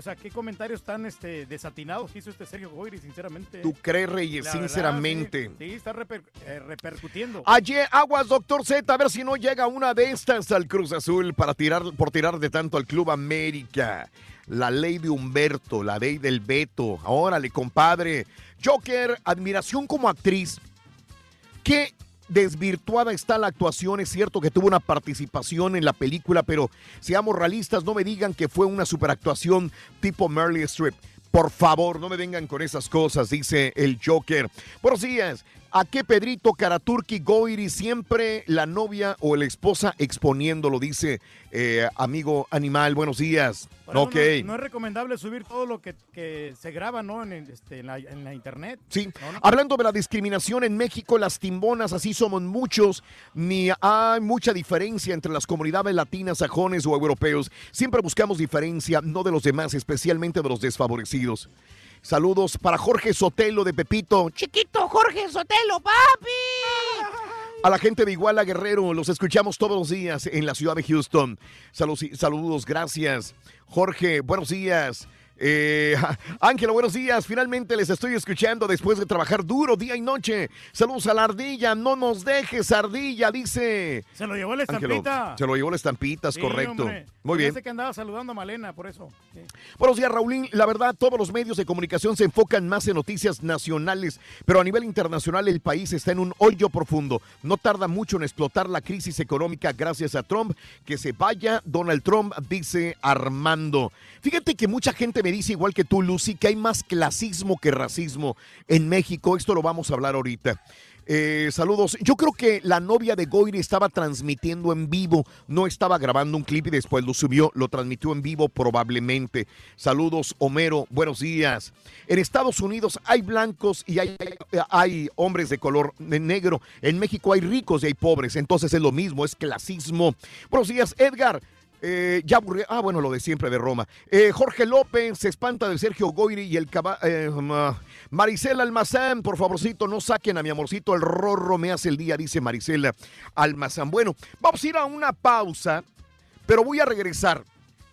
O sea, qué comentarios tan este, desatinados hizo este Sergio Goyri, sinceramente. ¿Tú crees, Reyes? La verdad, Sinceramente. sí, sí, está reper- eh, repercutiendo. Ayer, aguas, doctor Z, a ver si no llega una de estas al Cruz Azul para tirar, por tirar de tanto al Club América. La ley de Humberto, la ley del Beto. Órale, compadre. Joker, admiración como actriz. Qué desvirtuada está la actuación. Es cierto que tuvo una participación en la película, pero seamos realistas, no me digan que fue una superactuación tipo Meryl Streep. Por favor, no me vengan con esas cosas, dice el Joker. Buenos días. ¿A qué Pedrito Karaturki Goiri siempre la novia o la esposa exponiéndolo? Dice eh, amigo animal. Buenos días. Por eso Ok. No, no es recomendable subir todo lo que, que se graba, ¿no? En, el- este, en, la, en la internet. Sí, no. hablando de la discriminación en México, las timbonas, así somos muchos, ni hay mucha diferencia entre las comunidades latinas, sajones o europeos. Siempre buscamos diferencia, no de los demás, especialmente de los desfavorecidos. Saludos para Jorge Sotelo de Pepito. Chiquito Jorge Sotelo, papi. A la gente de Iguala Guerrero, los escuchamos todos los días en la ciudad de Houston. Salud- saludos, gracias. Jorge, buenos días. Eh, Ángela, buenos días. Finalmente les estoy escuchando después de trabajar duro día y noche. Saludos a la ardilla. No nos dejes, ardilla, dice. Se lo llevó la Ángelo. estampita. Se lo llevó la estampita, es Sí, correcto. hombre. Muy bien. Parece que andaba saludando a Malena, por eso. Sí. Buenos días, Raulín. La verdad, todos los medios de comunicación se enfocan más en noticias nacionales, pero a nivel internacional el país está en un hoyo profundo. No tarda mucho en explotar la crisis económica gracias a Trump. Que se vaya Donald Trump, dice Armando. Fíjate que mucha gente me dice, igual que tú, Lucy, que hay más clasismo que racismo en México. Esto lo vamos a hablar ahorita. Eh, saludos. Yo creo que la novia de Goyri estaba transmitiendo en vivo, no estaba grabando un clip y después lo subió, lo transmitió en vivo probablemente. Saludos, Homero. Buenos días. En Estados Unidos hay blancos y hay, hay hombres de color negro. En México hay ricos y hay pobres. Entonces es lo mismo, es clasismo. Buenos días, Edgar. Eh, ya aburrí. Ah, bueno, lo de siempre de Roma. Eh, Jorge López se espanta del Sergio Goyri y el caba- eh, ma- Marisela Almazán, por favorcito, no saquen a mi amorcito, el rorro me hace el día, dice Marisela Almazán. Bueno, vamos a ir a una pausa, pero voy a regresar.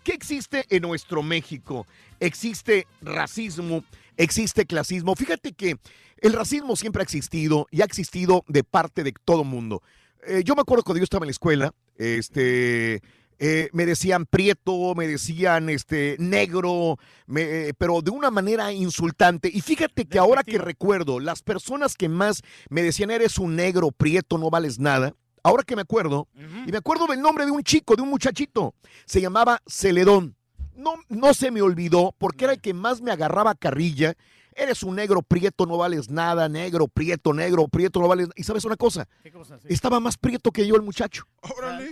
¿Qué existe en nuestro México? Existe racismo, existe clasismo. Fíjate que el racismo siempre ha existido y ha existido de parte de todo mundo. Eh, yo me acuerdo cuando yo estaba en la escuela, este, eh, me decían prieto, me decían este, negro, me- eh, pero de una manera insultante. Y fíjate que ahora que recuerdo, las personas que más me decían eres un negro, prieto, no vales nada. Ahora que me acuerdo, y me acuerdo del nombre de un chico, de un muchachito, se llamaba Celedón. No, no se me olvidó porque era el que más me agarraba carrilla. Eres un negro prieto, no vales nada, negro, prieto, negro, prieto, no vales. Y sabes una cosa, ¿Qué cosa? Sí. estaba más prieto que yo el muchacho.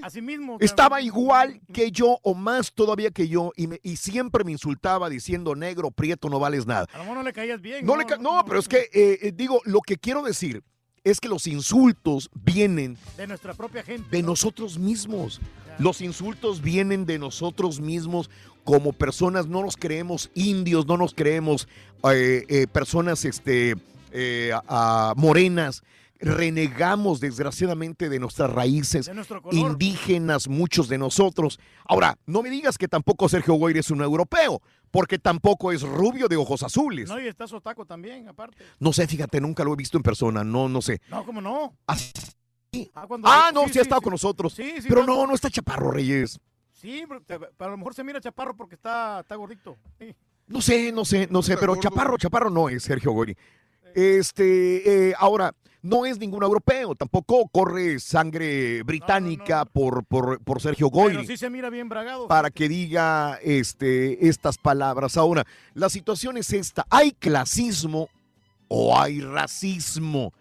Así mismo. Estaba igual que yo o más todavía que yo y, me- y siempre me insultaba diciendo negro, prieto, no vales nada. A lo mejor no le caías bien. No, le ca- no, pero es que eh, eh, digo, lo que quiero decir es que los insultos vienen De nuestra propia gente. de nosotros mismos. Los insultos vienen de nosotros mismos como personas, no nos creemos indios, no nos creemos eh, eh, personas este, eh, a- a- morenas. Renegamos desgraciadamente de nuestras raíces De indígenas, muchos de nosotros. Ahora, no me digas que tampoco Sergio Goyri es un europeo, porque tampoco es rubio de ojos azules. No, y está Sotaco también, aparte. No sé, fíjate, nunca lo he visto en persona, no, no sé. No, ¿cómo no? Ah, Ah, cuando- Ah, no, sí, sí, ha estado sí. con nosotros. Pero no, no está Chaparro Reyes. Sí, pero, pero a lo mejor se mira chaparro porque está, está gordito. Sí. No sé, no sé, no sé, pero Chaparro, Chaparro no es Sergio Goyri. Este, eh, ahora, no es ningún europeo, tampoco corre sangre británica Por, por, por Sergio Pero Goyri. sí se mira bien bragado. para que diga este, estas palabras. Ahora, la situación es esta. ¿Hay clasismo o hay racismo?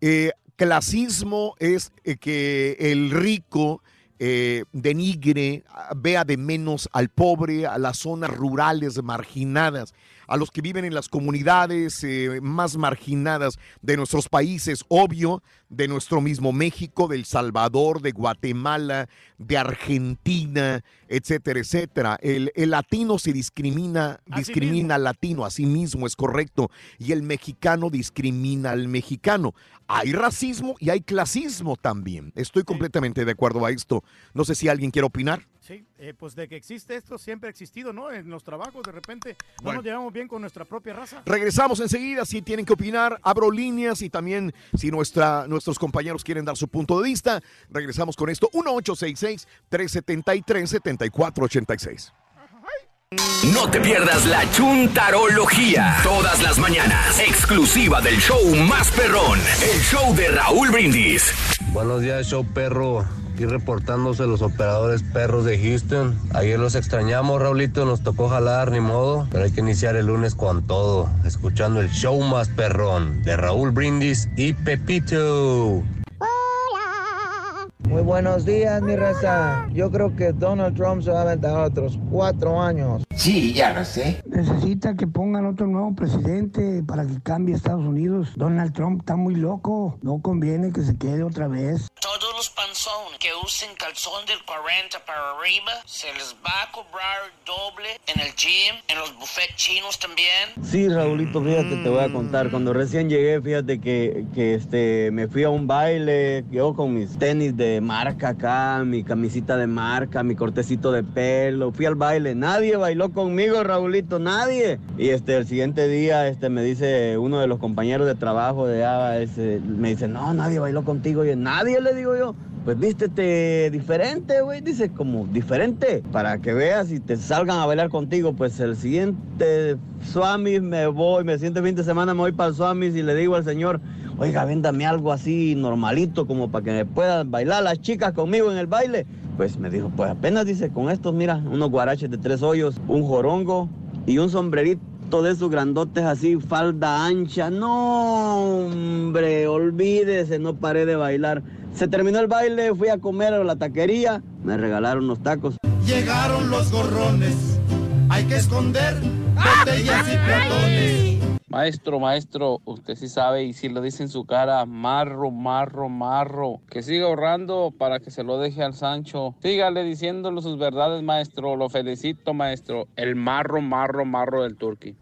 Eh, clasismo es eh, que el rico eh, denigre, vea de menos al pobre, a las zonas rurales marginadas, a los que viven en las comunidades eh, más marginadas de nuestros países, obvio, de nuestro mismo México, de El Salvador, de Guatemala, de Argentina, etcétera, etcétera. El, el latino se discrimina, discrimina al latino, así mismo es correcto, y el mexicano discrimina al mexicano. Hay racismo y hay clasismo también. Estoy completamente de acuerdo a esto. No sé si alguien quiere opinar. Sí, eh, pues de que existe esto siempre ha existido, ¿no? En los trabajos de repente no Bueno. nos llevamos bien con nuestra propia raza. Regresamos enseguida. Si tienen que opinar, abro líneas y también si nuestra, nuestros compañeros quieren dar su punto de vista, regresamos con esto. 1866-373-7486. No te pierdas la chuntarología. Todas las mañanas. Exclusiva del show más perrón. El show de Raúl Brindis. Buenos días, show perro. Aquí reportándose los operadores perros de Houston. Ayer los extrañamos, Raulito, nos tocó jalar, ni modo. Pero hay que iniciar el lunes con todo. Escuchando el show más perrón de Raúl Brindis y Pepito. Muy buenos días, mi raza. Yo creo que Donald Trump se va a aventar otros cuatro años. Sí, ya lo sé. Necesita que pongan otro nuevo presidente para que cambie Estados Unidos. Donald Trump está muy loco. No conviene que se quede otra vez. Todos los panzones calzón, que usen calzón del 40 para arriba, se les va a cobrar doble en el gym, en los buffets chinos también. Sí, Raulito, fíjate, te voy a contar. Cuando recién llegué, fíjate que, que este, me fui a un baile, yo con mis tenis de marca acá, mi camisita de marca, mi cortecito de pelo. Fui al baile, nadie bailó conmigo, Raulito, nadie. Y este, el siguiente día este, me dice uno de los compañeros de trabajo de ABA, ese, me dice, no, nadie bailó contigo. Y nadie le digo yo. Pues vístete diferente, güey. Dice como diferente para que veas y te salgan a bailar contigo. Pues el siguiente Swami me voy, me siento fin de semana, me voy para el Swami y le digo al señor, oiga, véndame algo así normalito como para que me puedan bailar las chicas conmigo en el baile. Pues me dijo, pues apenas dice, con estos, mira, unos guaraches de tres hoyos, un jorongo y un sombrerito de esos grandotes así, falda ancha. No, hombre, olvídese, no paré de bailar. Se terminó el baile, fui a comer a la taquería, me regalaron unos tacos. Llegaron los gorrones, hay que esconder botellas y platones. Maestro, maestro, usted sí sabe y si lo dice en su cara, marro, marro, marro, que siga ahorrando para que se lo deje al Sancho. Sígale diciéndole sus verdades, maestro, lo felicito, maestro. El marro, marro, marro del turqui.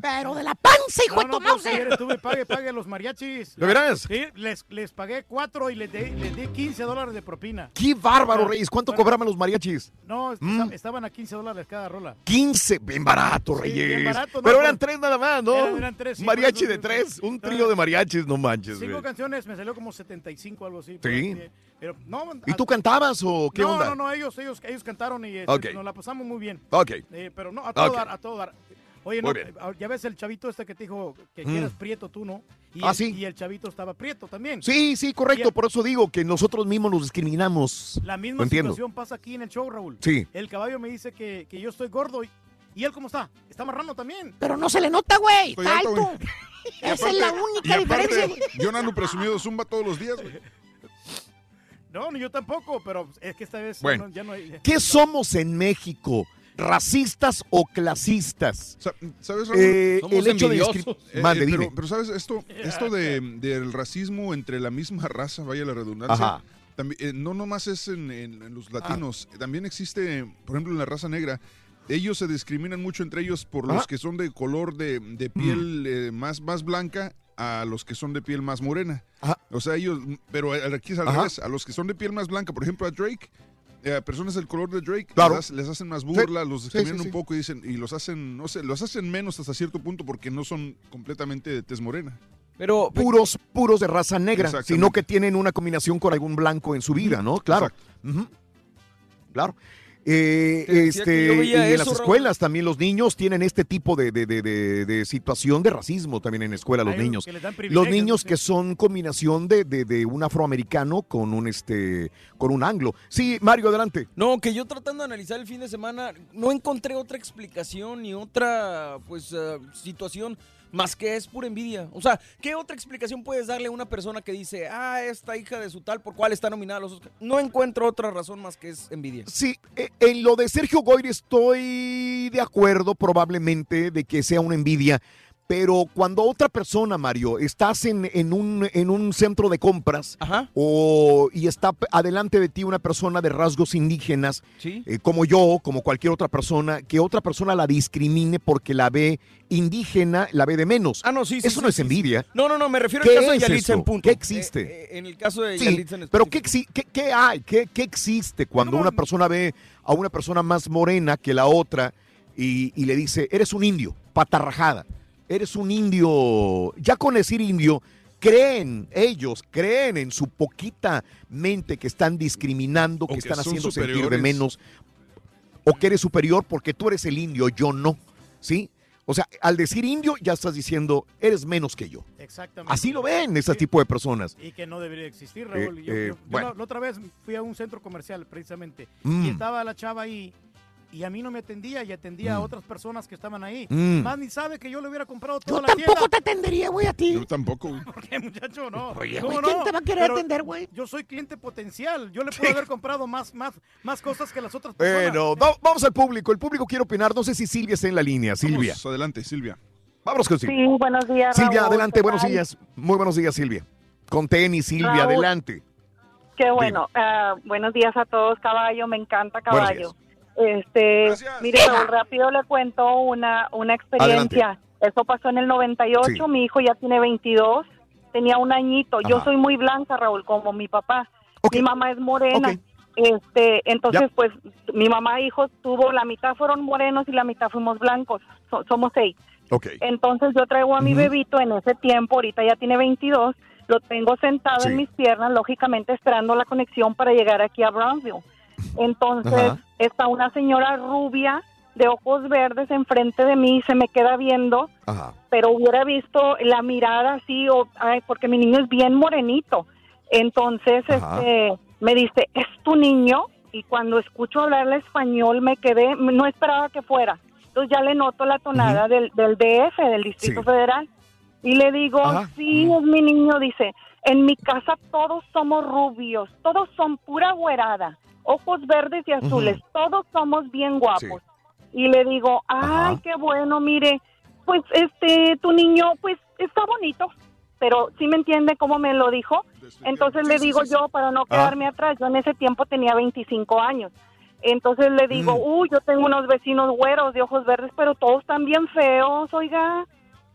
Pero de la panza, hijo de No, tu no, mouse. si eres tú, me pague, pague a los mariachis. ¿De veras? Sí, les, les pagué cuatro y les di, les di 15 dólares de propina. ¡Qué bárbaro, Reyes! ¿Cuánto cobraban los mariachis? No, Mm. estaban a 15 dólares cada rola. 15, bien barato, Sí, Reyes. bien barato, ¿no? Pero eran tres nada más, ¿no? Eran- eran tres, sí, Mariachi de tres, un trío de mariachis, no manches, Cinco güey. canciones, me salió como 75, algo así. Sí. Pero, no, ¿Y tú cantabas o qué no, onda? No, no, ellos, ellos, ellos cantaron y este, nos la pasamos muy bien. Ok. Eh, pero no, a todo dar, a todo dar. Oye, no, eh, ya ves el chavito este que te dijo que, Mm. eras prieto tú, ¿no? Y Ah, el, sí. Y el chavito estaba prieto también. Sí, sí, correcto. Por eso digo que nosotros mismos nos discriminamos. La misma entiendo. situación pasa aquí en el show, Raúl. Sí. El caballo me dice que, que yo estoy gordo y, y él cómo está? Está marrano también. Pero no se le nota, güey. Está alto, Esa es la única y aparte, diferencia. Yo no ando presumido zumba todos los días, güey. No, ni yo tampoco, pero es que esta vez ya Bueno, no- ya no hay- ¿qué somos en México? ¿Racistas o clasistas? ¿Sabes, Raúl? Eh, Somos el hecho de envidiosos. discri- Eh, Mande, eh, pero, pero, ¿sabes? Esto, esto de, del racismo entre la misma raza, vaya la redundancia, Ajá. también, eh, no nomás es en, en- en los latinos, también existe, por ejemplo, en la raza negra, ellos se discriminan mucho entre ellos por los que son de color de, de piel eh, más, más blanca a los que son de piel más morena. O sea, ellos, pero aquí es al Ajá. revés, a los que son de piel más blanca, por ejemplo, a Drake, eh, a personas del color de Drake Claro. les, les hacen más burla, Sí. los Sí, discriminan sí, un poco y dicen y los hacen, no sé, los hacen menos hasta cierto punto porque no son completamente de tez morena. Pero puros, puros de raza negra, sino que tienen una combinación con algún blanco en su vida, ¿no? Claro. Claro. Eh, este, y en eso, las Raúl. escuelas también los niños tienen este tipo de, de- de- de- situación de racismo también en la escuela, los Hay niños. Los niños sí. que son combinación de, de- de un afroamericano con un este con un anglo. Sí, Mario, adelante. No, que yo tratando de analizar el fin de semana, no encontré otra explicación ni otra, pues, eh, situación más que es pura envidia. O sea, ¿qué otra explicación puedes darle a una persona que dice, ah, esta hija de su tal, por cual está nominada a los Oscars? No encuentro otra razón más que es envidia. Sí, eh, en lo de Sergio Goyri estoy de acuerdo probablemente de que sea una envidia, pero cuando otra persona, Mario, estás en, en un, en un centro de compras o, y está adelante de ti una persona de rasgos indígenas, eh, como yo, como cualquier otra persona, que otra persona la discrimine porque la ve indígena, la ve de menos. Ah, no, sí, sí, Eso sí, no es sí, sí. envidia. No, no, no, me refiero ¿Qué al caso de Yalitza en punto. ¿Qué existe? Eh, eh, en el caso de Sí, Yalitza en pero ¿qué, exi- qué- qué hay? ¿Qué, qué existe cuando una persona ve a una persona más morena que la otra y, y le dice, eres un indio, patarrajada, eres un indio, ya con decir indio, creen ellos, creen en su poquita mente que están discriminando, que, que están haciendo sentir de menos, o que eres superior porque tú eres el indio, yo no, ¿sí? O sea, al decir indio ya estás diciendo, eres menos que yo. Exactamente. Así lo ven ese tipo de personas. Y que no debería existir, Raúl. Eh, yo, eh, yo- yo bueno. la, la otra vez fui a un centro comercial, precisamente, Mm. y estaba la chava ahí, y a mí no me atendía, y atendía a Mm. otras personas que estaban ahí. Mm. Más ni sabe que yo le hubiera comprado Yo toda la tienda. tampoco te atendería, güey, a ti. Yo tampoco, güey. ¿Por qué, muchacho? No. Oye, ¿Cómo güey, ¿quién no? te va a querer Pero atender, güey? Yo soy cliente potencial. Yo le puedo haber comprado más, más, más cosas que las otras personas. Bueno, va- vamos al público. El público quiere opinar. No sé si Silvia está en la línea. Silvia. Vamos, adelante, Silvia. Vámonos con Silvia. Sí, buenos días. Silvia, Raúl, adelante, ¿qué buenos tal? días. Muy buenos días, Silvia. Con tenis, Silvia, Raúl. adelante. Qué bueno. Ah, buenos días a todos, caballo. Me encanta Buenos caballo. Este, mire, Raúl, rápido le cuento una, una experiencia. Eso pasó en el 98. Sí. Mi hijo ya tiene 22. Tenía un añito. Yo soy muy blanca, Raúl, como mi papá. Mi mamá es morena. Este, entonces, Ya. pues, mi mamá e hijos tuvo, la mitad fueron morenos y la mitad fuimos blancos. So- somos seis. Ok. Entonces yo traigo a mi bebito en ese tiempo, ahorita ya tiene 22, lo tengo sentado Sí. en mis piernas, lógicamente esperando la conexión para llegar aquí a Brownsville. Entonces Ajá. está una señora rubia de ojos verdes enfrente de mí, se me queda viendo, Ajá. pero hubiera visto la mirada así, o, ay, porque mi niño es bien morenito. Entonces Ajá. este, me dice, ¿es tu niño? Y cuando escucho hablarle español me quedé, no esperaba que fuera. Entonces ya le noto la tonada del, del DF, del Distrito Federal. Y le digo, Ajá. sí, es mi niño. Dice, en mi casa todos somos rubios, todos son pura güerada, ojos verdes y azules, todos somos bien guapos. Y le digo, ay, qué bueno, mire, pues este, tu niño, pues está bonito, pero sí me entiende cómo me lo dijo. Entonces le digo yo, para no quedarme atrás, yo en ese tiempo tenía 25 años. Entonces le digo, uy, yo tengo unos vecinos güeros de ojos verdes, pero todos están bien feos, oiga.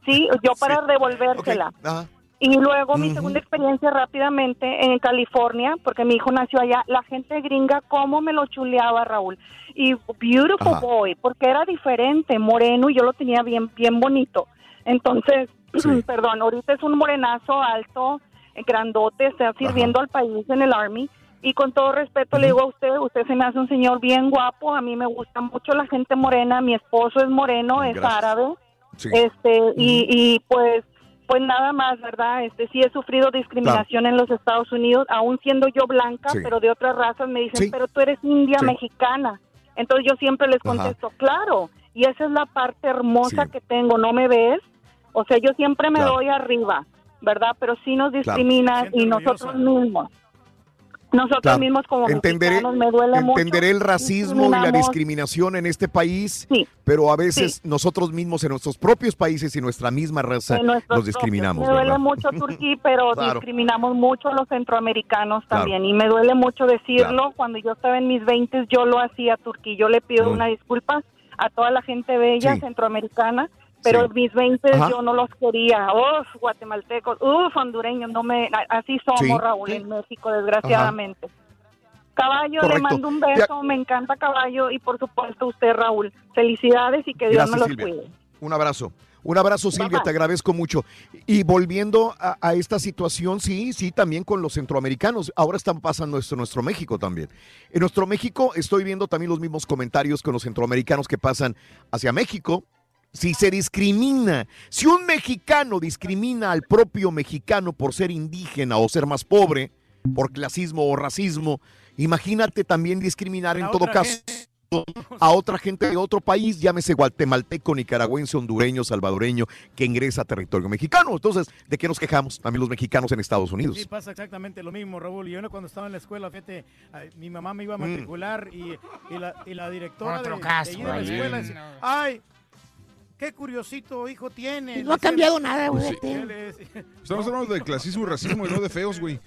Sí, yo para devolvérsela. Ajá. Y luego mi segunda experiencia rápidamente en California, porque mi hijo nació allá, la gente gringa, cómo me lo chuleaba Raúl. Y beautiful Ajá. boy, porque era diferente, moreno, y yo lo tenía bien, bien bonito. Entonces, perdón, ahorita es un morenazo alto, grandote, está sirviendo al país en el Army. Y con todo respeto le digo a usted, usted se me hace un señor bien guapo, a mí me gusta mucho la gente morena, mi esposo es moreno, es árabe. Sí. Este, y, y pues pues nada más, ¿verdad? Este sí he sufrido discriminación en los Estados Unidos, aún siendo yo blanca, Sí. pero de otras razas me dicen, Sí. "Pero tú eres india Sí. mexicana." Entonces yo siempre les Ajá. contesto, "Claro." Y esa es la parte hermosa Sí. que tengo, ¿no me ves? O sea, yo siempre me Claro. doy arriba, ¿verdad? Pero sí nos Claro. discriminan y nosotros mismos nosotros Claro. mismos como entenderé, mexicanos me duele mucho. entenderé el racismo y la discriminación en este país, pero a veces nosotros mismos en nuestros propios países y nuestra misma raza los discriminamos. propios. Me duele mucho Turquí, pero Claro. discriminamos mucho a los centroamericanos Claro. también. Y me duele mucho decirlo. Claro. Cuando yo estaba en mis 20 yo lo hacía Turquí. Yo le pido Mm. una disculpa a toda la gente bella Sí. centroamericana. Pero Sí. mis 20 Ajá. yo no los quería. Uf, guatemaltecos, uf, hondureños, no me, a- así somos, Sí. Raúl, en México, desgraciadamente. Caballo, Correcto. le mando un beso, me encanta Caballo y por supuesto usted, Raúl. Felicidades y que Dios Gracias, me los Silvia. cuide. Un abrazo. Un abrazo, Silvia, te agradezco mucho. Y volviendo a, a esta situación, sí, sí, también con los centroamericanos. Ahora están pasando esto en nuestro México también. En nuestro México estoy viendo también los mismos comentarios con los centroamericanos que pasan hacia México. Si se discrimina, si un mexicano discrimina al propio mexicano por ser indígena o ser más pobre, por clasismo o racismo, imagínate también discriminar en todo caso a otra gente de otro país, llámese guatemalteco, nicaragüense, hondureño, salvadoreño, que ingresa a territorio mexicano. Entonces, ¿de qué nos quejamos también los mexicanos en Estados Unidos? Sí, pasa exactamente lo mismo, Raúl. Y yo cuando estaba en la escuela, fíjate, mi mamá me iba a Mm. matricular y, y la, y la directora Otro de, caso, de de la escuela decía, ay, qué curiosito hijo tiene. No ha cambiado nada, güey. Estamos hablando de clasismo y racismo y no de feos, güey.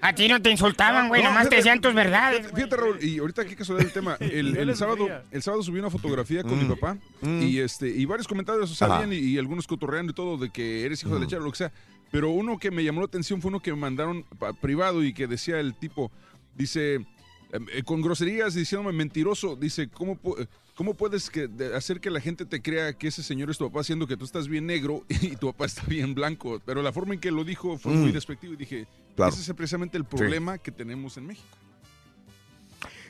A ti no te insultaban, güey, No, nomás te decían tus verdades. Fíjate, fíjate, Raúl, y ahorita qué casualidad el tema. El, sábado, el sábado subí una fotografía con Mm. mi papá y este y varios comentarios, o sea, Ajá. bien, y, y algunos cotorreando y todo de que eres hijo de lechero, lo que sea. Pero uno que me llamó la atención fue uno que me mandaron pa- privado y que decía el tipo, dice, em, eh, con groserías diciéndome mentiroso, dice, ¿cómo, pu- cómo puedes que, de- hacer que la gente te crea que ese señor es tu papá siendo que tú estás bien negro y tu papá está bien blanco? Pero la forma en que lo dijo fue muy Mm. despectivo y dije, Claro. ese es precisamente el problema que tenemos en México.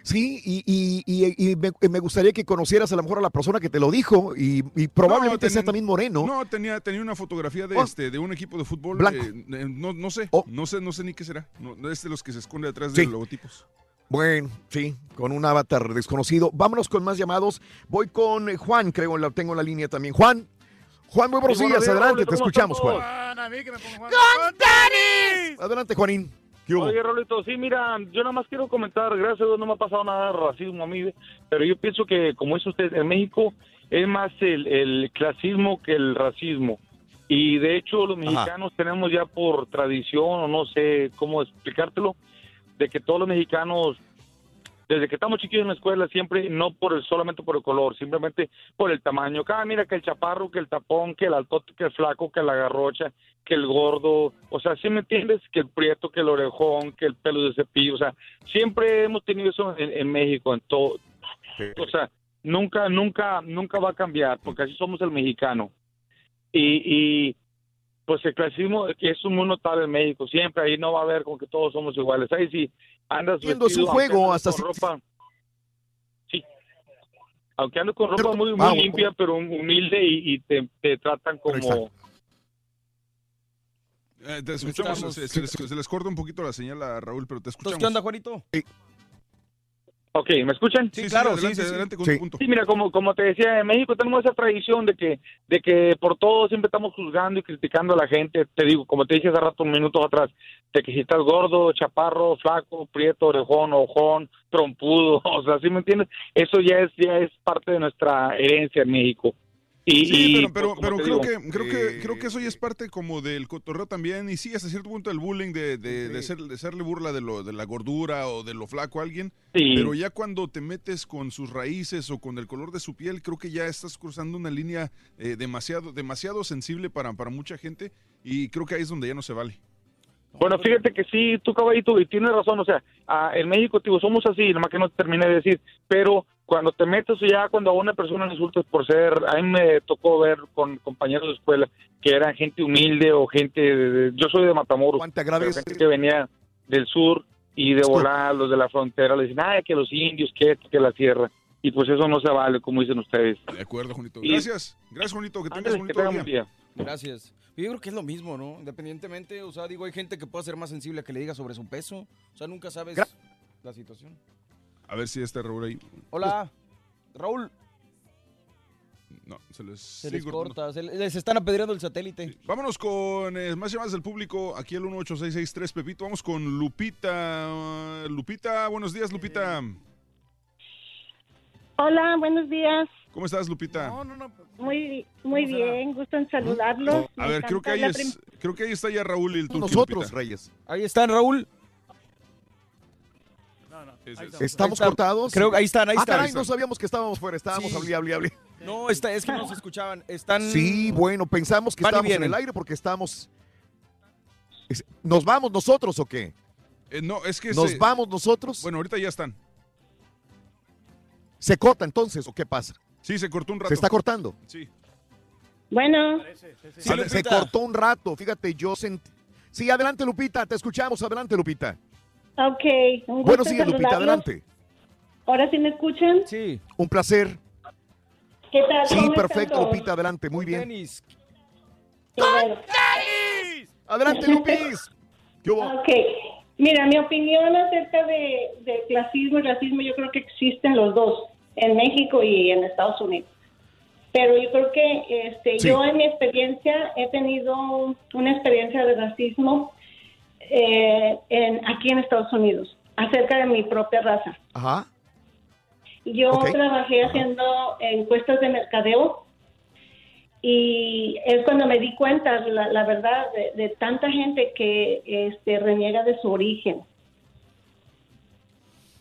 Sí, y, y- y- y me, me gustaría que conocieras a lo mejor a la persona que te lo dijo y, probablemente No, sea también moreno. No, tenía, tenía una fotografía de Oh. este, de un equipo de fútbol. Blanco. eh, eh, no, no sé, no sé, no sé ni qué será. No, no es de los que se esconde detrás Sí. de los logotipos. Bueno, sí, con un avatar desconocido. Vámonos con más llamados. Voy con Juan, creo, la tengo en la línea también. Juan, Juan, muy buenos Sí, buenos días. días, Adelante, Raulito, te ¿cómo escuchamos, están Juan. todos? Adelante, Juanín. ¿Qué hubo? Oye, Rolito, sí, mira, yo nada más quiero comentar, gracias a Dios no me ha pasado nada de racismo a mí, pero yo pienso que, como dice usted, en México es más el, el clasismo que el racismo. Y de hecho los mexicanos tenemos ya por tradición, o no sé cómo explicártelo, de que todos los mexicanos, desde que estamos chiquillos en la escuela, siempre, no por el, solamente por el color, simplemente por el tamaño. Cada mira que el chaparro, que el tapón, que el altote, que el flaco, que la garrocha, que el gordo, o sea, ¿sí me entiendes? Que el prieto, que el orejón, que el pelo de cepillo, o sea, siempre hemos tenido eso en, en México, en todo. O sea, nunca, nunca, nunca va a cambiar, porque así somos el mexicano. Y, y pues el clasismo que es muy notable en México, siempre ahí no va a haber como que todos somos iguales. Ahí sí andas Viendo su vestido, juego, hasta con si- ropa, sí, aunque andes con ropa muy, muy Ah, limpia, pero humilde y, y te, te tratan como... Eh, te escuchamos, Estamos- se, se les, se les corta un poquito la señal a Raúl, pero te escuchamos. ¿qué onda, Juanito? Ok, ¿me escuchan? Sí, sí, claro, adelante, sí, sí, sí. adelante con tu punto. Sí, mira, como, como te decía, en México tenemos esa tradición de que, de que por todo siempre estamos juzgando y criticando a la gente. Te digo, como te dije hace rato, un minuto atrás, de que si estás gordo, chaparro, flaco, prieto, orejón, ojón, trompudo, o sea, ¿sí me entiendes? Eso ya es, ya es parte de nuestra herencia en México. Y, Sí, y, pero, creo, digo, que, creo, que, creo que eso ya es parte como del cotorreo también, y sí, hasta cierto punto el bullying de, de, de, ser, de hacerle burla de, lo, de la gordura o de lo flaco a alguien, Sí. pero ya cuando te metes con sus raíces o con el color de su piel, creo que ya estás cruzando una línea eh, demasiado, demasiado sensible para, para mucha gente, y creo que ahí es donde ya no se vale. Bueno, fíjate que sí, tú caballito, y tienes razón, o sea, en México, tío, somos así, nomás que no te terminé de decir, pero cuando te metes ya, cuando a una persona le insultas por ser, a mí me tocó ver con compañeros de escuela que eran gente humilde o gente, de- de- yo soy de Matamoros, pero gente que venía del sur y de volar, los de la frontera, le dicen, ay, que los indios, que esto, que la tierra, y pues eso no se vale, como dicen ustedes. De acuerdo, Juanito. Y- Gracias, gracias, Juanito, que tengas bonito que día. buen día. Gracias. Yo creo que es lo mismo, ¿no? Independientemente, o sea, digo, hay gente que puede ser más sensible a que le diga sobre su peso. O sea, nunca sabes Gra- la situación. A ver si está Raúl ahí. Hola, Raúl. No, se les, Se les corta, se les están apedreando el satélite. Vámonos con eh, más llamadas del público, aquí el 18663 Pepito. Vamos con Lupita. Lupita, buenos días, Lupita. Hola, buenos días. ¿Cómo estás, Lupita? Muy, muy bien, gusto en saludarlos. A Me ver, creo que, ahí es, creo que ahí está ya Raúl y el turqui, Nosotros, Lupita. Reyes. Ahí están, Raúl. ¿Estamos Ahí está. cortados? Creo que ahí están, ahí ah, están. caray, no sabíamos que estábamos fuera, estábamos Sí. hablé. No, está, es que no se escuchaban. Están. Sí, bueno, pensamos que estábamos en el aire porque estamos... Es- ¿Nos vamos nosotros o qué? Eh, no, es que ¿Nos se- vamos nosotros? Bueno, ahorita ya están. ¿Se corta entonces o qué pasa? Sí, se cortó un rato. ¿Se está cortando? Sí. Bueno. Sí, se cortó un rato, fíjate, yo sentí... Sí, adelante Lupita, te escuchamos, adelante Lupita. Ok, un gusto Bueno, sigue Lupita, adelante. ¿Ahora sí me escuchan? Sí. Un placer. ¿Qué tal? Sí, ¿Cómo están perfecto, todos? Lupita, adelante, muy bien. Qué bueno. Adelante, Lupis. ¿Qué hubo? Ok. Mira, mi opinión acerca de, de clasismo y racismo, yo creo que existen los dos, en México y en Estados Unidos. Pero yo creo que este, Sí. yo en mi experiencia he tenido una experiencia de racismo eh, en, aquí en Estados Unidos, acerca de mi propia raza. Ajá. Yo trabajé haciendo encuestas de mercadeo y es cuando me di cuenta, la, la verdad, de, de tanta gente que este, reniega de su origen.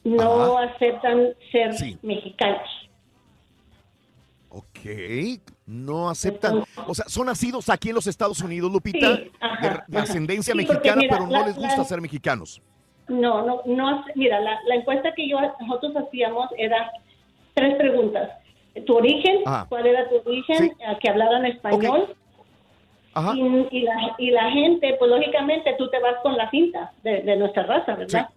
No aceptan ser mexicanos. Ok, no aceptan. O sea, son nacidos aquí en los Estados Unidos, Lupita, Sí, ajá, de, ascendencia Sí, mexicana, mira, pero no la- les gusta la- ser mexicanos. No, no, no. Mira, la, la encuesta que yo nosotros hacíamos era tres preguntas. Tu origen, Ajá. cuál era tu origen, a que hablaran español. Ajá. Y, y la, y la gente, pues lógicamente tú te vas con la cinta de, de nuestra raza, ¿verdad?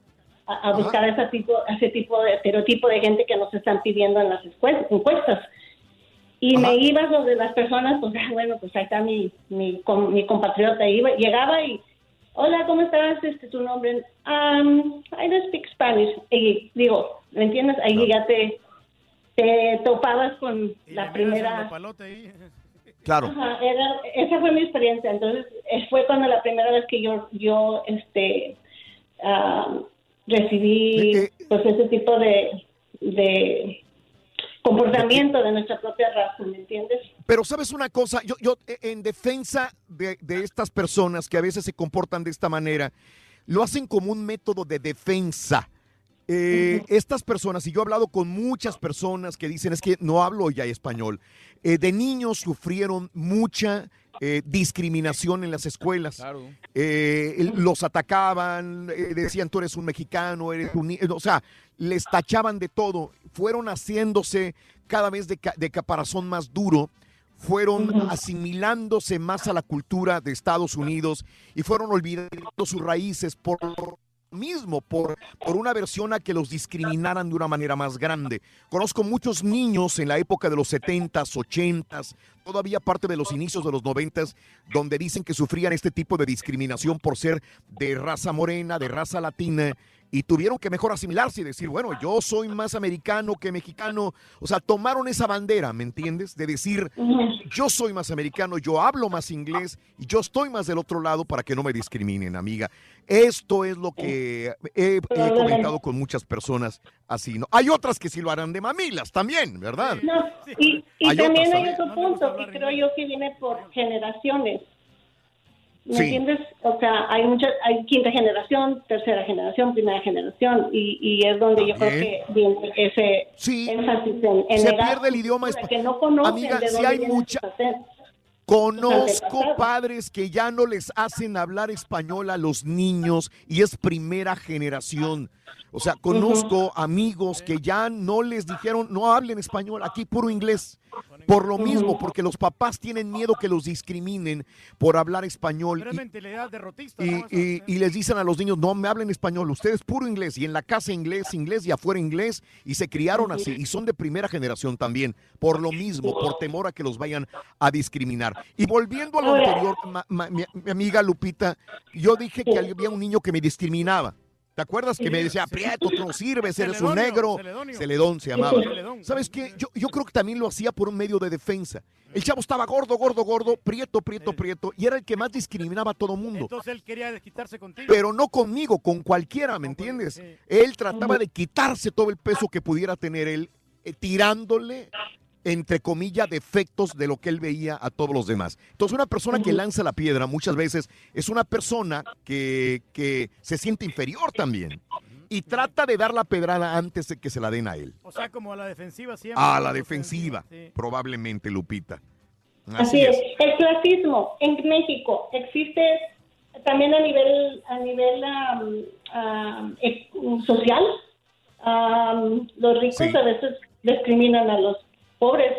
A, a buscar ese tipo, ese tipo de estereotipo de gente que nos están pidiendo en las encuestas. Y me iba sobre las personas, pues ah, bueno, pues ahí está mi, mi, com- mi compatriota. Iba, llegaba y, hola, ¿cómo estás? Este, tu nombre. Um, I don't speak Spanish. Y digo, ¿me entiendes? Ahí ya te, te topabas con la primera... Claro. Ajá, era- esa fue mi experiencia. Entonces, eh, fue cuando la primera vez que yo, yo este, ah, recibí pues ese tipo de, de comportamiento de nuestra propia raza, ¿me entiendes? Pero sabes una cosa, yo, yo eh, en defensa de, de estas personas que a veces se comportan de esta manera, lo hacen como un método de defensa. Eh, estas personas, y yo he hablado con muchas personas que dicen es que no hablo ya español, eh, de niños sufrieron mucha eh, discriminación en las escuelas. Eh, el- los atacaban, eh, decían tú eres un mexicano, eres un... ni-", O sea, les tachaban de todo. Fueron haciéndose cada vez de, ca- de caparazón más duro fueron asimilándose más a la cultura de Estados Unidos y fueron olvidando sus raíces por mismo, por, por una versión a que los discriminaran de una manera más grande. Conozco muchos niños en la época de los 70s, 80s, todavía parte de los inicios de los 90s, donde dicen que sufrían este tipo de discriminación por ser de raza morena, de raza latina, y tuvieron que mejor asimilarse y decir, bueno, yo soy más americano que mexicano. O sea, tomaron esa bandera, ¿me entiendes? De decir, yo soy más americano, yo hablo más inglés y yo estoy más del otro lado para que no me discriminen, amiga. Esto es lo que he, he comentado con muchas personas así, ¿no? Hay otras que sí lo harán de mamilas también, ¿verdad? No, y, y Hay también otras hay otro punto que creo yo que viene por generaciones. ¿Me Sí. entiendes? O sea, hay mucha, hay quinta generación, tercera generación, primera generación, y, y es donde yo creo que viene ese énfasis en, en Se negar pierde el idioma cultura, espa- que no Amiga, dónde hay mucha-. Conozco padres que ya no les hacen hablar español a los niños y es primera generación. O sea, conozco amigos que ya no les dijeron no hablen español, aquí puro inglés. Por lo mismo, porque los papás tienen miedo que los discriminen por hablar español. Pero y- mentalidad derrotista. y, y les dicen a los niños, no me hablen español, ustedes puro inglés, y en la casa inglés, inglés y afuera inglés, y se criaron así, y son de primera generación también, por lo mismo, por temor a que los vayan a discriminar. Y volviendo a lo anterior, ma- ma- mi, mi amiga Lupita, yo dije que había un niño que me discriminaba. ¿Te acuerdas que me decía, Prieto, tú no sirves, eres un negro? Celedonio. Celedón se llamaba. ¿Sabes qué? Yo, yo creo que también lo hacía por un medio de defensa. El chavo estaba gordo, gordo, gordo, prieto, prieto, prieto, y era el que más discriminaba a todo mundo. Entonces él quería desquitarse contigo. Pero no conmigo, con cualquiera, ¿me entiendes? Él trataba de quitarse todo el peso que pudiera tener él, eh, tirándole, entre comillas, defectos de lo que él veía a todos los demás. Entonces, una persona que lanza la piedra muchas veces es una persona que, que se siente inferior también y trata de dar la pedrada antes de que se la den a él. O sea, como a la defensiva siempre. A la defensiva, probablemente, Lupita. Así es. El clasismo en México existe también a nivel a nivel e- social. Am, los ricos Sí. a veces discriminan a los pobres.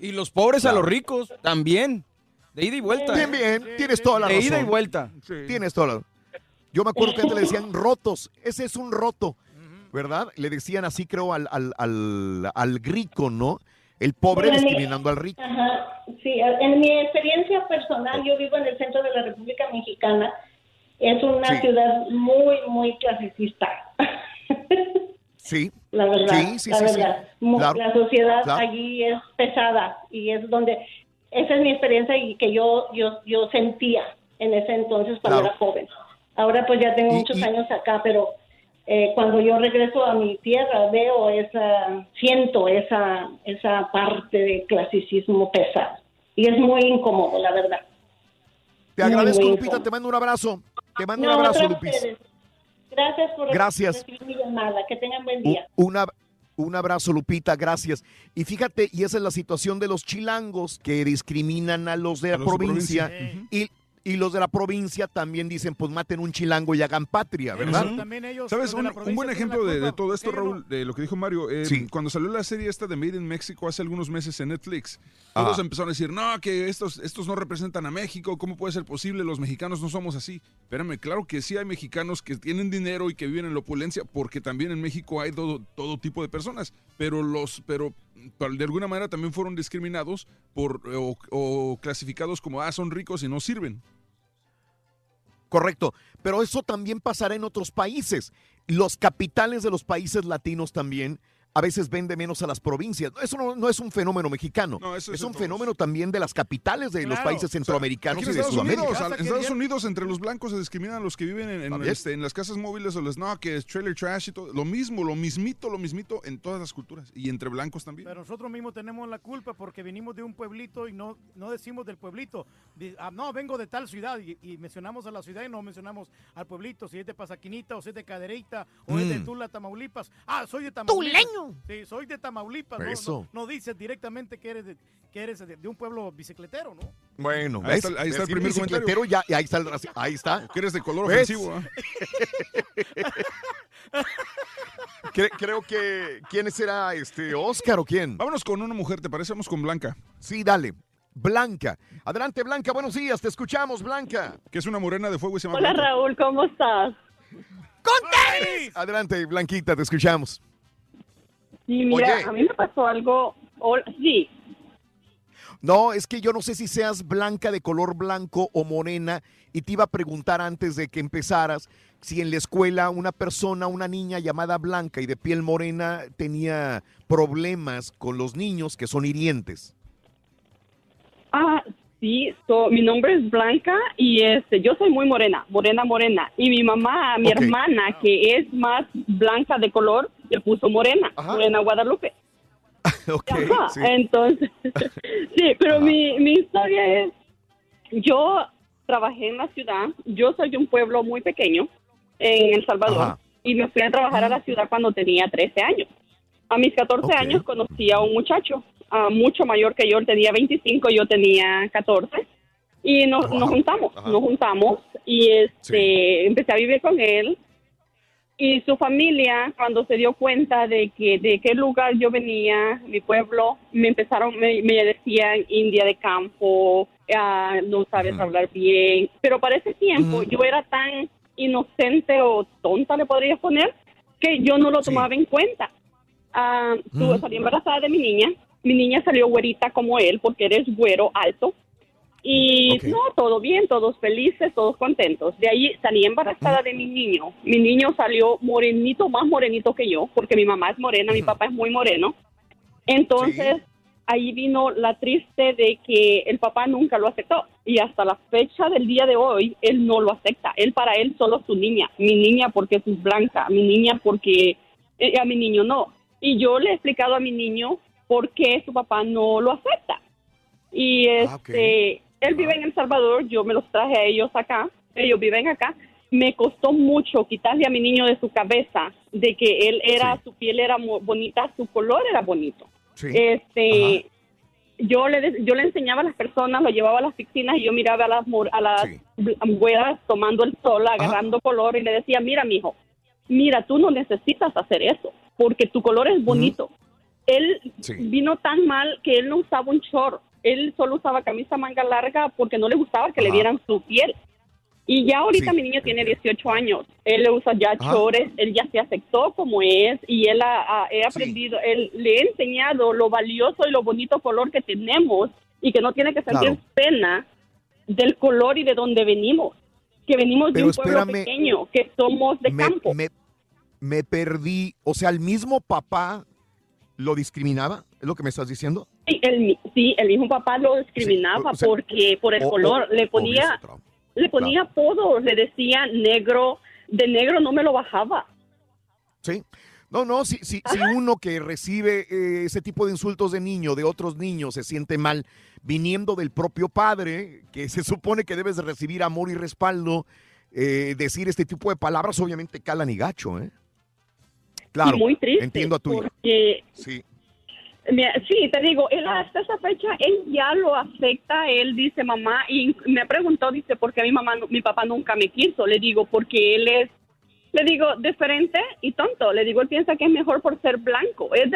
Y los pobres a los ricos también. De ida y vuelta. Bien, bien, tienes toda la De razón. ida y vuelta. Tienes toda la Yo me acuerdo que antes le decían rotos. Ese es un roto, ¿verdad? Le decían así, creo, al, al, al, al rico, ¿no? El pobre Bueno, en mi- discriminando al rico. Ajá, sí, en mi experiencia personal, yo vivo en el centro de la República Mexicana. Es una Sí. ciudad muy, muy clasicista, Sí. la verdad. Sí, sí, la sí, verdad. Claro, La sociedad claro. allí es pesada y es donde esa es mi experiencia y que yo yo yo sentía en ese entonces cuando Claro. era joven. Ahora pues ya tengo Y- muchos y- años acá, pero eh, cuando yo regreso a mi tierra veo esa, siento esa esa parte de clasicismo pesado y es muy incómodo, la verdad. Te agradezco, muy Lupita. incómodo. Te mando un abrazo. Te mando No, un abrazo, ustedes. Gracias por Gracias. recibir mi llamada. Que tengan buen día. Una, un abrazo, Lupita, gracias. Y fíjate, y esa es la situación de los chilangos que discriminan a los de la los provincia. provincia. Y, y los de la provincia también dicen, pues maten un chilango y hagan patria, ¿verdad? ¿Sabes? Un, un buen ejemplo de, de todo esto, Raúl, de lo que dijo Mario. eh, Sí. Cuando salió la serie esta de Made in Mexico hace algunos meses en Netflix, todos Ajá. empezaron a decir, no, que estos, estos no representan a México, ¿cómo puede ser posible? Los mexicanos no somos así. Espérame, claro que sí hay mexicanos que tienen dinero y que viven en la opulencia, porque también en México hay todo, todo tipo de personas, pero los, pero pero de alguna manera también fueron discriminados por o, o clasificados como, ah, son ricos y no sirven. Correcto, pero eso también pasará en otros países. Los capitales de los países latinos también a veces vende menos a las provincias. Eso no, no es un fenómeno mexicano. eso es es un en fenómeno también de las capitales de los países centroamericanos y de Estados Sudamérica. Unidos, en Estados Unidos, entre los blancos se discriminan a los que viven en, este, en las casas móviles o los no, que es trailer trash y todo. Lo mismo, lo mismito, lo mismito en todas las culturas. Y entre blancos también. Pero nosotros mismos tenemos la culpa porque venimos de un pueblito y no, no decimos del pueblito. Ah, no, vengo de tal ciudad y, y mencionamos a la ciudad y no mencionamos al pueblito. Si es de Pasaquinita o si es de Cadereyta o es de Mm. Tula, Tamaulipas. Ah, soy de Tamaulipas. ¡Tuleño! Sí, soy de Tamaulipas. No, Eso. No, no dices directamente que eres, de, que eres de, de un pueblo bicicletero, ¿no? Bueno, Ahí está- ahí está el primer bicicletero, comentario. Ya, ahí está el Ahí está. Que eres de color ¿Ves? ofensivo. Cre- creo que. ¿Quién será este? ¿Oscar o quién? Vámonos con una mujer, ¿te parece? Vamos con Blanca. Sí, dale. Blanca. Adelante, Blanca. Buenos días. Te escuchamos, Blanca. Que es una morena de fuego y se llama Hola Blanca. Raúl, ¿cómo estás? Adelante, Blanquita. Te escuchamos. Sí, mira, Oye. a mí me pasó algo. Sí, No, es que yo no sé si seas blanca de color blanco o morena y te iba a preguntar antes de que empezaras si en la escuela una persona, una niña llamada blanca y de piel morena tenía problemas con los niños que son hirientes. ah, sí, so, mi nombre es Blanca y este, yo soy muy morena, morena, morena. Y mi mamá, mi hermana, que es más blanca de color, le puso morena, morena Guadalupe. ok, Ajá, sí. Entonces, sí, pero mi, mi historia es, yo trabajé en la ciudad, yo soy de un pueblo muy pequeño en El Salvador Ajá. y me fui a trabajar a la ciudad cuando tenía 13 años. A mis 14 Ok. años conocí a un muchacho ah, mucho mayor que yo, él tenía 25, yo tenía 14 y nos, nos juntamos, Ajá. nos juntamos y este empecé a vivir con él y su familia cuando se dio cuenta de que de qué lugar yo venía mi pueblo me empezaron me, me decían india de campo ah, no sabes hablar bien. Pero para ese tiempo yo era tan inocente o tonta le podría poner que yo no lo tomaba en cuenta. Ah, tuve- salí embarazada de mi niña. Mi niña salió güerita como él porque eres güero alto y no, todo bien, todos felices, todos contentos. De ahí salí embarazada de mi niño. Mi niño salió morenito, más morenito que yo, porque mi mamá es morena, mi papá es muy moreno. Entonces, ahí vino la triste de que el papá nunca lo aceptó. Y hasta la fecha del día de hoy, él no lo acepta. Él para él solo su niña. Mi niña porque es blanca, mi niña porque eh, a mi niño no. Y yo le he explicado a mi niño por qué su papá no lo acepta. Y Ah, este, él vive en El Salvador, yo me los traje a ellos acá, ellos viven acá. Me costó mucho quitarle a mi niño de su cabeza de que él era, su piel era bonita, su color era bonito. Este, yo le yo le enseñaba a las personas, lo llevaba a las piscinas y yo miraba a las a las güeras tomando el sol, agarrando color y le decía, mira, mijo, mira, tú no necesitas hacer eso porque tu color es bonito. Él vino tan mal que él no usaba un short, él solo usaba camisa manga larga porque no le gustaba que le vieran su piel. Y ya ahorita Sí. mi niño tiene 18 años. Él le usa ya chores, él ya se aceptó como es y él ha, ha- he aprendido, él, le he enseñado lo valioso y lo bonito color que tenemos y que no tiene que sentir Claro. pena del color y de donde venimos. Que venimos Pero de un pueblo espérame. pequeño, que somos de me, campo. me- me perdí. O sea, el mismo papá lo discriminaba. ¿Es lo que me estás diciendo? Sí, el, sí, el mismo papá lo discriminaba o sea, porque por el o- o- color le ponía le ponía apodos, le decía negro, de negro no me lo bajaba. Sí. No, no, si, si, si uno que recibe eh, ese tipo de insultos de niño, de otros niños, se siente mal, viniendo del propio padre, que se supone que debes de recibir amor y respaldo, eh, decir este tipo de palabras obviamente calan y gacho, ¿eh? Claro, Y muy triste, entiendo a tu porque Sí. Sí, te digo, él hasta esa fecha, él ya lo acepta, él dice mamá, y me preguntó, dice, ¿por qué mi mamá, mi papá nunca me quiso? Le digo, porque él es, le digo, diferente y tonto, le digo, él piensa que es mejor por ser blanco, es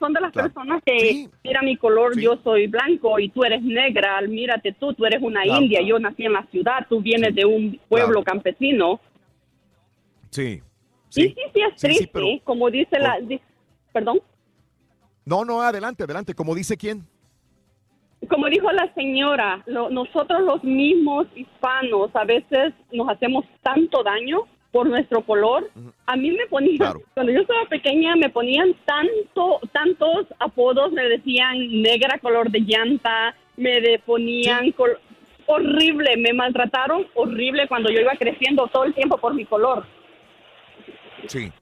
son de las personas que, mira mi color, yo soy blanco y tú eres negra, mírate tú, tú eres una Claro. india, yo nací en la ciudad, tú vienes de un pueblo campesino. Sí. Sí, sí, sí, es Sí, sí, triste, pero- como dice la, di- perdón. No, no, adelante, adelante. Como dice quién. Como dijo la señora, lo- nosotros los mismos hispanos a veces nos hacemos tanto daño por nuestro color. A mí me ponían, cuando yo estaba pequeña, me ponían tanto, tantos apodos, me decían negra color de llanta, me de- ponían horrible, me maltrataron horrible cuando yo iba creciendo todo el tiempo por mi color. Sí.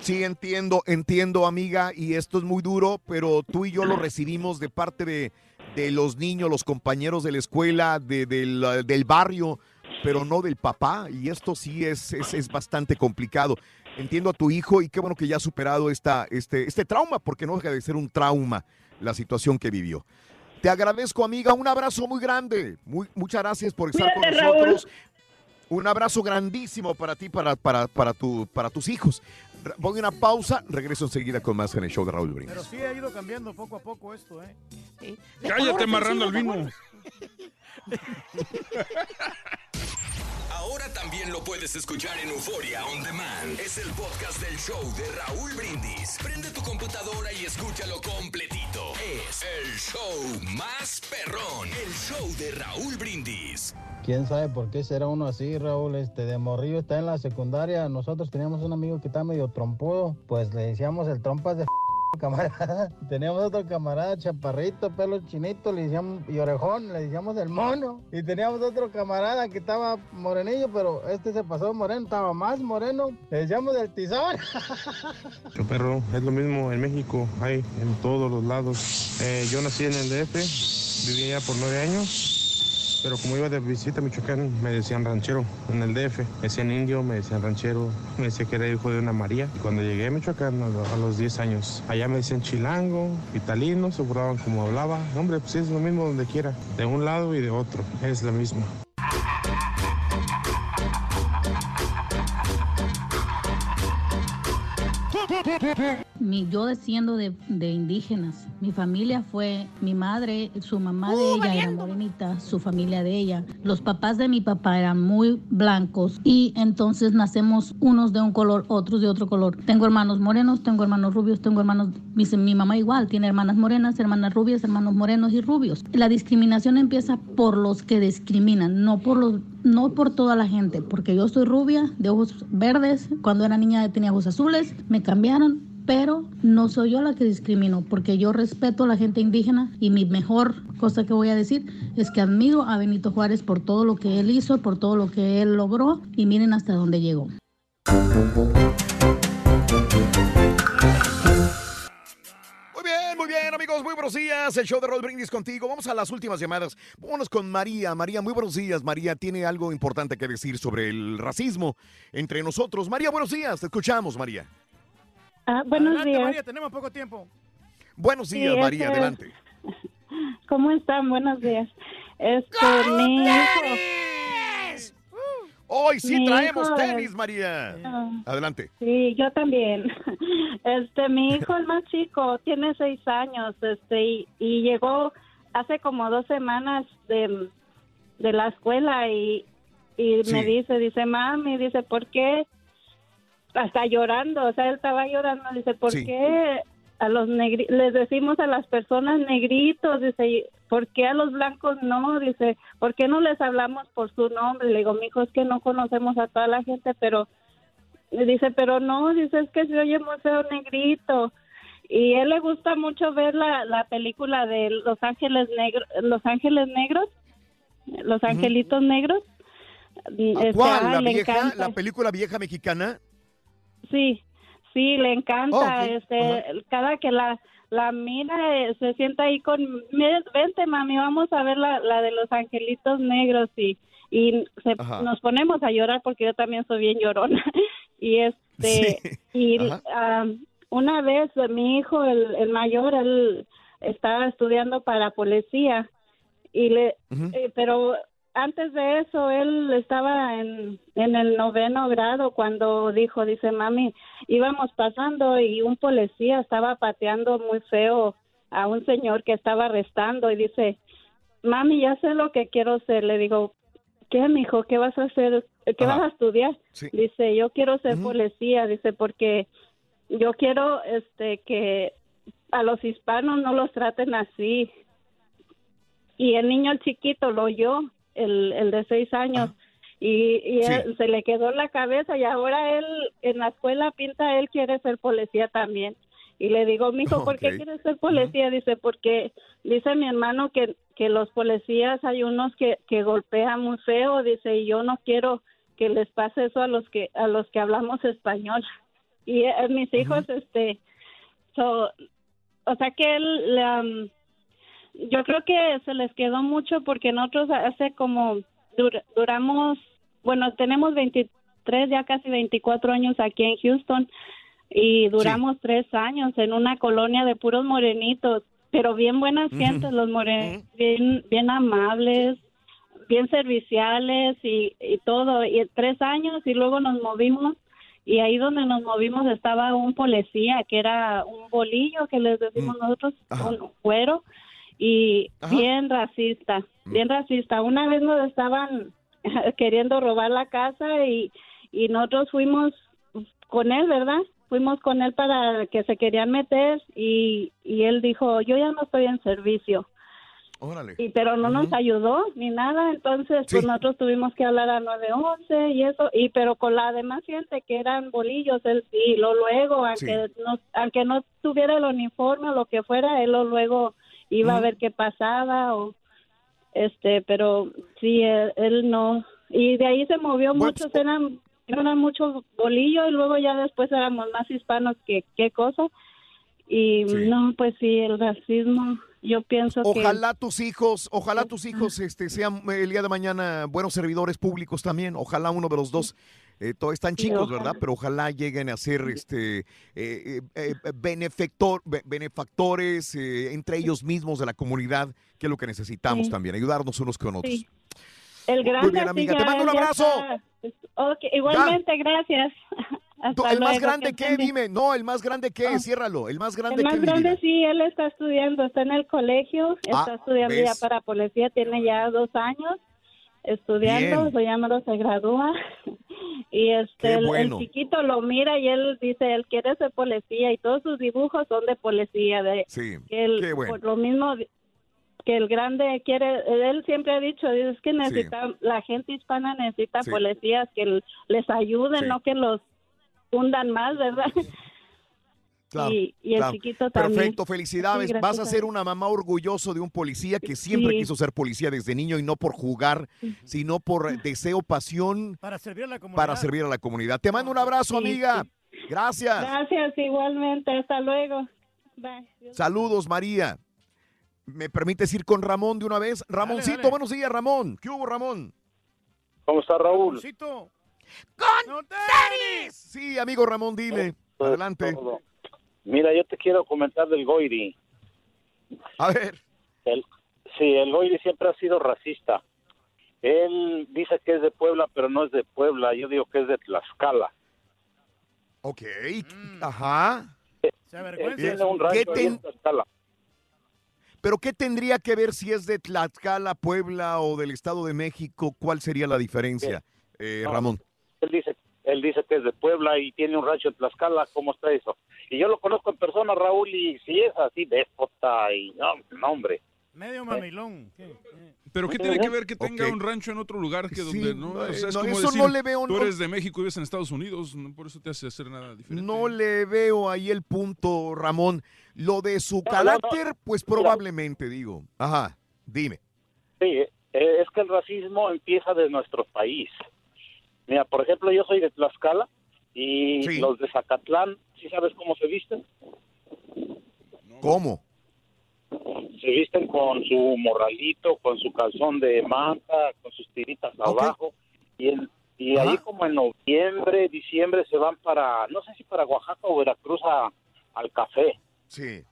Sí, entiendo, entiendo, amiga, y esto es muy duro, pero tú y yo lo recibimos de parte de, de los niños, los compañeros de la escuela, de- del, del barrio, pero no del papá, y esto sí es, es, es bastante complicado. Entiendo a tu hijo y qué bueno que ya ha superado esta, este, este trauma, porque no deja de ser un trauma la situación que vivió. Te agradezco, amiga, un abrazo muy grande. Muy, muchas gracias por estar Cuídate, con Raúl. Un abrazo grandísimo para ti, para, para, para, tu, para tus hijos. Voy a una pausa, regreso enseguida con más en el show de Raúl Brindis. Pero sí ha ido cambiando poco a poco esto, ¿eh? Cállate amarrando el vino. Ahora también lo puedes escuchar en Euforia On Demand. Es el podcast del show de Raúl Brindis. Prende tu computadora y escúchalo completito. Es el show más perrón. El show de Raúl Brindis. ¿Quién sabe por qué será uno así, Raúl? Este, de morrillo está en la secundaria. Nosotros teníamos un amigo que estaba medio trompudo. Pues le decíamos el trompas de camarada. Teníamos otro camarada chaparrito, pelo chinito, le decíamos, y orejón, le decíamos el mono. Y teníamos otro camarada que estaba morenillo, pero este se pasó moreno, estaba más moreno. Le decíamos el tizón. Yo, es lo mismo en México, hay en todos los lados. Eh, yo nací en el DF, viví allá por nueve años, pero como iba de visita a Michoacán, me decían ranchero en el DF. Me decían indio, me decían ranchero, me decían que era hijo de una María. Y cuando llegué a Michoacán a, lo- a los 10 años, allá me decían chilango, italino, se burlaban como hablaba. Hombre, pues es lo mismo donde quiera, de un lado y de otro, es lo mismo. Mi, yo desciendo de, de indígenas. Mi familia fue, mi madre, su mamá de ella era morenita, su familia de ella. Los papás de mi papá eran muy blancos y entonces nacemos unos de un color, otros de otro color. Tengo hermanos morenos, tengo hermanos rubios, tengo hermanos, mi, mi mamá igual, tiene hermanas morenas, hermanas rubias, hermanos morenos y rubios. La discriminación empieza por los que discriminan, no por los no por toda la gente, porque yo soy rubia, de ojos verdes, cuando era niña tenía ojos azules, me cambiaron, pero no soy yo la que discrimino, porque yo respeto a la gente indígena y mi mejor cosa que voy a decir es que admiro a Benito Juárez por todo lo que él hizo, por todo lo que él logró y miren hasta dónde llegó. Muy bien, muy bien, amigos, muy buenos días. El show de Raúl Brindis contigo. Vamos a las últimas llamadas. Vámonos con María. María, muy buenos días. María tiene algo importante que decir sobre el racismo entre nosotros. María, buenos días. Te escuchamos, María. Ah, buenos Adelante, días. María, tenemos poco tiempo. Buenos Sí, días, María. este- Adelante. ¿Cómo están? Buenos días. Este, mi hijo. Hoy sí Mi traemos hijo tenis, es- María. Ah. Adelante. Sí, yo también. Este, mi hijo el más chico tiene seis años, este, y, y llegó hace como dos semanas de, de la escuela y, y me Sí. dice, dice, mami, dice, ¿por qué? Hasta llorando, o sea, él estaba llorando, dice, ¿por Sí. qué a los negri les decimos a las personas negritos, dice, "y ¿por qué a los blancos no? Dice, ¿por qué no les hablamos por su nombre? Le digo, mijo, es que no conocemos a toda la gente, pero dice, pero no, dice, es que se oye muy feo negrito. Y él le gusta mucho ver la, la película de Los Ángeles Negros, Los Ángeles Negros, Los Angelitos Negros. Este, ¿Cuál? ay, ¿La vieja? ¿La película vieja mexicana? Sí, sí, le encanta. Oh. Este, cada que la la mira eh, se sienta ahí con, "Mira, vente mami, vamos a ver la, la de los angelitos negros y y se- nos ponemos a llorar porque yo también soy bien llorona. Y este y ah, una vez eh, mi hijo el, el mayor él estaba estudiando para policía y le eh, pero antes de eso él estaba en, en el noveno grado cuando dijo dice mami íbamos pasando y un policía estaba pateando muy feo a un señor que estaba arrestando y dice mami ya sé lo que quiero ser le digo qué mijo qué vas a hacer qué Ajá. vas a estudiar Sí. dice yo quiero ser policía dice porque yo quiero este que a los hispanos no los traten así y el niño el chiquito lo oyó el, el de seis años y, y Sí. él- se le quedó la cabeza y ahora él en la escuela pinta, él quiere ser policía también. Y le digo, mijo, ¿por Ok. qué quieres ser policía? Dice, porque dice mi hermano que, que los policías hay unos que, que golpean muy feo, dice, y yo no quiero que les pase eso a los que a los que hablamos español. Y eh, mis hijos, este, so, o sea que él, um, yo creo que se les quedó mucho porque nosotros hace como dur- duramos, bueno, tenemos 23, ya casi 24 años aquí en Houston y duramos tres años en una colonia de puros morenitos, pero bien buenas gentes, los morenos, bien, bien amables, bien serviciales y, y todo, y tres años y luego nos movimos y ahí donde nos movimos estaba un policía que era un bolillo que les decimos nosotros, un cuero y bien racista, bien racista. Una vez nos estaban queriendo robar la casa y, y nosotros fuimos con él, ¿verdad? Fuimos con él para que se querían meter y, y él dijo, yo ya no estoy en servicio. Órale. Y, pero no nos ayudó ni nada, entonces pues nosotros tuvimos que hablar a 911 y eso, y pero con la demás gente que eran bolillos, él sí, lo luego, aunque, no, aunque no tuviera el uniforme o lo que fuera, él lo luego iba a ver qué pasaba o este, pero sí, él, él no, y de ahí se movió muchos, eran, eran muchos bolillos y luego ya después éramos más hispanos que qué cosa, y no, pues sí, el racismo, yo pienso que... Ojalá tus hijos, ojalá tus hijos este, sean el día de mañana buenos servidores públicos también. Ojalá uno de los dos. Eh, todavía están chicos. ¿verdad? Pero ojalá lleguen a ser este, eh, eh, eh, benefactor- be- benefactores eh, entre ellos mismos de la comunidad, que es lo que necesitamos Sí. también, ayudarnos unos con otros. Sí. El grande bien, sí amiga, te mando un abrazo. está. Ok, igualmente, gracias. Hasta ¿El más grande que bien. Dime. No, el más grande qué, ciérralo. El más grande El más grande vida? sí, él está estudiando, está en el colegio, Ah, está estudiando ¿ves? ya para policía, tiene ya dos años estudiando, Bien. se llama, se gradúa. Y este, el, chiquito lo mira y él dice, él quiere ser policía y todos sus dibujos son de policía. De, Sí, que él, qué bueno. Por lo mismo que el grande quiere, él siempre ha dicho, es que necesita, la gente hispana necesita Sí. policías que les ayuden, no que los hundan más, ¿verdad? Claro, y, y el claro. chiquito también. Perfecto, felicidades. Sí, Vas a a ser una mamá orgulloso de un policía que siempre Sí. quiso ser policía desde niño y no por jugar, sino por deseo, pasión Para servir a la comunidad. para servir a la comunidad. Te mando un abrazo, Sí, amiga. Gracias. Gracias, igualmente. Hasta luego. Bye. Saludos, María. ¿Me permites ir con Ramón de una vez? Ramoncito, buenos días, Ramón. ¿Qué hubo, Ramón? ¿Cómo está Raúl? ¡Con tenis! Sí, amigo Ramón, dile. Adelante. Todo. Mira, yo te quiero comentar del Goiri. A ver. El, sí, el Goiri siempre ha sido racista. Él dice que es de Puebla, pero no es de Puebla. Yo digo que es de Tlaxcala. Ok. Ajá. Él tiene un ¿Qué ten- en Tlaxcala. ¿Pero qué tendría que ver si es de Tlaxcala, Puebla o del Estado de México? ¿Cuál sería la diferencia, eh, No, Ramón? Él dice, él dice que es de Puebla y tiene un rancho en Tlaxcala. ¿Cómo está eso? Y yo lo conozco en persona, Raúl, y si es así, déspota y no, no, hombre. Medio mamilón. Pero ¿qué tiene que ver que tenga un rancho en otro lugar que donde no? no, O sea, es no, como eso decir, no le veo, tú no. eres de México y vives en Estados Unidos, no por eso te hace hacer nada diferente. No le veo ahí el punto, Ramón. Lo de su no, no. carácter, pues probablemente, digo. Ajá, dime. Sí, eh, es que el racismo empieza de nuestro país. Mira, por ejemplo, yo soy de Tlaxcala y Sí. los de Zacatlán, ¿sí sabes cómo se visten? ¿Cómo? Se visten con su morralito, con su calzón de manta, con sus tiritas abajo. Y, ahí como en noviembre, diciembre se van para, no sé si para Oaxaca o Veracruz a- al café. Sí.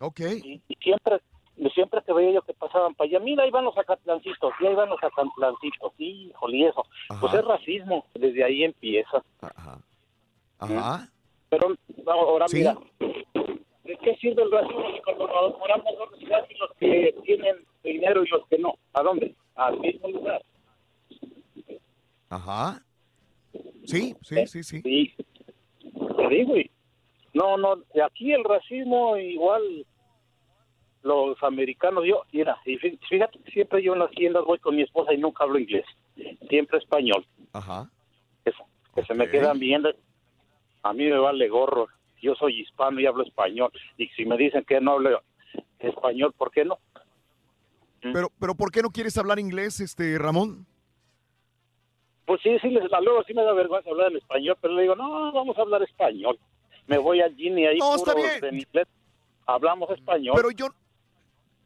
Ok. Y, y siempre siempre que veía yo que pasaban para allá, mira, ahí van los acatlancitos, y ahí van los acatlancitos, híjole, y eso. Pues Ajá. es racismo, desde ahí empieza. Ajá. Pero ahora Sí. mira, ¿de qué sirve el racismo si cuando nos moramos dos ciudades y los que tienen dinero y los que no? ¿A dónde? Al mismo lugar. Ajá. Sí, sí, sí, sí. Sí, te digo, y no, no, de aquí el racismo igual los americanos, yo, mira, y fí- fíjate siempre yo en las tiendas voy con mi esposa y nunca hablo inglés. siempre español. Ajá. Que, se- que se me quedan viendo. A mí me vale gorro. Yo soy hispano y hablo español. Y si me dicen que no hablo español, ¿por qué no? Pero, pero ¿por qué no quieres hablar inglés, este Ramón? Pues sí, sí, les- luego sí me da vergüenza hablar en español, pero le digo, no, vamos a hablar español. Me voy al Gini ahí No, está bien. en inglés. Hablamos español. Pero yo,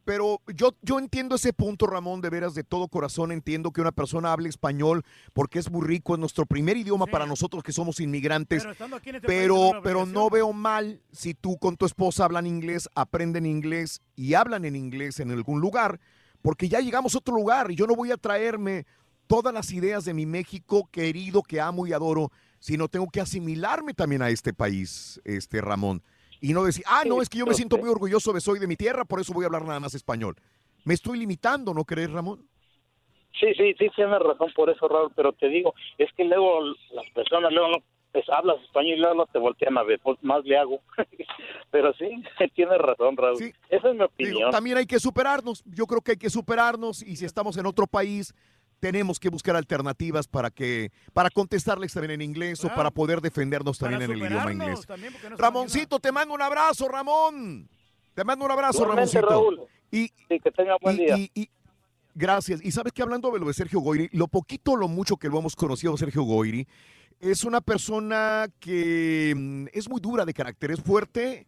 pero yo, yo entiendo ese punto, Ramón, de veras, de todo corazón. Entiendo que una persona hable español porque es muy rico, es nuestro primer idioma para nosotros que somos inmigrantes. Pero este Pero, no veo mal si tú con tu esposa hablan inglés, aprenden inglés y hablan en inglés en algún lugar, porque ya llegamos a otro lugar y yo no voy a traerme todas las ideas de mi México querido que amo y adoro, sino tengo que asimilarme también a este país, este Ramón. Y no decir, ah, no, es que yo me siento muy orgulloso de soy de mi tierra, por eso voy a hablar nada más español. Me estoy limitando, ¿no crees, Ramón? Sí, sí, sí, tienes razón por eso, Raúl, pero te digo, es que luego las personas luego no, pues, hablas español y luego no te voltean a ver, pues más le hago. pero sí, tienes razón, Raúl. Esa es mi Digo, opinión. también hay que superarnos. Yo creo que hay que superarnos y si estamos en otro país, tenemos que buscar alternativas para que para contestarles también en inglés o para poder defendernos también en el idioma inglés. Ramoncito, te mando un abrazo, Ramón. Te mando un abrazo, Igualmente, Ramoncito. Raúl. Y, Sí, que tenga buen y- día. y- y- gracias. Y sabes que hablando de lo de Sergio Goyri, lo poquito o lo mucho que lo hemos conocido a Sergio Goyri, es una persona que mm, es muy dura de carácter, es fuerte,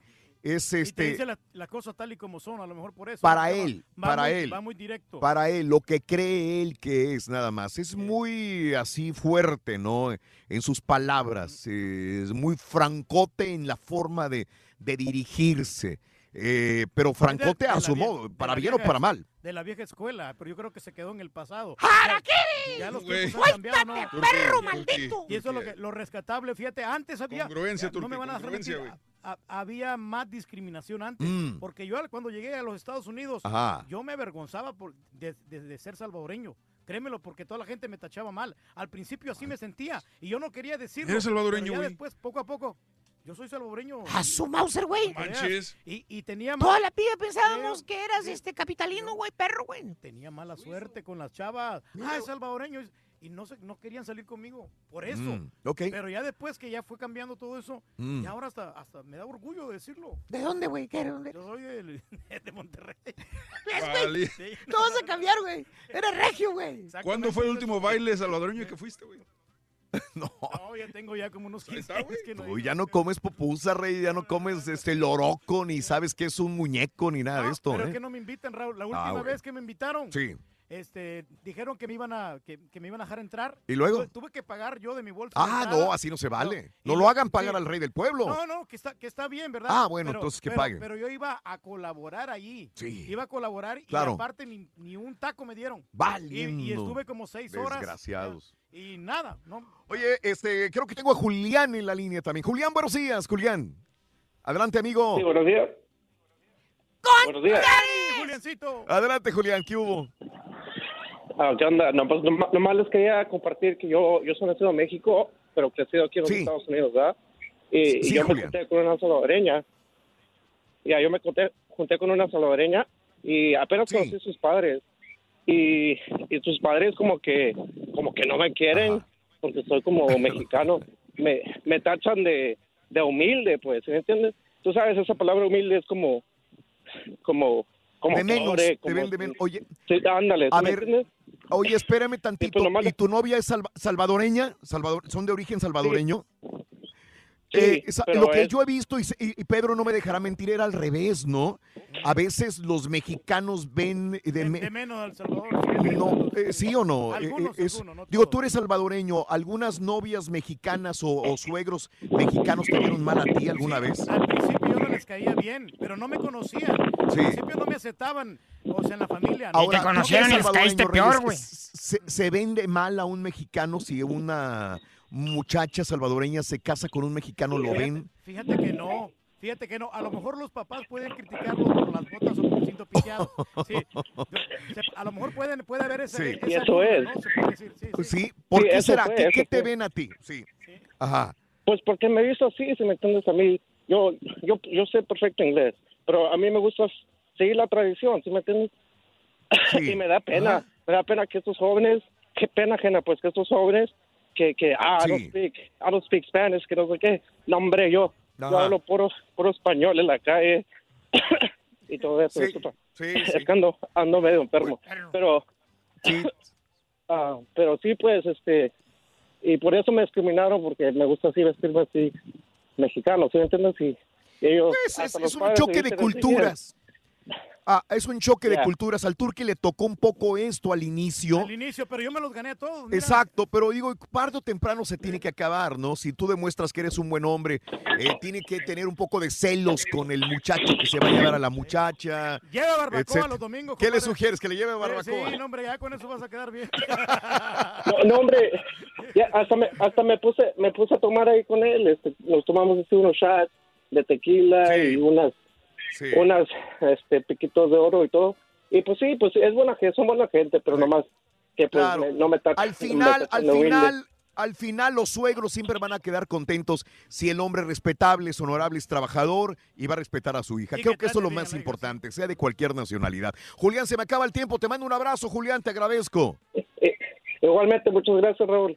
es Y te este dice la- las cosas tal y como son, a lo mejor por eso. para él, va para muy- él. Va muy directo. Para él, lo que cree él que es, nada más. Es muy así fuerte, ¿no? En sus palabras. eh, es muy francote en la forma de, de dirigirse. Eh, pero francote a su modo, para bien o para mal. De la vieja escuela, pero yo creo que se quedó en el pasado. ¡Harakiri! Ya los cambiado, ¿no? ¡Suéltate, perro maldito! Y eso es lo, que, lo rescatable, fíjate, antes había... Congruencia, no me van a mentir, a- a- había más discriminación antes. Mm. Porque yo cuando llegué a los Estados Unidos, Ajá. yo me avergonzaba por, de, de- de ser salvadoreño. Créemelo, porque toda la gente me tachaba mal. Al principio así me sentía y yo no quería decirlo. Eres salvadoreño, pero ya güey. después, poco a poco, yo soy salvadoreño. A su Mauser, güey. Manches. Y, y tenía Toda la piba pensábamos que eras este capitalino, güey, perro, güey. tenía mala suerte con las chavas. Ah, es salvadoreño. Y no, se- no querían salir conmigo. Por eso. Mm, ok. Pero ya después que ya fue cambiando todo eso, Mm. y ahora hasta, hasta me da orgullo de decirlo. ¿De dónde, güey? ¿Qué era? ¿Dónde? Yo soy de Monterrey. ¿Ves, güey? Vas a cambiar, güey. Eres regio, güey. ¿Cuándo fue el último baile salvadoreño que fuiste, güey? No, ya tengo ya como unos 15 está, güey. años que no Tú ya no comes pupusa, rey, ya no comes este loroco, ni sabes que es un muñeco, ni nada de esto, Pero ¿eh? que no me invitan, Raúl. La última güey. vez que me invitaron, Sí. Este, dijeron que me iban a, que, que me iban a dejar entrar. ¿Y luego? Tuve, tuve que pagar yo de mi bolsa. Ah, no, así no se vale. y No lo- hagan pagar sí. al rey del pueblo. No, no, que está, que está bien, ¿verdad? Ah, bueno, entonces que pero- paguen. Pero yo iba a colaborar allí. Sí. Iba a colaborar Claro. y aparte ni, ni un taco me dieron. Y, Valiendo. y estuve como seis horas. Desgraciados. Y nada, ¿no? Oye, este, creo que tengo a Julián en la línea también. Julián, buenos días, Julián. Adelante, amigo. Sí, buenos días. Buenos días. ¡Ay, Juliancito! Adelante, Julián, ¿qué hubo? Ah, ¿qué onda? No, pues nom- nomás les quería compartir que yo, yo soy nacido en México, pero crecido aquí en los Sí. Estados Unidos, ¿verdad? Y, y Sí, yo me junté con una salvadoreña. Ya, yo me junté, junté con una salvadoreña y apenas conocí a sus padres. Y, y sus padres como que como que no me quieren porque soy como mexicano. Me, me tachan de, de humilde, pues, ¿sí ¿me entiendes? Tú sabes, esa palabra humilde es como como como de menos, pobre, ven de menos. Oye, Sí, ándale, a ¿sí me ver, entiendes? Oye, espérame tantito. ¿Y tu novia es salva- salvadoreña? Salvador, ¿Son de origen salvadoreño? Sí, Eh, lo que es- yo he visto, y, Pedro no me dejará mentir, era al revés, ¿no? A veces los mexicanos ven de, me- De menos al Salvador. No, eh, ¿sí o no? Eh, Algunos, eh, es- algunos, no digo, tú eres salvadoreño. ¿Algunas novias mexicanas o, o suegros mexicanos te vieron mal a ti alguna vez? Al principio yo no les caía bien, pero no me conocían. Al principio no me aceptaban, o sea, en la familia. ¿no? Ahora, que conocieron y les caíste salvadoreño, peor, Reyes, Se, se vende mal a un mexicano si una muchacha salvadoreña se casa con un mexicano, ¿lo ven? Fíjate que no. Fíjate que no, a lo mejor los papás pueden criticarlo por las botas o por el cinto piteado. Sí, a lo mejor pueden, puede haber ese, Sí. esa Y eso es. ¿no? Se puede decir, sí, sí. Sí, ¿por Sí, qué será? fue, ¿Qué, te ven a ti? Sí. Ajá. Pues porque me he visto así, si me entiendes a mí. Yo, yo, yo sé perfecto inglés, pero a mí me gusta seguir la tradición, ¿sí me entiendes? y me da pena, me da pena que estos jóvenes qué pena ajena, pues, que estos jóvenes que, que ah, I, don't speak, I don't speak Spanish, que no sé qué. No, hombre, yo, yo hablo puro, puro español en la calle y todo eso. Sí, disculpa. sí, Es que ando, ando medio enfermo. Pero, ah, pero sí, pues, este, y por eso me discriminaron, porque me gusta así vestirme así mexicano, ¿sí me entiendes? Y ellos, Es, un choque de culturas. Ah, es un choque de culturas. Al turque le tocó un poco esto al inicio. Al inicio, pero yo me los gané a todos. mira. Exacto, pero digo, tarde o temprano se tiene que acabar, ¿no? Si tú demuestras que eres un buen hombre, eh, tiene que tener un poco de celos con el muchacho que se va a llevar a la muchacha. Lleva barbacoa etcétera. los domingos. ¿Qué le sugieres? ¿Que le lleve barbacoa? Sí, no, hombre, ya con eso vas a quedar bien. No, no, hombre, ya hasta me, hasta me puse, me puse a tomar ahí con él. Este, nos tomamos así unos shots de tequila y unas, unas, este, piquitos de oro y todo. Y pues sí, pues es buena gente, son buena gente, pero nomás que pues Claro. me- no me taca. Al final, al final, al final los suegros siempre van a quedar contentos si el hombre respetable, es honorable, es trabajador y va a respetar a su hija. Creo que eso es lo más importante, sea de cualquier nacionalidad. Julián, se me acaba el tiempo. Te mando un abrazo, Julián, te agradezco. Igualmente, muchas gracias, Raúl.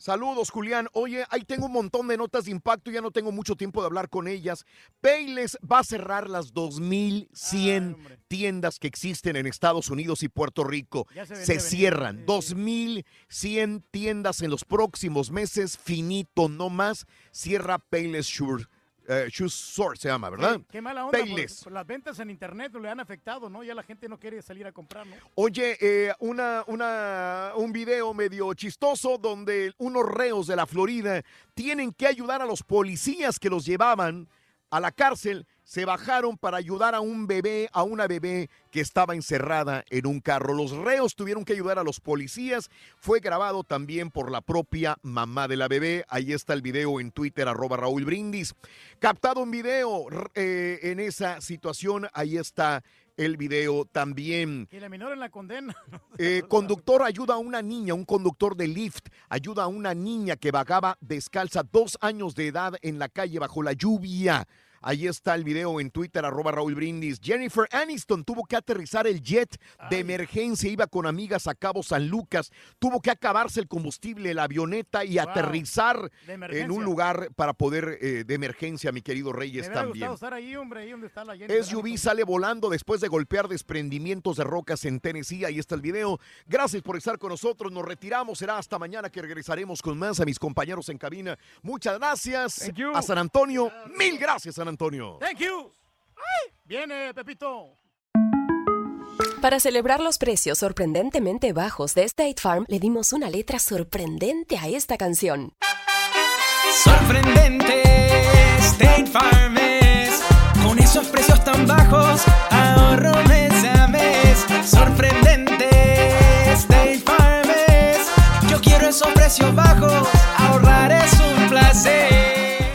Saludos, Julián. Oye, ahí tengo un montón de notas de impacto, ya no tengo mucho tiempo de hablar con ellas. Payless va a cerrar las 2100 tiendas que existen en Estados Unidos y Puerto Rico. Se Se, cierran 2100 tiendas en los próximos meses, finito no más. Cierra Payless Shoe, eh, Shoe Store se llama, ¿verdad? Qué, qué mala onda. por- Payless. por las ventas en internet le han afectado, ¿no? Ya la gente no quiere salir a comprar, ¿no? Oye, eh, una, una, un video medio chistoso donde unos reos de la Florida tienen que ayudar a los policías que los llevaban a la cárcel. Se bajaron para ayudar a un bebé, a una bebé que estaba encerrada en un carro. Los reos tuvieron que ayudar a los policías. Fue grabado también por la propia mamá de la bebé. Ahí está el video en Twitter, arroba Raúl Brindis. Captado un video eh, en esa situación. Ahí está el video también. Y le minoren la condena. Eh, conductor ayuda a una niña, un conductor de Lyft ayuda a una niña que vagaba descalza dos años de edad en la calle bajo la lluvia. Ahí está el video en Twitter, arroba Raúl Brindis. Jennifer Aniston tuvo que aterrizar el jet de emergencia, iba con amigas a Cabo San Lucas, tuvo que acabarse el combustible, la avioneta y Wow. aterrizar en un lugar para poder, eh, de emergencia, mi querido Reyes también. estar ahí, hombre, ahí donde está la Jennifer SUV sale volando después de golpear desprendimientos de rocas en Tennessee. Ahí está el video. Gracias por estar con nosotros. Nos retiramos. Será hasta mañana que regresaremos con más a mis compañeros en cabina. Muchas gracias. A San Antonio. Mil gracias, San Antonio. Thank you. Ay, viene, Pepito. Para celebrar los precios sorprendentemente bajos de State Farm, le dimos una letra sorprendente a esta canción. Sorprendente, State Farm es. Con esos precios tan bajos, ahorro mes a mes. Sorprendente, State Farm es. Yo quiero esos precios bajos,